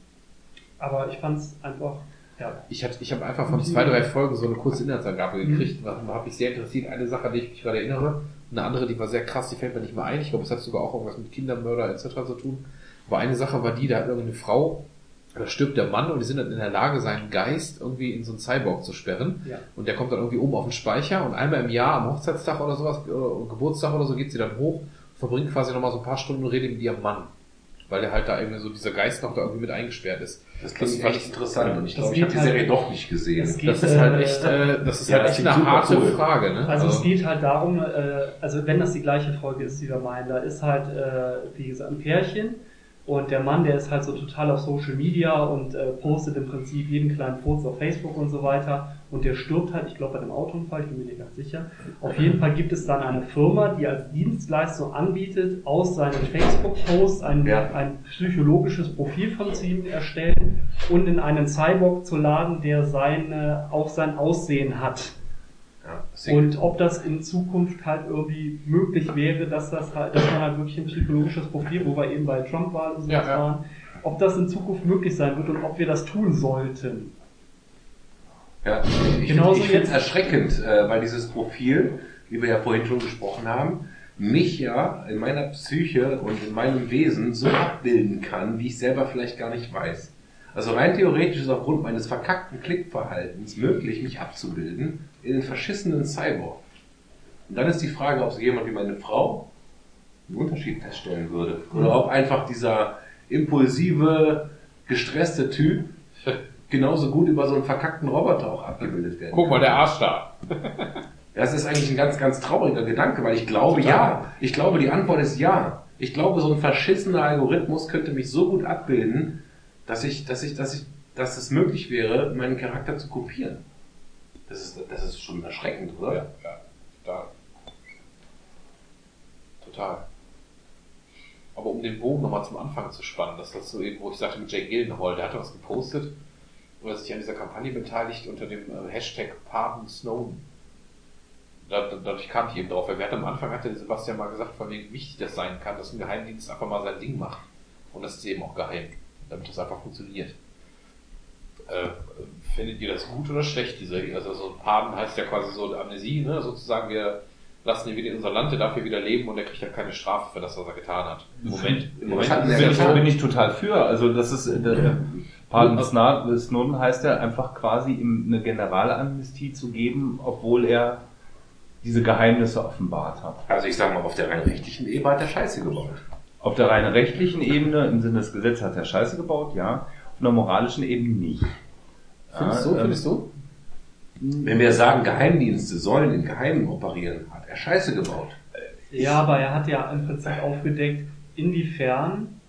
Aber ich fand es einfach, ja. Ich, hatte- ich habe einfach von zwei, drei Folgen so eine kurze Inhaltsangabe gekriegt. Da habe ich sehr interessiert. Eine Sache, an die ich mich gerade erinnere. Eine andere, die war sehr krass, die fällt mir nicht mehr ein. Ich glaube, es hat sogar auch irgendwas mit Kindermörder etc. zu tun. Aber eine Sache war die, da hat irgendeine Frau, da stirbt der Mann und die sind dann in der Lage, seinen Geist irgendwie in so einen Cyborg zu sperren. Ja. Und der kommt dann irgendwie oben auf den Speicher und einmal im Jahr, am Hochzeitstag oder sowas, oder Geburtstag oder so, geht sie dann hoch, verbringt quasi nochmal so ein paar Stunden und redet mit ihrem Mann. Weil der halt da irgendwie so, dieser Geist noch da irgendwie mit eingesperrt ist. Das klingt fand echt interessant und ich Das glaube, ich habe die halt- Serie doch nicht gesehen. Es geht, Das ist halt äh, echt, äh, das ist ja, halt das echt eine harte cool. Frage, ne? Also es geht halt darum, äh, also wenn das die gleiche Folge ist, die wir meinen, da ist halt, äh, wie gesagt, ein Pärchen und der Mann, der ist halt so total auf Social Media und äh, postet im Prinzip jeden kleinen Furz auf Facebook und so weiter und der stirbt halt, ich glaube bei einem Autounfall, ich bin mir nicht ganz sicher. Auf jeden Fall gibt es dann eine Firma, die als Dienstleistung anbietet, aus seinen Facebook-Posts ein, Ja. ein psychologisches Profil von ihm erstellen und in einen Cyborg zu laden, der seine, auch sein Aussehen hat. Ja. Und ob das in Zukunft halt irgendwie möglich wäre, dass das halt, dass man halt wirklich ein psychologisches Profil, wo wir eben bei Trump-Wahl und so Ja, ja. waren, ob das in Zukunft möglich sein wird und ob wir das tun sollten. Ja, ich Genauso finde es jetzt- erschreckend, äh, weil dieses Profil, wie wir ja vorhin schon gesprochen haben, mich ja in meiner Psyche und in meinem Wesen so abbilden kann, wie ich selber vielleicht gar nicht weiß. Also rein theoretisch ist aufgrund meines verkackten Klickverhaltens möglich, mich abzubilden in den verschissenen Cyborg. Und dann ist die Frage, ob so jemand wie meine Frau einen Unterschied feststellen würde. Oder ob einfach dieser impulsive, gestresste Typ [LAUGHS] genauso gut über so einen verkackten Roboter auch abgebildet werden. Guck mal, der Arsch da. [LAUGHS] Das ist eigentlich ein ganz, ganz trauriger Gedanke, weil ich glaube, ja. Ich glaube, die Antwort ist ja. Ich glaube, so ein verschissener Algorithmus könnte mich so gut abbilden, dass ich, dass ich, dass ich, dass es möglich wäre, meinen Charakter zu kopieren. Das ist, das ist schon erschreckend, oder? Ja, ja, total. Total. Aber um den Bogen nochmal zum Anfang zu spannen, das ist so eben, wo ich sagte mit Jake Gyllenhaal, der hatte was gepostet, wo er sich an dieser Kampagne beteiligt unter dem äh, Hashtag Pardon Snowden. Da, da, dadurch kam ich eben drauf, weil wir am Anfang hatte Sebastian mal gesagt, von wegen wichtig das sein kann, dass ein Geheimdienst einfach mal sein Ding macht. Und das ist eben auch geheim, damit das einfach funktioniert. Äh, findet ihr das gut oder schlecht, diese, also so Pardon heißt ja quasi so Amnesie, ne? sozusagen wir lassen ihn wieder in unser Land, der darf hier wieder leben und er kriegt dann keine Strafe für das, was er getan hat. Im Moment, im Moment ja bin ich total für. Also das ist äh, der Pardon Snowden heißt ja einfach quasi ihm eine Generalamnestie zu geben, obwohl er diese Geheimnisse offenbart hat. Also ich sag mal, auf der rein rechtlichen Ebene hat er Scheiße gebaut. Auf der rein rechtlichen Ebene, im Sinne des Gesetzes, hat er Scheiße gebaut, ja. Auf einer moralischen Ebene nicht. findest du, Ja, findest du? Wenn wir sagen, Geheimdienste sollen im Geheimen operieren, hat er Scheiße gebaut. Ja, aber er hat ja im Prinzip aufgedeckt, inwiefern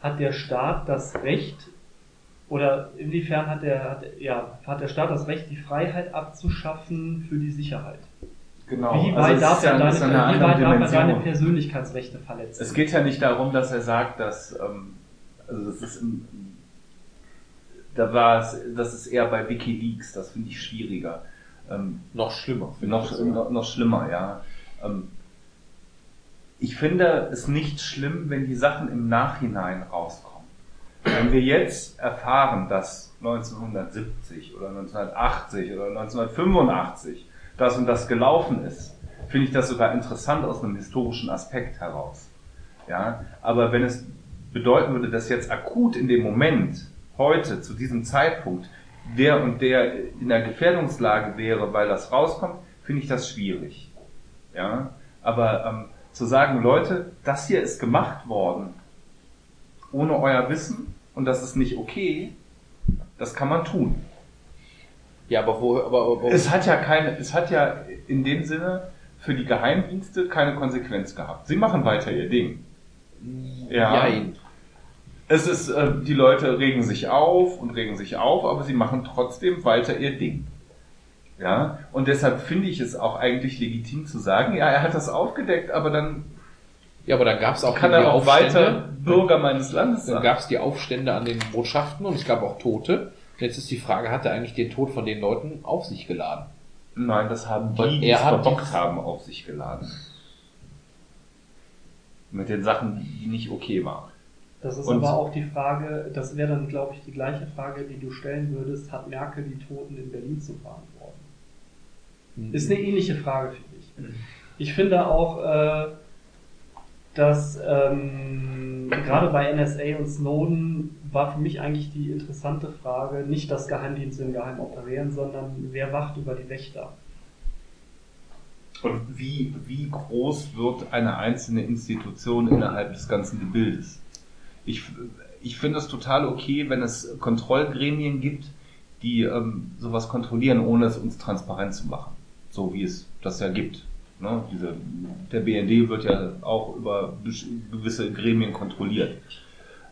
hat der Staat das Recht oder inwiefern hat der, hat, ja, hat der Staat das Recht, die Freiheit abzuschaffen für die Sicherheit? Genau. Wie Also weit es darf ja er deine, wie weit darf er deine Dimension. Persönlichkeitsrechte verletzen? Es geht ja nicht darum, dass er sagt, dass, ähm, also das ist, im, da war es, das ist eher bei WikiLeaks, das finde ich schwieriger. Ähm, Noch schlimmer. noch, noch, noch schlimmer, ja. Ähm, ich finde es nicht schlimm, wenn die Sachen im Nachhinein rauskommen. Wenn wir jetzt erfahren, dass 1970 oder 1980 oder 1985 das und das gelaufen ist, finde ich das sogar interessant aus einem historischen Aspekt heraus. Ja, aber wenn es bedeuten würde, dass jetzt akut in dem Moment, heute, zu diesem Zeitpunkt, der und der in der Gefährdungslage wäre, weil das rauskommt, finde ich das schwierig. Ja, aber ähm, zu sagen, Leute, das hier ist gemacht worden, ohne euer Wissen und das ist nicht okay, das kann man tun. Ja, aber wo, aber, aber Es hat ja keine, es hat ja in dem Sinne für die Geheimdienste keine Konsequenz gehabt. Sie machen weiter ihr Ding. Ja. Jein. Es ist, äh, die Leute regen sich auf und regen sich auf, aber sie machen trotzdem weiter ihr Ding. Ja, und deshalb finde ich es auch eigentlich legitim zu sagen, ja, er hat das aufgedeckt, aber dann Ja, aber dann gab es auch kann die er auch weiter. Bürger meines Landes Dann sein. gab es die Aufstände an den Botschaften und es gab auch Tote. Und jetzt ist die Frage, hat er eigentlich den Tod von den Leuten auf sich geladen? Nein, das haben die, die er es hat verbockt haben, auf sich geladen. Mit den Sachen, die nicht okay waren. Das ist Und- aber auch die Frage, das wäre dann, glaube ich, die gleiche Frage, die du stellen würdest, hat Merkel die Toten in Berlin zu verantworten? Ist eine ähnliche Frage, finde ich. Ich finde auch, äh, dass ähm, gerade bei NSA und Snowden war für mich eigentlich die interessante Frage, nicht dass Geheimdienste im Geheim operieren, sondern wer wacht über die Wächter? Und wie, wie groß wird eine einzelne Institution innerhalb des ganzen Gebildes? Ich, ich finde es total okay, wenn es Kontrollgremien gibt, die ähm, sowas kontrollieren, ohne es uns transparent zu machen. So wie es das ja gibt. Ne? Diese, der BND wird ja auch über gewisse Gremien kontrolliert.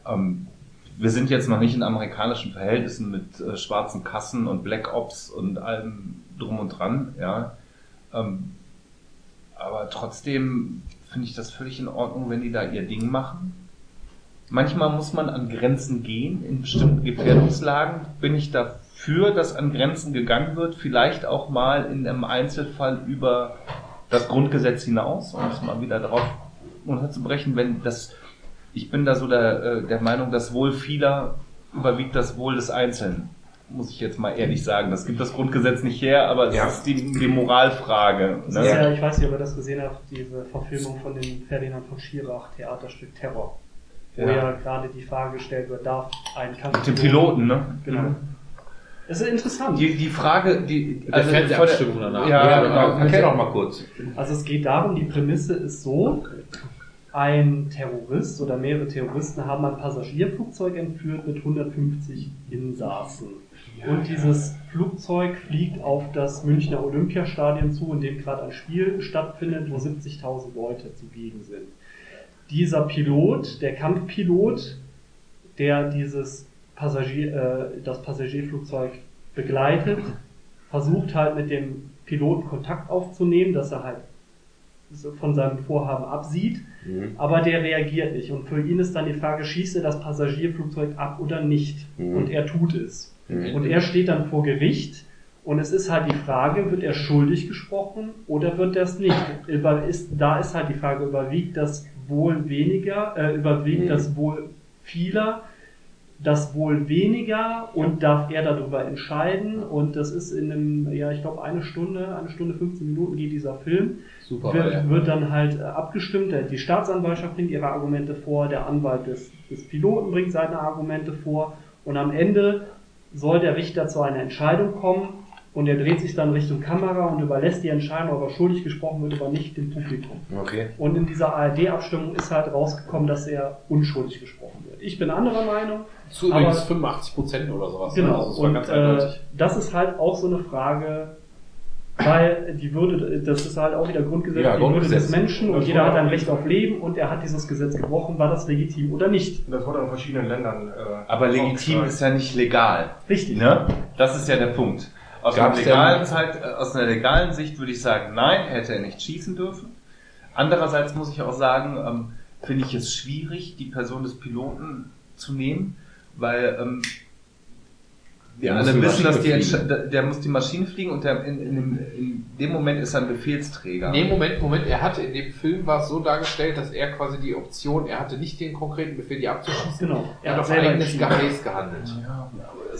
Ähm, wir sind jetzt noch nicht in amerikanischen Verhältnissen mit äh, schwarzen Kassen und Black Ops und allem drum und dran, ja. Ähm, aber trotzdem finde ich das völlig in Ordnung, wenn die da ihr Ding machen. Manchmal muss man an Grenzen gehen. In bestimmten Gefährdungslagen bin ich dafür, dass an Grenzen gegangen wird. Vielleicht auch mal in einem Einzelfall über das Grundgesetz hinaus, um es mal wieder darauf unterzubrechen, wenn das, ich bin da so der, äh, der Meinung, das Wohl vieler überwiegt das Wohl des Einzelnen. Muss ich jetzt mal ehrlich sagen. Das gibt das Grundgesetz nicht her, aber es Ja. ist die, die Moralfrage. Das Ne? ist ja, ich weiß nicht, ob ihr das gesehen habt, diese Verfilmung von dem Ferdinand von Schirach Theaterstück Terror. Wo Ja. ja, gerade die Frage gestellt wird, darf ein Kampf Mit dem Piloten, ne? Genau. Es ist interessant. Die, die Frage, die, der Fernsehabstimmung danach. Ja, Ja, genau. genau. Erklär doch mal kurz. Also es geht darum, die Prämisse ist so, ein Terrorist oder mehrere Terroristen haben ein Passagierflugzeug entführt mit 150 Insassen. Und dieses Flugzeug fliegt auf das Münchner Olympiastadion zu, in dem gerade ein Spiel stattfindet, wo 70.000 Leute zugegen sind. Dieser Pilot, der Kampfpilot, der dieses Passagier, äh, das Passagierflugzeug begleitet, versucht halt mit dem Piloten Kontakt aufzunehmen, dass er halt von seinem Vorhaben absieht, Mhm. aber der reagiert nicht. Und für ihn ist dann die Frage, schießt er das Passagierflugzeug ab oder nicht? Mhm. Und er tut es. Mhm. Und er steht dann vor Gericht und es ist halt die Frage, wird er schuldig gesprochen oder wird er es nicht? Über, ist, da ist halt die Frage, überwiegt das Wohl weniger, äh, überwiegt Mhm. das Wohl vieler, das Wohl weniger und darf er darüber entscheiden? Und das ist in einem, ja, ich glaube, eine Stunde, eine Stunde 15 Minuten geht dieser Film Super. wird, ja. wird dann halt äh, abgestimmt. Die Staatsanwaltschaft bringt ihre Argumente vor, der Anwalt des, des Piloten bringt seine Argumente vor und amEnde soll der Richter zu einer Entscheidung kommen und er dreht sich dann Richtung Kamera und überlässt die Entscheidung, ob er schuldig gesprochen wird oder nicht, dem Publikum. Okay. Und in dieser ARD-Abstimmung ist halt rausgekommen, dass er unschuldig gesprochen wird. Ich bin anderer Meinung. Zu übrigens aber- 85 Prozent oder sowas. ne? Genau. Also es war und ganz äh, eindeutig. das ist halt auch so eine Frage, weil die Würde, das ist halt auch wieder Grundgesetz, Ja, die Würde Grundgesetz. des Menschen und Das jeder hat ein Recht auf Leben und er hat dieses Gesetz gebrochen, war das legitim oder nicht? Das wurde in verschiedenen Ländern. Äh, Aber legitim ist ja nicht legal. Richtig. Ne? Das ist ja der Punkt. Aus, legalen Zeit, äh, aus einer legalen Sicht würde ich sagen, nein, hätte er nicht schießen dürfen. Andererseits muss ich auch sagen, ähm, finde ich es schwierig, die Person des Piloten zu nehmen, weil ähm, wir Der muss alle die wissen, dass die der, muss die Maschine fliegen und der, in, in, dem, in dem Moment ist er ein Befehlsträger. Nee, Moment, Moment. Er hatte in dem Film war es so dargestellt, dass er quasi die Option, er hatte nicht den konkreten Befehl, die abzuschießen. Genau. Er hat auf eigenes. Geheiß gehandelt. Ja,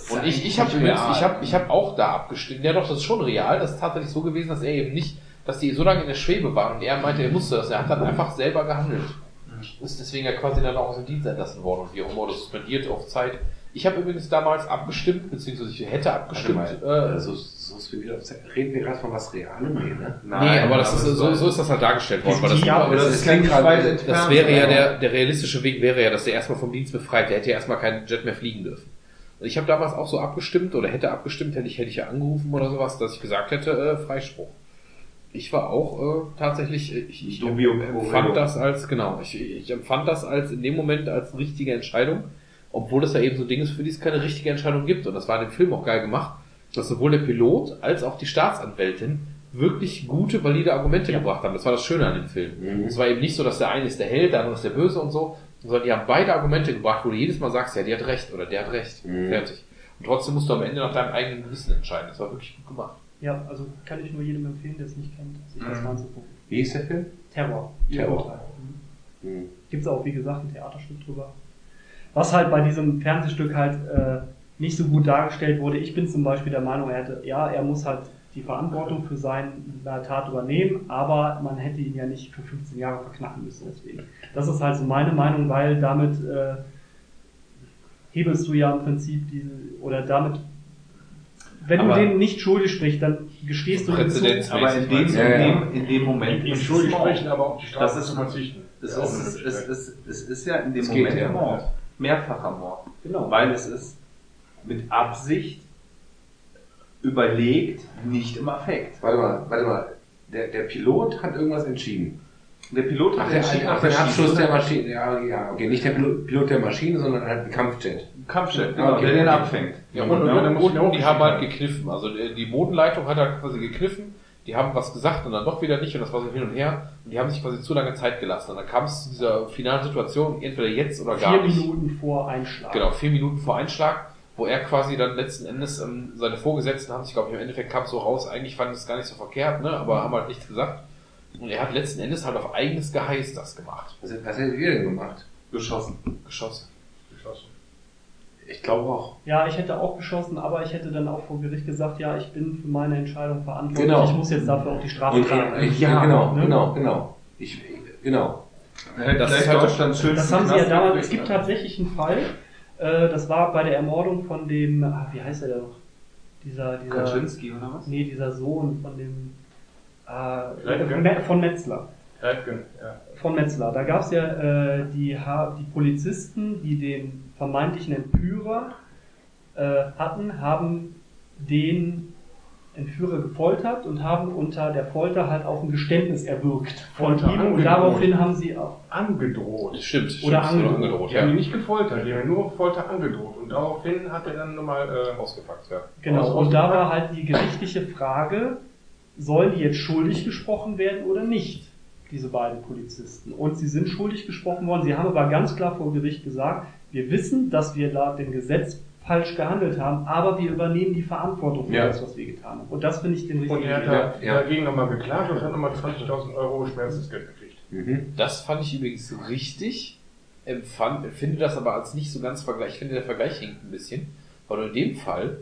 ist Und ich, ich habe ich habe, ich habe auch da abgestimmt. Ja, doch, das ist schon real. Das ist tatsächlich so gewesen, dass er eben nicht, dass die so lange in der Schwebe waren und er meinte, er musste das. Er hat dann einfach selber gehandelt. Ist deswegen ja quasi dann auch aus dem Dienst entlassen worden und wie auch immer, das suspendiert auf Zeit. Ich habe übrigens damals abgestimmt, beziehungsweise ich hätte abgestimmt. Warte mal, äh, äh, so, so ist reden wir gerade von was Realem? Ne? nee, aber das ist, es so, so ist das halt dargestellt worden. Weil das, Ja, aber das, das ist klingt weit das das wäre ja der, der realistische Weg wäre ja, dass der erstmal vom Dienst befreit. Der hätte ja erstmal keinen Jet mehr fliegen dürfen. Ich habe damals auch so abgestimmt oder hätte abgestimmt, hätte ich, hätte ich ja angerufen oder sowas, dass ich gesagt hätte, äh, Freispruch. Ich war auch äh, tatsächlich, äh, ich, ich empfand das als, genau, ich, ich empfand das als in dem Moment als richtige Entscheidung, obwohl es ja eben so Dinge ist, für die es keine richtige Entscheidung gibt. Und das war in dem Film auch geil gemacht, dass sowohl der Pilot als auch die Staatsanwältin wirklich gute, valide Argumente gebracht haben. Das war das Schöne an dem Film. Mhm. Es war eben nicht so, dass der eine ist der Held, der andere ist der Böse und so, sondern die haben beide Argumente gebracht, wo du jedes Mal sagst, ja, die hat recht oder der hat recht. Mhm. Fertig. Und trotzdem musst du am Ende nach deinem eigenen Gewissen entscheiden. Das war wirklich gut gemacht. Ja, also kann ich nur jedem empfehlen, der es nicht kennt, sich das Mhm. mal anzugucken. Wie ist der Film? Terror. Terror. Mhm. Hm. Gibt es auch, wie gesagt, ein Theaterstück drüber. Was halt bei diesem Fernsehstück halt äh, nicht so gut dargestellt wurde. Ich bin zum Beispiel der Meinung, er hätte, ja, er muss halt die Verantwortung für seine Tat übernehmen, aber man hätte ihn ja nicht für 15 Jahre verknacken müssen deswegen. Das ist halt so meine Meinung, weil damit äh, hebelst du ja im Prinzip diese, oder damit, wenn Aber- du den nicht schuldig sprichst, dann gestehst du ihm zu, Präzedenz. Aber in dem, Ja, ja. in dem, in dem Moment ist schuldig sprechen, aber auf die Strafe Das ist- zu verzichten. Es ist, es, ist, es ist ja in dem Es geht, Moment ja. Mord. Mehrfacher Mord. genau. Weil es ist mit Absicht überlegt, nicht im Affekt. Warte mal, warte mal. Der, der Pilot hat irgendwas entschieden. Der Pilot Ach, hat der, entschieden, ach, er Abschuss schießt der Maschine. Ja, ja, okay. Nicht der Pilot, Pilot der Maschine, sondern halt ein Kampfjet. nicht. Kampfjet, genau, Okay. der den abfängt. Ja, Ja, und, dann und, ich und, auch die haben halt gekniffen. Also die die Bodenleitung hat halt quasi gekniffen. Die haben was gesagt und dann doch wieder nicht und das war so hin und her. Und die haben sich quasi zu lange Zeit gelassen. Und dann kam es zu dieser finalen Situation, entweder jetzt oder gar Vier nicht. Minuten vor Einschlag. Genau, vier Minuten vor Einschlag, wo er quasi dann letzten Endes, ähm, seine Vorgesetzten haben sich, glaube ich, im Endeffekt kam es so raus, eigentlich fanden es gar nicht so verkehrt, ne, aber haben halt nichts gesagt. Und er hat letzten Endes halt auf eigenes Geheiß das gemacht. Was, was hättet ihr denn gemacht? Geschossen. Geschossen. Geschossen. Ich glaube auch. Ja, ich hätte auch geschossen, aber ich hätte dann auch vor Gericht gesagt, ja, ich bin für meine Entscheidung verantwortlich. Genau. Ich muss jetzt dafür auch die Strafe tragen. äh, ja, genau, ne? genau, genau. Ich, genau. Hält Das gleich ist halt- Deutschland schön Das haben sie ja damals, es gibt tatsächlich einen Fall, äh, das war bei der Ermordung von dem, ah, wie heißt er denn noch? Dieser, dieser, Kaczynski oder was? nee, dieser Sohn von dem, äh, von Metzler. Reitgen, ja. Von Metzler. Da gab es ja äh, die, Ha- die Polizisten, die den vermeintlichen Entführer äh, hatten, haben den Entführer gefoltert und haben unter der Folter halt auch ein Geständnis erwirkt von Folter ihm und daraufhin haben sie auch. Angedroht. Das stimmt. stimmt, Oder so angedroht. angedroht Die haben ihn ja. nicht gefoltert, die haben nur Folter angedroht. Und daraufhin hat er dann nochmal äh, Ausgepackt, ja. Genau, Aus- und da war halt die gerichtliche Frage, sollen die jetzt schuldig gesprochen werden oder nicht, diese beiden Polizisten. Und sie sind schuldig gesprochen worden. Sie haben aber ganz klar vor Gericht gesagt, wir wissen, dass wir laut dem Gesetz falsch gehandelt haben, aber wir übernehmen die Verantwortung für Ja. das, was wir getan haben. Und das finde ich den Und richtigen er hat da Ja. dagegen nochmal geklagt und hat nochmal 20.000 Euro Schmerzensgeld gekriegt. Mhm. Das fand ich übrigens richtig, empfand, empfinde das aber als nicht so ganz Vergleich. Ich finde, der Vergleich hinkt ein bisschen, weil du in dem Fall.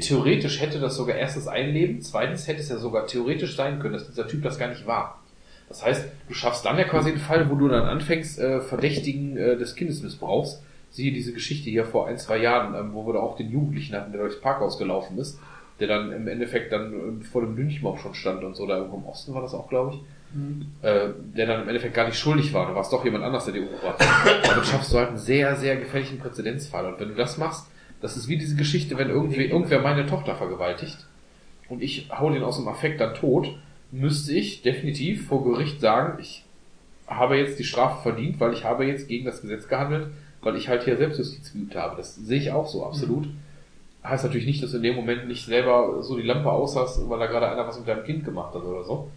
Theoretisch hätte das sogar erstens ein Leben, zweitens hätte es ja sogar theoretisch sein können, dass dieser Typ das gar nicht war. Das heißt, du schaffst dann ja quasi einen Fall, wo du dann anfängst, äh, Verdächtigen äh, des Kindesmissbrauchs. Siehe diese Geschichte hier vor ein, zwei Jahren, ähm, wo wir da auch den Jugendlichen hatten, der durchs Parkhaus gelaufen ist, der dann im Endeffekt dann äh, vor dem Lynchmob schon stand und so, da irgendwo im Osten war das auch, glaube ich. Mhm. Äh, der dann im Endeffekt gar nicht schuldig war. Da war es doch jemand anders, der die umgebracht hat. Damit schaffst du halt einen sehr, sehr gefährlichen Präzedenzfall. Und wenn du das machst, das ist wie diese Geschichte, wenn irgendwie, irgendwer meine Tochter vergewaltigt und ich hau den aus dem Affekt dann tot, müsste ich definitiv vor Gericht sagen, ich habe jetzt die Strafe verdient, weil ich habe jetzt gegen das Gesetz gehandelt, weil ich halt hier Selbstjustiz geübt habe. Das sehe ich auch so, absolut. Heißt natürlich nicht, dass du in dem Moment nicht selber so die Lampe aus hast, weil da gerade einer was mit deinem Kind gemacht hat oder so.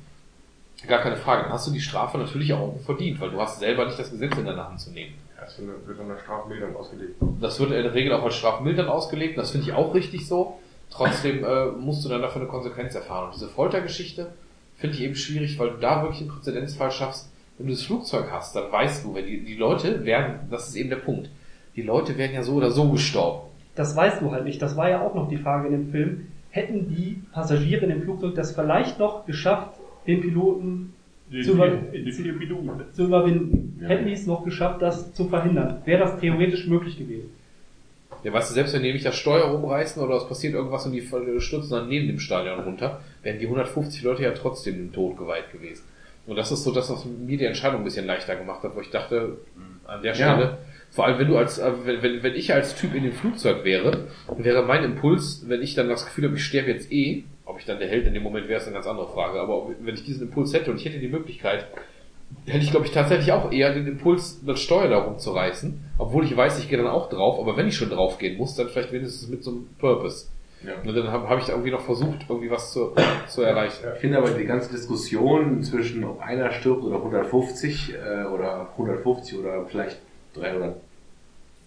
Gar keine Frage. Dann hast du die Strafe natürlich auch verdient, weil du hast selber nicht das Gesetz in deine Hand zu nehmen. Das wird wird eine Strafmilderung ausgelegt. Das wird in der Regel auch als strafmildern ausgelegt. Das finde ich auch richtig so. Trotzdem äh, musst du dann dafür eine Konsequenz erfahren. Und diese Foltergeschichte finde ich eben schwierig, weil du da wirklich einen Präzedenzfall schaffst. Wenn du das Flugzeug hast, dann weißt du, wenn die, die Leute werden, das ist eben der Punkt, die Leute werden ja so oder so gestorben. Das weißt du halt nicht. Das war ja auch noch die Frage in dem Film. Hätten die Passagiere in dem Flugzeug das vielleicht noch geschafft, den Piloten zu, über zu, zu überwinden? Ja. Hätten die es noch geschafft, das zu verhindern? Wäre das theoretisch möglich gewesen? Ja, weißt du, selbst wenn die nämlich das Steuer rumreißen oder es passiert irgendwas und die stürzen dann neben dem Stadion runter, wären die 150 Leute ja trotzdem dem Tod geweiht gewesen. Und das ist so das, was mir die Entscheidung ein bisschen leichter gemacht hat, wo ich dachte, an der Ja. Stelle, vor allem wenn du als, äh, wenn, wenn, wenn ich als Typ in dem Flugzeug wäre, wäre mein Impuls, wenn ich dann das Gefühl habe, ich sterbe jetzt eh, ob ich dann der Held in dem Moment wäre, ist eine ganz andere Frage, aber ob, wenn ich diesen Impuls hätte und ich hätte die Möglichkeit, hätte ich glaube ich tatsächlich auch eher den Impuls, das Steuer da rumzureißen, obwohl ich weiß, ich gehe dann auch drauf, aber wenn ich schon drauf gehen muss, dann vielleicht wenigstens mit so einem Purpose. Ja. Und dann habe hab ich da irgendwie noch versucht, irgendwie was zu, zu erreichen. Ich finde aber die ganze Diskussion zwischen ob einer stirbt oder 150 äh, oder 150 oder vielleicht 300,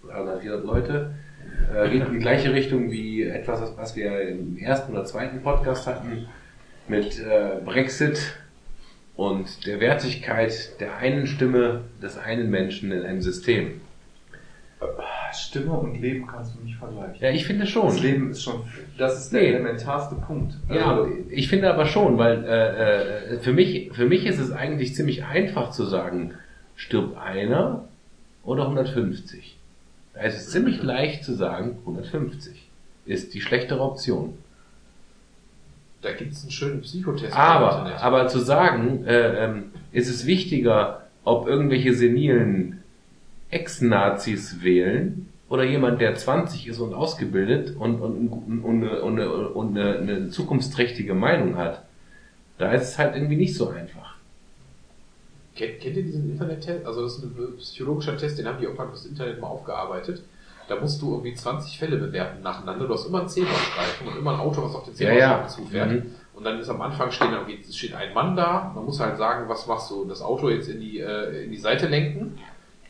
300 400 Leute äh, [LAUGHS] geht in die gleiche Richtung wie etwas, was- wir im ersten oder zweiten Podcast hatten mit äh, Brexit und der Wertigkeit der einen Stimme des einen Menschen in einem System. Stimme und Leben kannst du nicht vergleichen. Ja, ich finde Das schon. Leben ist schon, das ist der Nee. elementarste Punkt. Ja, Also, ich finde aber schon, weil äh, äh, für mich für mich ist es eigentlich ziemlich einfach zu sagen, stirbt einer oder 150. Es ist ziemlich leicht zu sagen, 150 ist die schlechtere Option. Da gibt es einen schönen Psychotest Aber aber zu sagen, äh, ähm, ist es wichtiger, ob irgendwelche senilen Ex-Nazis wählen oder jemand, der 20 ist und ausgebildet und, und, und, und, eine- und, eine- eine, zukunftsträchtige Meinung hat. Da ist es halt irgendwie nicht so einfach. Kennt, kennt ihr diesen Internet-Test? Also das ist ein psychologischer Test, den haben die irgendwann fürs Internet mal aufgearbeitet. Da musst du irgendwie 20 Fälle bewerten nacheinander. Du hast immer einen Zebrastreifen und immer ein Auto, was auf den Ja, ja. Zebrastreifen zufährt. Mhm. Und dann ist am Anfang stehen steht ein Mann da. Man muss halt sagen, was machst du? Das Auto jetzt in die, äh, in die Seite lenken,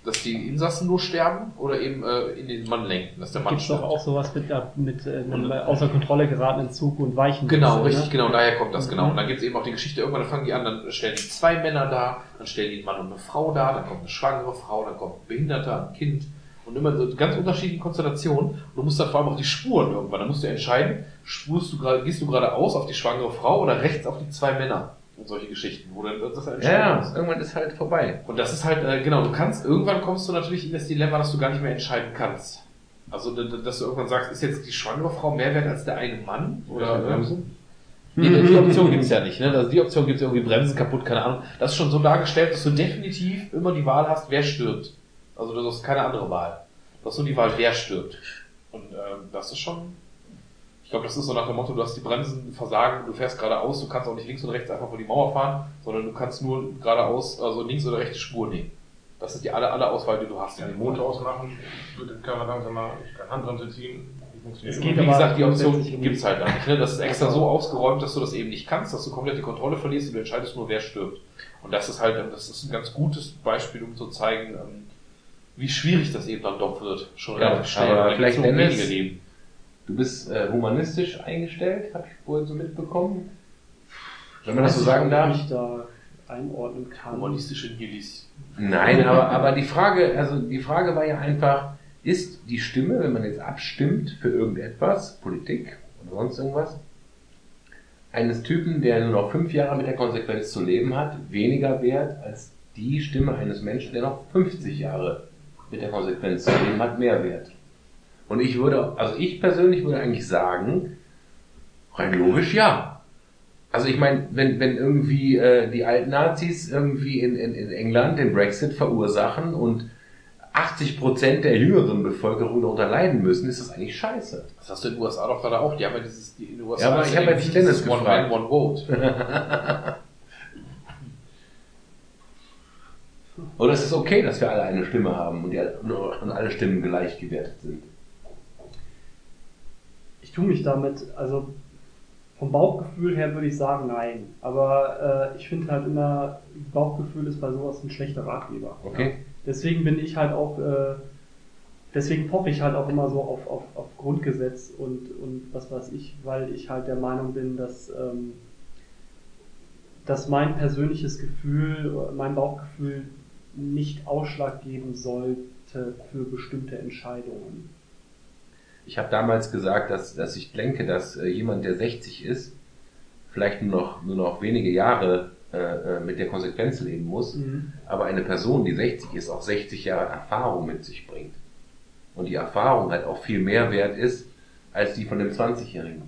dass die Insassen nur sterben oder eben äh, in den Mann lenken, dass der Mann Gibt es doch stirbt. auch sowas mit, ja, mit äh, einem außer Kontrolle geratenen Zug und Weichen. Genau, ne? richtig, genau, daher kommt das, genau. Mhm. Und dann gibt's eben auch die Geschichte, irgendwann fangen die an, dann stellen die zwei Männer da, dann stellen die einen Mann und eine Frau da, dann kommt eine schwangere Frau, dann kommt ein Behinderter, ein Kind und immer so ganz unterschiedliche Konstellationen. Und du musst dann vor allem auch die Spuren irgendwann, dann musst du entscheiden, spurst du gerade, gehst du geradeaus auf die schwangere Frau oder rechts auf die zwei Männer und solche Geschichten, wo dann das halt entscheiden Ja, musst. irgendwann ist halt vorbei. Und das ist halt, äh, genau, du kannst, irgendwann kommst du natürlich in das Dilemma, dass du gar nicht mehr entscheiden kannst. Also, dass du irgendwann sagst, ist jetzt die schwangere Frau mehr wert als der eine Mann? Oder, Bremsen? [LAUGHS] Nee, die Option gibt's ja nicht, ne? Also die Option gibt's irgendwie Bremsen kaputt, keine Ahnung. Das ist schon so dargestellt, dass du definitiv immer die Wahl hast, wer stirbt. Also du hast keine andere Wahl. Du hast nur die Wahl, wer stirbt. Und ähm, das ist schon. Ich glaube, das ist so nach dem Motto, du hast die Bremsen versagen, du fährst geradeaus, du kannst auch nicht links und rechts einfach vor die Mauer fahren, sondern du kannst nur geradeaus, also links oder rechte Spur nehmen. Das ist die alle, alle Auswahl, die du hast. Ja, den Motor ausmachen, wird den Kamera langsamer, ich kann Handbremse ziehen. Es geht Wie gesagt, die Option um- gibt's halt da nicht. Ne? Das ist extra so ausgeräumt, dass du das eben nicht kannst, dass du komplett die Kontrolle verlierst und du entscheidest nur, wer stirbt. Und das ist halt, das ist ein ganz gutes Beispiel, um zu zeigen, ähm, wie schwierig das eben dann doch wird. Schon Ja, relativ schnell. aber vielleicht wenige Leben. Du bist äh, humanistisch eingestellt, habe ich wohl so mitbekommen. Wenn man das so sagen darf. Ich da einordnen kann. Humanistische Nihilis. Nein, aber, aber die Frage, also die Frage war ja einfach, ist die Stimme, wenn man jetzt abstimmt für irgendetwas, Politik oder sonst irgendwas, eines Typen, der nur noch fünf Jahre mit der Konsequenz zu leben hat, weniger wert als die Stimme eines Menschen, der noch 50 Jahre mit der Konsequenz zu leben hat, mehr wert. Und ich würde, also ich persönlich würde eigentlich sagen, rein logisch ja. Also ich meine, wenn, wenn irgendwie äh, die alten Nazis irgendwie in, in, in England den Brexit verursachen und 80% der jüngeren Bevölkerung darunter leiden müssen, ist das eigentlich scheiße. Das hast du in den USA doch gerade auch. Die haben ja dieses, die in den USA Ja, aber ich habe jetzt dieses Dennis One gefragt. Man, One Vote. [LAUGHS] Oder es ist okay, dass wir alle eine Stimme haben und, die, und alle Stimmen gleich gewertet sind. Ich tue mich damit, also vom Bauchgefühl her würde ich sagen, nein. Aber äh, ich finde halt immer, Bauchgefühl ist bei sowas ein schlechter Ratgeber. Okay? Deswegen bin ich halt auch, äh, deswegen poche ich halt auch immer so auf, auf, auf Grundgesetz und, und was weiß ich, weil ich halt der Meinung bin, dass, ähm, dass mein persönliches Gefühl, mein Bauchgefühl nicht Ausschlag geben sollte für bestimmte Entscheidungen. Ich habe damals gesagt, dass, dass ich denke, dass äh, jemand, der 60 ist, vielleicht nur noch, nur noch wenige Jahre äh, äh, mit der Konsequenz leben muss, aber eine Person, die 60 ist, auch 60 Jahre Erfahrung mit sich bringt. und die Erfahrung halt auch viel mehr wert ist als die von dem 20-Jährigen.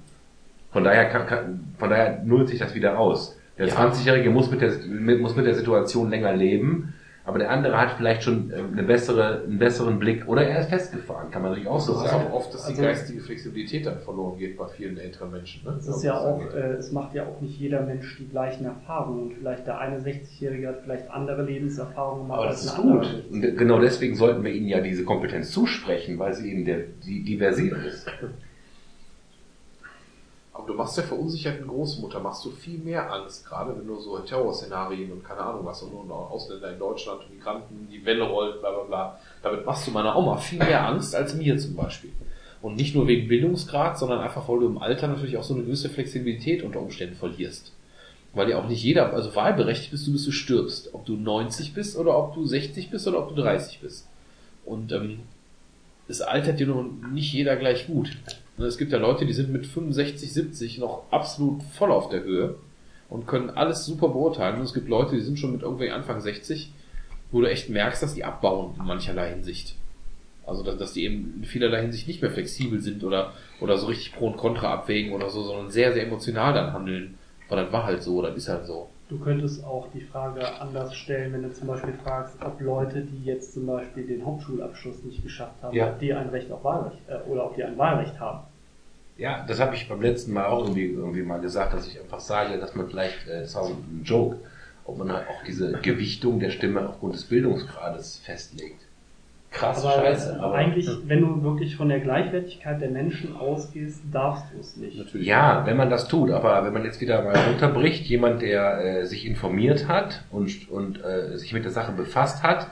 Von daher kann, kann, von daher nullt sich das wieder aus. Der Ja. 20-Jährige muss mit der, mit, muss mit der Situation länger leben, aber der andere hat vielleicht schon äh, eine bessere, einen besseren Blick oder er ist festgefahren, kann man natürlich auch so Das ist sagen. auch oft, dass die Also- geistige Flexibilität dann verloren geht bei vielen älteren Menschen. Ne? Es ist ja auch, äh, es macht ja auch nicht jeder Mensch die gleichen Erfahrungen und vielleicht der eine 60-Jährige hat vielleicht andere Lebenserfahrungen gemacht Aber das ist gut. Und genau deswegen sollten wir ihnen ja diese Kompetenz zusprechen, weil sie eben der, die, diversiv ist. Aber du machst der verunsicherten Großmutter, machst du viel mehr Angst, gerade wenn du so Terrorszenarien und keine Ahnung was und Ausländer in Deutschland Migranten, die Welle rollt, bla bla bla. Damit machst du meiner Oma viel mehr Angst als mir zum Beispiel. Und nicht nur wegen Bildungsgrad, sondern einfach, weil du im Alter natürlich auch so eine gewisse Flexibilität unter Umständen verlierst. Weil ja auch nicht jeder, also wahlberechtigt bist du, bis du stirbst. Ob du 90 bist oder ob du 60 bist oder ob du 30 bist. Und ähm, es altert dir nun nicht jeder gleich gut. Es gibt ja Leute, die sind mit 65, 70 noch absolut voll auf der Höhe und können alles super beurteilen. Und es gibt Leute, die sind schon mit irgendwie Anfang 60, wo du echt merkst, dass die abbauen in mancherlei Hinsicht. Also, dass, dass die eben in vielerlei Hinsicht nicht mehr flexibel sind oder, oder so richtig Pro und Contra abwägen oder so, sondern sehr, sehr emotional dann handeln. Weil das war halt so, das ist halt so. Du könntest auch die Frage anders stellen, wenn du zum Beispiel fragst, ob Leute, die jetzt zum Beispiel den Hauptschulabschluss nicht geschafft haben, Ja. ob die ein Recht auf Wahlrecht äh, oder ob die ein Wahlrecht haben. Ja, das habe ich beim letzten Mal auch irgendwie, irgendwie mal gesagt, dass ich einfach sage, dass man vielleicht, äh, das war ein Joke, ob man halt auch diese Gewichtung der Stimme aufgrund des Bildungsgrades festlegt. Krass, Aber scheiße. Aber eigentlich, wenn du wirklich von der Gleichwertigkeit der Menschen ausgehst, darfst du es nicht. Natürlich. Ja, wenn man das tut, aber wenn man jetzt wieder mal runterbricht, jemand, der äh, sich informiert hat und, und äh, sich mit der Sache befasst hat,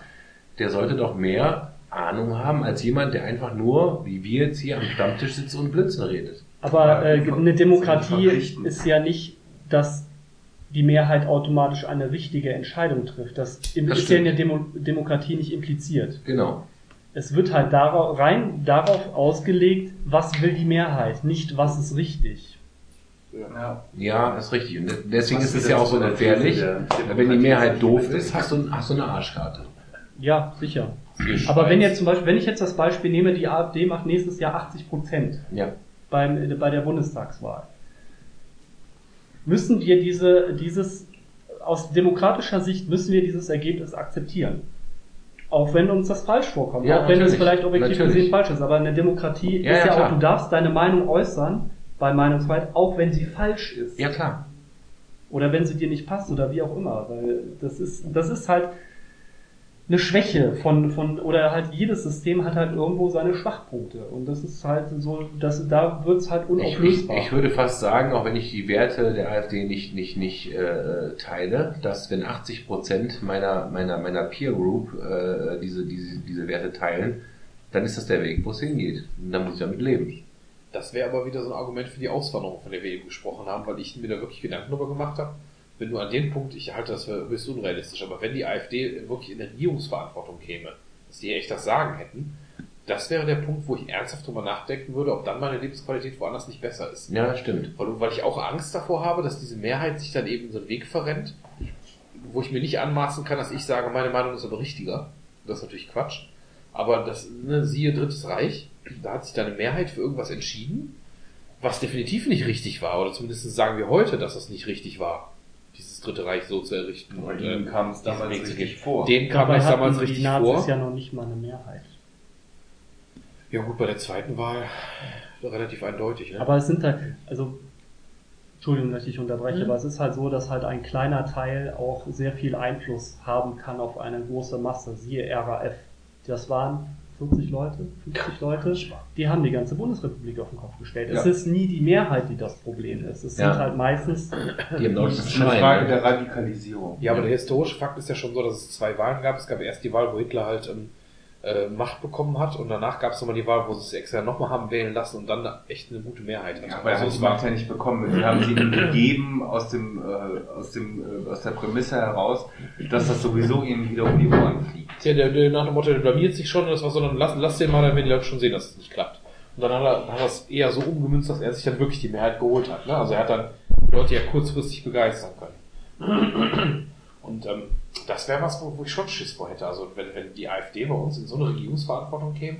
der sollte doch mehr Ahnung haben als jemand, der einfach nur, wie wir jetzt hier am Stammtisch sitzt und Blödsinn redet. Aber äh, eine Demokratie ist ja nicht, dass die Mehrheit automatisch eine richtige Entscheidung trifft. Das, Das ist ja in der. Demo Demokratie nicht impliziert. Genau. Es wird halt darauf, rein darauf ausgelegt, was will die Mehrheit, nicht was ist richtig. Ja. Ja, ist richtig. Und de- deswegen Was ist es ja auch so gefährlich. Wenn die Mehrheit doof ist, hast du, hast du eine Arschkarte. Ja, sicher. Aber wenn jetzt zum Beispiel, wenn ich jetzt das Beispiel nehme, die AfD macht nächstes Jahr 80 Prozent Ja. beim, äh, bei der Bundestagswahl. Müssen wir diese, dieses, aus demokratischer Sicht müssen wir dieses Ergebnis akzeptieren. Auch wenn uns das falsch vorkommt. Ja, auch wenn es vielleicht objektiv Natürlich. gesehen falsch ist. Aber eine Demokratie Ja, ist ja, ja, auch, du darfst deine Meinung äußern bei Meinungsfreiheit, auch wenn sie falsch ist. Ja, klar. Oder wenn sie dir nicht passt oder wie auch immer. Weil das ist, das ist halt eine Schwäche von, von, oder halt jedes System hat halt irgendwo seine Schwachpunkte. Und das ist halt so, dass da wird's halt Ich, ich, unauflösbar. ich würde fast sagen, auch wenn ich die Werte der AfD nicht, nicht, nicht äh, teile, dass wenn 80 Prozent meiner, meiner, meiner Peer Group äh, diese, diese, diese Werte teilen, dann ist das der Weg, wo es hingeht. Und dann muss ich damit leben. Das wäre aber wieder so ein Argument für die Auswanderung, von der wir eben gesprochen haben, weil ich mir da wirklich Gedanken darüber gemacht habe. Wenn du an den Punkt, ich halte das für höchst unrealistisch, aber wenn die AfD wirklich in der Regierungsverantwortung käme, dass die echt das Sagen hätten, das wäre der Punkt, wo ich ernsthaft drüber nachdenken würde, ob dann meine Lebensqualität woanders nicht besser ist. Ja, stimmt. Weil, weil ich auch Angst davor habe, dass diese Mehrheit sich dann eben so einen Weg verrennt, wo ich mir nicht anmaßen kann, dass ich sage, meine Meinung ist aber richtiger. Das ist natürlich Quatsch. Aber das, ne, siehe Drittes Reich, da hat sich da eine Mehrheit für irgendwas entschieden, was definitiv nicht richtig war. Oder zumindest sagen wir heute, dass das nicht richtig war, Dritte Reich so zu errichten. Aber und, ihnen äh, kam es damals richtig gehen. vor. Denen kam hatten damals die richtig Nazis vor. ja noch nicht mal eine Mehrheit. Ja gut, bei der zweiten Wahl relativ eindeutig. Ne? Aber es sind halt, also, Entschuldigung, dass ich unterbreche, Mhm. aber es ist halt so, dass halt ein kleiner Teil auch sehr viel Einfluss haben kann auf eine große Masse. Siehe RAF. Das waren 40 Leute, 50 Leute, die haben die ganze Bundesrepublik auf den Kopf gestellt. Es Ja. ist nie die Mehrheit, die das Problem ist. Es Ja. sind halt meistens Die haben Das ist eine. Frage der Radikalisierung. Ja, aber der historische Fakt ist ja schon so, dass es zwei Wahlen gab. Es gab erst die Wahl, wo Hitler halt ähm, äh, Macht bekommen hat und danach gab es nochmal die Wahl, wo sie es extra nochmal haben wählen lassen und dann echt eine gute Mehrheit hatte. Ja, aber er also hat es die Macht ja nicht bekommen. Sie haben sie ihm gegeben aus dem, äh, aus dem, äh, aus der Prämisse heraus, dass das sowieso ihnen wieder um die Ohren fliegt. ja, der, der nach dem Motto, der blamiert sich schon und das war so, dann lass, lass den mal, dann werden die Leute schon sehen, dass es nicht klappt. Und dann hat er, hat er es eher so umgemünzt, dass er sich dann wirklich die Mehrheit geholt hat. Ne? Also er hat dann die Leute ja kurzfristig begeistern können. Und ähm, das wäre was, wo, wo ich schon Schiss vor hätte. Also wenn, wenn die AfD bei uns in so eine Regierungsverantwortung käme,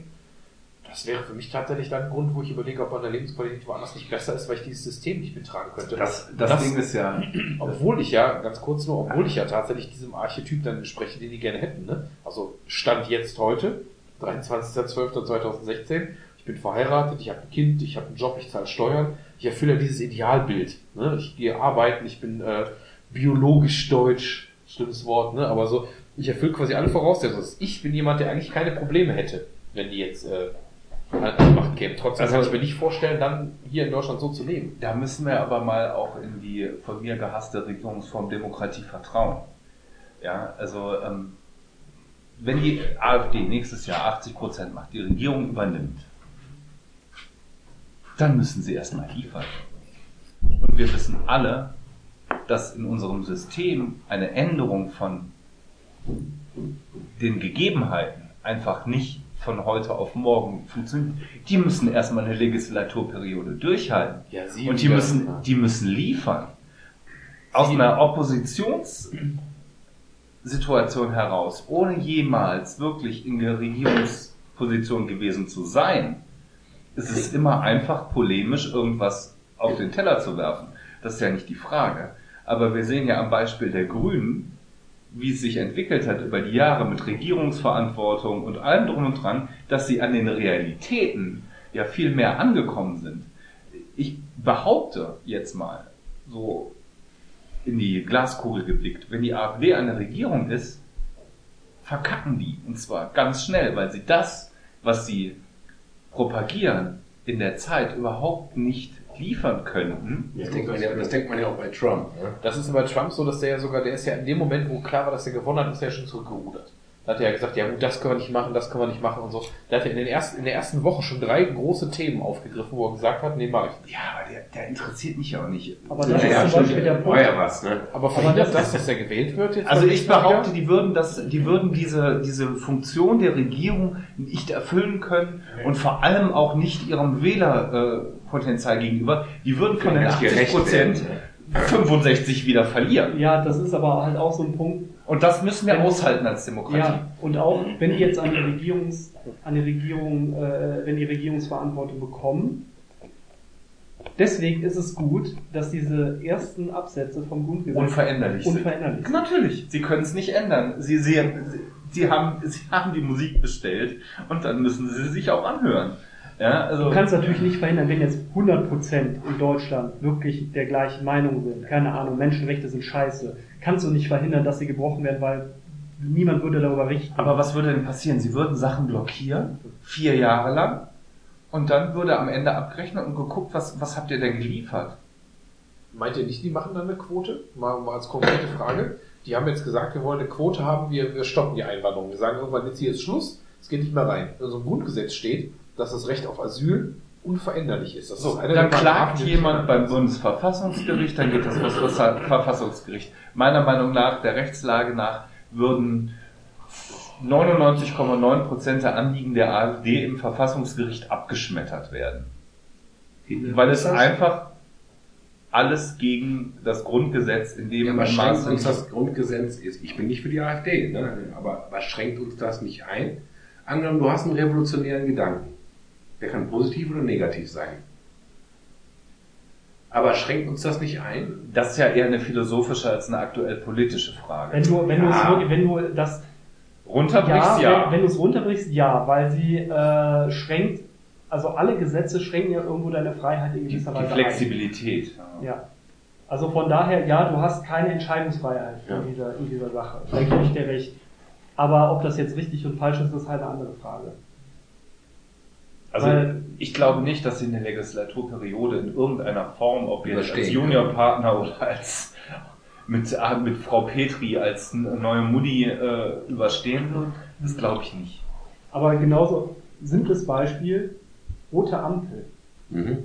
Das wäre für mich tatsächlich dann ein Grund, wo ich überlege, ob meine Lebensqualität woanders nicht besser ist, weil ich dieses System nicht mittragen könnte. Das, das, Das- Ding ist ja, Obwohl ich ja, ganz kurz nur, obwohl ich ja tatsächlich diesem Archetyp dann entspreche, den die gerne hätten. Ne? Also Stand jetzt heute, 23.12.2016, ich bin verheiratet, ich habe ein Kind, ich habe einen Job, ich zahle Steuern, ich erfülle dieses Idealbild. Ne? Ich gehe arbeiten, ich bin äh, biologisch deutsch, schlimmes Wort, ne? aber so, ich erfülle quasi alle Voraussetzungen. Also Ich bin jemand, der eigentlich keine Probleme hätte, wenn die jetzt äh, an die Macht kämen. Trotzdem Also- kann ich mir nicht vorstellen, dann hier in Deutschland so zu leben. da müssen wir aber mal auch in die von mir gehasste Regierungsform Demokratie vertrauen. Ja, also ähm, wenn die AfD nächstes Jahr 80 Prozent macht, die Regierung übernimmt, dann müssen sie erstmal liefern. Und wir wissen alle, dass in unserem System eine Änderung von den Gegebenheiten einfach nicht von heute auf morgen funktioniert. Die müssen erstmal eine Legislaturperiode durchhalten. Ja, sie Und die müssen, die müssen liefern. Aus einer Oppositionssituation heraus, ohne jemals wirklich in der Regierungsposition gewesen zu sein, ist es immer einfach polemisch irgendwas auf den Teller zu werfen. Das ist ja nicht die Frage. Aber wir sehen ja am Beispiel der Grünen, wie es sich entwickelt hat über die Jahre mit Regierungsverantwortung und allem drum und dran, dass sie an den Realitäten ja viel mehr angekommen sind. Ich behaupte jetzt mal, so in die Glaskugel geblickt, wenn die AfD eine Regierung ist, verkacken die. Und zwar ganz schnell, weil sie das, was sie propagieren, in der Zeit überhaupt nicht liefern könnten. Das denkt man ja, das denkt man ja auch bei Trump. Ne? Das ist bei Trump so, dass der ja sogar, der ist ja in dem Moment, wo klar war, dass er gewonnen hat, ist er ja schon zurückgerudert. Da hat er ja gesagt, ja gut, das können wir nicht machen, das können wir nicht machen und so. Da hat er in, den ersten, in der ersten Woche schon drei große Themen aufgegriffen, wo er gesagt hat, nee, mach ich. Ja, aber der, der interessiert mich ja auch nicht. Aber das Ja, ist zum Beispiel der war ja Punkt. was, ne? Aber verhindert das das, dass er gewählt wird jetzt? Also ich behaupte, die würden das, die würden diese, diese Funktion der Regierung nicht erfüllen können und vor allem auch nicht ihrem Wählerpotenzial gegenüber. Die würden von den Nicht 80 gerecht Prozent werden, 65 wieder verlieren. Ja, das ist aber halt auch so ein Punkt. Und das müssen wir aushalten als Demokratie. Ja, und auch wenn die jetzt eine Regierungs, eine Regierung, äh, wenn die Regierungsverantwortung bekommen, deswegen ist es gut, dass diese ersten Absätze vom Grundgesetz Unveränderlich sind. unveränderlich sind. Natürlich, sie können es nicht ändern. Sie, sie, sie, sie, haben, sie haben die Musik bestellt und dann müssen sie sich auch anhören. Ja, also Du kannst natürlich nicht verhindern, wenn jetzt 100% in Deutschland wirklich der gleichen Meinung sind. Keine Ahnung, Menschenrechte sind scheiße. Kannst du nicht verhindern, dass sie gebrochen werden, weil niemand würde darüber richten. Aber was würde denn passieren? Sie würden Sachen blockieren, vier Jahre lang, und dann würde am Ende abgerechnet und geguckt, was, was habt ihr denn geliefert? Meint ihr nicht, die machen dann eine Quote? Mal, mal als konkrete Frage. Die haben jetzt gesagt, wir wollen eine Quote haben, wir, wir stoppen die Einwanderung. Wir sagen irgendwann, jetzt hier ist Schluss, es geht nicht mehr rein. In unserem Grundgesetz steht, dass das Recht auf Asyl unveränderlich ist. Das So, ist einer dann der klagt jemand beim Bundesverfassungsgericht, dann geht das vor das Verfassungsgericht. Meiner Meinung nach, der Rechtslage nach, würden 99,9 Prozent der Anliegen der AfD im Verfassungsgericht abgeschmettert werden. Weil es einfach alles gegen das Grundgesetz in dem Ja, aber schränkt uns das Grundgesetz ist, ich bin nicht für die AfD, ne? aber was schränkt uns das nicht ein? Angenommen, du hast einen revolutionären Gedanken. Der kann positiv oder negativ sein. Aber schränkt uns das nicht ein? Das ist ja eher eine philosophische als eine aktuell politische Frage. wenn du, wenn du, es Ja. wirklich- wenn du das Runterbrichst, ja. Wenn, wenn du es runterbrichst, ja, weil sie äh, schränkt, also alle Gesetze schränken ja irgendwo deine Freiheit in die, gewisser die Weise Flexibilität. ein. Ja. Also von daher, ja, du hast keine Entscheidungsfreiheit Ja. in, dieser, in dieser Sache. Da gebe ich dir recht. Aber ob das jetzt richtig und falsch ist, ist halt eine andere Frage. Also Weil- ich glaube nicht, dass sie eine Legislaturperiode in irgendeiner Form, ob jetzt als. Juniorpartner oder als mit, mit Frau Petri als neue Mutti äh, überstehen wird, das glaube ich nicht. Aber genauso simples Beispiel, rote Ampel Mhm.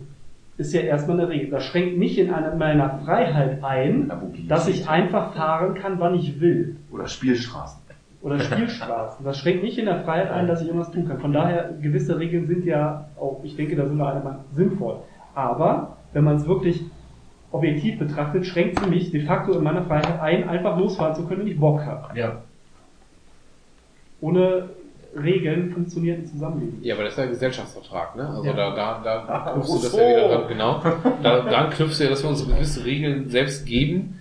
ist ja erstmal eine Regel. Das schränkt mich in einer, meiner Freiheit ein, Na, dass ich einfach fahren kann, wann ich will. Oder Spielstraßen. Oder [LAUGHS] Spielstraßen. Das schränkt nicht in der Freiheit ein, dass ich irgendwas tun kann. Von daher, gewisse Regeln sind ja auch, ich denke, da sind wir alle mal sinnvoll. Aber wenn man es wirklich objektiv betrachtet, schränkt sie mich de facto in meiner Freiheit ein, einfach losfahren zu können, wenn ich Bock habe. Ja. Ohne Regeln funktionierten Zusammenleben. Ja, aber das ist ja ein Gesellschaftsvertrag, ne? Also Ja. da, da, da knüpfst du das ja wieder dran, genau. Da, daran knüpfst du ja, dass wir uns gewisse Regeln selbst geben,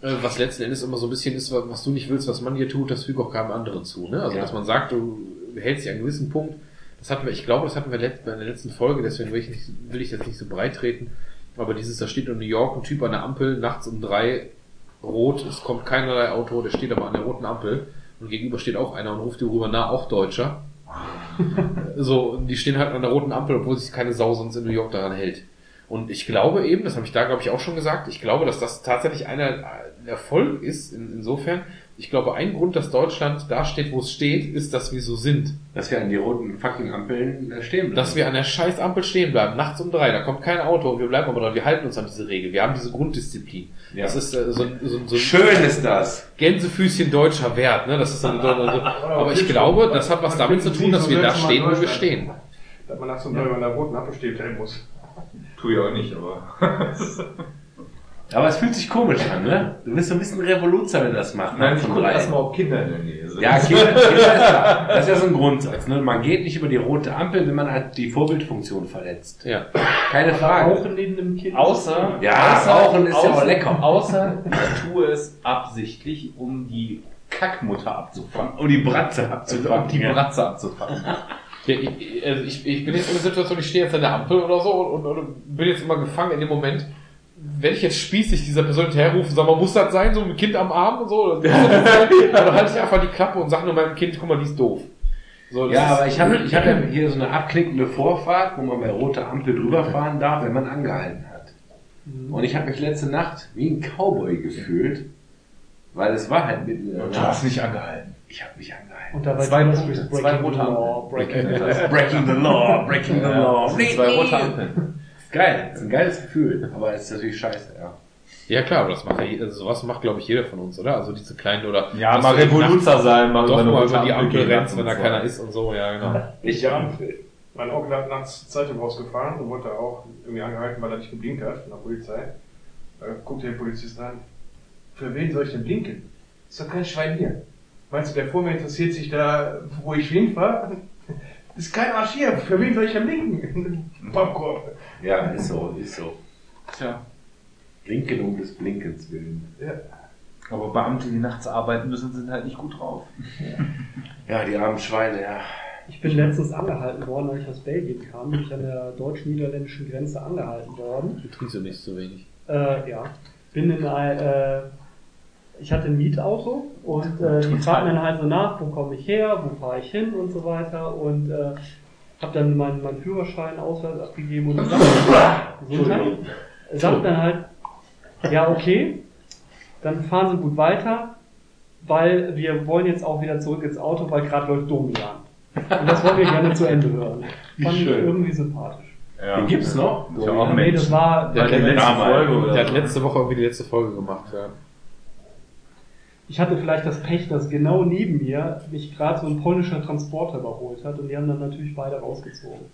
was letzten Endes immer so ein bisschen ist, was du nicht willst, was man dir tut, das füge auch keinem anderen zu, ne? Also Ja. dass man sagt, du hältst dich an einen gewissen Punkt, das hatten wir, ich glaube, das hatten wir letzt, in der letzten Folge, deswegen will ich, nicht, will ich jetzt nicht so breit treten, aber dieses, da steht in New York ein Typ an der Ampel, nachts um drei, rot, es kommt keinerlei Auto, der steht aber an der roten Ampel und gegenüber steht auch einer und ruft dir rüber nach, auch Deutscher. [LAUGHS] So, die stehen halt an der roten Ampel, obwohl sich keine Sau sonst in New York daran hält. Und ich glaube eben, das habe ich da glaube ich auch schon gesagt, ich glaube, dass das tatsächlich einer ein Erfolg ist, in, insofern. Ich glaube, ein Grund, dass Deutschland da steht, wo es steht, ist, dass wir so sind. Dass wir an die roten fucking Ampeln äh, stehen bleiben. Dass wir an der scheiß Ampel stehen bleiben, nachts um drei, da kommt kein Auto und wir bleiben aber dran, wir halten uns an diese Regel, wir haben diese Grunddisziplin. Ja. Das ist äh, so, ein- so, ein- so ein Schön ist das. Gänsefüßchen deutscher Wert, ne? Das ist dann, also, [LAUGHS] aber ich glaube, das hat was damit zu tun, dass wir da stehen, wo wir stehen. Dass man nachts um drei an der roten Ampel steht, bleiben muss. Tu ich auch nicht, aber. [LAUGHS] Aber es fühlt sich komisch an, ne? Du bist so ein bisschen Revoluzer, wenn du das machst. Nein, ne? ich Von gucke erstmal, ob Kinder in der Nähe sind. Ja, Kinder, Kinder ist klar. [LAUGHS] Das ist ja so ein Grundsatz. Ne? Man geht nicht über die rote Ampel, wenn man halt die Vorbildfunktion verletzt. Ja. Keine Frage. Rauchen neben dem Kind. Außer, Ja, außer, Rauchen ist ja auch außer, lecker. Außer ich tue es absichtlich, um die Kackmutter abzufangen. Um die Bratze abzufangen. um die. Bratze abzufangen. Ja, ich, also ich, ich bin jetzt in der Situation, ich stehe jetzt an der Ampel oder so und, und bin jetzt immer gefangen in dem Moment, wenn ich jetzt spießig dieser Person hinterherrufe, sag mal, muss das sein, so dem Kind am Arm und so? Oder, oder [LAUGHS] halte ich einfach die Klappe und sage nur meinem Kind, guck mal, die ist doof. So, Ja, aber ich habe ich hab ja hier so eine abklickende Vorfahrt, wo man bei roter Ampel drüber fahren darf, wenn man angehalten hat. Und ich habe mich letzte Nacht wie ein Cowboy gefühlt, weil es war halt mitten in der Du hast Nacht. nicht angehalten. Ich habe mich angehalten. Und dabei Zwei das Punkte, durch zwei Breaking rote the Law, Ampeln. Breaking the [LAUGHS] Law. Breaking the law, breaking the law. Das sind zwei rote Ampeln. [LAUGHS] Geil, ist ein geiles Gefühl, aber es ist natürlich scheiße, ja. ja klar, aber das macht ja, also sowas macht, glaube ich, jeder von uns, oder? Also diese kleinen oder Ja, mal Revoluzer sein, mal doch mal über die Ampel lassen wenn da so. keiner ist und so, ja, genau. [LAUGHS] Ich Ja, mein Onkel hat nachts Zeitung rausgefahren und wurde auch irgendwie angehalten, weil er nicht geblinkt hat von der Polizei. Da guckte der Polizist an. Für wen soll ich denn blinken? Ist doch kein Schwein hier. Meinst du, der vor mir interessiert sich da, wo ich hinfahre? Ist kein Arsch hier. Für wen soll ich denn blinken? Popcorn. Ja, ist so, ist so. Tja. Blinken um des Blinkens willen. Ja. Aber Beamte, die nachts arbeiten müssen, sind halt nicht gut drauf. Ja, die armen Schweine, ja. Ich bin letztens angehalten worden, als ich aus Belgien kam. Bin ich an der deutsch-niederländischen Grenze angehalten worden. Du trinkst ja nicht so wenig. Äh, ja. Bin in ein, äh, ich hatte ein Mietauto und äh, die fragten dann halt so nach, wo komme ich her, wo fahre ich hin und so weiter und äh, habe dann meinen meinen Führerschein, Ausweis abgegeben und Gesundheit. [LAUGHS] sagt dann halt, ja okay, dann fahren Sie gut weiter, weil wir wollen jetzt auch wieder zurück ins Auto, weil gerade läuft Domi an. Und das wollen wir gerne zu Ende hören. Wie Fand ich schön. irgendwie sympathisch. Ja. Den gibt's noch? Ja Nee, das war, Der die letzte. Folge, der hat letzte Woche irgendwie die letzte Folge gemacht, ja. Ich hatte vielleicht das Pech, dass genau neben mir mich gerade so ein polnischer Transporter überholt hat und die haben dann natürlich beide rausgezogen.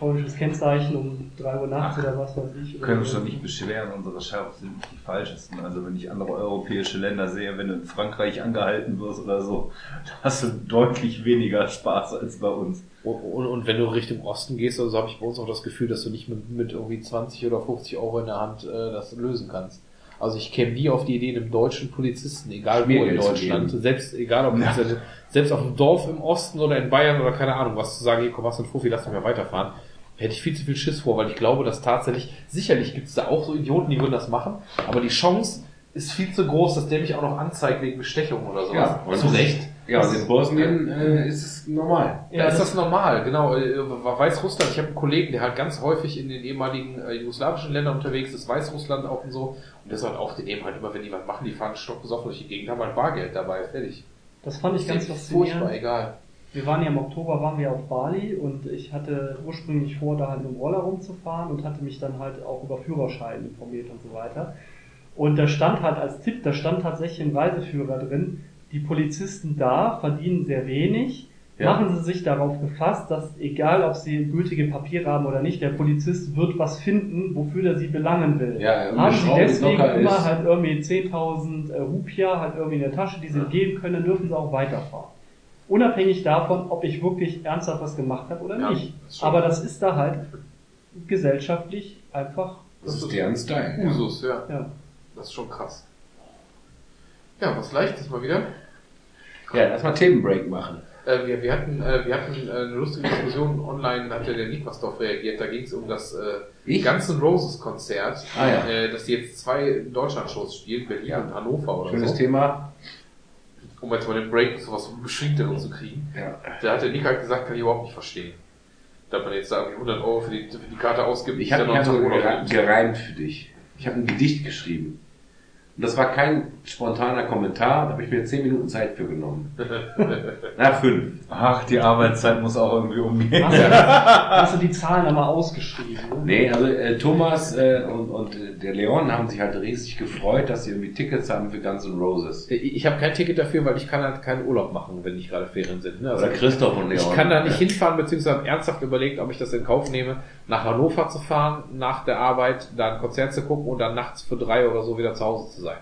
Polnisches Kennzeichen um 3 Uhr nachts Ach, oder was weiß ich. Wir können uns Oder- doch nicht beschweren, unsere Sheriffs sind nicht die falschesten. Also wenn ich andere europäische Länder sehe, wenn du in Frankreich angehalten wirst oder so, da hast du deutlich weniger Spaß als bei uns. Und, und, und wenn du Richtung Osten gehst, also habe ich bei uns auch das Gefühl, dass du nicht mit, mit irgendwie 20 oder 50 Euro in der Hand äh, das lösen kannst. Also ich käme nie auf die Idee, einem deutschen Polizisten, egal wo in Deutschland, selbst egal ob jetzt, äh, selbst auf dem Dorf im Osten oder in Bayern oder keine Ahnung, was zu sagen, hier komm, was ein Fuffi, lass mich mal weiterfahren, hätte ich viel zu viel Schiss vor, weil ich glaube, dass tatsächlich, sicherlich gibt es da auch so Idioten, die würden das machen, aber die Chance ist viel zu groß, dass der mich auch noch anzeigt wegen Bestechung oder sowas. Ja, und zu Recht. Ja, und in Bosnien äh, ist es normal. Ja, ist das normal, genau. Äh, Weißrussland, ich habe einen Kollegen, der halt ganz häufig in den ehemaligen äh, jugoslawischen Ländern unterwegs ist, Weißrussland auch und so. Und der sagt auch, die nehmen halt immer, wenn die was machen, die fahren stockbesoffen durch die Gegend, haben halt Bargeld dabei, fertig. Das fand ich ganz Ist furchtbar, faszinierend. egal. Wir waren ja im Oktober waren wir auf Bali und ich hatte ursprünglich vor, da halt mit dem Roller rumzufahren und hatte mich dann halt auch über Führerschein informiert und so weiter. Und da stand halt als Tipp, da stand tatsächlich im Reiseführer drin, die Polizisten da verdienen sehr wenig. Ja. Machen Sie sich darauf gefasst, dass egal ob Sie gültige Papiere haben oder nicht, der Polizist wird was finden, wofür er Sie belangen will. Ja, haben Sie deswegen immer ist. halt irgendwie 10.000 äh, Rupia halt irgendwie in der Tasche, die Sie geben können, dann dürfen Sie auch weiterfahren. Unabhängig davon, ob ich wirklich ernsthaft was gemacht habe oder Ja, nicht. das. Aber das ist da halt gesellschaftlich einfach, Das ist deren Style. ja. Usus, ja. ja. Das ist schon krass. Ja, was leichtes mal wieder. Ja, erstmal Themenbreak machen. Äh, wir, wir hatten, äh, wir hatten äh, eine lustige Diskussion online, da hat ja der Nick was drauf reagiert. Da ging es um das äh, Ich? Guns N' Roses Konzert, Ah, ja. äh, dass die jetzt zwei Deutschland-Shows spielen, Berlin Ja. und Hannover oder Schönes so. Thema. Um jetzt mal den Break zu was Beschränkterem zu kriegen. Ja. Da hat der Nick halt gesagt, kann ich überhaupt nicht verstehen. Dass man jetzt da irgendwie 100 Euro für die, für die Karte ausgibt. Ich habe hab noch so gereimt für dich. Ich habe ein Gedicht geschrieben. Und das war kein spontaner Kommentar, da habe ich mir zehn Minuten Zeit für genommen. [LAUGHS] Na, fünf. Ach, die Arbeitszeit muss auch irgendwie umgehen. Hast, du, [LAUGHS] hast du die Zahlen einmal ausgeschrieben? Ne? Nee, also äh, Thomas äh, und, und äh, der Leon haben sich halt riesig gefreut, dass sie irgendwie Tickets haben für Guns N' Roses. Ich ich habe kein Ticket dafür, weil ich kann halt keinen Urlaub machen, wenn nicht gerade Ferien sind. Ne? Also Oder Christoph und Leon. ich kann da nicht hinfahren, beziehungsweise habe ernsthaft überlegt, ob ich das in Kauf nehme, nach Hannover zu fahren, nach der Arbeit, da ein Konzert zu gucken und dann nachts für drei oder so wieder zu Hause zu sein.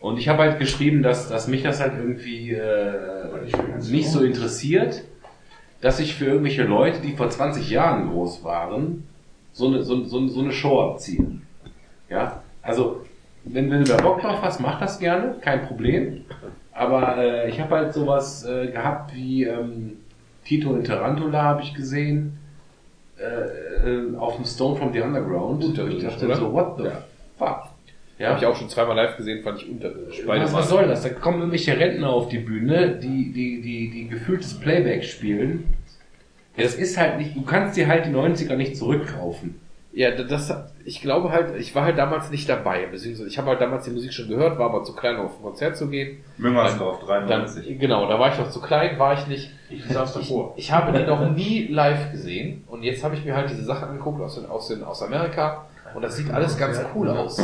Und ich habe halt geschrieben, dass, dass mich das halt irgendwie äh, nicht so interessiert, dass ich für irgendwelche Leute, die vor 20 Jahren groß waren, so eine, so, so, so eine Show abziehe. Ja, also wenn, wenn du da Bock drauf hast, mach das gerne, kein Problem. Aber äh, ich habe halt sowas äh, gehabt wie ähm, Tito in Tarantula habe ich gesehen, äh, äh, auf dem Stone from the Underground. Unterirdisch, ich dachte oder? so, what the Ja. fuck? Ja. Habe ich auch schon zweimal live gesehen, fand ich unterirdisch. Was, was soll das? Da kommen irgendwelche Rentner auf die Bühne, die, die, die, die gefühltes Playback spielen. Ja, das ist halt nicht, du kannst dir halt die 90er nicht zurückkaufen. Ja, das, ich glaube halt, ich war halt damals nicht dabei, beziehungsweise ich habe halt damals die Musik schon gehört, war aber zu klein, um auf ein Konzert zu gehen. Müngersdorf, Dann, 93. genau, da war ich noch zu klein, war ich nicht. Ich saß davor. Ich habe die noch nie live gesehen und jetzt habe ich mir halt diese Sachen angeguckt aus, den, aus, den, aus Amerika und das sieht alles ganz cool aus.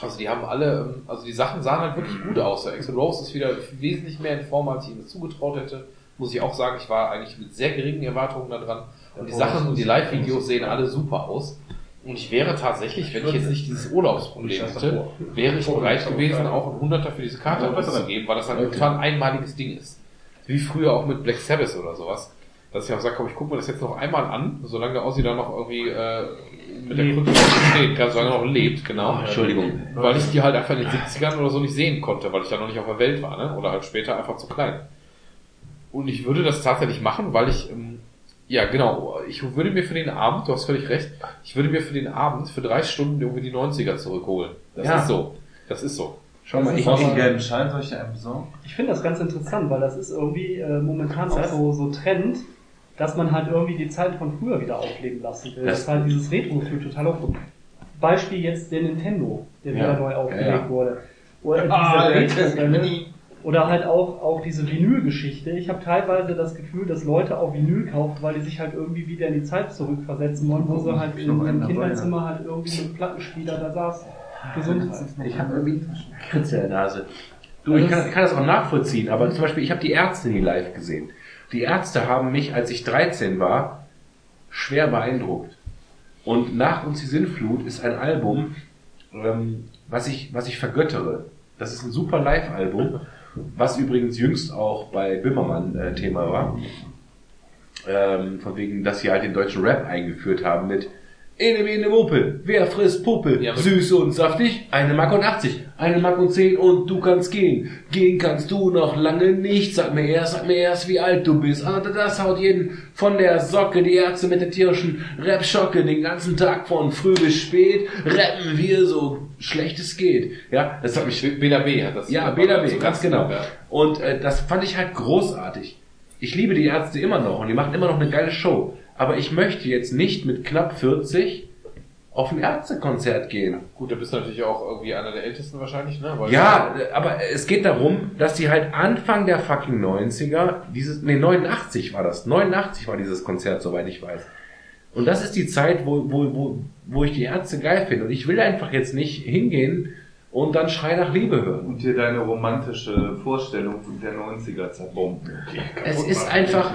Also die haben alle, also die Sachen sahen halt wirklich gut aus. Der Axel Rose ist wieder wesentlich mehr in Form, als ich ihm das zugetraut hätte. Muss ich auch sagen, ich war eigentlich mit sehr geringen Erwartungen da dran. Und die Sachen und die Live-Videos sehen alle super aus. Und ich wäre tatsächlich, wenn ich jetzt nicht dieses Urlaubsproblem hätte, wäre ich bereit gewesen, auch einen Hunderter für diese Karte auszugeben, weil das halt total ein einmaliges Ding ist. Wie früher auch mit Black Sabbath oder sowas. Dass ich auch sage, komm, ich gucke mir das jetzt noch einmal an, solange der Ossi da noch irgendwie äh, mit der Krücke steht, kann, solange er noch lebt, genau. Entschuldigung. Weil ich die halt einfach in den 70ern oder so nicht sehen konnte, weil ich da noch nicht auf der Welt war, ne? Oder halt später einfach zu klein. Und ich würde das tatsächlich machen, weil ich, ähm, ja genau, ich würde mir für den Abend, du hast völlig recht, ich würde mir für den Abend für drei Stunden irgendwie die 90er zurückholen. Das Ja. ist so. Das ist so. Schau mal, ich, einen gelben Schein, soll ich dir einen besorgen? Ich finde das ganz interessant, weil das ist irgendwie äh, momentan auch so, so Trend, dass man halt irgendwie die Zeit von früher wieder aufleben lassen will. Das- Das halt dieses Retro-Gefühl total auf. Beispiel jetzt der Nintendo, der Ja. wieder neu aufgelegt Ja, ja. wurde. Oder diese Ah, der Retro oder halt auch, auch diese Vinyl-Geschichte. Ich habe teilweise das Gefühl, dass Leute auch Vinyl kaufen, weil die sich halt irgendwie wieder in die Zeit zurückversetzen wollen, wo sie halt in dabei, Kinderzimmer halt irgendwie mit Plattenspieler da saß. Gesundheit. ich habe irgendwie Kritze in der Nase. Du, ich kann, ich kann das auch nachvollziehen, aber zum Beispiel, ich habe die Ärzte nie live gesehen. Die Ärzte haben mich, als ich 13 war, schwer beeindruckt. Und nach uns die Sinnflut ist ein Album, ähm, was ich, was ich vergöttere. Das ist ein super Live-Album, was übrigens jüngst auch bei Bimmermann äh, Thema war. Ähm, von wegen, dass sie halt den deutschen Rap eingeführt haben mit Ene Mene Muppe, wer frisst Puppe? Ja, aber- Süß und saftig, eine Mark und 80, eine Mark und 10 und du kannst gehen. Gehen kannst du noch lange nicht, sag mir erst, sag mir erst, wie alt du bist. Ah, das haut jeden von der Socke, die Ärzte mit der tierischen Rap-Schocke, den ganzen Tag von früh bis spät, rappen wir so schlecht es geht. Ja, das hat mich Bela B hat das. ja, so ganz genau. Ja. Und äh, das fand ich halt großartig. Ich liebe die Ärzte immer noch und die machen immer noch eine geile Show. Aber ich möchte jetzt nicht mit knapp 40 auf ein Ärztekonzert gehen. Gut, da bist du natürlich auch irgendwie einer der Ältesten wahrscheinlich, ne? Weil Ja, aber es geht darum, dass die halt Anfang der fucking 90er, dieses, nee, 89 war das, 89 war dieses Konzert, soweit ich weiß. Und das ist die Zeit, wo, wo, wo, wo ich die Ärzte geil finde. Und ich will einfach jetzt nicht hingehen und dann Schrei nach Liebe hören. Und dir deine romantische Vorstellung der 90er zerbomben. Es ist einfach,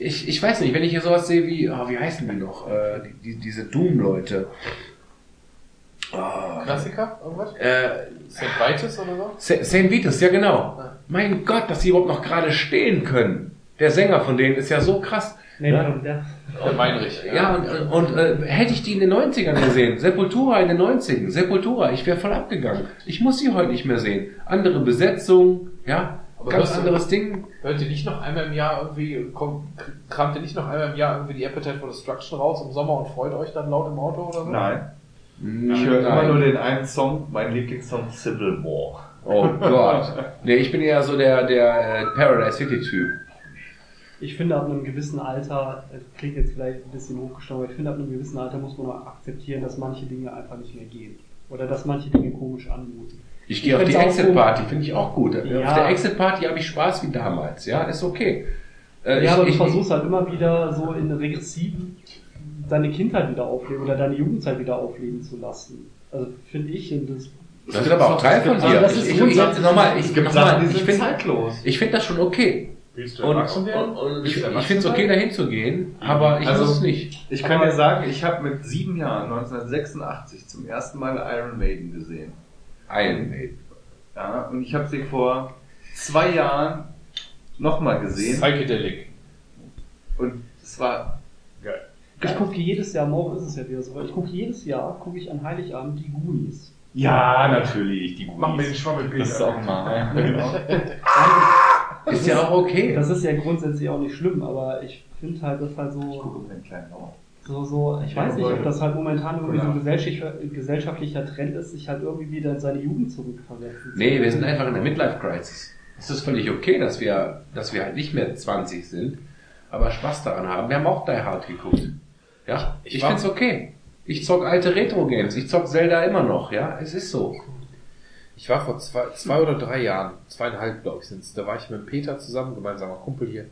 ich, ich weiß nicht, wenn ich hier sowas sehe wie, oh, wie heißen die noch, äh, die, die, diese Doom-Leute. Klassiker? Irgendwas? Äh, St. Vitus oder so? St. Vitus, ja genau. Mein Gott, dass die überhaupt noch gerade stehen können. Der Sänger von denen ist ja so krass. Nee, Ja. der, der, Der Meinrich. Ja, und, und äh, hätte ich die in den 90ern gesehen, Sepultura in den 90ern, Sepultura, ich wäre voll abgegangen. Ich muss sie heute nicht mehr sehen. Andere Besetzung, ja, Aber ganz hörst du- anderes Ding. Hört ihr nicht noch einmal im Jahr irgendwie, kommt, kramt ihr nicht noch einmal im Jahr irgendwie die Appetite for Destruction raus im Sommer und freut euch dann laut im Auto oder so? Nein. Hm, Ich höre immer Nein. nur den einen Song, mein Lieblingssong Civil War. Oh [LAUGHS] Gott. Nee, ich bin eher so der, der äh, Paradise City Typ. ich finde, ab einem gewissen Alter, das klingt jetzt vielleicht ein bisschen hochgestochen, aber ich finde, ab einem gewissen Alter muss man auch akzeptieren, dass manche Dinge einfach nicht mehr gehen. Oder dass manche Dinge komisch anmuten. Ich gehe auf die find's auch Exit Party, finde ich auch gut. Ja. Auf der Exit Party habe ich Spaß wie damals, ja, ist okay. Äh, ja, aber ich, du ich, versuchst halt immer wieder so in regressiven deine Kindheit wieder aufleben oder deine Jugendzeit wieder aufleben zu lassen. Also finde ich, und das das ist aber auch Teil von Also dir. das ist ich, ich, grundsätzlich- nochmal, ich, nochmal, ich finde ich finde das schon okay. Willst du erwachsen und, werden? ich, ich finde es okay, dahin zu gehen, aber ich Also- muss es nicht. Ich kann Aber- dir sagen, ich habe mit sieben Jahren, 1986, zum ersten Mal Iron Maiden gesehen. Iron Maiden. Ja, und ich habe sie vor zwei Jahren nochmal gesehen. Psychedelic. Und es war Geil. Ich gucke jedes Jahr, morgen ist es ja wieder so, ich gucke jedes Jahr, gucke ich an Heiligabend die Goonies. Ja, natürlich, die Mach mir den Goonies. Schwammelbild. Das ist auch mal. [LAUGHS] Genau. Ist ja auch okay. Das ist ja grundsätzlich auch nicht schlimm, aber ich finde halt, das halt Ich so, gucke mir einen kleinen Lauer. So, so, ich weiß nicht, ob das halt momentan irgendwie so ein gesellschaftlicher, gesellschaftlicher Trend ist, sich halt irgendwie wieder in seine Jugend zurückversetzen. zu Nee, wir sind einfach in der Midlife Crisis. Es ist völlig okay, dass wir, dass wir halt nicht mehr 20 sind, aber Spaß daran haben. Wir haben auch Die Hard geguckt. Ja, Ich ich, find's okay. Ich zock alte Retro-Games. Ich zock Zelda immer noch, ja. Es ist so. Ich war vor zwei, zwei oder drei Jahren, zweieinhalb glaube ich sind's, da war ich mit Peter zusammen, gemeinsamer Kumpel hier,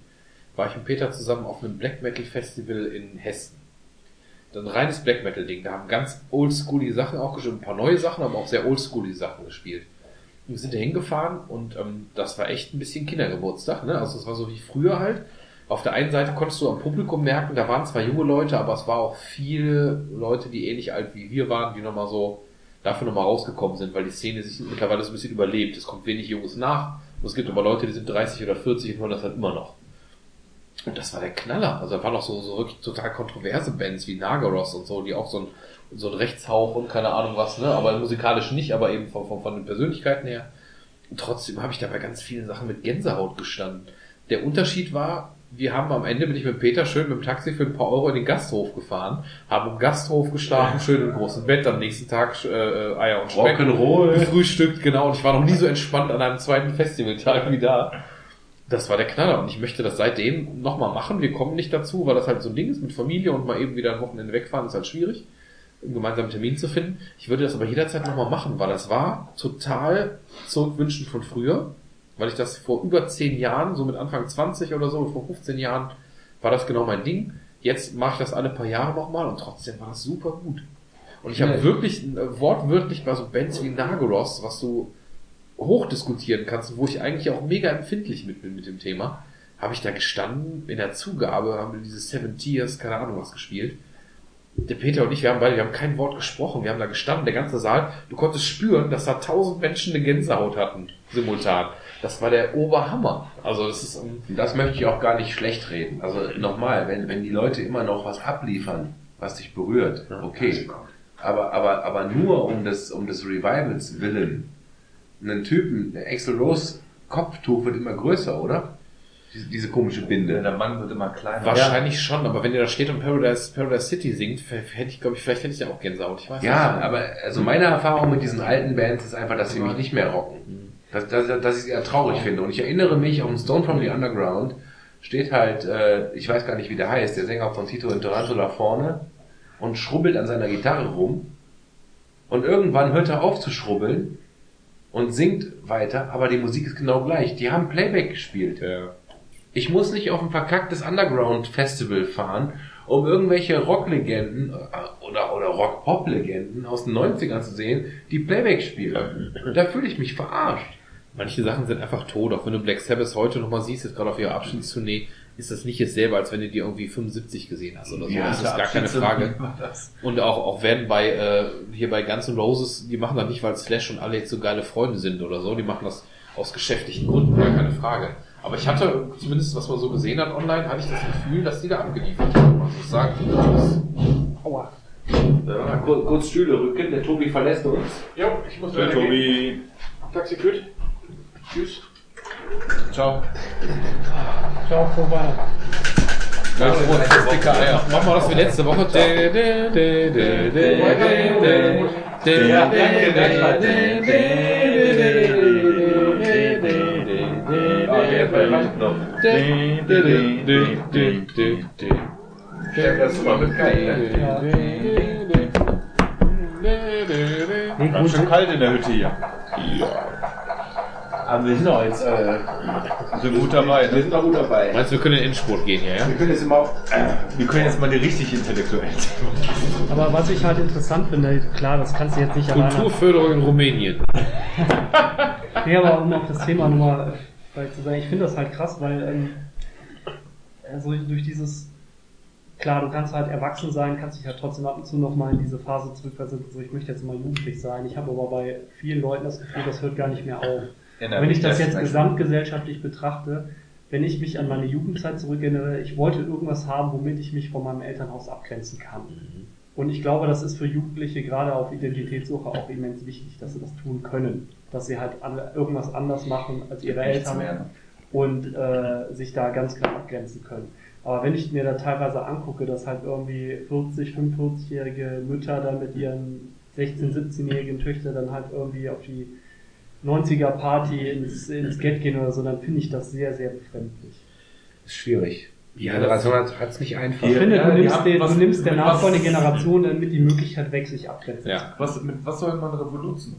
war ich mit Peter zusammen auf einem Black Metal Festival in Hessen. Ein reines Black Metal Ding, da haben ganz oldschoolige Sachen auch gespielt, ein paar neue Sachen, aber auch sehr oldschoolige Sachen gespielt. Wir sind da hingefahren und ähm, das war echt ein bisschen Kindergeburtstag, ne? Also es war so wie früher halt. Auf der einen Seite konntest du am Publikum merken, da waren zwar junge Leute, aber es war auch viele Leute, die ähnlich alt wie wir waren, die nochmal so dafür nochmal rausgekommen sind, weil die Szene sich mittlerweile so ein bisschen überlebt. Es kommt wenig Junges nach und es gibt aber Leute, die sind 30 oder 40 und hören das halt immer noch. Und das war der Knaller. Also da waren auch so, so wirklich total kontroverse Bands wie Nagaros und so, die auch so ein, so ein Rechtshauch und keine Ahnung was, ne? Aber musikalisch nicht, aber eben von, von, von den Persönlichkeiten her. Und trotzdem habe ich da bei ganz vielen Sachen mit Gänsehaut gestanden. Der Unterschied war, wir haben am Ende bin ich mit Peter schön mit dem Taxi für ein paar Euro in den Gasthof gefahren, haben im Gasthof geschlafen, schön im großen Bett, am nächsten Tag äh, Eier und Speck Rock'n'Roll. gefrühstückt, genau. Und ich war noch nie so entspannt an einem zweiten Festivaltag wie da. Das war der Knaller und ich möchte das seitdem nochmal machen. Wir kommen nicht dazu, weil das halt so ein Ding ist mit Familie und mal eben wieder ein Wochenende wegfahren ist halt schwierig, einen gemeinsamen Termin zu finden. Ich würde das aber jederzeit nochmal machen, weil das war total zurückwünschen von früher, weil ich das vor über zehn Jahren, so mit Anfang 20 oder so, vor 15 Jahren, war das genau mein Ding. Jetzt mache ich das alle paar Jahre nochmal und trotzdem war das super gut. Und ich habe wirklich äh, wortwörtlich bei so Bands wie Nagoros, was du hochdiskutieren kannst, wo ich eigentlich auch mega empfindlich mit bin mit dem Thema, habe ich da gestanden in der Zugabe, haben wir diese Seven Tears, keine Ahnung was gespielt. Der Peter und ich, wir haben beide, wir haben kein Wort gesprochen, wir haben da gestanden, der ganze Saal, du konntest spüren, dass da tausend Menschen eine Gänsehaut hatten, simultan. Das war der Oberhammer. Also das ist, das möchte ich auch gar nicht schlecht reden. Also nochmal, wenn, wenn die Leute immer noch was abliefern, was dich berührt, okay. Aber, aber, aber nur um des, um des Revivals willen. Einen Typen, der Axel Rose Kopftuch wird immer größer, oder? Diese, diese komische Binde. Der Mann wird immer kleiner. wahrscheinlich schon, aber wenn ihr da steht und Paradise, Paradise City singt, hätte ich, glaube ich, vielleicht hätte ich ja auch Gänsehaut. Ich weiß Ja, nicht. aber also meine Erfahrung mit diesen alten Bands ist einfach, dass sie mich nicht mehr rocken. Dass, dass, dass ich es eher traurig finde. Und ich erinnere mich, auf dem Stone from the Underground steht halt, äh, ich weiß gar nicht, wie der heißt, der Sänger von Tito und da vorne und schrubbelt an seiner Gitarre rum. Und irgendwann hört er auf zu schrubbeln und singt weiter, aber die Musik ist genau gleich. Die haben Playback gespielt. Ja. Ich muss nicht auf ein verkacktes Underground-Festival fahren, um irgendwelche Rocklegenden äh, oder, oder Rock-Pop-Legenden aus den 90ern zu sehen, die Playback spielen. Da fühle ich mich verarscht. Manche Sachen sind einfach tot, auch wenn du Black Sabbath heute nochmal siehst, jetzt gerade auf ihrer Abschiedstournee, ist das nicht jetzt selber, als wenn du die irgendwie 75 gesehen hast oder so. Ja, das ist gar keine Frage. Und auch, auch werden bei, äh, hier bei Guns N' Roses, die machen das nicht, weil Slash und alle jetzt so geile Freunde sind oder so, die machen das aus geschäftlichen Gründen, gar keine Frage. Aber ich hatte, zumindest was man so gesehen hat online, hatte ich das Gefühl, dass die da abgeliefert haben. Also ich sag, das Aua. Ja, kurz, kurz Stühle rücken, der Tobi verlässt uns. Jo, ich muss gehen. Tobi. Taxi führt. Tschüss. Ciao. Ciao. Ja, Eier. Machen wir das wie letzte Woche. Ja, Ah. Ja, das ist super mit Kai, ne? Ja. Ganz schön kalt in der Hütte hier. Aber wir sind auch jetzt, äh, sind gut dabei. wir Ne? sind auch gut dabei. Meinst du, wir können in den Endspurt gehen hier, ja? Wir können jetzt immer auch, Wir können jetzt mal die richtig intellektuell Aber was ich halt interessant finde, klar, das kannst du jetzt nicht alleine. Kulturförderung in Rumänien. [LAUGHS] Nee, aber um auf das Thema nochmal vielleicht zu sagen, ich finde das halt krass, weil ähm, also durch dieses, klar, du kannst halt erwachsen sein, kannst dich halt trotzdem ab und zu nochmal in diese Phase zurückversetzen, so ich möchte jetzt mal jugendlich sein. Ich habe aber bei vielen Leuten das Gefühl, das hört gar nicht mehr auf. Wenn ich das jetzt gesamtgesellschaftlich betrachte, wenn ich mich an meine Jugendzeit zurückerinnere, ich wollte irgendwas haben, womit ich mich von meinem Elternhaus abgrenzen kann. Und ich glaube, das ist für Jugendliche gerade auf Identitätssuche auch immens wichtig, dass sie das tun können. Dass sie halt alle irgendwas anders machen als ihre Eltern mehr. und äh, sich da ganz klar abgrenzen können. Aber wenn ich mir da teilweise angucke, dass halt irgendwie 40, 45-jährige Mütter dann mit ihren 16, 17-jährigen Töchtern dann halt irgendwie auf die 90er Party ins, ins Get gehen oder so, dann finde ich das sehr, sehr befremdlich. ist schwierig. Die Generation hat es nicht einfach. Ich finde, ja, du nimmst, den, was- du nimmst der nachfolgenden Generation damit die Möglichkeit weg, sich abgrenzen Ja. Was, mit was soll man revoluzen?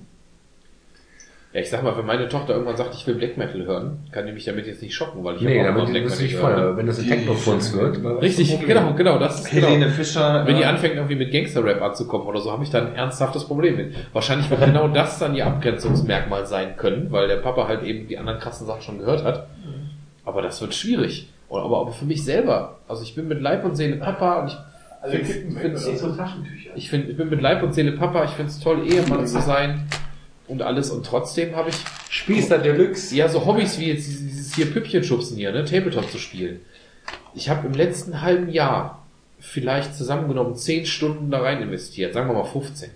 Ja, ich sag mal, wenn meine Tochter irgendwann sagt, ich will Black Metal hören, kann die mich damit jetzt nicht schocken, weil ich Nee, auch damit mal ist es nicht voll. ne? Wenn das ein Techno-Funz wird. Richtig, genau, genau, das ist genau. Helene Fischer. Wenn die äh, anfängt irgendwie mit Gangster-Rap anzukommen oder so, habe ich da ein ernsthaftes Problem mit. Wahrscheinlich wird genau das dann ihr Abgrenzungsmerkmal sein können, weil der Papa halt eben die anderen krassen Sachen schon gehört hat. Aber das wird schwierig. Aber, aber für mich selber, also ich bin mit Leib und Seele Papa und ich Also so ich, find, ich bin mit Leib und Seele Papa, ich finde es toll, Ehemann zu sein und alles. Und trotzdem habe ich Spießer Deluxe. ja, so Hobbys wie jetzt dieses hier Püppchenschubsen hier, ne, Tabletop zu spielen. Ich habe im letzten halben Jahr vielleicht zusammengenommen 10 Stunden da rein investiert, sagen wir mal 15.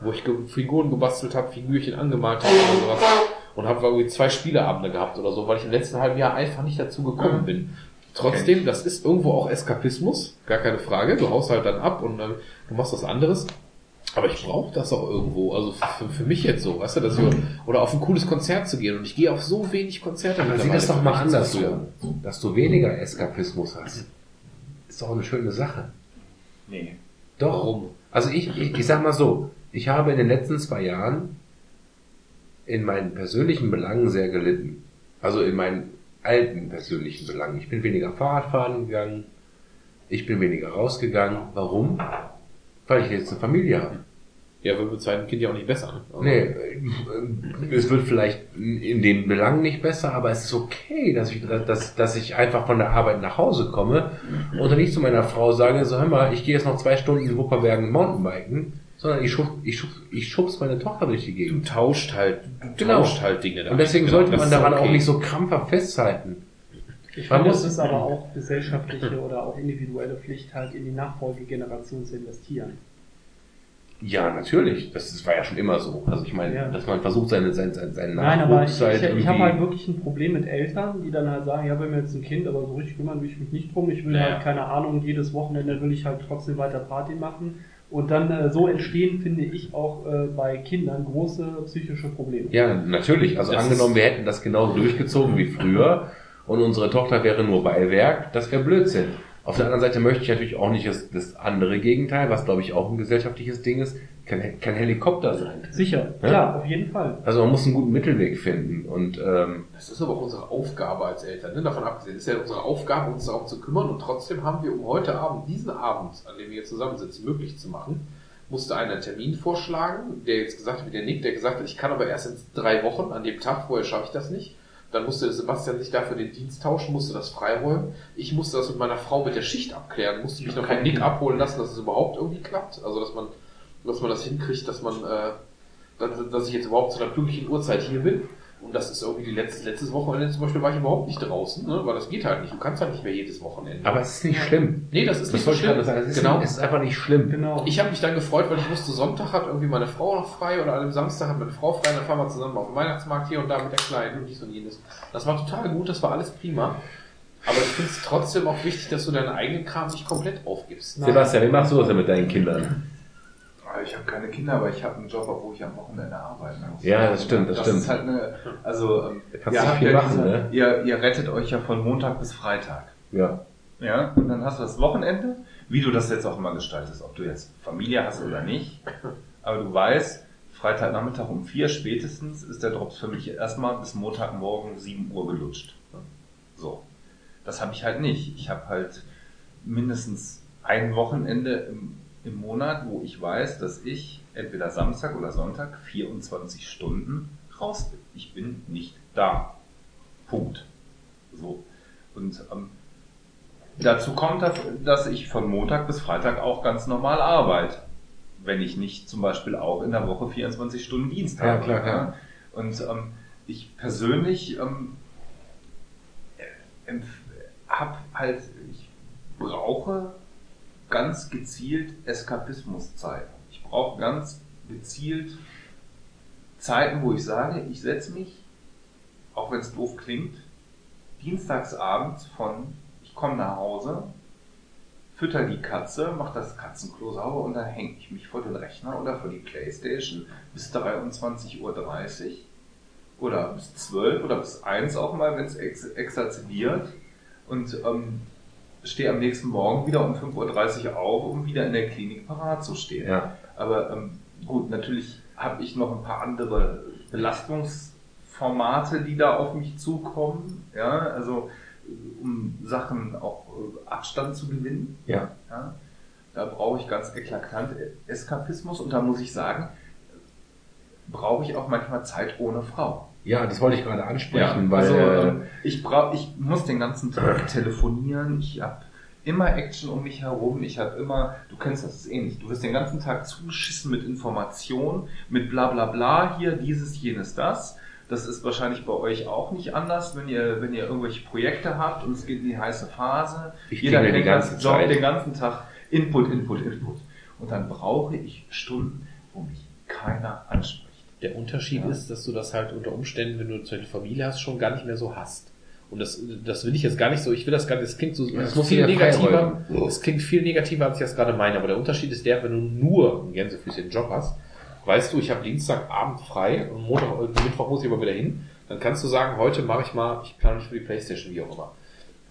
Wo ich Figuren gebastelt habe, Figürchen angemalt habe oder sowas. Und habe irgendwie zwei Spieleabende gehabt oder so, weil ich im letzten halben Jahr einfach nicht dazu gekommen bin. Trotzdem, das ist irgendwo auch Eskapismus, gar keine Frage. Du haust halt dann ab und ähm, du machst was anderes. Aber ich brauche das auch irgendwo, also für, für mich jetzt so, weißt du, dass ich, oder auf ein cooles Konzert zu gehen und ich gehe auf so wenig Konzerte. Dann sieh das doch mal anders so. Dass du weniger Eskapismus hast. Ist doch eine schöne Sache. Nee. Doch. Warum? Also ich, ich, ich sag mal so, ich habe in den letzten zwei Jahren in meinen persönlichen Belangen sehr gelitten. Also in meinen alten persönlichen Belangen. Ich bin weniger Fahrradfahren gegangen, ich bin weniger rausgegangen. Warum? Weil ich jetzt eine Familie habe. Ja, wird mit seinem Kind ja auch nicht besser. Ne? Nee, äh, es wird vielleicht in den Belangen nicht besser, aber es ist okay, dass ich, dass, dass ich einfach von der Arbeit nach Hause komme und dann nicht zu meiner Frau sage, so hör mal, ich gehe jetzt noch zwei Stunden in Wupperbergen Mountainbiken, sondern ich, schub, ich, schub, ich schubs meine Tochter durch die Du Gegend. tauscht halt, du Genau. tauscht halt Dinge. da. Und deswegen Genau, sollte man daran okay. auch nicht so krampfhaft festhalten. Ich Man finde, muss- es ist aber auch gesellschaftliche oder auch individuelle Pflicht, halt in die Nachfolgegeneration zu investieren. Ja, natürlich. Das, das war ja schon immer so. Also ich meine, Ja. dass man versucht, seine, seinen, seinen, seinen Nein, aber ich, halt ich, ich habe halt wirklich ein Problem mit Eltern, die dann halt sagen, ja, wir haben jetzt ein Kind, aber so richtig kümmern will ich mich nicht drum. Ich will Ja. halt, keine Ahnung, jedes Wochenende will ich halt trotzdem weiter Party machen. Und dann äh, so entstehen, finde ich, auch äh, bei Kindern große psychische Probleme. Ja, natürlich. Also Das angenommen, wir hätten das genauso durchgezogen wie früher und unsere Tochter wäre nur Beiwerk, das wäre Blödsinn. Auf der anderen Seite möchte ich natürlich auch nicht das, das andere Gegenteil, was glaube ich auch ein gesellschaftliches Ding ist, kein, kein Helikopter sein. Sicher, Ja? klar, auf jeden Fall. Also man muss einen guten Mittelweg finden und ähm, Das ist aber auch unsere Aufgabe als Eltern, ne? davon abgesehen. Es ist ja unsere Aufgabe, uns darauf zu kümmern und trotzdem haben wir, um heute Abend, diesen Abend, an dem wir hier zusammensitzen, möglich zu machen, musste einer einen Termin vorschlagen, der jetzt gesagt hat, wie der Nick, der gesagt hat, ich kann aber erst in drei Wochen, an dem Tag, vorher schaffe ich das nicht. Dann musste Sebastian sich dafür den Dienst tauschen, musste das freiräumen. Ich musste das mit meiner Frau mit der Schicht abklären, musste mich noch von Nick abholen lassen, dass es überhaupt irgendwie klappt. Also dass man, dass man das hinkriegt, dass man, äh, dass, dass ich jetzt überhaupt zu einer pünktlichen Uhrzeit hier bin. Und das ist irgendwie die letzte, letztes Wochenende zum Beispiel war ich überhaupt nicht draußen, ne? weil das geht halt nicht. Du kannst halt nicht mehr jedes Wochenende. Aber es ist nicht schlimm. nee, das ist Das nicht so schlimm. sagen. Es ist, genau. es ist einfach nicht schlimm. Genau. Ich habe mich dann gefreut, weil ich wusste, Sonntag hat irgendwie meine Frau noch frei oder an dem Samstag hat meine Frau frei, dann fahren wir zusammen auf den Weihnachtsmarkt hier und da mit der Kleinen und dies und jenes. Das war total gut, das war alles prima. Aber ich finde es trotzdem auch wichtig, dass du deinen eigenen Kram nicht komplett aufgibst. Sebastian, wie machst du das denn mit deinen Kindern? Ich habe keine Kinder, aber ich habe einen Job, wo ich am Wochenende arbeiten muss. Ja, das stimmt, das das stimmt. ist halt eine, also ähm, Da ihr habt viel ja machen, diese, ne? ihr, ihr rettet euch ja von Montag bis Freitag. Ja. Ja, und dann hast du das Wochenende, wie du das jetzt auch immer gestaltest, ob du jetzt Familie hast oder nicht. Aber du weißt, Freitagnachmittag um vier spätestens ist der Drops für mich erstmal bis Montagmorgen 7 Uhr gelutscht. So. Das habe ich halt nicht. Ich habe halt mindestens ein Wochenende im, im Monat, wo ich weiß, dass ich entweder Samstag oder Sonntag 24 Stunden raus bin. Ich bin nicht da. Punkt. So. Und ähm, dazu kommt, dass, dass ich von Montag bis Freitag auch ganz normal arbeite. Wenn ich nicht zum Beispiel auch in der Woche 24 Stunden Dienst Ja, habe. klar, klar. Und ähm, ich persönlich ähm, habe halt, ich brauche ganz gezielt Eskapismuszeit. Ich brauche ganz gezielt Zeiten, wo ich sage, ich setze mich, auch wenn es doof klingt, dienstagsabends von, ich komme nach Hause, fütter die Katze, mach das Katzenklo sauber und dann hänge ich mich vor den Rechner oder vor die Playstation bis 23.30 Uhr oder bis 12 oder bis 1 auch mal, wenn es ex exerzitiert und ähm, stehe am nächsten Morgen wieder um 5.30 Uhr auf, um wieder in der Klinik parat zu stehen. Ja. Aber ähm, gut, natürlich habe ich noch ein paar andere Belastungsformate, die da auf mich zukommen. Ja, also äh, um Sachen auch äh, Abstand zu gewinnen. Ja. Ja, da brauche ich ganz eklatant Eskapismus und da muss ich sagen, brauche ich auch manchmal Zeit ohne Frau. Ja, das wollte ich gerade ansprechen, weil also, äh, ich brauch, ich muss den ganzen Tag [LAUGHS] telefonieren. Ich habe immer Action um mich herum. Ich habe immer, du kennst das ähnlich. Du wirst den ganzen Tag zugeschissen mit Informationen, mit bla bla bla hier, dieses, jenes, das. Das ist wahrscheinlich bei euch auch nicht anders, wenn ihr, wenn ihr irgendwelche Projekte habt und es geht in die heiße Phase. Ich Jeder kennt das, ganze Job den ganzen Tag. Input, Input, Input. Und dann brauche ich Stunden, wo mich keiner anspricht. Der Unterschied Ja. ist, dass du das halt unter Umständen, wenn du zum Beispiel Familie hast, schon gar nicht mehr so hast. Und das, das will ich jetzt gar nicht so, ich will das gar nicht, das klingt so, das das muss viel negativer, es klingt viel negativer, als ich das gerade meine, aber der Unterschied ist der, wenn du nur einen Gänsefüßchen Job hast, weißt du, ich habe Dienstagabend frei und Montag, und Mittwoch muss ich aber wieder hin, dann kannst du sagen, heute mache ich mal, ich plane mich für die Playstation, wie auch immer.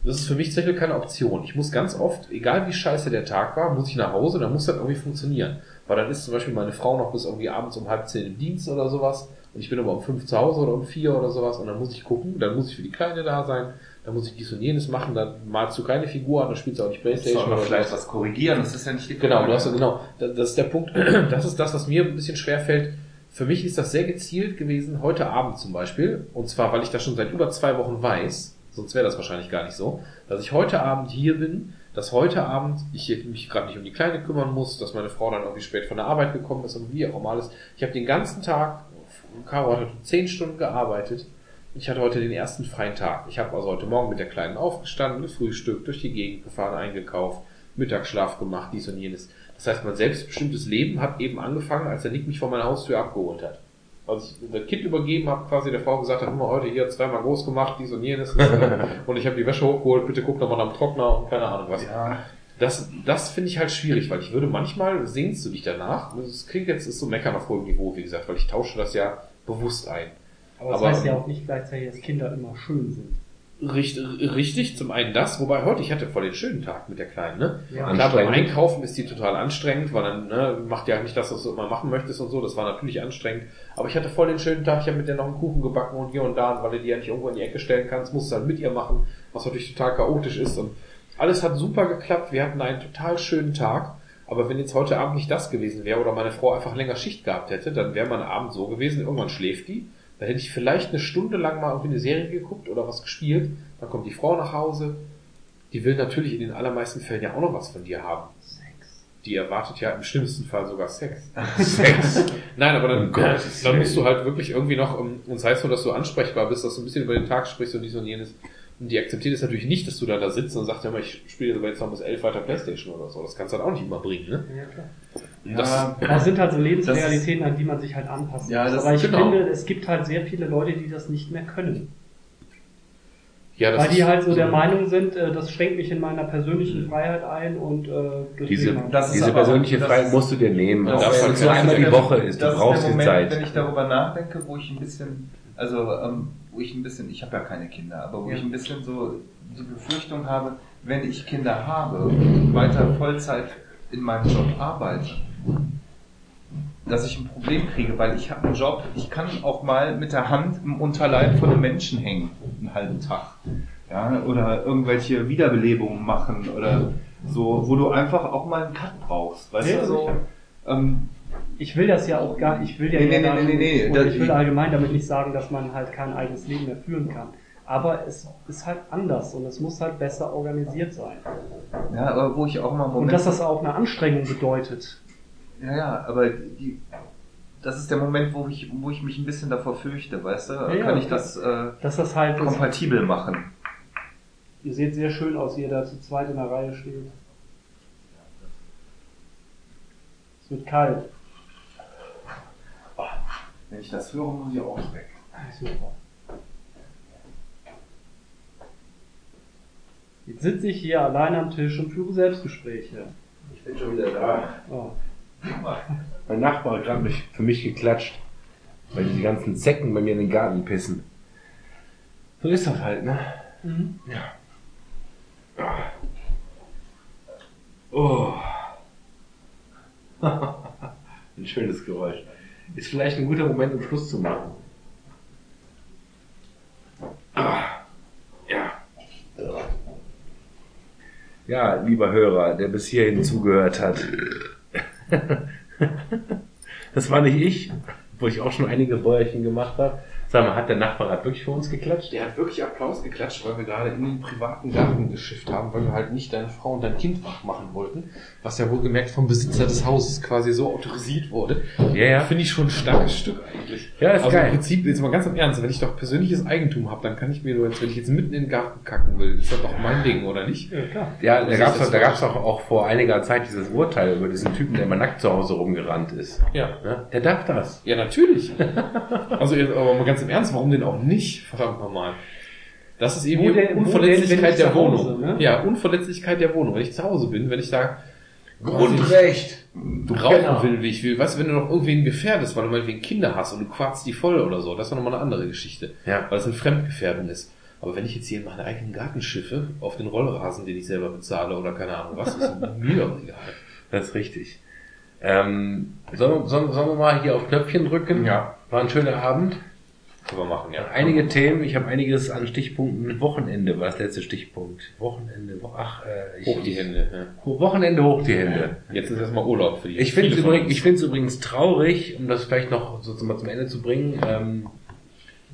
Das ist für mich zum Beispiel keine Option. Ich muss ganz oft, egal wie scheiße der Tag war, muss ich nach Hause, dann muss das irgendwie funktionieren. Weil dann ist zum Beispiel meine Frau noch bis irgendwie abends um halb zehn im Dienst oder sowas. Und ich bin aber um fünf zu Hause oder um vier oder sowas. Und dann muss ich gucken, dann muss ich für die Kleine da sein, dann muss ich dies und jenes machen, dann malst du keine Figur an, dann spielst du auch nicht Playstation oder vielleicht was korrigieren, das ist ja nicht die Genau, Frage. du hast, genau, das das ist der Punkt, [CLEARS THROAT] das ist das, was mir ein bisschen schwer fällt. Für mich ist das sehr gezielt gewesen, heute Abend zum Beispiel, und zwar, weil ich das schon seit über zwei Wochen weiß, sonst wäre das wahrscheinlich gar nicht so, dass ich heute Abend hier bin, dass heute Abend ich mich gerade nicht um die Kleine kümmern muss, dass meine Frau dann irgendwie spät von der Arbeit gekommen ist und wie auch immer alles. Ich habe den ganzen Tag, Caro hat heute zehn Stunden gearbeitet, ich hatte heute den ersten freien Tag. Ich habe also heute Morgen mit der Kleinen aufgestanden, gefrühstückt, durch die Gegend gefahren, eingekauft, Mittagsschlaf gemacht, dies und jenes. Das heißt, mein selbstbestimmtes Leben hat eben angefangen, als der Nick mich vor meiner Haustür abgeholt hat. Als ich das Kind übergeben habe, quasi der Frau gesagt hat, guck mal, heute hier zweimal groß gemacht, dies und jenes. [LAUGHS] und ich habe die Wäsche hochgeholt, bitte guck nochmal am Trockner und keine Ahnung was. Ja, Das, das finde ich halt schwierig, weil ich würde manchmal sehnst du dich danach. Das klingt jetzt ist so meckern auf hohem Niveau, wie gesagt, weil ich tausche das ja bewusst ein. Aber das Aber- heißt ja auch nicht gleichzeitig, dass Kinder immer schön sind. Richtig, richtig, zum einen das, wobei heute, ich hatte voll den schönen Tag mit der Kleinen, ne? Ja. Klar, beim. Einkaufen ist die total anstrengend, weil dann ne, macht ja nicht das, was du immer machen möchtest und so, das war natürlich anstrengend. Aber ich hatte voll den schönen Tag, ich habe mit der noch einen Kuchen gebacken und hier und da, und weil du die ja nicht irgendwo in die Ecke stellen kannst, musst du dann mit ihr machen, was natürlich total chaotisch ist. Und alles hat super geklappt, wir hatten einen total schönen Tag. Aber wenn jetzt heute Abend nicht das gewesen wäre oder meine Frau einfach länger Schicht gehabt hätte, dann wäre mein Abend so gewesen, irgendwann schläft die, Da hätte ich vielleicht eine Stunde lang mal irgendwie eine Serie geguckt oder was gespielt. Dann kommt die Frau nach Hause. Die will natürlich in den allermeisten Fällen ja auch noch was von dir haben. Sex. Die erwartet ja im schlimmsten Fall sogar Sex. [LAUGHS] Sex. Nein, aber dann, Gottes dann musst Willen. du halt wirklich irgendwie noch, um, und es heißt so, dass du ansprechbar bist, dass du ein bisschen über den Tag sprichst und dies und jenes. Und die akzeptiert es natürlich nicht, dass du da, da sitzt und sagst, ja, mal, ich spiele aber jetzt noch bis elf weiter Playstation oder so. Das kannst du halt auch nicht immer bringen, ne? Ja, klar. Das- Das sind halt so Lebensrealitäten, an die man sich halt anpassen Ja, muss. das- Aber ich genau. finde, es gibt halt sehr viele Leute, die das nicht mehr können. Ja, das Weil die ist- halt so der Meinung sind, äh, das schränkt mich in meiner persönlichen Freiheit ein und äh, Diese, Das ist diese persönliche Freiheit musst du dir nehmen. Das Auch ist- wenn es das nur einmal die Woche ist. Du das brauchst der die Moment, Zeit. wenn ich darüber nachdenke, wo ich ein bisschen, also ähm, wo ich ein bisschen, ich habe ja keine Kinder, aber wo Ja. ich ein bisschen so die Befürchtung habe, wenn ich Kinder habe und weiter Vollzeit in meinem Job arbeite, dass ich ein Problem kriege, weil ich habe einen Job, ich kann auch mal mit der Hand im Unterleib von einem Menschen hängen, einen halben Tag. Ja, oder irgendwelche Wiederbelebungen machen oder so, wo du einfach auch mal einen Cut brauchst, weißt Ja, du, so, sicher. ähm, Ich will das ja auch gar ich will ja Nee, nee, gar nee, nee, nee, ich will allgemein damit nicht sagen, dass man halt kein eigenes Leben mehr führen kann. Aber es ist halt anders und es muss halt besser organisiert sein. Ja, aber wo ich auch mal einen Und Moment. dass das auch eine Anstrengung bedeutet. ja, ja, aber die, das ist der Moment, wo ich, wo ich mich ein bisschen davor fürchte, weißt du? Ja, ja, Kann ich das äh, Dass das halt, kompatibel machen? ihr seht sehr schön aus, wie ihr da zu zweit in der Reihe steht. Es wird kalt. Wenn ich das höre, muss ich auch weg. Super. Jetzt sitze ich hier allein am Tisch und führe Selbstgespräche. Ich bin schon wieder da. Oh. Mein Nachbar hat gerade mich- für mich geklatscht, weil die ganzen Zecken bei mir in den Garten pissen. So ist das halt, ne? Mhm. Oh. [LAUGHS] ein schönes Geräusch. Ist vielleicht ein guter Moment, um Schluss zu machen. Ah. Ja. Ja, lieber Hörer, der bis hierhin zugehört hat. Das war nicht ich, wo ich auch schon einige Bäuerchen gemacht habe. Sag mal, hat der Nachbar hat wirklich für uns geklatscht? Der hat wirklich Applaus geklatscht, weil wir gerade in den privaten Garten geschifft haben, weil wir halt nicht deine Frau und dein Kind wach machen wollten, was ja wohlgemerkt vom Besitzer des Hauses quasi so autorisiert wurde. Ja, ja. Finde ich schon ein starkes Stück eigentlich. Ja, ist also geil. im Prinzip, jetzt mal ganz im Ernst, wenn ich doch persönliches Eigentum habe, dann kann ich mir nur, jetzt, wenn ich jetzt mitten in den Garten kacken will, ist das doch mein Ding, oder nicht? Ja, klar. Ja, da doch, das da gab's auch vor einiger Zeit dieses Urteil über diesen Typen, der immer nackt zu Hause rumgerannt ist. Ja. Ne? Der darf das. Ja, natürlich. [LAUGHS] also, jetzt aber mal ganz im Ernst, warum denn auch nicht? Verdammt nochmal. Das ist eben wenn Unverletzlichkeit ich der Hause, Wohnung. ne? Ja, Unverletzlichkeit der Wohnung. Wenn ich zu Hause bin, wenn ich da Grundrecht. rauchen Penner. will, wie ich will. Weißt du, wenn du noch irgendwen gefährdest, weil du meinetwegen Kinder hast und du quarzt die voll oder so, das ist nochmal eine andere Geschichte. Ja. Weil es eine Fremdgefährdung ist. Aber wenn ich jetzt hier in meinen eigenen Garten schiffe, auf den Rollrasen, den ich selber bezahle oder keine Ahnung was, ist mir doch egal. [LAUGHS] Das ist richtig. Ähm, sollen, sollen, sollen wir mal hier auf Knöpfchen drücken? Ja. War ein schöner Abend. Können wir machen, ja. Einige Themen, ich habe einiges an Stichpunkten. Wochenende war das letzte Stichpunkt. Wochenende, wo, ach, äh, ich, Hoch die Hände. Ja. Wochenende hoch die Hände. Jetzt ist erstmal Urlaub für die. Ich finde es übrigens, uns. ich find's übrigens traurig, um das vielleicht noch so zum, zum Ende zu bringen. Ähm,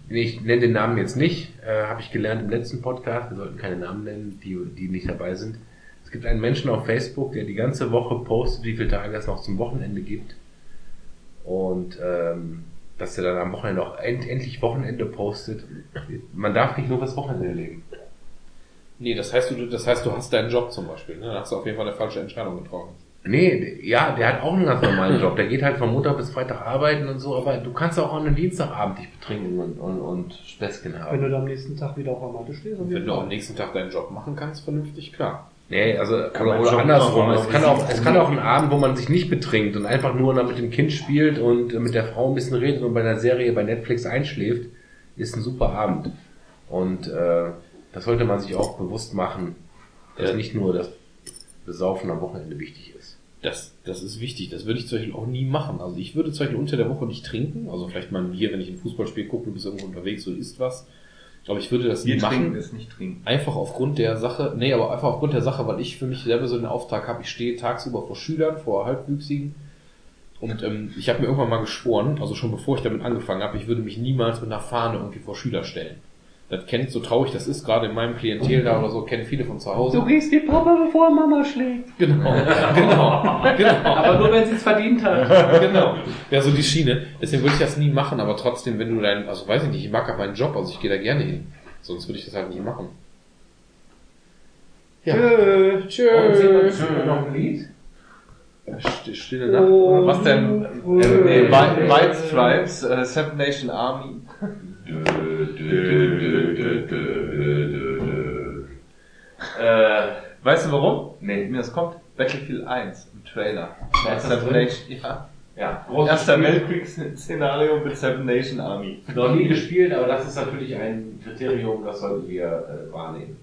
ich nenne den Namen jetzt nicht, äh, habe ich gelernt im letzten Podcast. Wir sollten keine Namen nennen, die, die nicht dabei sind. Es gibt einen Menschen auf Facebook, der die ganze Woche postet, wie viele Tage es noch zum Wochenende gibt. Und ähm, dass er dann am Wochenende auch end, endlich Wochenende postet. Man darf nicht nur das Wochenende leben. Nee, das heißt, du, das heißt, du hast deinen Job zum Beispiel. Ne? Da hast du auf jeden Fall eine falsche Entscheidung getroffen. Nee, ja, der hat auch einen ganz normalen Job. Der geht halt von Montag bis Freitag arbeiten und so, aber du kannst auch an einem Dienstagabend dich betrinken und, und, und Späßchen Wenn haben. du dann am nächsten Tag wieder auf der Matte stehst. Wenn du Fall. am nächsten Tag deinen Job machen kannst, vernünftig, klar. Nee, also Kann oder, oder andersrum. Es kann, auch, es kann auch ein Abend, wo man sich nicht betrinkt und einfach nur noch mit dem Kind spielt und mit der Frau ein bisschen redet und bei einer Serie bei Netflix einschläft, ist ein super Abend. Und äh, das sollte man sich auch bewusst machen, dass Ja. nicht nur das Besaufen am Wochenende wichtig ist. Das, das ist wichtig. Das würde ich zum Beispiel auch nie machen. Also ich würde zum Beispiel unter der Woche nicht trinken. Also vielleicht mal hier, wenn ich ein Fußballspiel gucke, du bist irgendwo unterwegs und isst was. Aber ich würde das Wir nie trinken machen. ist nicht trinken. Einfach aufgrund der Sache, nee, aber einfach aufgrund der Sache, weil ich für mich selber so den Auftrag habe, ich stehe tagsüber vor Schülern, vor Halbwüchsigen Und ähm, ich habe mir irgendwann mal geschworen, also schon bevor ich damit angefangen habe, ich würde mich niemals mit einer Fahne irgendwie vor Schüler stellen. Das kennt, so traurig das ist, gerade in meinem Klientel da oder so, kennen viele von zu Hause. gehst wie Papa, bevor Mama schlägt. Genau, [LAUGHS] genau, genau. Aber nur wenn sie es verdient hat. genau. Ja, so die Schiene. Deswegen würde ich das nie machen, aber trotzdem, wenn du dein, also weiß ich nicht, ich mag aber meinen Job, also ich gehe da gerne hin. Sonst würde ich das halt nicht machen. Ja. Und Tschö. singen wir noch ein Lied? St- Stille Nacht. Oh. Was denn? Äh, Nee, White, White Stripes, äh, Seven Nation Army. Äh, weißt du warum? Nee. Mir das kommt Battlefield 1 im Trailer. Ist das drin? Nation, ja. Ja, Erster. Weltkriegsszenario mit Seven Nation Army. Noch nie gespielt, aber das ist natürlich ein Kriterium, das sollten wir äh, wahrnehmen.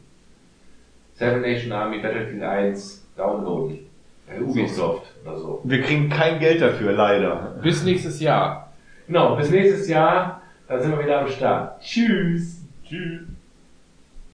Seven Nation Army Battlefield 1 downloaden. Bei Ubisoft oder so. Wir kriegen kein Geld dafür, leider. Bis nächstes Jahr. Genau, bis nächstes Jahr, dann sind wir wieder am Start. Tschüss. Tschüss.